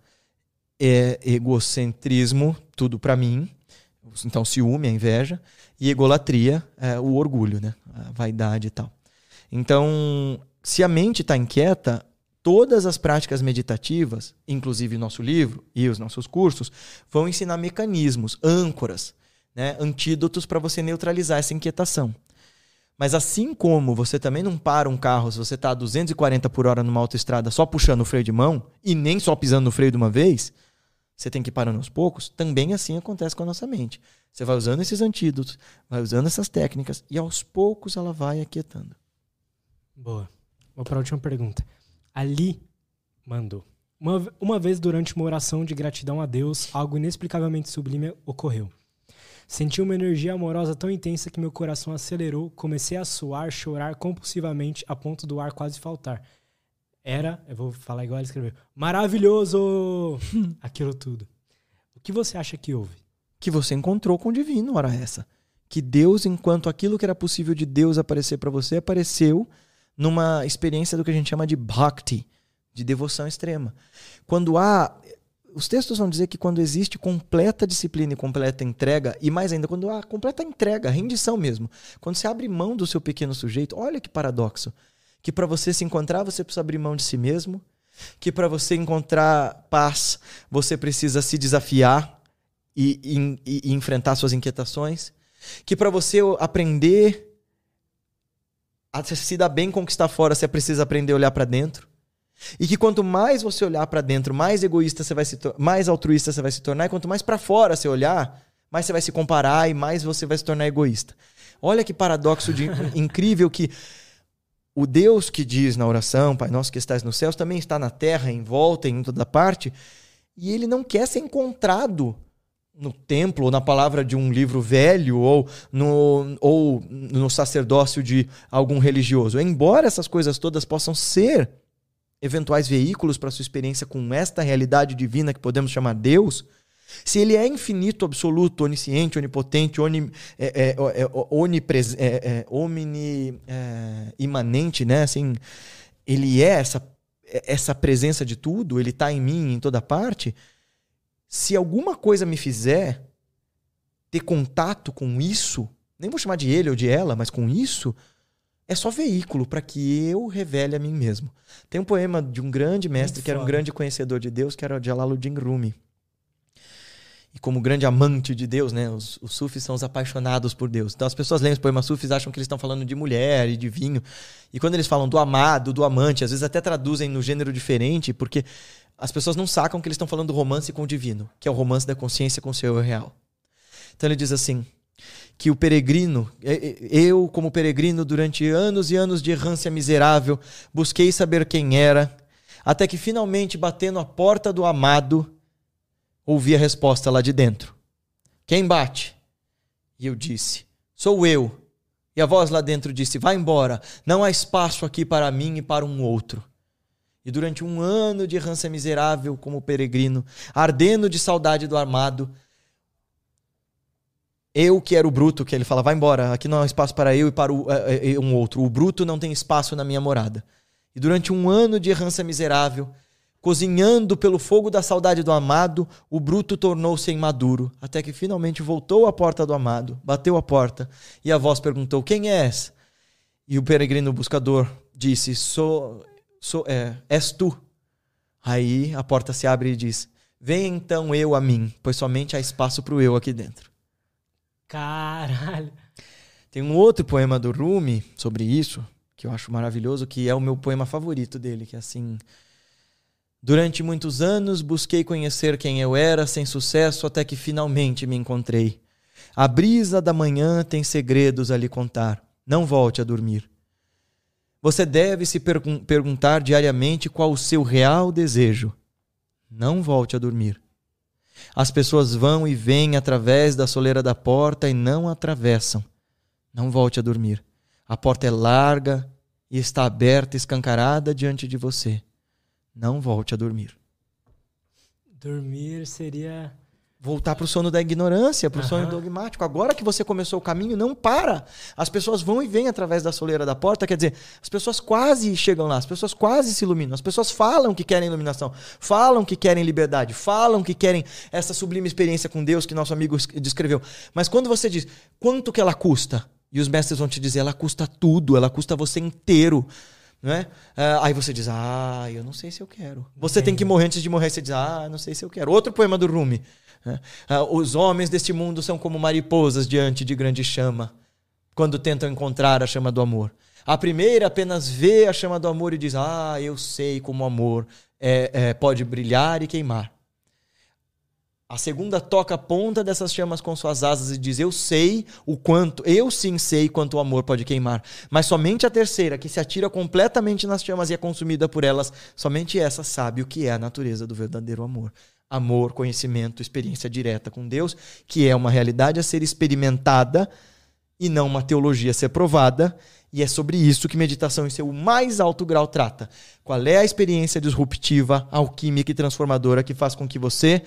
é egocentrismo, tudo pra mim. Então, ciúme, a inveja. E egolatria, é, o orgulho, né? A vaidade e tal. Então, se a mente está inquieta, todas as práticas meditativas, inclusive nosso livro e os nossos cursos, vão ensinar mecanismos, âncoras, né? antídotos para você neutralizar essa inquietação. Mas assim como você também não para um carro se você está a 240 por hora numa autoestrada só puxando o freio de mão e nem só pisando no freio de uma vez, você tem que ir parando aos poucos, também assim acontece com a nossa mente. Você vai usando esses antídotos, vai usando essas técnicas e aos poucos ela vai aquietando. Boa. Vou para a última pergunta. Ali mandou. Uma, uma vez durante uma oração de gratidão a Deus, algo inexplicavelmente sublime ocorreu. Senti uma energia amorosa tão intensa que meu coração acelerou, comecei a suar, chorar compulsivamente a ponto do ar quase faltar. Era, eu vou falar igual ele escreveu, maravilhoso! Aquilo tudo. O que você acha que houve? que você encontrou com o divino, ora essa. Que Deus, enquanto aquilo que era possível de Deus aparecer para você, apareceu numa experiência do que a gente chama de bhakti, de devoção extrema. Quando há. Os textos vão dizer que quando existe completa disciplina e completa entrega, e mais ainda, quando há completa entrega, rendição mesmo, quando você abre mão do seu pequeno sujeito, olha que paradoxo. Que para você se encontrar, você precisa abrir mão de si mesmo, que para você encontrar paz, você precisa se desafiar e, e- e enfrentar suas inquietações, que para você aprender a se dar bem com o que está fora, você precisa aprender a olhar para dentro. E que quanto mais você olhar para dentro, mais egoísta você vai se mais altruísta você vai se tornar, e quanto mais para fora você olhar, mais você vai se comparar e mais você vai se tornar egoísta. Olha que paradoxo de- incrível que o Deus que diz na oração, Pai nosso que estás nos céus, também está na terra, em volta, em toda parte, e ele não quer ser encontrado no templo, ou na palavra de um livro velho, ou no, ou no sacerdócio de algum religioso. Embora essas coisas todas possam ser eventuais veículos para sua experiência com esta realidade divina que podemos chamar Deus, se ele é infinito, absoluto, onisciente, onipotente, oni, é, é, é, onipres, é, é, omni, é, imanente, né? Assim, ele é essa, essa presença de tudo, ele está em mim, em toda parte. Se alguma coisa me fizer ter contato com isso, nem vou chamar de ele ou de ela, mas com isso, é só veículo para que eu revele a mim mesmo. Tem um poema de um grande mestre, Muito que era um grande conhecedor de Deus, que era o Jalaluddin Rumi. E como grande amante de Deus, né? Os, os sufis são os apaixonados por Deus. Então as pessoas leem os poemas sufis acham que eles estão falando de mulher e de vinho. E quando eles falam do amado, do amante, às vezes até traduzem no gênero diferente, porque as pessoas não sacam que eles estão falando do romance com o divino, que é o romance da consciência com o seu eu real. Então ele diz assim: que o peregrino, eu, como peregrino, durante anos e anos de errância miserável, busquei saber quem era, até que finalmente, batendo a porta do amado, ouvi a resposta lá de dentro: Quem bate? E eu disse: Sou eu. E a voz lá dentro disse: Vá embora, não há espaço aqui para mim e para um outro. E durante um ano de errância miserável como peregrino, ardendo de saudade do armado, eu que era o bruto, que ele fala, vai embora, aqui não há espaço para eu e para o, é, é, um outro. O bruto não tem espaço na minha morada. E durante um ano de errância miserável, cozinhando pelo fogo da saudade do amado, o bruto tornou-se imaduro, até que finalmente voltou à porta do amado, bateu a porta, e a voz perguntou: Quem és? E o peregrino buscador disse: Sou, sou é, és tu. Aí a porta se abre e diz: Vem então eu a mim, pois somente há espaço para o eu aqui dentro. Caralho. Tem um outro poema do Rumi sobre isso, que eu acho maravilhoso, que é o meu poema favorito dele, que é assim. Durante muitos anos busquei conhecer quem eu era, sem sucesso, até que finalmente me encontrei. A brisa da manhã tem segredos a lhe contar. Não volte a dormir. Você deve se pergun perguntar diariamente qual o seu real desejo. Não volte a dormir. As pessoas vão e vêm através da soleira da porta e não atravessam. Não volte a dormir. A porta é larga e está aberta, escancarada diante de você. Não volte a dormir. Dormir seria voltar para o sono da ignorância, para o uhum. sonho dogmático. Agora que você começou o caminho, não para. As pessoas vão e vêm através da soleira da porta, quer dizer, as pessoas quase chegam lá, as pessoas quase se iluminam, as pessoas falam que querem iluminação, falam que querem liberdade, falam que querem essa sublime experiência com Deus que nosso amigo descreveu. Mas quando você diz quanto que ela custa, e os mestres vão te dizer, ela custa tudo, ela custa você inteiro. Não é? Uh, aí você diz, ah, eu não sei se eu quero. Você tem que morrer antes de morrer, você diz, ah, não sei se eu quero. Outro poema do Rumi. Né? Ah, os homens deste mundo são como mariposas diante de grande chama, quando tentam encontrar a chama do amor. A primeira apenas vê a chama do amor e diz: Ah, eu sei como o amor é, é, pode brilhar e queimar. A segunda toca a ponta dessas chamas com suas asas e diz: Eu sei o quanto, eu sim sei quanto o amor pode queimar. Mas somente a terceira, que se atira completamente nas chamas e é consumida por elas, somente essa sabe o que é a natureza do verdadeiro amor amor, conhecimento, experiência direta com Deus, que é uma realidade a ser experimentada e não uma teologia a ser provada. E é sobre isso que meditação em seu mais alto grau trata. Qual é a experiência disruptiva, alquímica e transformadora que faz com que você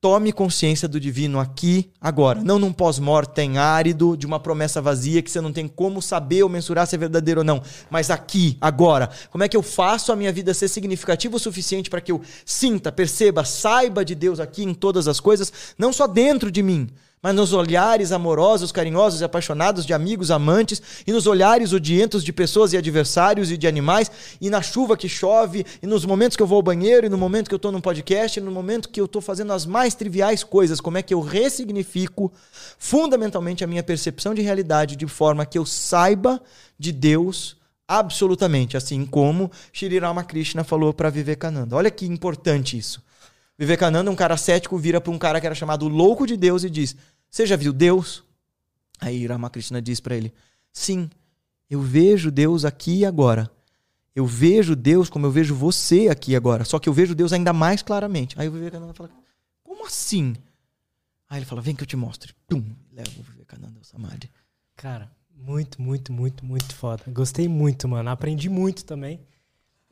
Tome consciência do divino aqui, agora. Não num pós-mortem árido, de uma promessa vazia que você não tem como saber ou mensurar se é verdadeiro ou não. Mas aqui, agora. Como é que eu faço a minha vida ser significativa o suficiente para que eu sinta, perceba, saiba de Deus aqui em todas as coisas, não só dentro de mim, mas nos olhares amorosos, carinhosos e apaixonados de amigos, amantes, e nos olhares odientos de pessoas e adversários e de animais, e na chuva que chove, e nos momentos que eu vou ao banheiro, e no momento que eu estou num podcast, e no momento que eu estou fazendo as mais triviais coisas, como é que eu ressignifico fundamentalmente a minha percepção de realidade de forma que eu saiba de Deus absolutamente, assim como Shri Ramakrishna falou para Vivekananda. Olha que importante isso. Vivekananda, um cara cético, vira para um cara que era chamado louco de Deus e diz: Você já viu Deus? Aí Ramakrishna diz para ele: Sim, eu vejo Deus aqui e agora. Eu vejo Deus como eu vejo você aqui agora. Só que eu vejo Deus ainda mais claramente. Aí o Vivekananda fala: Como assim? Aí ele fala: Vem que eu te mostro. Tum, leva o Vivekananda ao Samadhi. Cara, muito, muito, muito, muito foda. Gostei muito, mano. Aprendi muito também.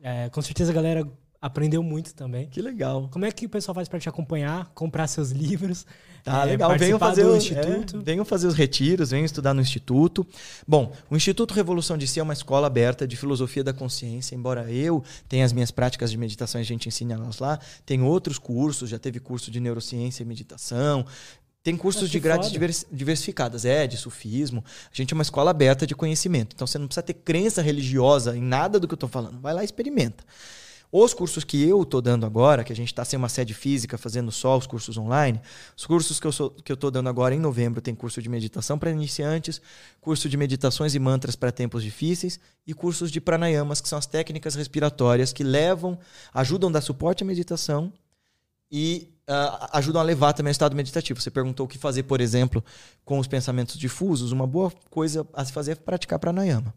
É, com certeza a galera aprendeu muito também. Que legal. Como é que o pessoal faz para te acompanhar, comprar seus livros? Tá, é, legal. Venham fazer, o, instituto. É, venham fazer os retiros, venham estudar no Instituto. Bom, o Instituto Revolução de Si é uma escola aberta de filosofia da consciência, embora eu tenha as minhas práticas de meditação e a gente ensine elas lá. Tem outros cursos, já teve curso de neurociência e meditação, tem cursos ah, de grades divers, diversificadas, é, de sufismo. A gente é uma escola aberta de conhecimento. Então você não precisa ter crença religiosa em nada do que eu estou falando. Vai lá e experimenta. Os cursos que eu tô dando agora, que a gente está sem uma sede física, fazendo só os cursos online, os cursos que eu, tô dando agora em novembro tem curso de meditação para iniciantes, curso de meditações e mantras para tempos difíceis e cursos de pranayamas, que são as técnicas respiratórias que levam, ajudam a dar suporte à meditação e uh, ajudam a levar também ao estado meditativo. Você perguntou o que fazer, por exemplo, com os pensamentos difusos. Uma boa coisa a se fazer é praticar pranayama.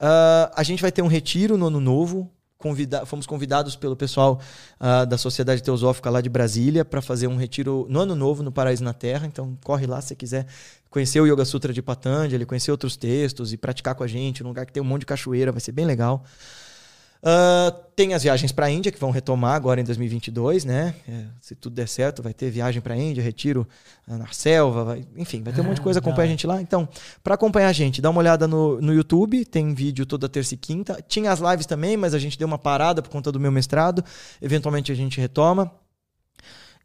Uh, a gente vai ter um retiro no ano novo. Convida fomos convidados pelo pessoal uh, da Sociedade Teosófica lá de Brasília para fazer um retiro no ano novo no Paraíso na Terra. Então corre lá se quiser conhecer o Yoga Sutra de Patanjali, conhecer outros textos e praticar com a gente num lugar que tem um monte de cachoeira, vai ser bem legal. Uh, tem as viagens para a Índia que vão retomar agora em 2022, né? É, se tudo der certo, vai ter viagem para a Índia, retiro uh, na selva, vai, enfim, vai ter um monte de coisa. Acompanha a gente lá. Então, para acompanhar a gente, dá uma olhada no, no YouTube, tem vídeo toda terça e quinta. Tinha as lives também, mas a gente deu uma parada por conta do meu mestrado. Eventualmente a gente retoma.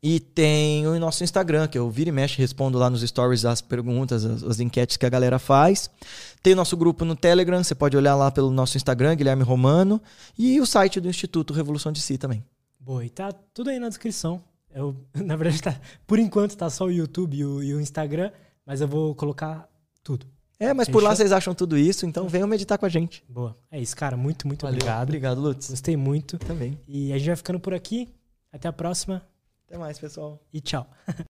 E tem o nosso Instagram, que eu vira e mexe, respondo lá nos stories as perguntas, as, as, enquetes que a galera faz. Tem o nosso grupo no Telegram, você pode olhar lá pelo nosso Instagram, Guilherme Romano. E o site do Instituto Revolução de Si também. Boa, e tá tudo aí na descrição. Eu, na verdade, tá, por enquanto tá só o YouTube e o, e o Instagram, mas eu vou colocar tudo. É, mas por lá vocês acham tudo isso, então venham meditar com a gente. Boa. É isso, cara. Muito, muito Valeu. obrigado. Obrigado, Lutz. Gostei muito. Também. E a gente vai ficando por aqui. Até a próxima. Até mais, pessoal. E tchau.